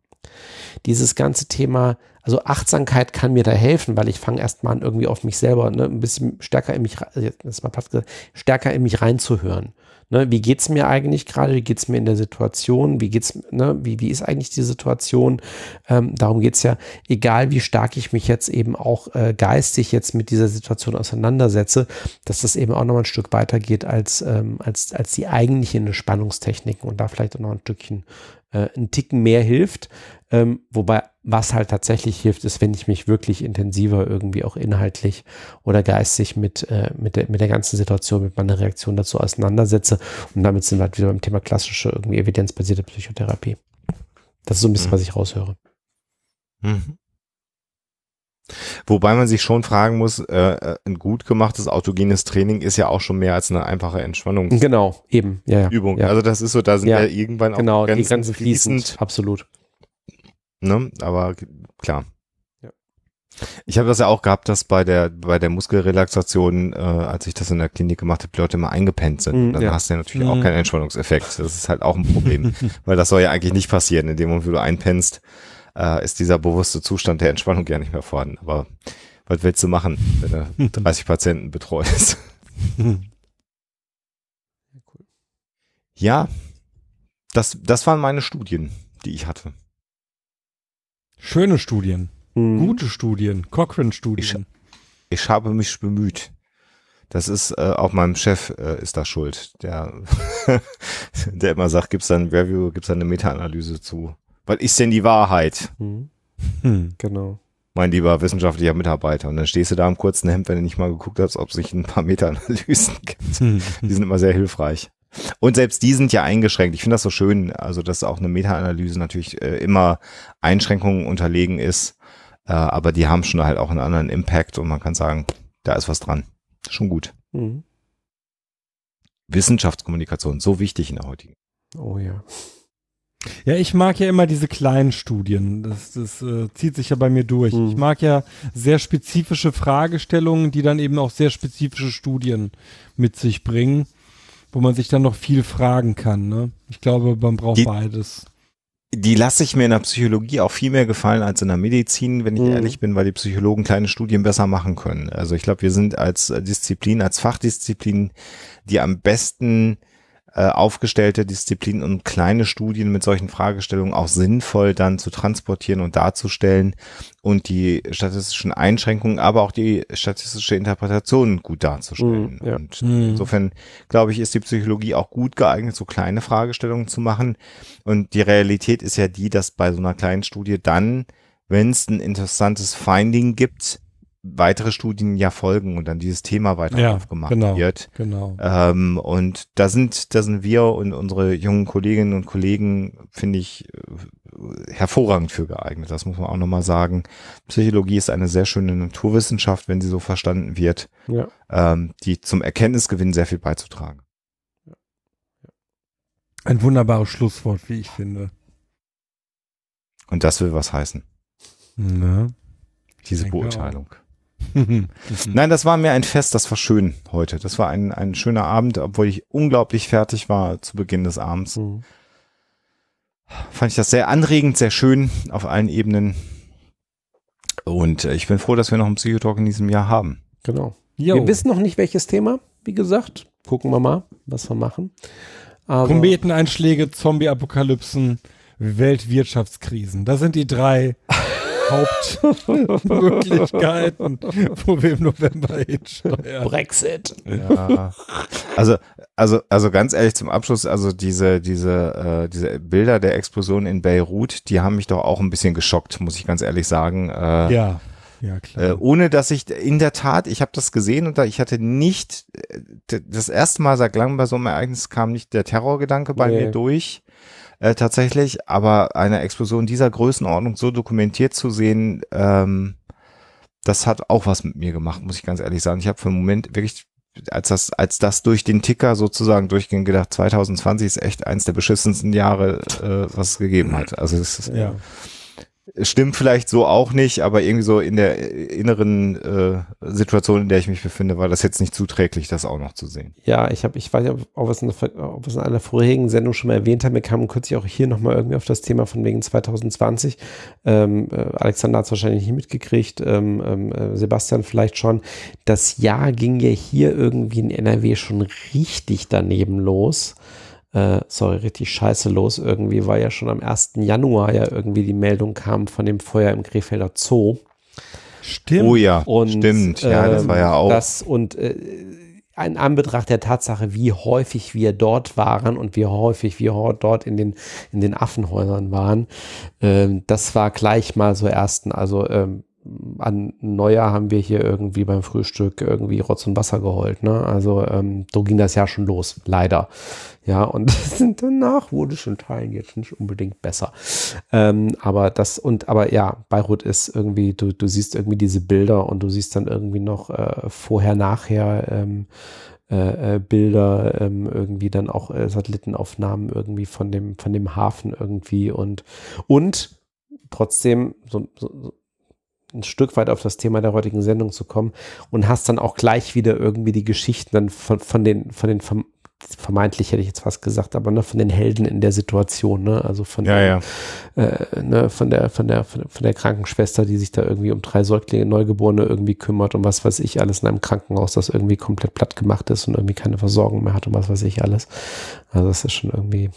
Dieses ganze Thema, also Achtsamkeit kann mir da helfen, weil ich fange erstmal an, irgendwie auf mich selber ne, ein bisschen stärker in mich, re- jetzt mal gesagt, stärker in mich reinzuhören. Ne, wie geht's mir eigentlich gerade? Wie geht's mir in der Situation? Wie geht's, ne, wie, wie ist eigentlich die Situation? Ähm, darum geht's ja, egal wie stark ich mich jetzt eben auch äh, geistig jetzt mit dieser Situation auseinandersetze, dass das eben auch noch mal ein Stück weiter geht als, ähm, als, als die eigentlichen Entspannungstechniken und da vielleicht auch noch ein Stückchen, äh, ein Ticken mehr hilft. Ähm, wobei, was halt tatsächlich hilft, ist, wenn ich mich wirklich intensiver irgendwie auch inhaltlich oder geistig mit, äh, mit, der, mit der ganzen Situation, mit meiner Reaktion dazu auseinandersetze. Und damit sind wir halt wieder beim Thema klassische, irgendwie evidenzbasierte Psychotherapie. Das ist so ein bisschen, Mhm. was ich raushöre. Mhm. Wobei man sich schon fragen muss, äh, äh, ein gut gemachtes autogenes Training ist ja auch schon mehr als eine einfache Entspannungsübung. Genau, eben, ja, ja. Ja. Also das ist so, da sind Ja, ja, irgendwann auch genau, die Grenzen Grenzen fließend, absolut. Ne? Aber klar. Ja. Ich habe das ja auch gehabt, dass bei der bei der Muskelrelaxation, äh, als ich das in der Klinik gemacht habe, die Leute immer eingepennt sind. Mhm, dann ja. hast du ja natürlich auch Mhm. keinen Entspannungseffekt. Das ist halt auch ein Problem, weil das soll ja eigentlich nicht passieren. In dem Moment, wo du einpennst, äh, ist dieser bewusste Zustand der Entspannung ja nicht mehr vorhanden. Aber was willst du machen, wenn du 30 Patienten betreust? Ja, das, das waren meine Studien, die ich hatte. Schöne Studien, Mhm. gute Studien, Cochrane-Studien. Ich habe mich bemüht. Das ist äh, auch meinem Chef äh, ist da schuld, der der immer sagt, gibt's da ein Review, gibt's da eine Meta-Analyse zu. Was ist denn die Wahrheit, Mhm. Hm. Genau. mein lieber wissenschaftlicher Mitarbeiter? Und dann stehst du da im kurzen Hemd, wenn du nicht mal geguckt hast, ob es sich ein paar Meta-Analysen gibt. Hm. Die sind immer sehr hilfreich. Und selbst die sind ja eingeschränkt. Ich finde das so schön, also dass auch eine Meta-Analyse natürlich äh, immer Einschränkungen unterlegen ist, äh, aber die haben schon halt auch einen anderen Impact und man kann sagen, da ist was dran. Schon gut. Mhm. Wissenschaftskommunikation, so wichtig in der heutigen. Oh ja. Ja, ich mag ja immer diese kleinen Studien. Das, das äh, zieht sich ja bei mir durch. Mhm. Ich mag ja sehr spezifische Fragestellungen, die dann eben auch sehr spezifische Studien mit sich bringen, wo man sich dann noch viel fragen kann. Ne? Ich glaube, man braucht Die- beides. Die lasse ich mir in der Psychologie auch viel mehr gefallen als in der Medizin, wenn ich Mhm. ehrlich bin, weil die Psychologen kleine Studien besser machen können. Also ich glaube, wir sind als Disziplin, als Fachdisziplin die am besten äh, aufgestellte Disziplinen und kleine Studien mit solchen Fragestellungen auch sinnvoll dann zu transportieren und darzustellen und die statistischen Einschränkungen, aber auch die statistische Interpretation gut darzustellen. Mm, ja. Und insofern, glaube ich, ist die Psychologie auch gut geeignet, so kleine Fragestellungen zu machen. Und die Realität ist ja die, dass bei so einer kleinen Studie dann, wenn es ein interessantes Finding gibt, weitere Studien ja folgen und dann dieses Thema weiter Ja, aufgemacht genau. wird. Genau. Ähm, und da sind, da sind wir und unsere jungen Kolleginnen und Kollegen, finde ich, äh, hervorragend für geeignet. Das muss man auch nochmal sagen. Psychologie ist eine sehr schöne Naturwissenschaft, wenn sie so verstanden wird, Ja. ähm, die zum Erkenntnisgewinn sehr viel beizutragen. Ein wunderbares Schlusswort, wie ich finde. Und das will was heißen. Ne? Diese Beurteilung. Nein, das war mir ein Fest, das war schön heute. Das war ein, ein schöner Abend, obwohl ich unglaublich fertig war zu Beginn des Abends. Mhm. fand ich das sehr anregend, sehr schön auf allen Ebenen. Und äh, ich bin froh, dass wir noch einen Psychotalk in diesem Jahr haben. Genau. Jo. Wir wissen noch nicht, welches Thema, wie gesagt. Gucken wir mal, was wir machen. Aber Kometeneinschläge, Zombie-Apokalypsen, Weltwirtschaftskrisen. Das sind die drei Hauptmöglichkeiten, wo wir im November hinsteuern. Brexit. Ja. Also, also, also ganz ehrlich zum Abschluss, also diese, diese, äh, diese Bilder der Explosion in Beirut, die haben mich doch auch ein bisschen geschockt, muss ich ganz ehrlich sagen. Äh, Ja, ja klar. Äh, ohne dass ich in der Tat, ich habe das gesehen und da, ich hatte nicht, äh, das erste Mal seit langem bei so einem Ereignis kam nicht der Terrorgedanke bei Nee. mir durch, äh, tatsächlich, aber eine Explosion dieser Größenordnung so dokumentiert zu sehen, ähm, das hat auch was mit mir gemacht, muss ich ganz ehrlich sagen. Ich habe für einen Moment wirklich, als das, als das durch den Ticker sozusagen durchging, gedacht, 2020 ist echt eins der beschissensten Jahre, äh, was es gegeben hat. Also es ist, ja. Stimmt vielleicht so auch nicht, aber irgendwie so in der äh, inneren äh, Situation, in der ich mich befinde, war das jetzt nicht zuträglich, das auch noch zu sehen. Ja, ich habe, ich weiß nicht, ob, wir es in, in einer vorherigen Sendung schon mal erwähnt haben. Wir kamen kürzlich auch hier nochmal irgendwie auf das Thema von wegen 2020. Ähm, äh, Alexander hat es wahrscheinlich nicht mitgekriegt, ähm, ähm, äh, Sebastian vielleicht schon. Das Jahr ging ja hier irgendwie in NRW schon richtig daneben los. Äh, sorry, richtig scheiße los. Irgendwie war ja schon am 1. Januar ja irgendwie die Meldung kam von dem Feuer im Krefelder Zoo. Stimmt. Oh ja, Und, stimmt. Ja, das ähm, war ja auch. Das, und äh, in Anbetracht der Tatsache, wie häufig wir dort waren und wie häufig wir dort in den, in den Affenhäusern waren, ähm, das war gleich mal so ersten, also ähm, an Neujahr haben wir hier irgendwie beim Frühstück irgendwie Rotz und Wasser geheult, ne? Also ähm, so ging das ja schon los, leider. Ja, und danach wurde in Teilen jetzt nicht unbedingt besser. Ähm, aber das und aber ja, Beirut ist irgendwie, du, du siehst irgendwie diese Bilder und du siehst dann irgendwie noch äh, vorher, nachher ähm, äh, äh, Bilder, ähm, irgendwie dann auch äh, Satellitenaufnahmen irgendwie von dem, von dem Hafen irgendwie und und trotzdem so, so ein Stück weit auf das Thema der heutigen Sendung zu kommen und hast dann auch gleich wieder irgendwie die Geschichten dann von, von den, von den verm- vermeintlich hätte ich jetzt fast gesagt, aber ne, von den Helden in der Situation, ne? Also von ja, ja. äh, ne, von der, von der, von der, von der Krankenschwester, die sich da irgendwie um drei Säuglinge, Neugeborene irgendwie kümmert und was weiß ich alles in einem Krankenhaus, das irgendwie komplett platt gemacht ist und irgendwie keine Versorgung mehr hat und was weiß ich alles. Also das ist schon irgendwie,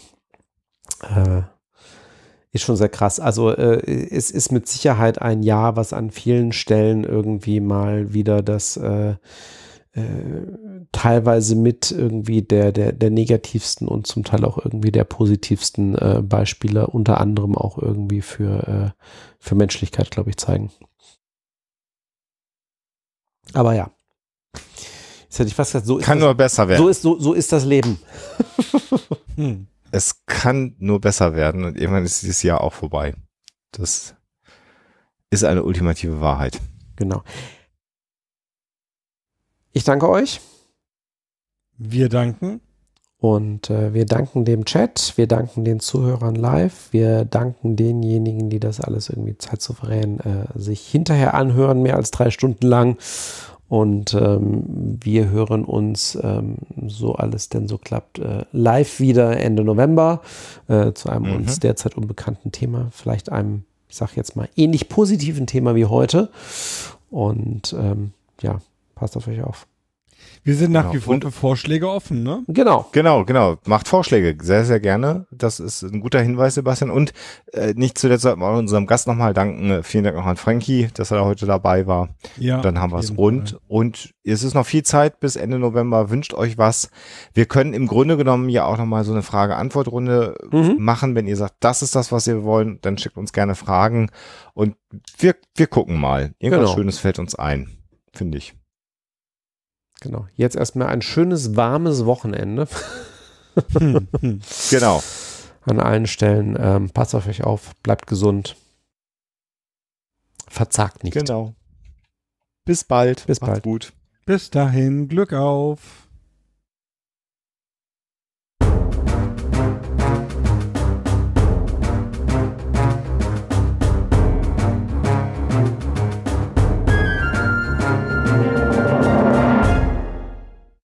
äh, ist schon sehr krass. Also äh, es ist mit Sicherheit ein Jahr, was an vielen Stellen irgendwie mal wieder das äh, äh, teilweise mit irgendwie der, der, der negativsten und zum Teil auch irgendwie der positivsten äh, Beispiele, unter anderem auch irgendwie für, äh, für Menschlichkeit, glaube ich, zeigen. Aber ja. Jetzt hätte ich fast gesagt, so ist, Kann das, nur besser werden. so, ist, so, so ist das Leben. Hm. Es kann nur besser werden und irgendwann ist dieses Jahr auch vorbei. Das ist eine ultimative Wahrheit. Genau. Ich danke euch. Wir danken. Und äh, wir danken dem Chat, wir danken den Zuhörern live, wir danken denjenigen, die das alles irgendwie zeitsouverän äh, sich hinterher anhören, mehr als drei Stunden lang. Und ähm, wir hören uns, ähm, so alles denn so klappt, äh, live wieder Ende November äh, zu einem Mhm. uns derzeit unbekannten Thema, vielleicht einem, ich sag jetzt mal, ähnlich positiven Thema wie heute. Und ähm, ja, passt auf euch auf. Wir sind nach Genau. wie vor Und- für Vorschläge offen, ne? Genau. Genau, genau. Macht Vorschläge. Sehr, sehr gerne. Das ist ein guter Hinweis, Sebastian. Und äh, nicht zuletzt sollten wir auch unserem Gast nochmal danken. Äh, Vielen Dank auch an Frankie, dass er da heute dabei war. Ja. Dann haben wir es rund. Fall. Und es ist noch viel Zeit bis Ende November. Wünscht euch was. Wir können im Grunde genommen ja auch nochmal so eine Frage-Antwort-Runde Mhm. machen. Wenn ihr sagt, das ist das, was wir wollen, dann schickt uns gerne Fragen. Und wir, wir gucken mal. Irgendwas Genau. Schönes fällt uns ein. Finde ich. Genau. Jetzt erstmal ein schönes, warmes Wochenende Hm, hm. Genau. an allen Stellen. Ähm, passt auf euch auf, bleibt gesund. Verzagt nicht. Genau. Bis bald. Bis Macht's bald. gut. Bis dahin, Glück auf.